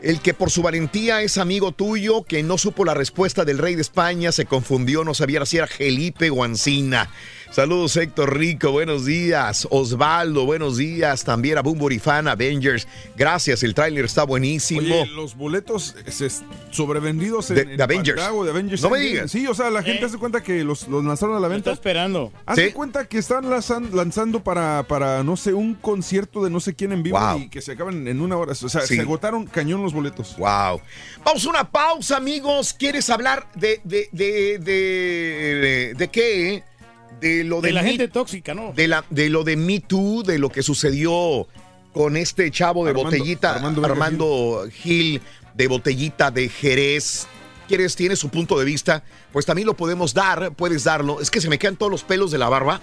El que por su valentía es amigo tuyo, que no supo la respuesta del rey de España, se confundió, no sabía si era Felipe o Ancina. Saludos Héctor Rico, buenos días. Osvaldo, buenos días. También a Bumburifan, Avengers. Gracias, el tráiler está buenísimo. Oye, los boletos sobrevendidos en, De- en de Avengers. Pancrago, de Avengers. No me digas. Sí, o sea, la gente hace cuenta que los, los lanzaron a la venta. Está esperando. Hace Sí. cuenta que están lanzan- lanzando para, para, no sé, un concierto de no sé quién en vivo Wow. y que se acaban en una hora. O sea, Sí. se agotaron cañón los boletos. Wow. Vamos a una pausa, amigos. ¿Quieres hablar de, de, de, de, de- de qué? De lo De de, la Me- gente tóxica, ¿no? de, la, de lo de Me Too, de lo que sucedió con este chavo de Armando- botellita, Armando Gil, de botellita de Jerez. ¿Quieres, tienes su punto de vista? Pues también lo podemos dar, puedes darlo. Es que se me quedan todos los pelos de la barba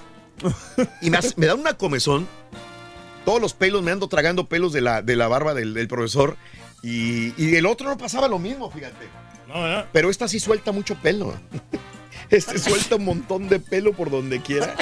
y me, hace- me da una comezón. Todos los pelos, me ando tragando pelos de la, de la barba del, del profesor. Y, y el otro no pasaba lo mismo, fíjate. No, no. Pero esta sí suelta mucho pelo. Este suelta un montón de pelo por donde quiera.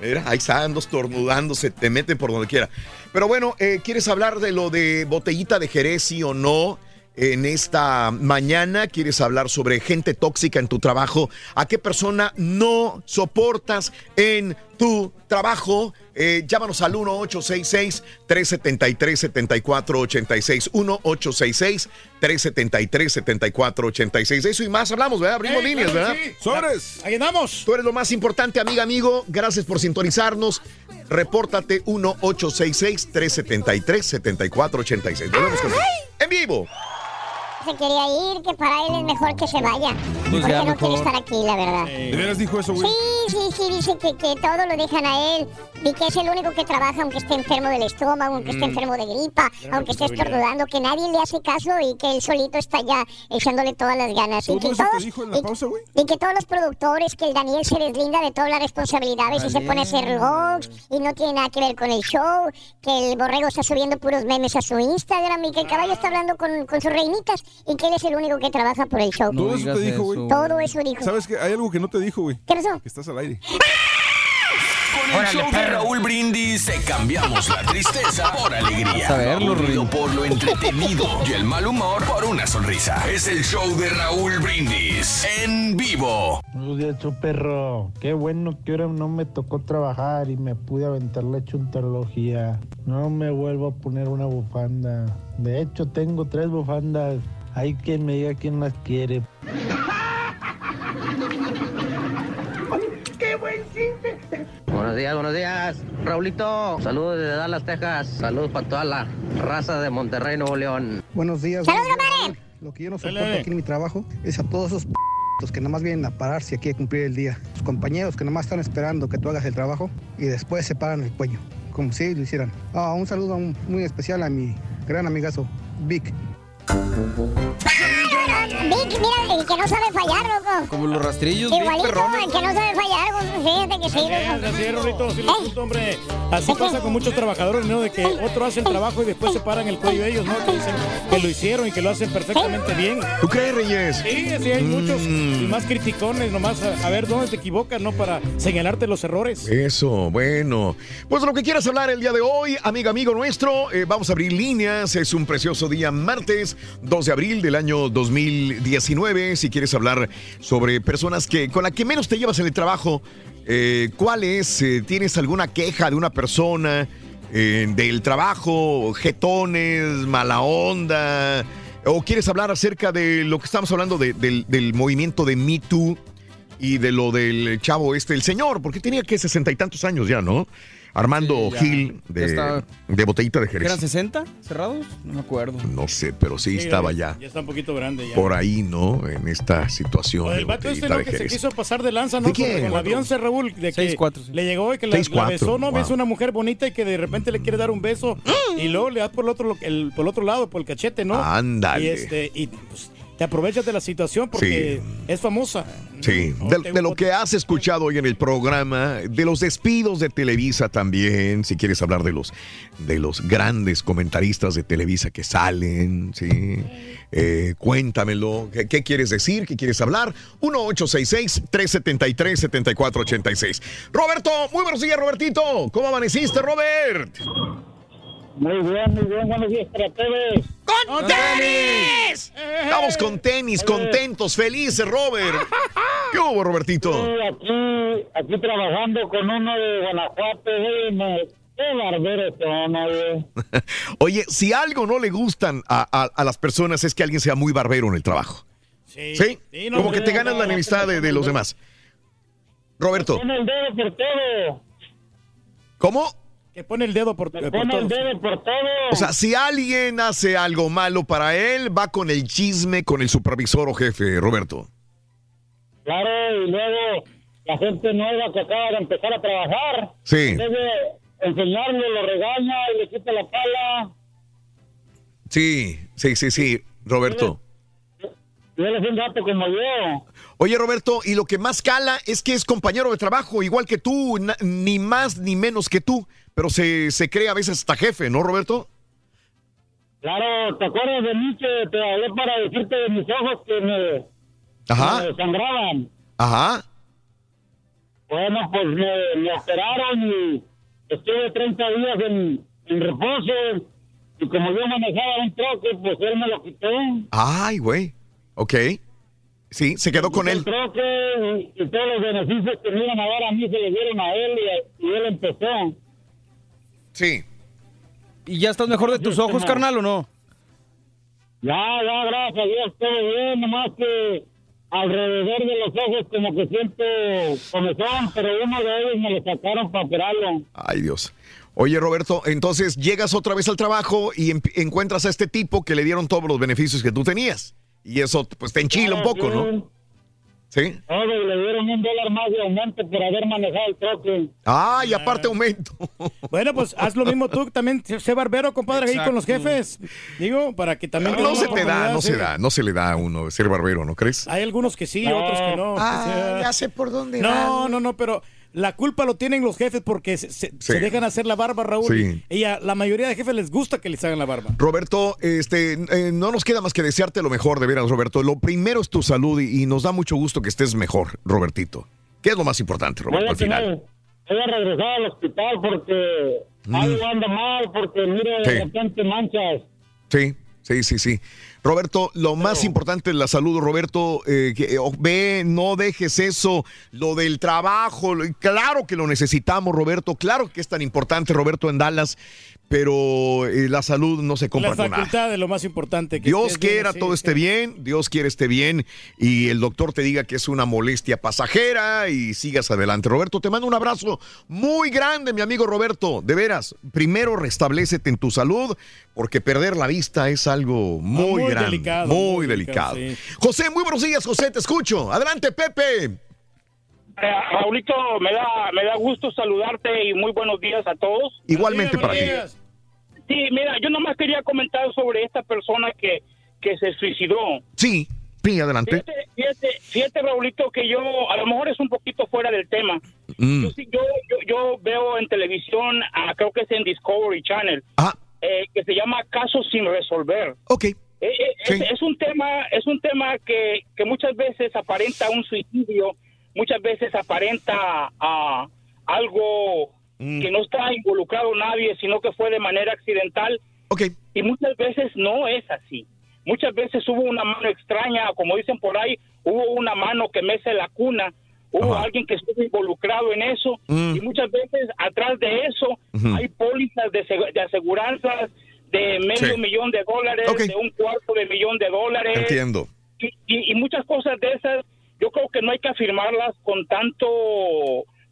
Mira, ahí está, ando estornudando, se te mete por donde quiera. Pero bueno, eh, ¿quieres hablar de lo de botellita de Jerez, sí o no? En esta mañana quieres hablar sobre gente tóxica en tu trabajo. ¿A qué persona no soportas en tu trabajo? Eh, llámanos al 1-866-373-7486. 1-866-373-7486. De eso y más hablamos, ¿verdad? Abrimos líneas, ¿verdad? sí. ¡Sobres! Ahí andamos. Tú eres lo más importante, amiga, amigo. Gracias por sintonizarnos. Repórtate 1-866-373-7486. Volvemos con En vivo. Se quería ir, que para él es mejor que se vaya. Pues porque no quiere estar aquí, la verdad. ¿De veras dijo eso, güey? Sí, sí, sí, dice que, que todo lo dejan a él y que es el único que trabaja aunque esté enfermo del estómago, aunque esté Mm. enfermo de gripa, Gran aunque esté responsabilidad. estornudando, que nadie le hace caso y que él solito está ya echándole todas las ganas. Y ¿Todo que, eso te todos, dijo en la y- pausa, güey? y que todos los productores, que el Daniel se deslinda de todas las responsabilidades y se pone a hacer vlogs y no tiene nada que ver con el show, que el borrego está subiendo puros memes a su Instagram y que el caballo está hablando con, con sus reinitas y que él es el único que trabaja por el show. Todo eso te dijo, güey. Todo eso dijo. ¿Sabes qué? Hay algo que no te dijo, güey. ¿Qué pasó? Que estás al aire. Con el show de Raúl Brindis te cambiamos la tristeza por alegría. A verlo, Lo aburrido por lo entretenido y el mal humor por una sonrisa. Es el show de Raúl Brindis en vivo. Buenos días, show perro. Qué bueno que ahora no me tocó trabajar y me pude aventar la chuntarología. No me vuelvo a poner una bufanda. De hecho, tengo tres bufandas. Hay quien me diga quién las quiere. ¡Qué buen chiste! Buenos días, buenos días. Raulito, saludos desde Dallas, Texas. Saludos para toda la raza de Monterrey, Nuevo León. Buenos días. ¡Saludos, buenos días. Lo que yo no soporto aquí en mi trabajo es a todos esos p***os que nada más vienen a pararse aquí a cumplir el día. Los compañeros que nada más están esperando que tú hagas el trabajo y después se paran el cuello, como si lo hicieran. Ah, un saludo muy especial a mi gran amigazo, Vic. 빠이! Vic, mira, el que no sabe fallar, loco. Como los rastrillos, Igualito, perrones. el que no sabe fallar, güey, fíjate que sí, loco. Así es, sí lo siento, hombre. Así pasa con muchos trabajadores, ¿no? De que otro hace el trabajo y después se paran el cuello ellos, ¿no? Que dicen que lo hicieron y que lo hacen perfectamente bien. ¿Tú crees, Reyes? Sí, sí, hay muchos. Mm. Y más criticones, nomás a, a ver dónde te equivocas, ¿no? Para señalarte los errores. Eso, bueno. Pues lo que quieras hablar el día de hoy, amiga, amigo nuestro, eh, vamos a abrir líneas. Es un precioso día martes, 2 de abril del año 2019. Si quieres hablar sobre personas que con la que menos te llevas en el trabajo, eh, ¿cuál es? Eh, ¿Tienes alguna queja de una persona eh, del trabajo, jetones, mala onda? ¿O quieres hablar acerca de lo que estamos hablando de- del, del movimiento de Me Too? y de lo del chavo este, el señor, porque tenía que sesenta y tantos años ya, ¿no? Armando Sí, ya. Gil de, botellita de Jerez. ¿Eran 60 cerrados? No me acuerdo. No sé, pero sí, estaba ya Ya está un poquito grande ya. por ahí, ¿no? En esta situación de el vato este, de Que se Jerez. quiso pasar de lanza, ¿no? ¿De Con, quién? con la Beyoncé, Raúl, de que Seis, cuatro, sí. le llegó y que la, Seis, la cuatro, besó, ¿no? wow. Ves una mujer bonita y que de repente le quiere dar un beso y luego le das por el otro, el, por el otro lado, por el cachete, ¿no? Ándale. Y, este, y pues, te aprovechas de la situación porque es famosa. Sí, de, de lo que has escuchado hoy en el programa, de los despidos de Televisa también, si quieres hablar de los, de los grandes comentaristas de Televisa que salen, sí. Eh, cuéntamelo, ¿Qué, qué quieres decir? ¿Qué quieres hablar? 1-866-373-7486. Roberto, muy buenos días, Robertito. ¿Cómo amaneciste, Robert? Muy bien, muy bien. Buenos días para todos. ¡Con tenis! Estamos con tenis, contentos, felices, Robert. ¿Qué hubo, Robertito? Sí, aquí, aquí trabajando con uno de Guanajuato, Qué barberos son, güey. Oye, si algo no le gustan a, a- a las personas es que alguien sea muy barbero en el trabajo. Sí. ¿Sí? Sí, no, Como que te no, ganas no, la no, enemistad de, de los demás. Roberto, Pone el dedo por todo. ¿cómo? Que pone el dedo por, por Pone el dedo por todo. O sea, si alguien hace algo malo para él, va con el chisme con el supervisor o jefe, Roberto. Claro, y luego la gente nueva que acaba de empezar a trabajar. Sí. En vez de enseñarle, lo regaña y le quita la pala. Sí, sí, sí, sí, Roberto. Y él es un gato como yo. Oye, Roberto, y lo que más cala es que es compañero de trabajo, igual que tú, ni más ni menos que tú, pero se, se cree a veces hasta jefe, ¿no, Roberto? Claro, ¿te acuerdas de mí que te hablé para decirte de mis ojos que me, Ajá. me sangraban? Ajá. Bueno, pues me, me operaron y estuve 30 días en, en reposo. Y como yo manejaba un troque, pues él me lo quitó. Ay, güey. Ok. Sí, se quedó con El él. troque y, y todos los beneficios que me iban a dar a mí se le dieron a él y, y él empezó. Sí. ¿Y ya estás mejor de tus ojos, carnal, o no? Ya, ya, gracias a Dios, todo bien, nomás que alrededor de los ojos como que siento comezón, pero uno de ellos me lo sacaron para operarlo. Ay, Dios. Oye, Roberto, entonces llegas otra vez al trabajo y em- encuentras a este tipo que le dieron todos los beneficios que tú tenías. Y eso, pues, te enchila un poco, ¿no? Sí. Todo, le dieron un dólar más de aumento por haber manejado el troque. Ah, y aparte aumento. Bueno, pues haz lo mismo tú, también sé barbero, compadre, ahí con los jefes. Digo, para que también... No se te da, no sí. se da, no se le da a uno ser barbero, ¿no crees? Hay algunos que sí, otros que no. Ah, O sea, ya sé por dónde No, no, no, pero la culpa lo tienen los jefes porque se, se- dejan hacer la barba, Raúl. Sí. Y a la mayoría de jefes les gusta que les hagan la barba. Roberto, este, eh, no nos queda más que desearte lo mejor, de veras, Roberto. Lo primero es tu salud y, y nos da mucho gusto que estés mejor, Robertito. ¿Qué es lo más importante, Voy Roberto, a, al final? tener- voy a regresar al hospital porque Mm. algo anda mal, porque mire, Sí. de repente manchas. Sí, sí, sí, sí. Roberto, lo más importante es la salud, Roberto. eh, que, eh, ve, no dejes eso, lo del trabajo. Claro que lo necesitamos, Roberto. Claro que es tan importante, Roberto, en Dallas. Pero eh, la salud no se compra La con nada. facultad es lo más importante. que Dios bien, quiera sí, todo sí. esté bien, Dios quiere esté bien y el doctor te diga que es una molestia pasajera y sigas adelante. Roberto, te mando un abrazo muy grande, mi amigo Roberto. De veras, primero restablecete en tu salud porque perder la vista es algo muy, muy grande, delicado, muy, muy delicado. delicado, José, muy buenos días, José, te escucho. Adelante, Pepe. Eh, Raulito, me da, me da gusto saludarte y muy buenos días a todos. Igualmente para ti. Sí, mira, yo nomás quería comentar sobre esta persona que, que se suicidó. Sí, sí, adelante. Fíjate, fíjate, fíjate, Raulito, que yo, a lo mejor es un poquito fuera del tema. Mm. Yo, sí- yo, yo, yo veo en televisión, ah, creo que es en Discovery Channel, eh, que se llama Casos sin resolver. Ok. Eh, eh, es, es un tema, es un tema que, que muchas veces aparenta un suicidio, muchas veces aparenta a algo que no está involucrado nadie, sino que fue de manera accidental. Y muchas veces no es así. Muchas veces hubo una mano extraña, como dicen por ahí, hubo una mano que mece la cuna, hubo alguien que estuvo involucrado en eso, Mm. y muchas veces atrás de eso hay pólizas de, de aseguranzas de medio Sí. millón de dólares, de un cuarto de millón de dólares Entiendo. y, y- y muchas cosas de esas yo creo que no hay que afirmarlas con tanto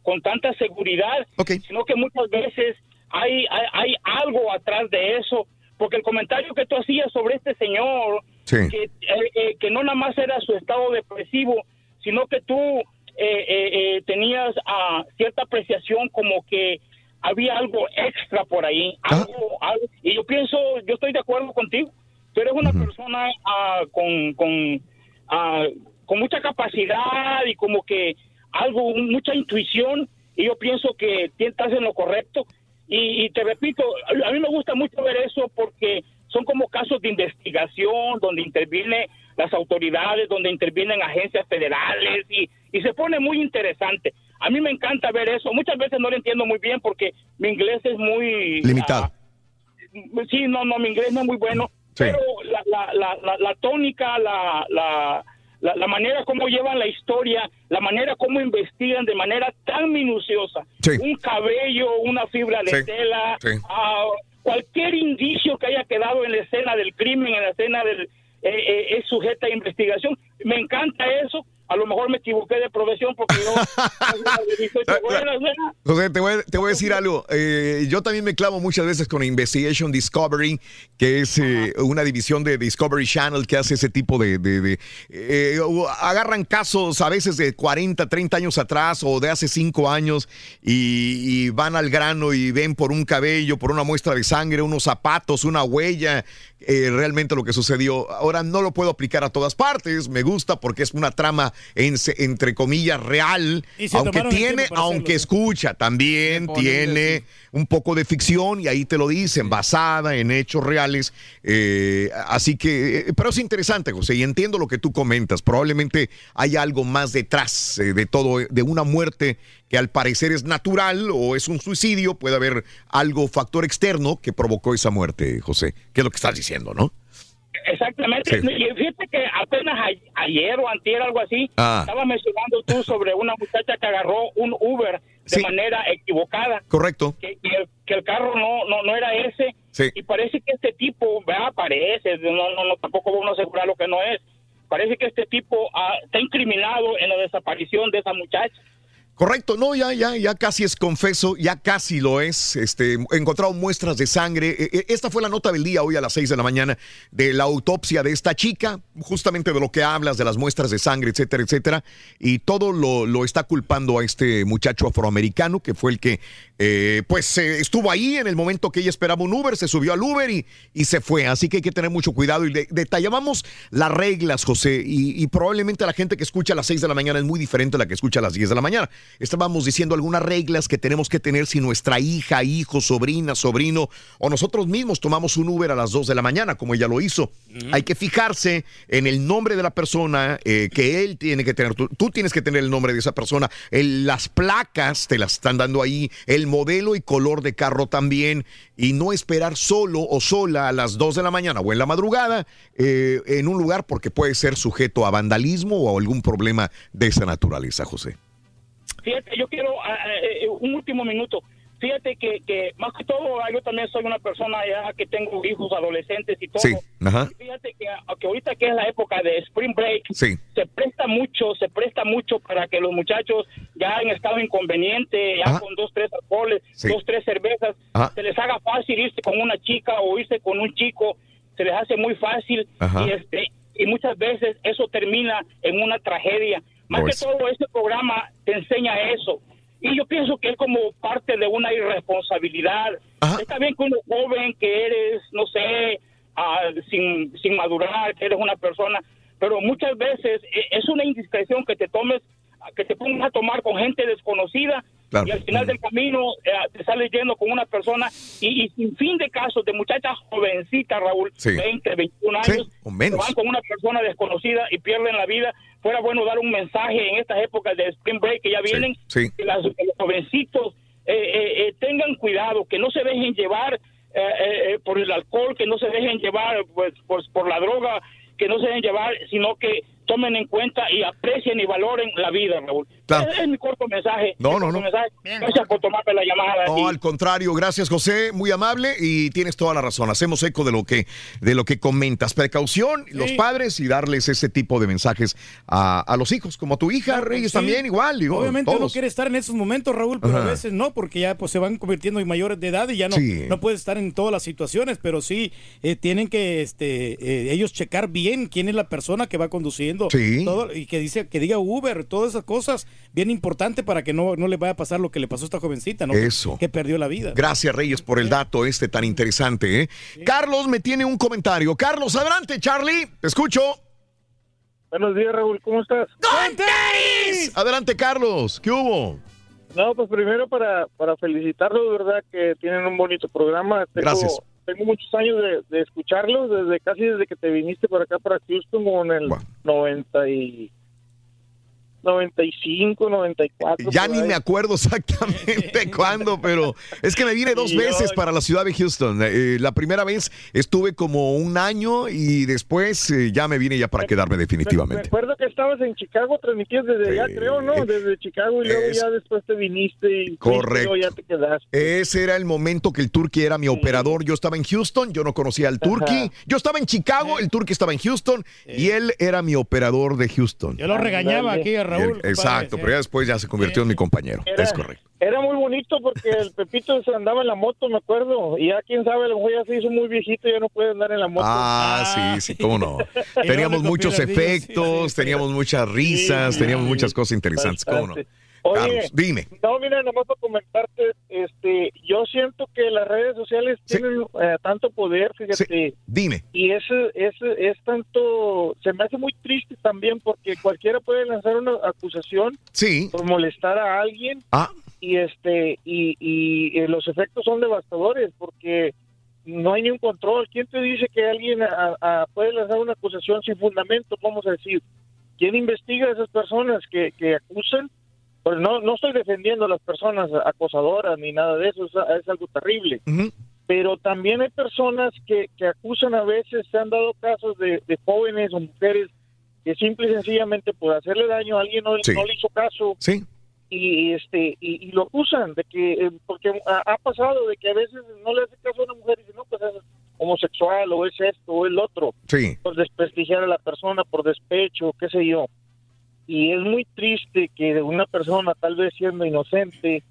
con tanta seguridad sino que muchas veces hay, hay hay algo atrás de eso. Porque el comentario que tú hacías sobre este señor Sí. que, eh, eh, que no nada más era su estado depresivo sino que tú eh, eh, tenías ah, cierta apreciación como que había algo extra por ahí algo, algo- y yo pienso yo estoy de acuerdo contigo. Tú eres una persona ah, con, con, ah, con mucha capacidad y como que algo, mucha intuición, y yo pienso que estás en lo correcto. Y, y te repito, a mí me gusta mucho ver eso porque son como casos de investigación donde intervienen las autoridades, donde intervienen agencias federales y, y se pone muy interesante. A mí me encanta ver eso. Muchas veces no lo entiendo muy bien porque mi inglés es muy... Limitado. Sí, no, no, mi inglés no es muy bueno, pero la, la, la, la, la tónica, la, la, manera como llevan la historia, la manera como investigan de manera tan minuciosa, un cabello, una fibra de Sí, tela, sí. cualquier indicio que haya quedado en la escena del crimen, en la escena del... eh, eh, es sujeta a investigación. Me encanta eso. A lo mejor me equivoqué de profesión porque yo... José, te voy, te voy a decir algo. Eh, yo también me clavo muchas veces con Investigation Discovery, que es eh, una división de Discovery Channel que hace ese tipo de... eh, agarran casos a veces de 40, 30 años atrás o de hace 5 años y, van al grano y ven por un cabello, por una muestra de sangre, unos zapatos, una huella, eh, realmente lo que sucedió. Ahora no lo puedo aplicar a todas partes, me gusta porque es una trama en- entre comillas real, aunque tiene, aunque escucha, también tiene un poco de ficción y ahí te lo dicen, basada en hechos reales. eh, así que, eh, pero es interesante, José, y entiendo lo que tú comentas. Probablemente hay algo más detrás eh, de todo, de una muerte que al parecer es natural o es un suicidio, puede haber algo, factor externo que provocó esa muerte, José, que es lo que estás diciendo, ¿no? Exactamente. Sí. Y fíjate que apenas a- ayer o antier, algo así, Ah. estaba mencionando tú sobre una muchacha que agarró un Uber de manera equivocada. Correcto. Que, que el, que el carro no, no, no era ese. Sí. Y parece que este tipo, ¿verdad? Parece, no, no, no, tampoco a asegurar lo que no es. Parece que este tipo ah, está incriminado en la desaparición de esa muchacha. Correcto, no, ya, ya, ya casi es confeso, ya casi lo es. Este, encontrado muestras de sangre. E- e- Esta fue la nota del día hoy a las 6 de la mañana de la autopsia de esta chica, justamente de lo que hablas, de las muestras de sangre, etcétera, etcétera. Y todo lo, lo está culpando a este muchacho afroamericano que fue el que, eh, pues, eh, estuvo ahí en el momento que ella esperaba un Uber, se subió al Uber y, y se fue. Así que hay que tener mucho cuidado y de- detallábamos las reglas, José, y, y probablemente la gente que escucha a las 6 de la mañana es muy diferente a la que escucha a las 10 de la mañana. Estábamos diciendo algunas reglas que tenemos que tener si nuestra hija, hijo, sobrina, sobrino o nosotros mismos tomamos un Uber a las 2 de la mañana, como ella lo hizo. Hay que fijarse en el nombre de la persona eh, que él tiene que tener. Tú, tú tienes que tener el nombre de esa persona. El- las placas te las están dando ahí, el modelo y color de carro también. Y no esperar solo o sola a las 2 de la mañana o en la madrugada eh, en un lugar porque puede ser sujeto a vandalismo o a algún problema de esa naturaleza, José. Fíjate, yo quiero ah, eh, eh, un último minuto. Fíjate que, que más que todo, ah, yo también soy una persona ya que tengo hijos adolescentes y todo. Sí, ajá. Fíjate que, ah, que ahorita que es la época de Spring Break, Sí. se presta mucho, se presta mucho para que los muchachos ya en estado inconveniente, ya Ajá. con dos, tres alcoholes, Sí. dos, tres cervezas, Ajá. se les haga fácil irse con una chica o irse con un chico, se les hace muy fácil Ajá. y este y muchas veces eso termina en una tragedia. Más Lo que todo este programa te enseña eso. Y yo pienso que es como parte de una irresponsabilidad. Está bien que uno joven, que eres, no sé, ah, sin, sin madurar, que eres una persona, pero muchas veces eh, es una indiscreción que te tomes, que te pongas a tomar con gente desconocida Claro. y al final del camino eh, te sales yendo con una persona y, y sin fin de casos de muchachas jovencitas, Raúl, Sí. 20, 21 Sí, años, o menos. que van con una persona desconocida y pierden la vida. Fuera bueno dar un mensaje en estas épocas de Spring Break que ya vienen, sí. que, las- los jovencitos eh, eh, eh, tengan cuidado, que no se dejen llevar eh, eh, eh, por el alcohol, que no se dejen llevar pues, pues, por la droga, que no se dejen llevar, sino que tomen en cuenta y aprecien y valoren la vida, Raúl. Claro. Es mi corto mensaje. No, mi no, no. mensaje. Gracias por tomarme la llamada. No, al contrario, gracias José, muy amable y tienes toda la razón. Hacemos eco de lo que de lo que comentas. Precaución, los padres y darles ese tipo de mensajes a, a los hijos, como a tu hija, Reyes Sí. también igual, digo, Obviamente uno todos. quiere estar en esos momentos, Raúl, pero Ajá. a veces no, porque ya pues se van convirtiendo en mayores de edad y ya no, Sí. no puedes estar en todas las situaciones, pero sí eh, tienen que este eh, ellos checar bien quién es la persona que va conduciendo Sí. todo, y que dice que diga Uber, todas esas cosas bien importante para que no, no le vaya a pasar lo que le pasó a esta jovencita, ¿no? Eso. Que perdió la vida. Gracias Reyes por el dato este tan interesante. ¿eh? Carlos me tiene un comentario. Carlos, adelante Charlie, te escucho. Buenos días, Raúl, ¿cómo estás? Adelante Carlos, ¿qué hubo? No, pues primero para, para felicitarlos, de verdad, que tienen un bonito programa. Tengo, Gracias. Tengo muchos años de, de escucharlos, desde casi desde que te viniste para acá, para Houston, como en el 90 y... 95, 94. Ya ni ahí. me acuerdo exactamente cuándo, pero es que me vine dos veces para la ciudad de Houston. Eh, la primera vez estuve como un año y después eh, ya me vine ya para quedarme Me definitivamente. acuerdo que estabas en Chicago, transmitías desde allá, creo, ¿no? Desde Chicago y luego Es- ya después te viniste y Correcto. luego ya te quedaste. Ese era el momento que el Turkey era mi operador. Yo estaba en Houston, yo no conocía al Turkey. Yo estaba en Chicago, el Turkey estaba en Houston y él era mi operador de Houston. Yo lo regañaba aquí a Raúl. exacto, sí. pero ya después ya se convirtió en mi compañero. Era- Es correcto. Era muy bonito porque el Pepito se andaba en la moto, me acuerdo. Y ya quién sabe, lo mejor ya se hizo muy viejito y ya no puede andar en la moto. Ah, sí, sí, cómo no. Teníamos muchos efectos, teníamos muchas risas, teníamos muchas cosas interesantes, cómo no. Oye, Carlos, dime. No, mira, nomás para comentarte, este, yo siento que las redes sociales tienen eh, tanto poder, fíjate. Dime. Y ese, ese es tanto, se me hace muy triste también porque cualquiera puede lanzar una acusación Sí. por molestar a alguien Ah. y este y, y, eh, los efectos son devastadores porque no hay ni un control. ¿Quién te dice que alguien a- a- puede lanzar una acusación sin fundamento? Vamos a decir, ¿quién investiga a esas personas que, que acusan? Pues no, no estoy defendiendo a las personas acosadoras ni nada de eso, es, es algo terrible. Pero también hay personas que, que acusan a veces, se han dado casos de, de jóvenes o mujeres que simple y sencillamente por hacerle daño a alguien no, Sí. no le hizo caso Sí. y este y, y lo acusan de que eh, porque ha, ha pasado de que a veces no le hace caso a una mujer y dice no pues es homosexual o es esto o el otro Sí. por desprestigiar a la persona por despecho qué sé yo y es muy triste que una persona tal vez siendo inocente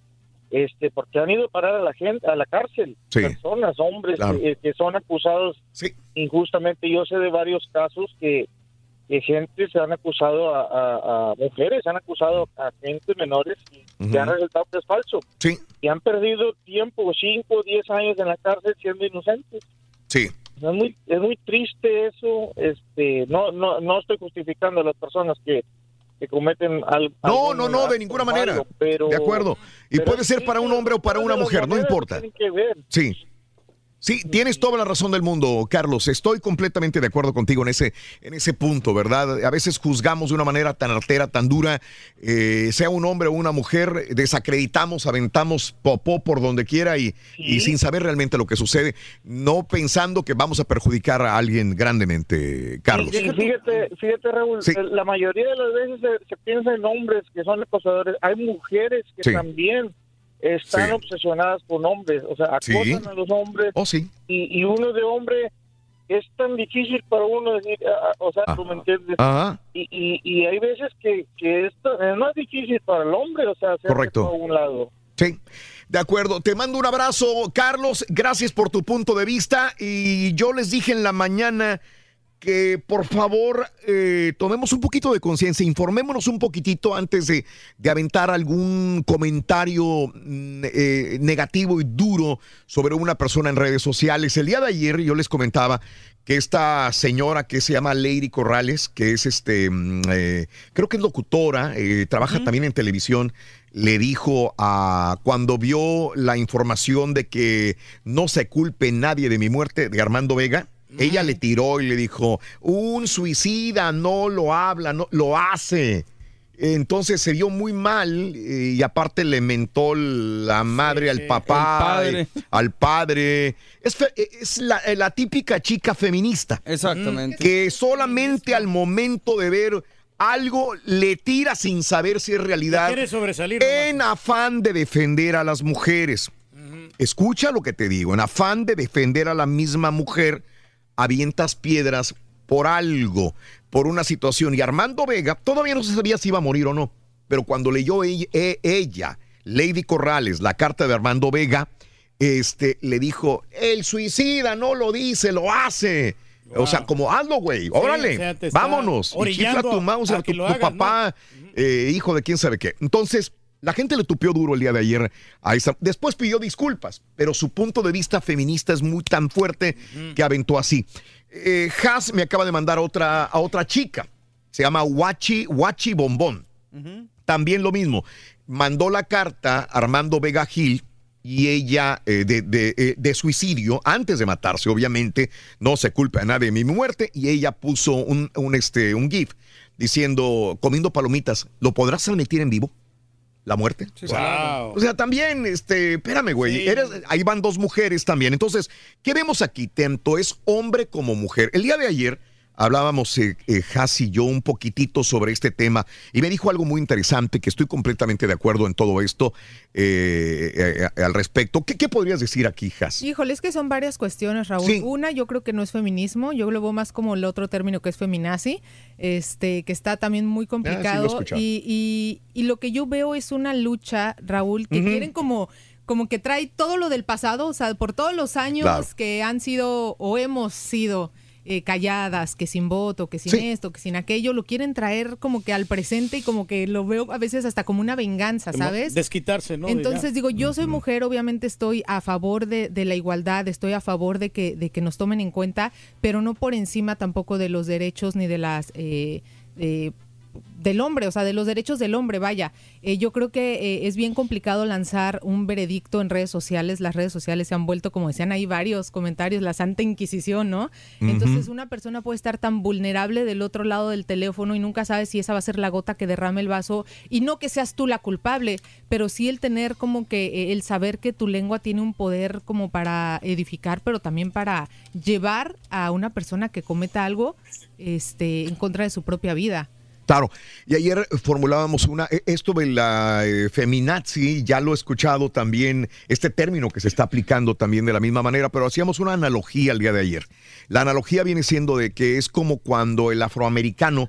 este porque han ido a parar a la gente a la cárcel Sí. personas hombres Claro. que, que son acusados injustamente yo sé de varios casos que, que gente se han acusado a, a- a mujeres se han acusado a gente menores y Ujú. se han resultado que es falso Sí. y han perdido tiempo 5 o 10 años en la cárcel siendo inocentes Sí. es muy es muy triste eso este no no no estoy justificando a las personas que que cometen algo No, no, no, de ninguna manera. pero de acuerdo. Y puede ser para un hombre o para una mujer, no importa. tienen que ver. Sí. Sí, tienes toda la razón del mundo, Carlos. Estoy completamente de acuerdo contigo en ese, en ese punto, ¿verdad? A veces juzgamos de una manera tan artera, tan dura, eh, sea un hombre o una mujer, desacreditamos, aventamos popó por donde quiera y, y sin saber realmente lo que sucede, no pensando que vamos a perjudicar a alguien grandemente, Carlos. Fíjate, fíjate Raúl, Sí. la mayoría de las veces se, se piensa en hombres que son acosadores. Hay mujeres que Sí. también están Sí. obsesionadas con hombres, o sea, Sí. acosan a los hombres. Oh, sí. Y, y uno de hombre es tan difícil para uno decir, ah, o sea, tú me entiendes. Ajá. Y, y, y hay veces que, que esto es más difícil para el hombre, o sea, hacer Correcto. a un lado. Sí, de acuerdo. Te mando un abrazo, Carlos. Gracias por tu punto de vista. Y yo les dije en la mañana que por favor eh, tomemos un poquito de conciencia, informémonos un poquitito antes de, de aventar algún comentario mm, eh, negativo y duro sobre una persona en redes sociales. El día de ayer yo les comentaba que esta señora que se llama Lady Corrales, que es este, mm, eh, creo que es locutora, eh, trabaja también en televisión, le dijo a cuando vio la información de que no se culpe nadie de mi muerte de Armando Vega, ella le tiró y le dijo, un suicida no lo habla, no lo hace. Entonces se vio muy mal eh, y aparte le mentó la madre al papá, padre. eh, al padre. Es, fe- es la, la típica chica feminista. Exactamente. Que solamente al momento de ver algo le tira sin saber si es realidad. Quiere sobresalir. En afán de defender a las mujeres. Escucha lo que te digo. En afán de defender a la misma mujer, avientas piedras por algo, por una situación. Y Armando Vega todavía no se sabía si iba a morir o no. Pero cuando leyó ella, e- Lady Corrales, la carta de Armando Vega, este, le dijo, el suicida no lo dice, lo hace. O sea, como hazlo, güey, órale, o sea, vámonos. Y chifla tu mouse a tu, lo tu hagas, ¿no? papá, eh, hijo de quién sabe qué. Entonces, la gente le tupió duro el día de ayer a esa. Después pidió disculpas, pero su punto de vista feminista es muy tan fuerte que aventó así. Eh, Has me acaba de mandar otra, a otra chica. Se llama Wachi, Wachi Bombón. También lo mismo. Mandó la carta a Armando Vega Gil y ella eh, de, de, eh, de suicidio antes de matarse, obviamente. No se culpa a nadie de mi muerte. Y ella puso un, un, este, un GIF diciendo, comiendo palomitas, ¿lo podrás transmitir en vivo? ¿La muerte? Wow. O sea, también, este, espérame, güey. Sí. eres- ahí van dos mujeres también. Entonces, ¿qué vemos aquí? Tanto es hombre como mujer. El día de ayer hablábamos, eh, eh, Has y yo, un poquitito sobre este tema y me dijo algo muy interesante que estoy completamente de acuerdo en todo esto eh, eh, al respecto. ¿Qué, qué podrías decir aquí, Has? Híjole, es que son varias cuestiones, Raúl. Sí. Una, yo creo que no es feminismo, yo lo veo más como el otro término que es feminazi, este, que está también muy Ah, lo complicado. y, y- y lo que yo veo es una lucha, Raúl, que quieren como como que trae todo lo del pasado, o sea, por todos los años Claro. que han sido o hemos sido eh, calladas, que sin voto, que sin Sí. esto, que sin aquello, lo quieren traer como que al presente y como que lo veo a veces hasta como una venganza, ¿sabes? Desquitarse, ¿no? Entonces digo, yo soy mujer, obviamente estoy a favor de, de la igualdad, estoy a favor de que, de que nos tomen en cuenta, pero no por encima tampoco de los derechos ni de las... eh, eh, del hombre, o sea, de los derechos del hombre, vaya. Eh, yo creo que eh, es bien complicado lanzar un veredicto en redes sociales. Las redes sociales se han vuelto, como decían ahí varios comentarios, la Santa Inquisición, ¿no? Entonces una persona puede estar tan vulnerable del otro lado del teléfono y nunca sabe si esa va a ser la gota que derrame el vaso y no que seas tú la culpable, pero sí el tener como que eh, el saber que tu lengua tiene un poder como para edificar, pero también para llevar a una persona que cometa algo este en contra de su propia vida. Claro, y ayer formulábamos una, eh, esto de la eh, feminazi, ya lo he escuchado también, este término que se está aplicando también de la misma manera, pero hacíamos una analogía el día de ayer. La analogía viene siendo de que es como cuando el afroamericano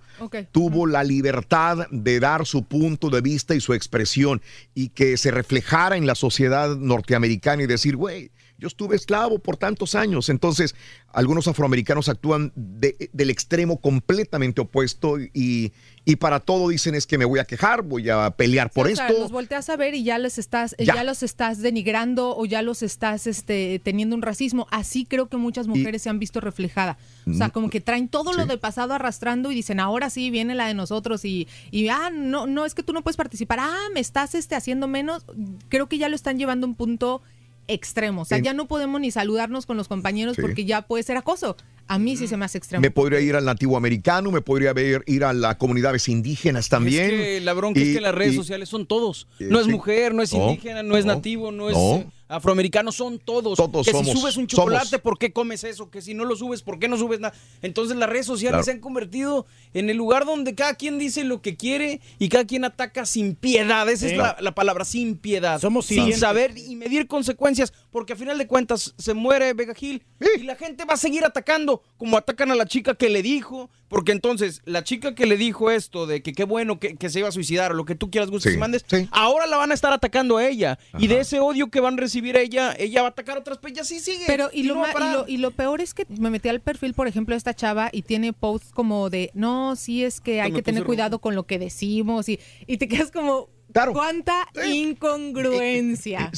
tuvo la libertad de dar su punto de vista y su expresión y que se reflejara en la sociedad norteamericana y decir, güey, yo estuve esclavo por tantos años. Entonces, algunos afroamericanos actúan de- del extremo completamente opuesto y, y para todo dicen es que me voy a quejar, voy a pelear por O sea, esto. los volteas a ver y ya les estás, Ya. ya. los estás denigrando o ya los estás este, teniendo un racismo. Así creo que muchas mujeres se han visto reflejadas. O sea, Mm. como que traen todo lo del pasado arrastrando y dicen, ahora sí viene la de nosotros y, y ah, no, no, es que tú no puedes participar. Ah, me estás este, haciendo menos. Creo que ya lo están llevando a un punto extremo. O sea, En- ya no podemos ni saludarnos con los compañeros Sí. porque ya puede ser acoso. A mí sí se me hace extremo. Me podría ir al nativo americano, me podría ver, ir a las comunidades indígenas también. Es que la bronca es que las redes y- sociales son todos. Eh, No es sí. mujer, no es indígena, no es nativo, no es no. eh, afroamericano, son todos. Todos que somos, si subes un somos. chocolate, ¿por qué comes eso? Que si no lo subes, ¿por qué no subes nada? Entonces las redes sociales Claro. se han convertido en el lugar donde cada quien dice lo que quiere y cada quien ataca sin piedad. Esa Sí. es la, la palabra, sin piedad. Somos sin siguientes. saber y medir consecuencias, porque a final de cuentas se muere Vega Gil y la gente va a seguir atacando, como atacan a la chica que le dijo, porque entonces la chica que le dijo esto de que qué bueno que, que se iba a suicidar o lo que tú quieras, gustes Sí, y mandes, ahora la van a estar atacando a ella. Y de ese odio que van a recibir ella, ella va a atacar a otras, pues ya sí sigue. Pero y lo, no a y, lo, y lo peor es que me metí al perfil, por ejemplo, de esta chava y tiene posts como de, no, sí es que hay que tener cuidado con lo que decimos y, y te quedas como, ¿cuánta incongruencia?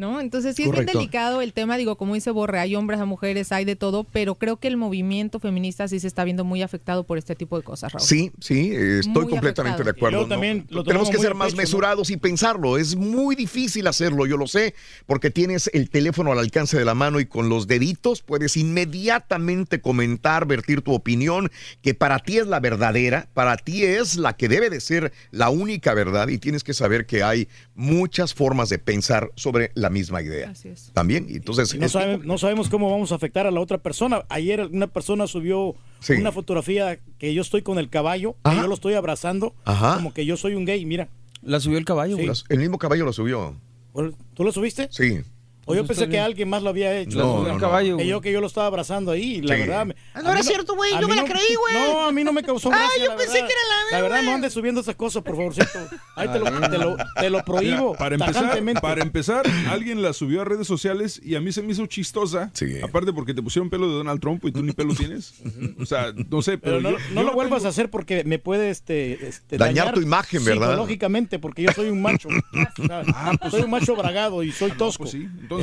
¿No? Entonces sí es bien delicado el tema, digo, como dice Borre, hay hombres, hay mujeres, hay de todo, pero creo que el movimiento feminista sí se está viendo muy afectado por este tipo de cosas, Raúl. Sí, sí, eh, estoy Muy completamente afectado. de acuerdo. Y luego ¿no? también lo Tenemos que ser más pecho, ¿no? mesurados y pensarlo. Es muy difícil hacerlo, yo lo sé, porque tienes el teléfono al alcance de la mano y con los deditos puedes inmediatamente comentar, vertir tu opinión, que para ti es la verdadera, para ti es la que debe de ser la única verdad y tienes que saber que hay muchas formas de pensar sobre la misma idea. Así es. También, entonces... Y no, es- sabe- no sabemos cómo vamos a afectar a la otra persona. Ayer una persona subió Sí. una fotografía que yo estoy con el caballo, que yo lo estoy abrazando, Ajá. como que yo soy un gay, mira. La subió el caballo, Sí. El mismo caballo lo subió. ¿Tú lo subiste? Sí. O yo Pues pensé está que alguien más lo había hecho. Subió el No, caballo, Que güey. yo que yo lo estaba abrazando ahí, y la Sí. verdad. me- Ah, no era cierto, güey, yo me la no- creí, güey. No, a mí no me causó Ah, gracia, yo la pensé verdad. que era la- La verdad, no güey. andes subiendo esas cosas, por favorcito. Ahí te lo, te lo, te lo prohíbo. Para empezar, para empezar, alguien la subió a redes sociales y a mí se me hizo chistosa. Aparte porque te pusieron pelo de Donald Trump y tú ni pelo tienes. O sea, no sé, pero, Pero no, yo- no yo lo vuelvas tengo- a hacer porque me puede este, este, Dañar tu imagen, ¿verdad? Psicológicamente, porque yo soy un macho. O sea, soy un macho bragado y soy tosco.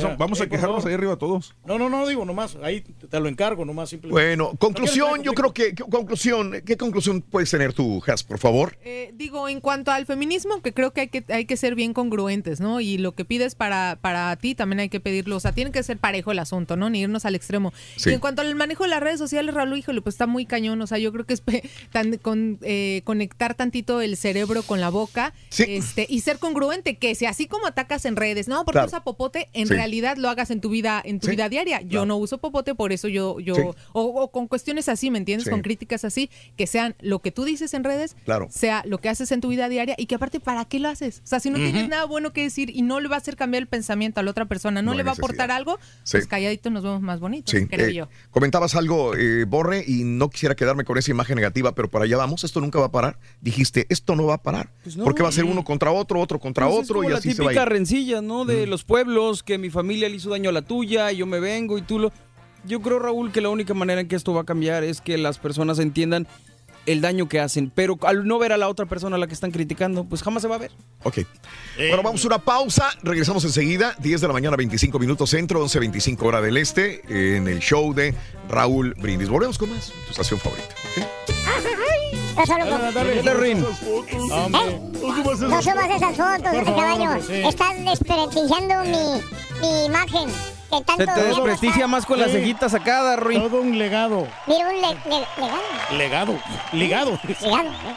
Ya, vamos a eh, quejarnos ahí arriba todos. No, no, no, digo nomás. Ahí te lo encargo, nomás. Simplemente. Bueno, conclusión, yo creo que, que- conclusión, ¿qué conclusión puedes tener tú, Has, por favor? Eh, digo, en cuanto al feminismo, que creo que hay que, hay que ser bien congruentes, ¿no? Y lo que pides para, para ti también hay que pedirlo. O sea, tiene que ser parejo el asunto, ¿no? Ni irnos al extremo. Sí. Y en cuanto al manejo de las redes sociales, Raúl, híjole, pues está muy cañón. O sea, yo creo que es tan- con, eh, conectar tantito el cerebro con la boca este, y ser congruente. Que si así como atacas en redes, no, porque Claro. usa popote, en Sí. realidad lo hagas en tu vida, en tu Sí. vida diaria. Yo no uso popote, por eso yo, yo, Sí. o, o con cuestiones así, ¿me entiendes? Sí. Con críticas así, que sean lo que tú dices en redes, Claro. sea lo que haces en tu vida diaria y que aparte, ¿para qué lo haces? O sea, si no tienes nada bueno que decir y no le va a hacer cambiar el pensamiento a la otra persona, no, No le va a aportar algo, Sí. pues calladito nos vemos más bonitos, Sí, creo eh, yo. comentabas algo, eh, Borre, y no quisiera quedarme con esa imagen negativa, pero para allá vamos, esto nunca va a parar. Dijiste, esto no va a parar, Pues no. porque va a ser uno contra otro, otro contra Pues es otro, como y la así se va a típica ir. rencilla, ¿no? De los pueblos, que mi familia le hizo daño a la tuya, y yo me vengo y tú lo... Yo creo, Raúl, que la única manera en que esto va a cambiar es que las personas entiendan el daño que hacen, pero al no ver a la otra persona a la que están criticando, pues jamás se va a ver. Ok. Bueno, vamos a una pausa. Regresamos enseguida. 10 de la mañana, 25 minutos centro, 11, 25 hora del este, en el show de Raúl Brindis. Volvemos con más. Tu estación favorita. No solo con-. Hombre. No subas esas fotos, ese caballo. sí. Estás desprestigiando mi, mi imagen. Que Se te desprestigia más con la Sí. cejita sacada, Ruin. Todo un legado. Mira, un le, le- legado. Legado. Ligado. Legado. ¿eh?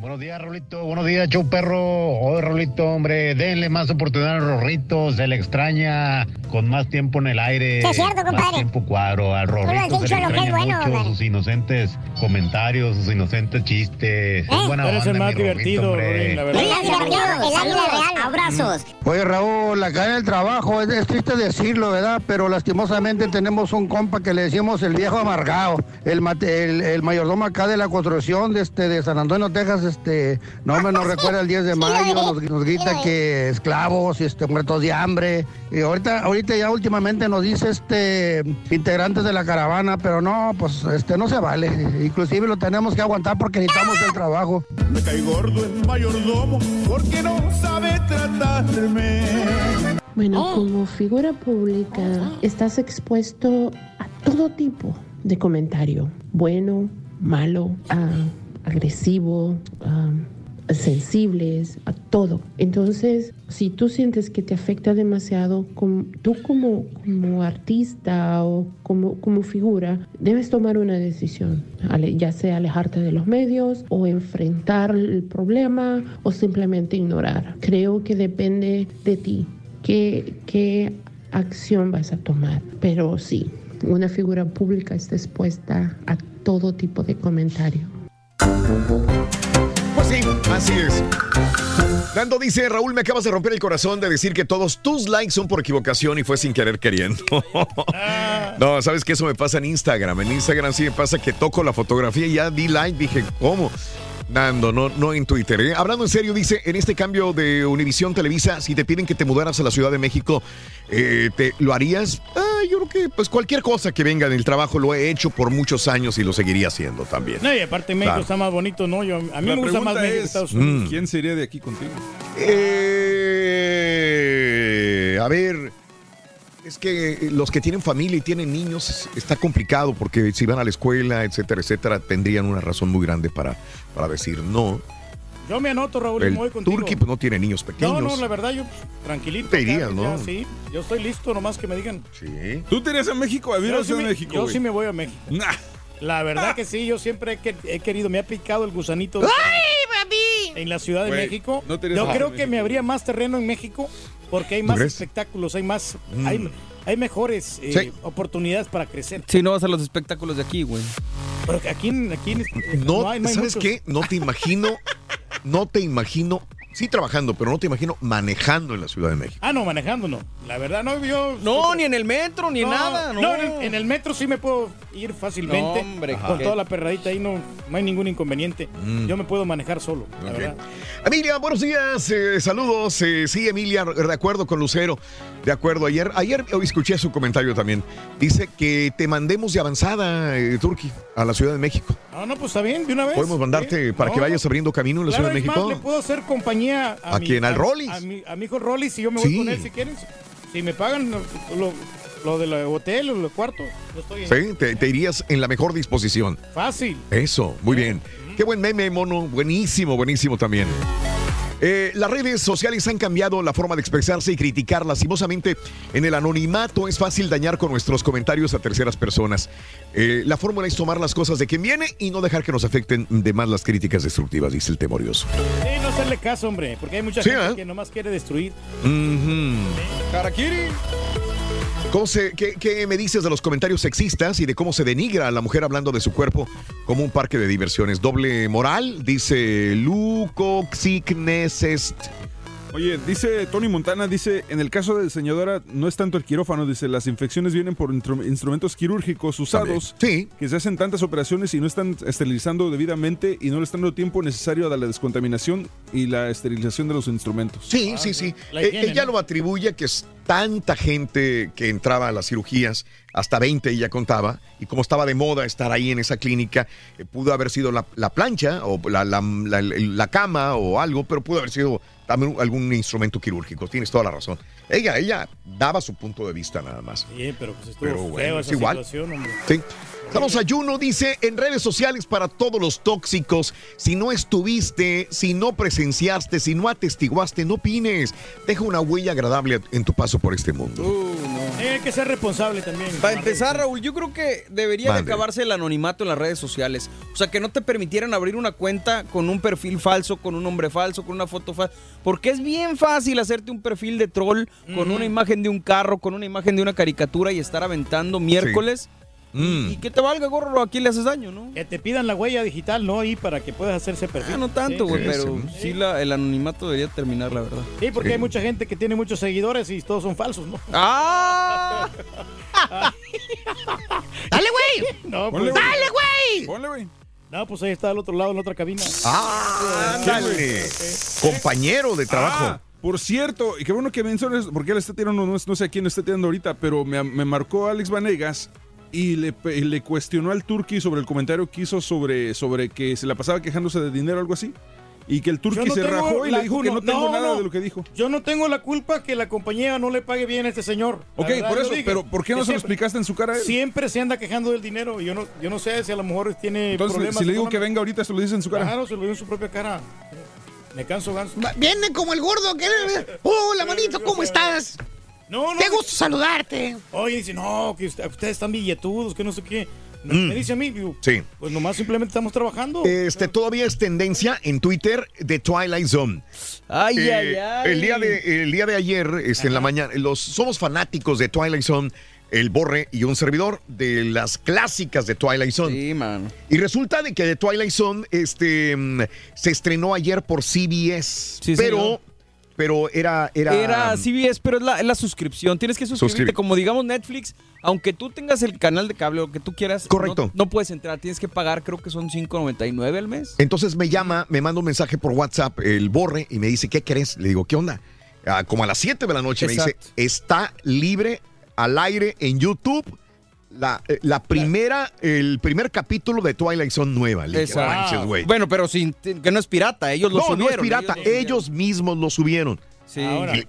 Buenos días, Rolito. Buenos días, show perro. Oye, Rolito, hombre, denle más oportunidad a Rorrito. Se le extraña con más tiempo en el aire. Sí, es cierto, compadre. Más tiempo cuadro. Al Tú lo has Rorrito se dicho, le lo que es extraña bueno, mucho hombre. sus inocentes comentarios, sus inocentes chistes. Es buena Eres el onda, más mi Rorrito, divertido, hombre. Rorín, la verdad. El águila real, el águila real. Abrazos. Oye, Raúl, acá en el trabajo, es, es triste decirlo, ¿verdad? Pero lastimosamente tenemos un compa que le decimos el viejo amargado, el, mate- el, el mayordomo acá de la construcción de, este, de San Antonio, Texas, este, no me nos recuerda el 10 de mayo, nos, nos grita que esclavos, este, muertos de hambre. Y ahorita, ahorita ya últimamente nos dice este integrantes de la caravana, pero no, pues este no se vale. Inclusive lo tenemos que aguantar porque necesitamos el trabajo. Me cae gordo el mayordomo porque no sabe tratarme. Bueno, como figura pública estás expuesto a todo tipo de comentario, bueno, malo, ah, agresivo, ah, sensibles, a todo. Entonces, si tú sientes que te afecta demasiado, tú como, como artista o como, como figura, debes tomar una decisión, ya sea alejarte de los medios o enfrentar el problema o simplemente ignorar. Creo que depende de ti qué, qué acción vas a tomar. Pero sí, una figura pública está expuesta a todo tipo de comentario. Pues sí, así es. Nando dice, Raúl, me acabas de romper el corazón de decir que todos tus likes son por equivocación y fue sin querer queriendo. no, sabes que eso me pasa en Instagram. En Instagram sí me pasa que toco la fotografía y ya di like, dije, ¿cómo? Nando, no, no en Twitter. ¿eh? Hablando en serio, dice, en este cambio de Univisión Televisa, si te piden que te mudaras a la Ciudad de México, eh, ¿te, ¿lo harías? Ah, yo creo que pues cualquier cosa que venga del trabajo lo he hecho por muchos años y lo seguiría haciendo también. No, y aparte México Claro. está más bonito, ¿no? Yo, a mí La me gusta más México es, Estados Unidos. ¿quién sería de aquí contigo? Eh, a ver, es que los que tienen familia y tienen niños está complicado porque si van a la escuela, etcétera, etcétera, tendrían una razón muy grande para, para decir no. Yo me anoto, Raúl, y El me voy contigo. Turqui pues, no tiene niños pequeños. No, no, la verdad, yo pues, tranquilito. Te acá, irías, ¿no? ya, sí, yo estoy listo, nomás que me digan. Sí. ¿Tú te irías a México a vivir a Yo, sí me, México? yo güey? sí me voy a México. Nah. La verdad que sí, yo siempre he, que- he querido, me ha picado el gusanito de en la Ciudad de Güey, México. no te irías yo a creo México. que me habría más terreno en México porque hay ¿Tú más crees? espectáculos, hay más, Mm. hay, hay mejores eh, Sí. oportunidades para crecer. Si no vas a los espectáculos de aquí, güey. Pero que aquí, en- aquí en- No, hay, no hay ¿sabes muchos. qué? No te imagino, no te imagino, sí trabajando, pero no te imagino manejando en la Ciudad de México. Ah, no, manejando no. La verdad, no, yo... No, ni en el metro, ni en No, nada. No, no, en, el, en el metro sí me puedo ir fácilmente. No, hombre, con toda la perradita ahí no, no hay ningún inconveniente. Mm. Yo me puedo manejar solo, la verdad. Emilia, buenos días, eh, saludos. eh, sí, Emilia, de acuerdo con Lucero. De acuerdo, ayer, ayer escuché su comentario también. Dice que te mandemos de avanzada, eh, Turki, a la Ciudad de México. No, no, pues está bien, de una vez. Podemos mandarte Sí. para que vayas abriendo camino en la Claro, Ciudad de es más, México. le puedo hacer compañía a, ¿A mi- quién? ¿Al a- Rollis? A mi, a mi hijo Rollis y yo me voy Sí. con él si quieren. Si me pagan lo, lo, lo del hotel o el cuarto, yo estoy Sí, te, te irías en la mejor disposición. fácil. Eso, muy bien. Qué buen meme, mono. Buenísimo, buenísimo también. Eh, las redes sociales han cambiado la forma de expresarse y criticar lastimosamente. En el anonimato es fácil dañar con nuestros comentarios a terceras personas. Eh, la fórmula es tomar las cosas de quien viene y no dejar que nos afecten de más las críticas destructivas, dice el temorioso. Sí, no hacerle caso, hombre, porque hay mucha Sí, gente ¿eh? que nomás quiere destruir. Karakiri. ¿Cómo se- qué, qué me dices de los comentarios sexistas y de cómo se denigra a la mujer hablando de su cuerpo como un parque de diversiones? Doble moral, dice Luco Xignesest. Oye, dice Tony Montana, dice, en el caso de diseñadora no es tanto el quirófano, dice, las infecciones vienen por instrumentos quirúrgicos usados sí. que se hacen tantas operaciones y no están esterilizando debidamente y no le están dando tiempo necesario a la descontaminación y la esterilización de los instrumentos. Sí, sí, sí. la Eh, higiene, ella ¿no? lo atribuye a que está tanta gente que entraba a las cirugías, hasta 20 ella contaba, y como estaba de moda estar ahí en esa clínica, eh, pudo haber sido la, la plancha o la- la cama o algo, pero pudo haber sido también algún instrumento quirúrgico. Tienes toda la razón. Ella, ella daba su punto de vista nada más. Sí, pero pues estuvo Pero feo bueno, esa es igual. situación, hombre. Sí. Vamos a Juno, dice en redes sociales para todos los tóxicos, si no estuviste, si no presenciaste, si no atestiguaste, no opines. Deja una huella agradable en tu paso por este mundo. Sí, hay que ser responsable también. Para empezar, Raúl, yo creo que debería de acabarse el anonimato en las redes sociales. O sea, que no te permitieran abrir una cuenta con un perfil falso, con un nombre falso, con una foto falsa. Porque es bien fácil hacerte un perfil de troll con una imagen de un carro, con una imagen de una caricatura y estar aventando miércoles. Mm. Y que te valga gorro, aquí le haces daño, ¿no? Que te pidan la huella digital, ¿no? Ahí para que puedas hacerse perfil. Ah, no tanto, güey, Sí, pero sí la- el anonimato debería terminar, la verdad. Sí, porque hay mucha gente que tiene muchos seguidores y todos son falsos, ¿no? ¡Ah! ¡Dale, güey! No, Ponle, pues. ¡Dale, güey! Ponle, güey. no, pues ahí está al otro lado, en la otra cabina. Ah, ándale. Compañero de trabajo. Ah, por cierto, y qué bueno que mencionas, porque él está tirando, no, no sé a quién está tirando ahorita, pero me, me marcó Alex Vanegas y le, le cuestionó al Turqui sobre el comentario que hizo sobre, sobre que se la pasaba quejándose de dinero o algo así. Y que el Turqui no se rajó y le dijo que no tengo No, nada no. de lo que dijo. Yo no tengo la culpa que la compañía no le pague bien a este señor. Ok, verdad, por eso, pero ¿por qué no Que se lo siempre- explicaste en su cara a él? Siempre se anda quejando del dinero. Yo no, yo no sé si a lo mejor tiene Entonces, problemas. si le digo que venga ahorita, se lo dice en su cara. Claro, se lo digo en su propia cara. Me canso, ganso. Viene como el gordo que... Hola, manito, ¿cómo estás? No, no. Qué gusto saludarte. Oye, dice, no, que usted- ustedes están billetudos, que no sé qué. Mm. Me dice a mí, digo, Sí. pues nomás simplemente estamos trabajando. Este todavía es tendencia en Twitter de Twilight Zone. Ay, Eh, ay, ay. El día de, el día de ayer, este, en la mañana, los, somos fanáticos de Twilight Zone, el Borre y un servidor de las clásicas de Twilight Zone. Sí, man. Y resulta de que de Twilight Zone este, mm, se estrenó ayer por CBS, Sí, pero, señor. pero era, era, Era CBS, pero es la, es la suscripción. Tienes que suscribirte. Suscribir. Como digamos Netflix, aunque tú tengas el canal de cable o que tú quieras, Correcto. No, no puedes entrar. Tienes que pagar, creo que son 5.99 al mes. Entonces me llama, me manda un mensaje por WhatsApp el Borre y me dice, ¿qué crees? Le digo, ¿qué onda? Ah, como a las 7 de la noche me dice, está libre al aire en YouTube la, eh, la primera, el primer capítulo de Twilight Zone nueva. Le dije, Exacto. "Manches, güey". Bueno, pero sin, que no es pirata. Ellos lo no, subieron. no es pirata, ellos lo ellos, mismos lo subieron. Sí.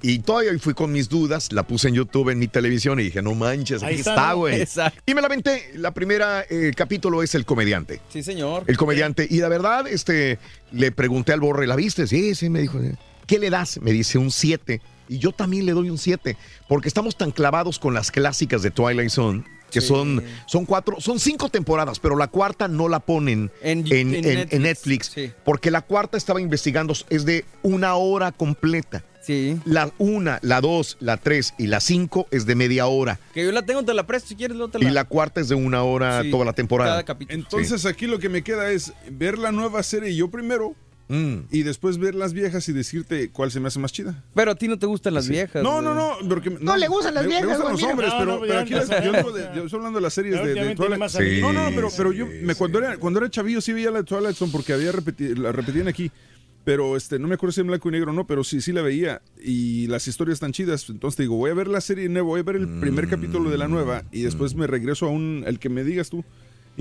Y, y todavía fui con mis dudas, la puse en YouTube en mi televisión y dije, no manches, Ahí aquí está, está, ¿no? güey. Exacto. Y me la aventé. La primera eh, capítulo es el comediante. Sí, señor. El comediante. Y la verdad, este, le pregunté al Borre, ¿la viste? Sí, sí, me dijo. ¿Qué le das? Me dice un 7. Y yo también le doy un 7. Porque estamos tan clavados con las clásicas de Twilight Zone. Que Sí. son, son cuatro, son cinco temporadas, pero la cuarta no la ponen En- en, Netflix, en Netflix. sí. Porque la cuarta estaba investigando, es de una hora completa. Sí. La una, la dos, la tres y la cinco es de media hora. Que yo la tengo, te la presto si quieres, luego te la... Y la cuarta es de una hora Sí, toda la temporada. cada capítulo. Entonces aquí lo que me queda es ver la nueva serie yo primero Mm. y después ver las viejas y decirte cuál se me hace más chida. Pero a ti no te gustan las viejas. No, no, no, porque No le gustan las me- viejas, Me gustan los hombres, No, pero, no, pero ya, aquí las- yo, de- estoy hablando de las series de, de Twilight. Sí. No, no, pero, pero yo sí, me, cuando, era, cuando era chavillo sí veía la de Twilight Zone porque había repeti- la repetían aquí. Pero este, no me acuerdo si en blanco y negro o no, pero sí, sí la veía. Y las historias están chidas. Entonces te digo, voy a ver la serie nueva, voy a ver el primer capítulo de la nueva y después me regreso a un, el que me digas tú.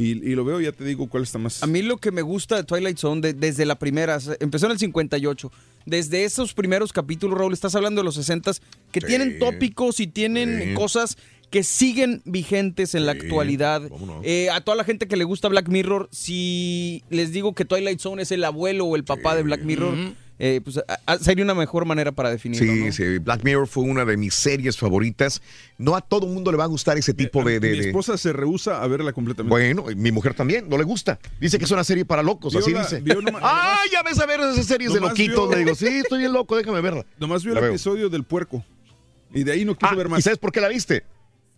Y, y lo veo ya te digo cuál está más. A mí lo que me gusta de Twilight Zone de- desde la primera, empezó en el 58. Desde esos primeros capítulos, Raúl, estás hablando de los 60 que Sí. tienen tópicos y tienen Sí. cosas que siguen vigentes en la actualidad. Eh, a toda la gente que le gusta Black Mirror, si les digo que Twilight Zone es el abuelo o el papá de Black Mirror, eh, pues a- a- sería una mejor manera para definirlo. Sí, ¿no? sí, Black Mirror fue una de mis series favoritas. No a todo mundo le va a gustar ese tipo de... de- Mi de- esposa se rehúsa a verla completamente. Bueno, mi mujer también, no le gusta. Dice que es una serie para locos, Vio así la- dice. nomás- ¡Ah, ya ves a ver esas series de loquitos! vio- Le digo, sí, estoy bien loco, déjame verla. Nomás vio La el veo. episodio del puerco. Y de ahí no quiso Ah, ver ¿Y más. sabes por qué la viste?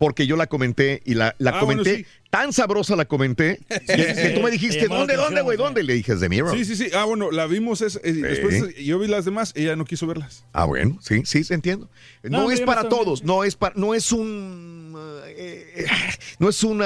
Porque yo la comenté y la, la Ah, comenté bueno, sí. tan sabrosa la comenté que, que tú me dijiste, ¿dónde, dónde, güey? ¿Dónde? Le dije, es de Mirror. Sí, sí, sí. Ah, bueno, la vimos. Es, y Después yo vi las demás, ella no quiso verlas. Ah, bueno, sí, sí, se entiendo. No, No, es para todos, no es para, no es un, eh, eh, no es un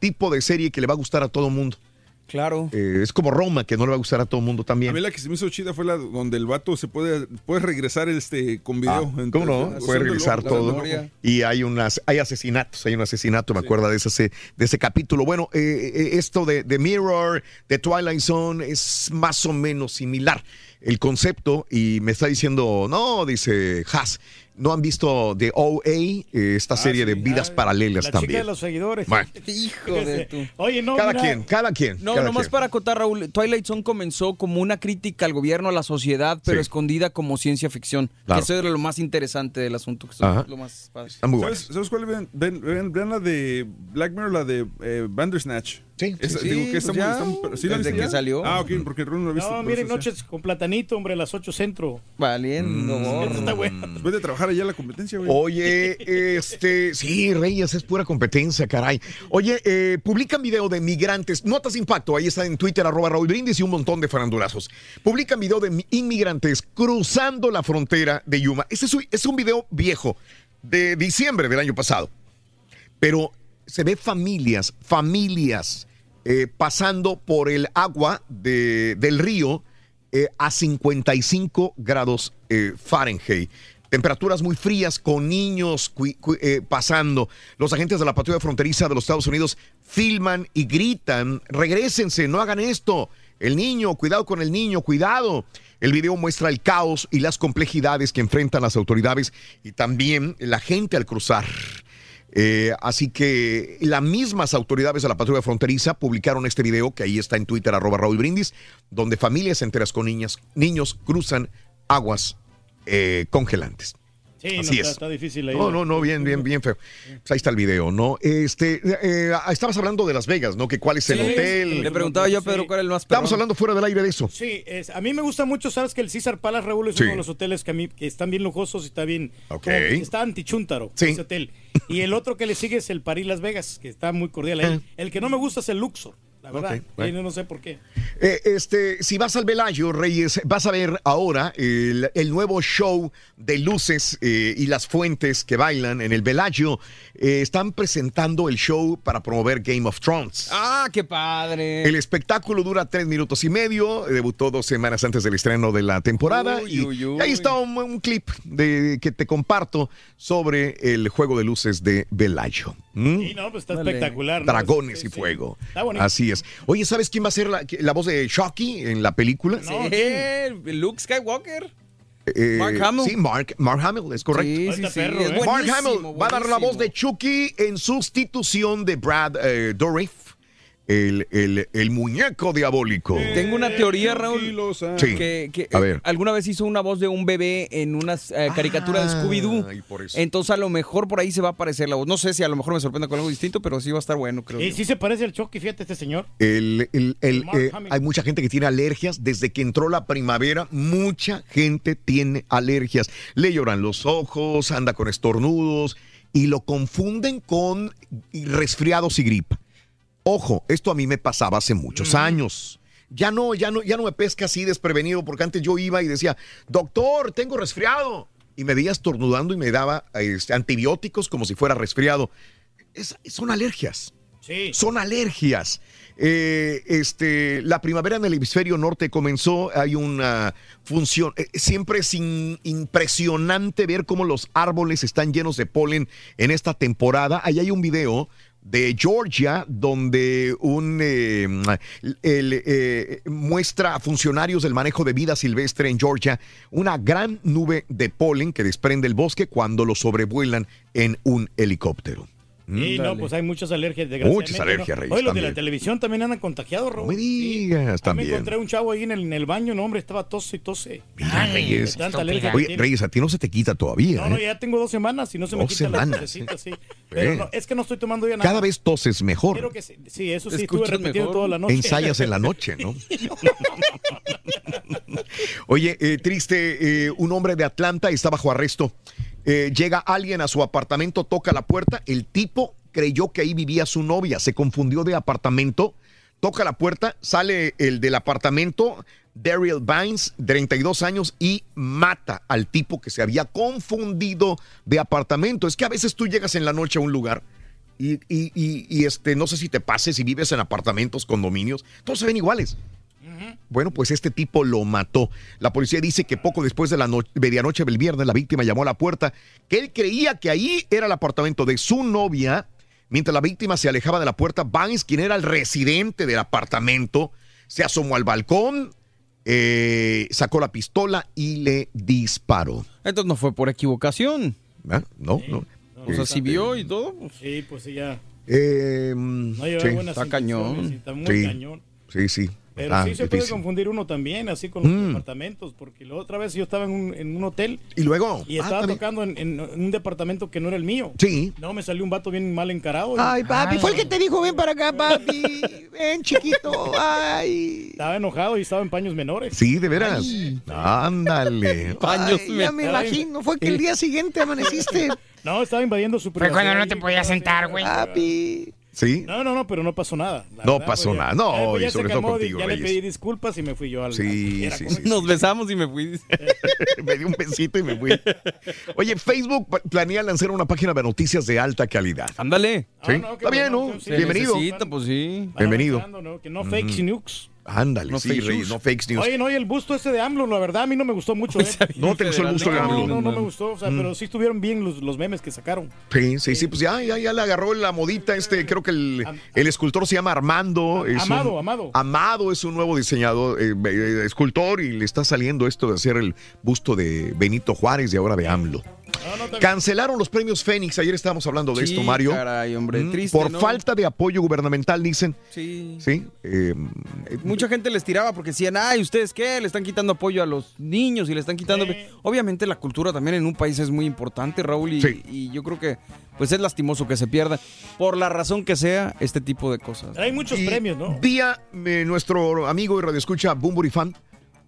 tipo de serie que le va a gustar a todo mundo. Claro. Eh, es como Roma, que no le va a gustar a todo el mundo A también. mí la que se me hizo chida fue la donde el vato se puede, puede regresar este con video. Ah, Entonces, ¿Cómo no? Puede regresar todo. Y hay unas, hay asesinatos, hay un asesinato, me acuerdo de ese, de ese capítulo. Bueno, eh, eh, esto de, de Mirror, de Twilight Zone, es más o menos similar el concepto. Y me está diciendo, no, dice Haas, no han visto The OA, eh, esta serie de vidas paralelas Ah, La chica también. de los seguidores. Bueno. Hijo de tu. Oye, no, cada mira, quien, cada quien. No, cada nomás quien. para acotar, Raúl, Twilight Zone comenzó como una crítica al gobierno, a la sociedad, pero Sí. escondida como ciencia ficción. Claro. Que eso era lo más interesante del asunto. Que lo más padre. ¿Sabes, ¿Sabes cuál? Ven, ven, ven- vean la de Black Mirror, la de eh, Bandersnatch. Sí, Esa- sí, digo que pues ¿sí la desde que salió. Ah, ok, porque Ron no lo ha visto. No, miren, noches con platanito, hombre, a las 8 centro. Valiendo, bueno. Después de trabajar allá la competencia, güey. Oye, este, sí, Reyes, es pura competencia, caray. Oye, eh, publican video de migrantes, notas impacto, ahí está en Twitter, arroba Raúl Brindis y un montón de farandulazos. Publican video de mi- inmigrantes cruzando la frontera de Yuma. Este es un, es un video viejo, de diciembre del año pasado. Pero se ve familias, familias eh, pasando por el agua de- del río eh, a 55 grados eh, Fahrenheit. Temperaturas muy frías con niños pasando. Los agentes de la patrulla fronteriza de los Estados Unidos filman y gritan, regrésense, no hagan esto. El niño, cuidado con el niño, cuidado. El video muestra el caos y las complejidades que enfrentan las autoridades y también la gente al cruzar. Eh, así que las mismas autoridades de la patrulla fronteriza publicaron este video que ahí está en Twitter, arroba Raúl Brindis, donde familias enteras con niñas, niños cruzan aguas eh, congelantes. Sí, no, Así está, es. está difícil ahí. No, no, no, bien, bien, bien feo. Pues ahí está el video, ¿no? Este, eh, estabas hablando de Las Vegas, ¿no? Que cuál es el Sí, hotel. Le preguntaba yo a Pedro Sí. cuál era el más perrón. hablando fuera del aire de eso. Sí, es- a mí me gusta mucho, sabes que el César Palace Raúl es Sí. uno de los hoteles que a mí que están bien lujosos y está bien, Ok. como está antichúntaro Sí. ese hotel. Y el otro que le sigue es el París Las Vegas, que está muy cordial ahí. El que no me gusta es el Luxor, la verdad. Ok, bueno. Y no, no sé por qué. Eh, este, si vas al Velayo, Reyes, vas a ver ahora el, el nuevo show de luces eh, y las fuentes que bailan en el Velayo. Eh, están presentando el show para promover Game of Thrones. Ah, qué padre. El espectáculo dura tres minutos y medio. Debutó dos semanas antes del estreno de la temporada. Uy, y uy, uy. ahí está un, un clip de, que te comparto sobre el juego de luces de Velayo. ¿Mm? Sí, no, pues está Dale. espectacular. ¿no? Dragones Sí, y sí. fuego. Está bonito. Así es. Oye, ¿sabes quién va a ser la, la voz de Shocky en la película? Sí, Luke Skywalker. Eh, Mark Hamill. Sí, Mark, Mark Hamill, es correcto. Sí, sí, Está sí. perro, es ¿eh? Mark buenísimo, Hamill va a dar la voz de. Chucky en sustitución de Brad eh, Dourif, el, el- el muñeco diabólico. Tengo una teoría, Raúl. Sí. Que, que, A eh, ver. alguna vez hizo una voz de un bebé en una eh, caricatura de Scooby-Doo. Ah, y por eso. Entonces a lo mejor por ahí se va a aparecer la voz. No sé si a lo mejor me sorprende con algo distinto, pero sí va a estar bueno, creo. Y yo. sí se parece al Chucky, fíjate este señor. El- el- el, Mark eh, Hamill. hay mucha gente que tiene alergias. Desde que entró la primavera, mucha gente tiene alergias. Le lloran los ojos, anda con estornudos y lo confunden con resfriados y gripa. Ojo, esto a mí me pasaba hace muchos años. Ya no, ya no, ya no me pesca así desprevenido, porque antes yo iba y decía, doctor, tengo resfriado. Y me veía estornudando y me daba este, antibióticos como si fuera resfriado. Es- son alergias. Sí. Son alergias. Eh, este, la primavera en el hemisferio norte comenzó, hay una función, eh, siempre es in- impresionante ver cómo los árboles están llenos de polen en esta temporada. Ahí hay un video de Georgia, donde un eh, eh, muestra a funcionarios del manejo de vida silvestre en Georgia una gran nube de polen que desprende el bosque cuando lo sobrevuelan en un helicóptero. Sí, no, Dale. pues hay muchas alergias, desgraciadamente. Muchas alergias, ¿no? Reyes, Oye, los de también. la televisión también andan contagiados, Raúl. No me digas, Ah, me también. encontré un chavo ahí en el, en el baño, no, hombre, estaba tose y tose. Mira, Ay, Reyes. de tanta alergia Oye. Reyes, a ti no se te quita todavía. No, no, ¿eh? ya tengo dos semanas y no se me quita la semanas, tosecita, ¿eh? sí. Pero no, es que no estoy tomando ya nada. Cada vez toses mejor. Quiero que sí, sí, eso sí, estuve repitiendo mejor. toda la noche. Ensayas en la noche, ¿no? Oye, eh, triste, eh, un hombre de Atlanta está bajo arresto. Eh, llega alguien a su apartamento, toca la puerta, el tipo creyó que ahí vivía su novia, se confundió de apartamento, toca la puerta, sale el del apartamento, Daryl Vines, 32 años, y mata al tipo que se había confundido de apartamento. Es que a veces tú llegas en la noche a un lugar Y, y- y- este, no sé si te pases si vives en apartamentos, condominios, todos se ven iguales. Bueno, pues este tipo lo mató. La policía dice que poco después de la no- medianoche del viernes, la víctima llamó a la puerta, que él creía que ahí era el apartamento de su novia. Mientras la víctima se alejaba de la puerta, Banks, quien era el residente del apartamento, se asomó al balcón, eh, sacó la pistola y le disparó. Entonces no fue por equivocación. ¿Ah? No, no. O sea, si vio y todo. pues, Sí, pues sí, ya. Eh, No lleva sí. buenas Está cañón. Está muy Sí. cañón. Sí, sí. Pero Ah, sí se puede difícil. confundir uno también, así con los Mm. departamentos, porque la otra vez yo estaba en un, en un hotel Y luego. y ah, estaba tocando en, en un departamento que no era el mío. Sí. No, me salió un vato bien mal encarado. y- Ay, papi, fue el que te dijo, ven para acá, papi. Ven, chiquito. Ay. Estaba enojado y estaba en paños menores. Sí, de veras. Ándale. Paños Ay, ya me menores. imagino. Fue que el día siguiente amaneciste. No, estaba invadiendo su Fue cuando privacidad no te podías sentar, güey. Papi. Sí. No, no, no, pero no pasó nada. La No verdad, pasó pues, ya- nada. No, ya, pues, y ya sobre todo contigo, Ya le pedí disculpas y me fui yo al. Sí, al- sí, sí. Nos besamos y me fui. me di un besito y me fui. Oye, Facebook planea lanzar una página de noticias de alta calidad. Ándale. Sí, no, qué está bien, bueno, ¿no? sí. Bienvenido. Necesita, pues sí. Bienvenido. Avanzando, ¿no? Que no fake Ujú. news. Ándale, No sí, fake Reyes, news. no fake news. Oye, no, y el busto ese de AMLO, la verdad, a mí no me gustó mucho. ¿eh? No te gustó el gusto de No, AMLO. no, no me gustó, o sea, Mm. pero sí estuvieron bien los, los memes que sacaron. Sí, sí, sí, pues ya, ya, ya le agarró la modita este, creo que el, el escultor se llama Armando. es Amado, un- Amado. Amado es un nuevo diseñador, eh, eh, escultor y le está saliendo esto de hacer el busto de Benito Juárez y ahora de AMLO. Cancelaron los premios Fénix, ayer estábamos hablando de Sí, esto, Mario. caray, hombre, Mm, triste, Por ¿no? falta de apoyo gubernamental, dicen. Sí. Sí. eh, Mucha gente les tiraba porque decían, ay, ¿ustedes qué? Le están quitando apoyo a los niños y le están quitando... Obviamente la cultura también en un país es muy importante, Raúl, y, y yo creo que pues es lastimoso que se pierda, por la razón que sea, este tipo de cosas. Hay muchos Y premios, ¿no? Día, eh, nuestro amigo y radioescucha Bumburi Fan,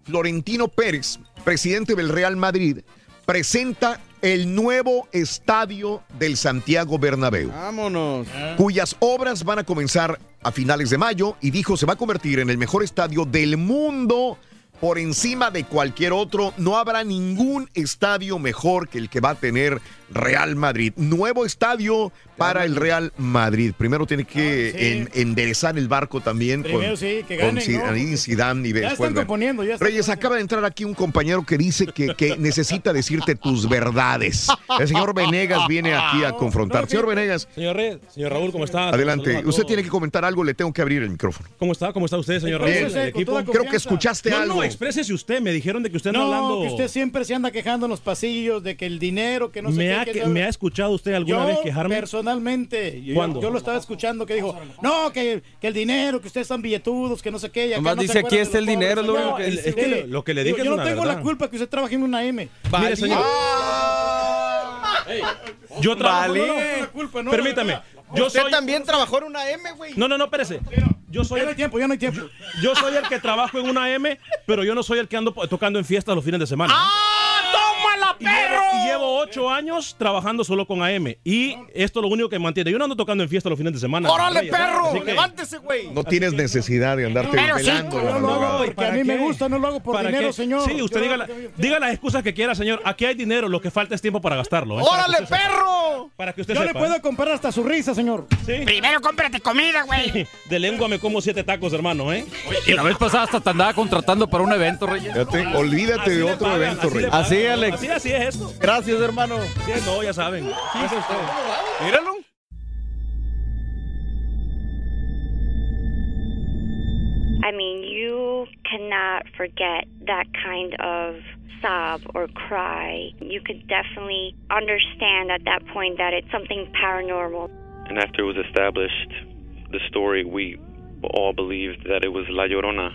Florentino Pérez, presidente del Real Madrid, presenta el nuevo estadio del Santiago Bernabéu. Vámonos. cuyas obras van a comenzar a finales de mayo y dijo se va a convertir en el mejor estadio del mundo por encima de cualquier otro. No habrá ningún estadio mejor que el que va a tener Real Madrid. Nuevo estadio para el Real Madrid. Primero tiene que en- enderezar el barco también Primero con, sí, que ganen, Zidane, ¿no? Zidane y Ya después están componiendo, ya están Reyes, acaba de entrar aquí un compañero que dice que, que necesita decirte tus verdades. El señor Venegas viene aquí a confrontar. Señor Venegas, Señor, Reyes, señor Raúl, ¿cómo está? Adelante. Usted tiene que comentar algo, le tengo que abrir el micrófono. ¿Cómo está? ¿Cómo está usted, señor Bien. Raúl? El equipo. Creo que escuchaste no, algo. Exprésese usted. Me dijeron de que usted anda No, hablando. que usted siempre se anda quejando en los pasillos de que el dinero, que no sé ¿Me, qué, ha, que que- ¿Me ha escuchado usted alguna yo, vez quejarme? personalmente, yo, ¿Cuándo? yo lo estaba escuchando que dijo, no, que, que el dinero, que ustedes están billetudos, que no sé qué. y acá Nomás no dice, aquí está el dinero, pobres". lo No, que es que lo que le dije yo es no una tengo verdad. la culpa que usted trabaje en una M. Mire, señor. Yo trabajo. Vale. no, no, culpa, no, Permítame. Yo Usted soy. también trabajó en una M, güey. No, no, no, espérese. Yo soy Ya no el hay tiempo, ya no hay tiempo. Yo soy el que trabajo en una M, pero yo no soy el que ando tocando en fiestas los fines de semana. ¡Tómala, Llevo, y llevo ocho años trabajando solo con AM. Y esto es lo único que mantiene. Yo no ando tocando en fiestas los fines de semana. ¡Órale, Reyes, perro! que- ¡Levántese, güey! No tienes necesidad de andarte Pero sí, velando. yo la lo hago porque a mí me gusta, no lo hago por ¿Para dinero, qué? señor. Sí, usted diga, la- diga las excusas que quiera, señor. Aquí hay dinero, lo que falta es tiempo para gastarlo. ¿eh? Para que ¡Órale, sepa. perro! Para que usted Yo le sepa. puedo comprar hasta su risa, señor. Sí. Primero cómprate comida, güey. De lengua me como siete tacos, hermano, ¿eh? Y la vez pasada hasta te andaba contratando para un evento, Reyes. Olvídate de le otro evento, así le Rey. pagan. Así, Alex. Así, así es esto. Gracias, hermano. Sí, no, ya saben. Sí, eso es todo. Míralo. I mean, you cannot forget that kind of sob or cry. You could definitely understand at that point that it's something paranormal. And after it was established, the story, we all believed that it was La Llorona.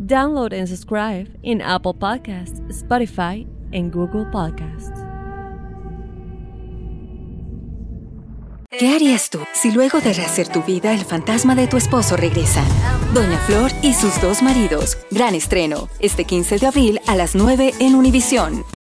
Download and subscribe in Apple Podcasts, Spotify, and Google Podcasts. ¿Qué harías tú si luego de rehacer tu vida el fantasma de tu esposo regresa? Doña Flor y sus dos maridos. Gran estreno. Este 15 de abril a las 9 en Univisión.